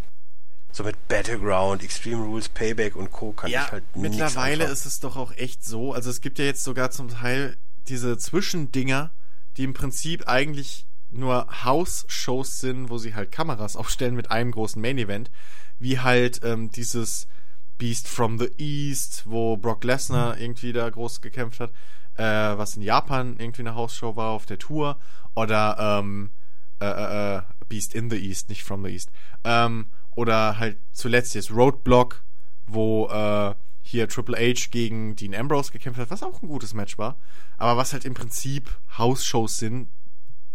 Mhm. So mit Battleground, Extreme Rules, Payback und Co. kann ja, ich halt nicht. Mittlerweile ist es doch auch echt so. Also es gibt ja jetzt sogar zum Teil diese Zwischendinger, die im Prinzip eigentlich nur House-Shows sind, wo sie halt Kameras [LAUGHS] aufstellen mit einem großen Main-Event, wie halt ähm, dieses Beast from the East, wo Brock Lesnar irgendwie da groß gekämpft hat, äh, was in Japan irgendwie eine Hausshow war auf der Tour, oder ähm, äh, äh, äh, Beast in the East, nicht from the East, ähm, oder halt zuletzt jetzt Roadblock, wo äh, hier Triple H gegen Dean Ambrose gekämpft hat, was auch ein gutes Match war, aber was halt im Prinzip House-Shows sind,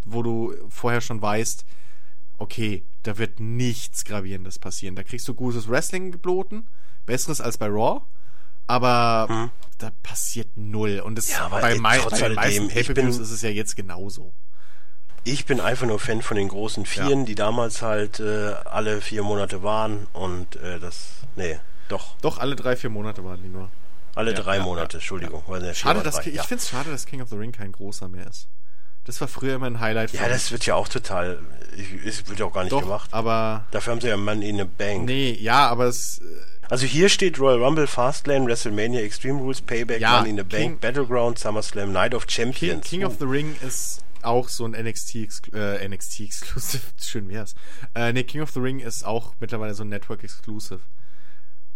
wo du vorher schon weißt, okay, da wird nichts Gravierendes passieren. Da kriegst du gutes Wrestling geboten, besseres als bei Raw, aber hm. da passiert null. Und das ja, bei, mei bei den meisten Pay-Per-Views ist es ja jetzt genauso. Ich bin einfach nur Fan von den großen Vieren, ja. die damals halt äh, alle vier Monate waren und äh, das, nee, doch. Doch, alle drei, vier Monate waren die nur. Alle ja, drei ja, Monate, Entschuldigung. Schade, dass, ich finde es schade, dass King of the Ring kein großer mehr ist. Das war früher immer ein Highlight. Ja, das wird ja auch total. Es wird ja auch gar nicht Doch, gemacht. Aber. Dafür haben sie ja Mann in a Bank. Nee, ja, aber es. Äh, also hier steht Royal Rumble, Fastlane, WrestleMania, Extreme Rules, Payback, ja, Money in the King, Bank, Battleground, SummerSlam, Night of Champions. King, King uh. of the Ring ist auch so ein NXT, äh, NXT Exclusive. [LAUGHS] Schön wär's. Äh, nee, King of the Ring ist auch mittlerweile so ein Network Exclusive.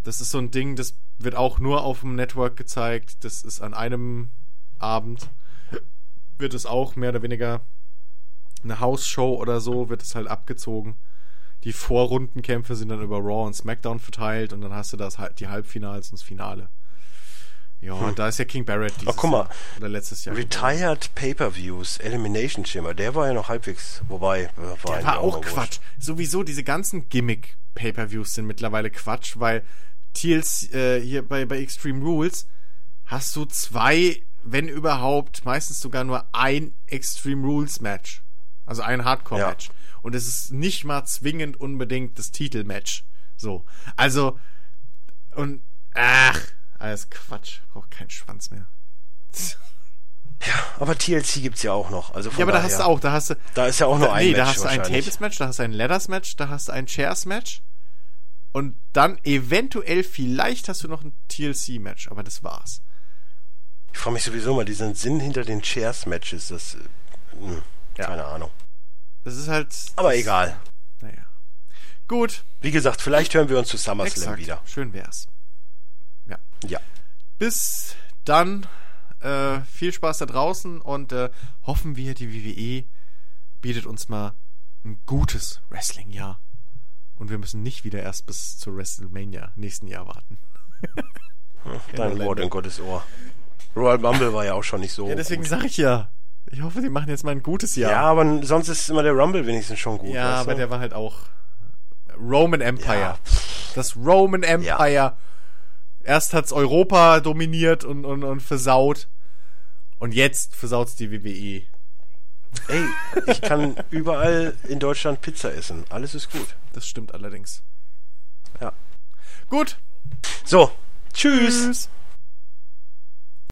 Das ist so ein Ding, das wird auch nur auf dem Network gezeigt. Das ist an einem Abend wird es auch mehr oder weniger eine Hausshow oder so, wird es halt abgezogen. Die Vorrundenkämpfe sind dann über Raw und SmackDown verteilt und dann hast du das die Halbfinals und das Finale. Ja, hm. da ist ja King Barrett dieses Ach, guck mal. oder letztes Jahr. Retired Pay-Per-Views, Elimination Chamber, der war ja noch halbwegs, wobei, war der war auch Quatsch. Wurscht. Sowieso diese ganzen Gimmick Pay-Per-Views sind mittlerweile Quatsch, weil TLC, äh, hier bei, bei Extreme Rules hast du zwei wenn überhaupt, meistens sogar nur ein Extreme Rules Match. Also ein Hardcore Match. Ja. Und es ist nicht mal zwingend unbedingt das Titelmatch. So. Also, und, ach, alles Quatsch. Braucht keinen Schwanz mehr. [LAUGHS] Ja, aber TLC gibt's ja auch noch. Also ja, aber da hast du auch, da hast du. Da ist ja auch nur ein nee, Match. Nee, da hast du ein Tables Match, da hast du ein Ladders Match, da hast du ein Chairs Match. Und dann eventuell, vielleicht hast du noch ein TLC Match, aber das war's. Ich frage mich sowieso mal, diesen Sinn hinter den Chairs-Matches, das. Mh, hm, ja. Keine Ahnung. Das ist halt. Aber egal. Naja. Gut. Wie gesagt, vielleicht hören wir uns zu SummerSlam Exakt. wieder. Schön wär's. Ja. Bis dann. Äh, viel Spaß da draußen und äh, hoffen wir, die WWE bietet uns mal ein gutes Wrestling-Jahr. Und wir müssen nicht wieder erst bis zur WrestleMania nächsten Jahr warten. [LAUGHS] Dein Wort in Gottes Ohr. Royal Rumble war ja auch schon nicht so. Ja, deswegen gut. sag ich ja. Ich hoffe, die machen jetzt mal ein gutes Jahr. Ja, aber sonst ist immer der Rumble wenigstens schon gut. Ja, aber du? der war halt auch Roman Empire. Ja. Das Roman Empire. Ja. Erst hat's Europa dominiert und, und, und versaut. Und jetzt versaut's die WWE. Ey, ich kann überall in Deutschland Pizza essen. Alles ist gut. Das stimmt allerdings. Ja. Gut. So. Tschüss. Tschüss.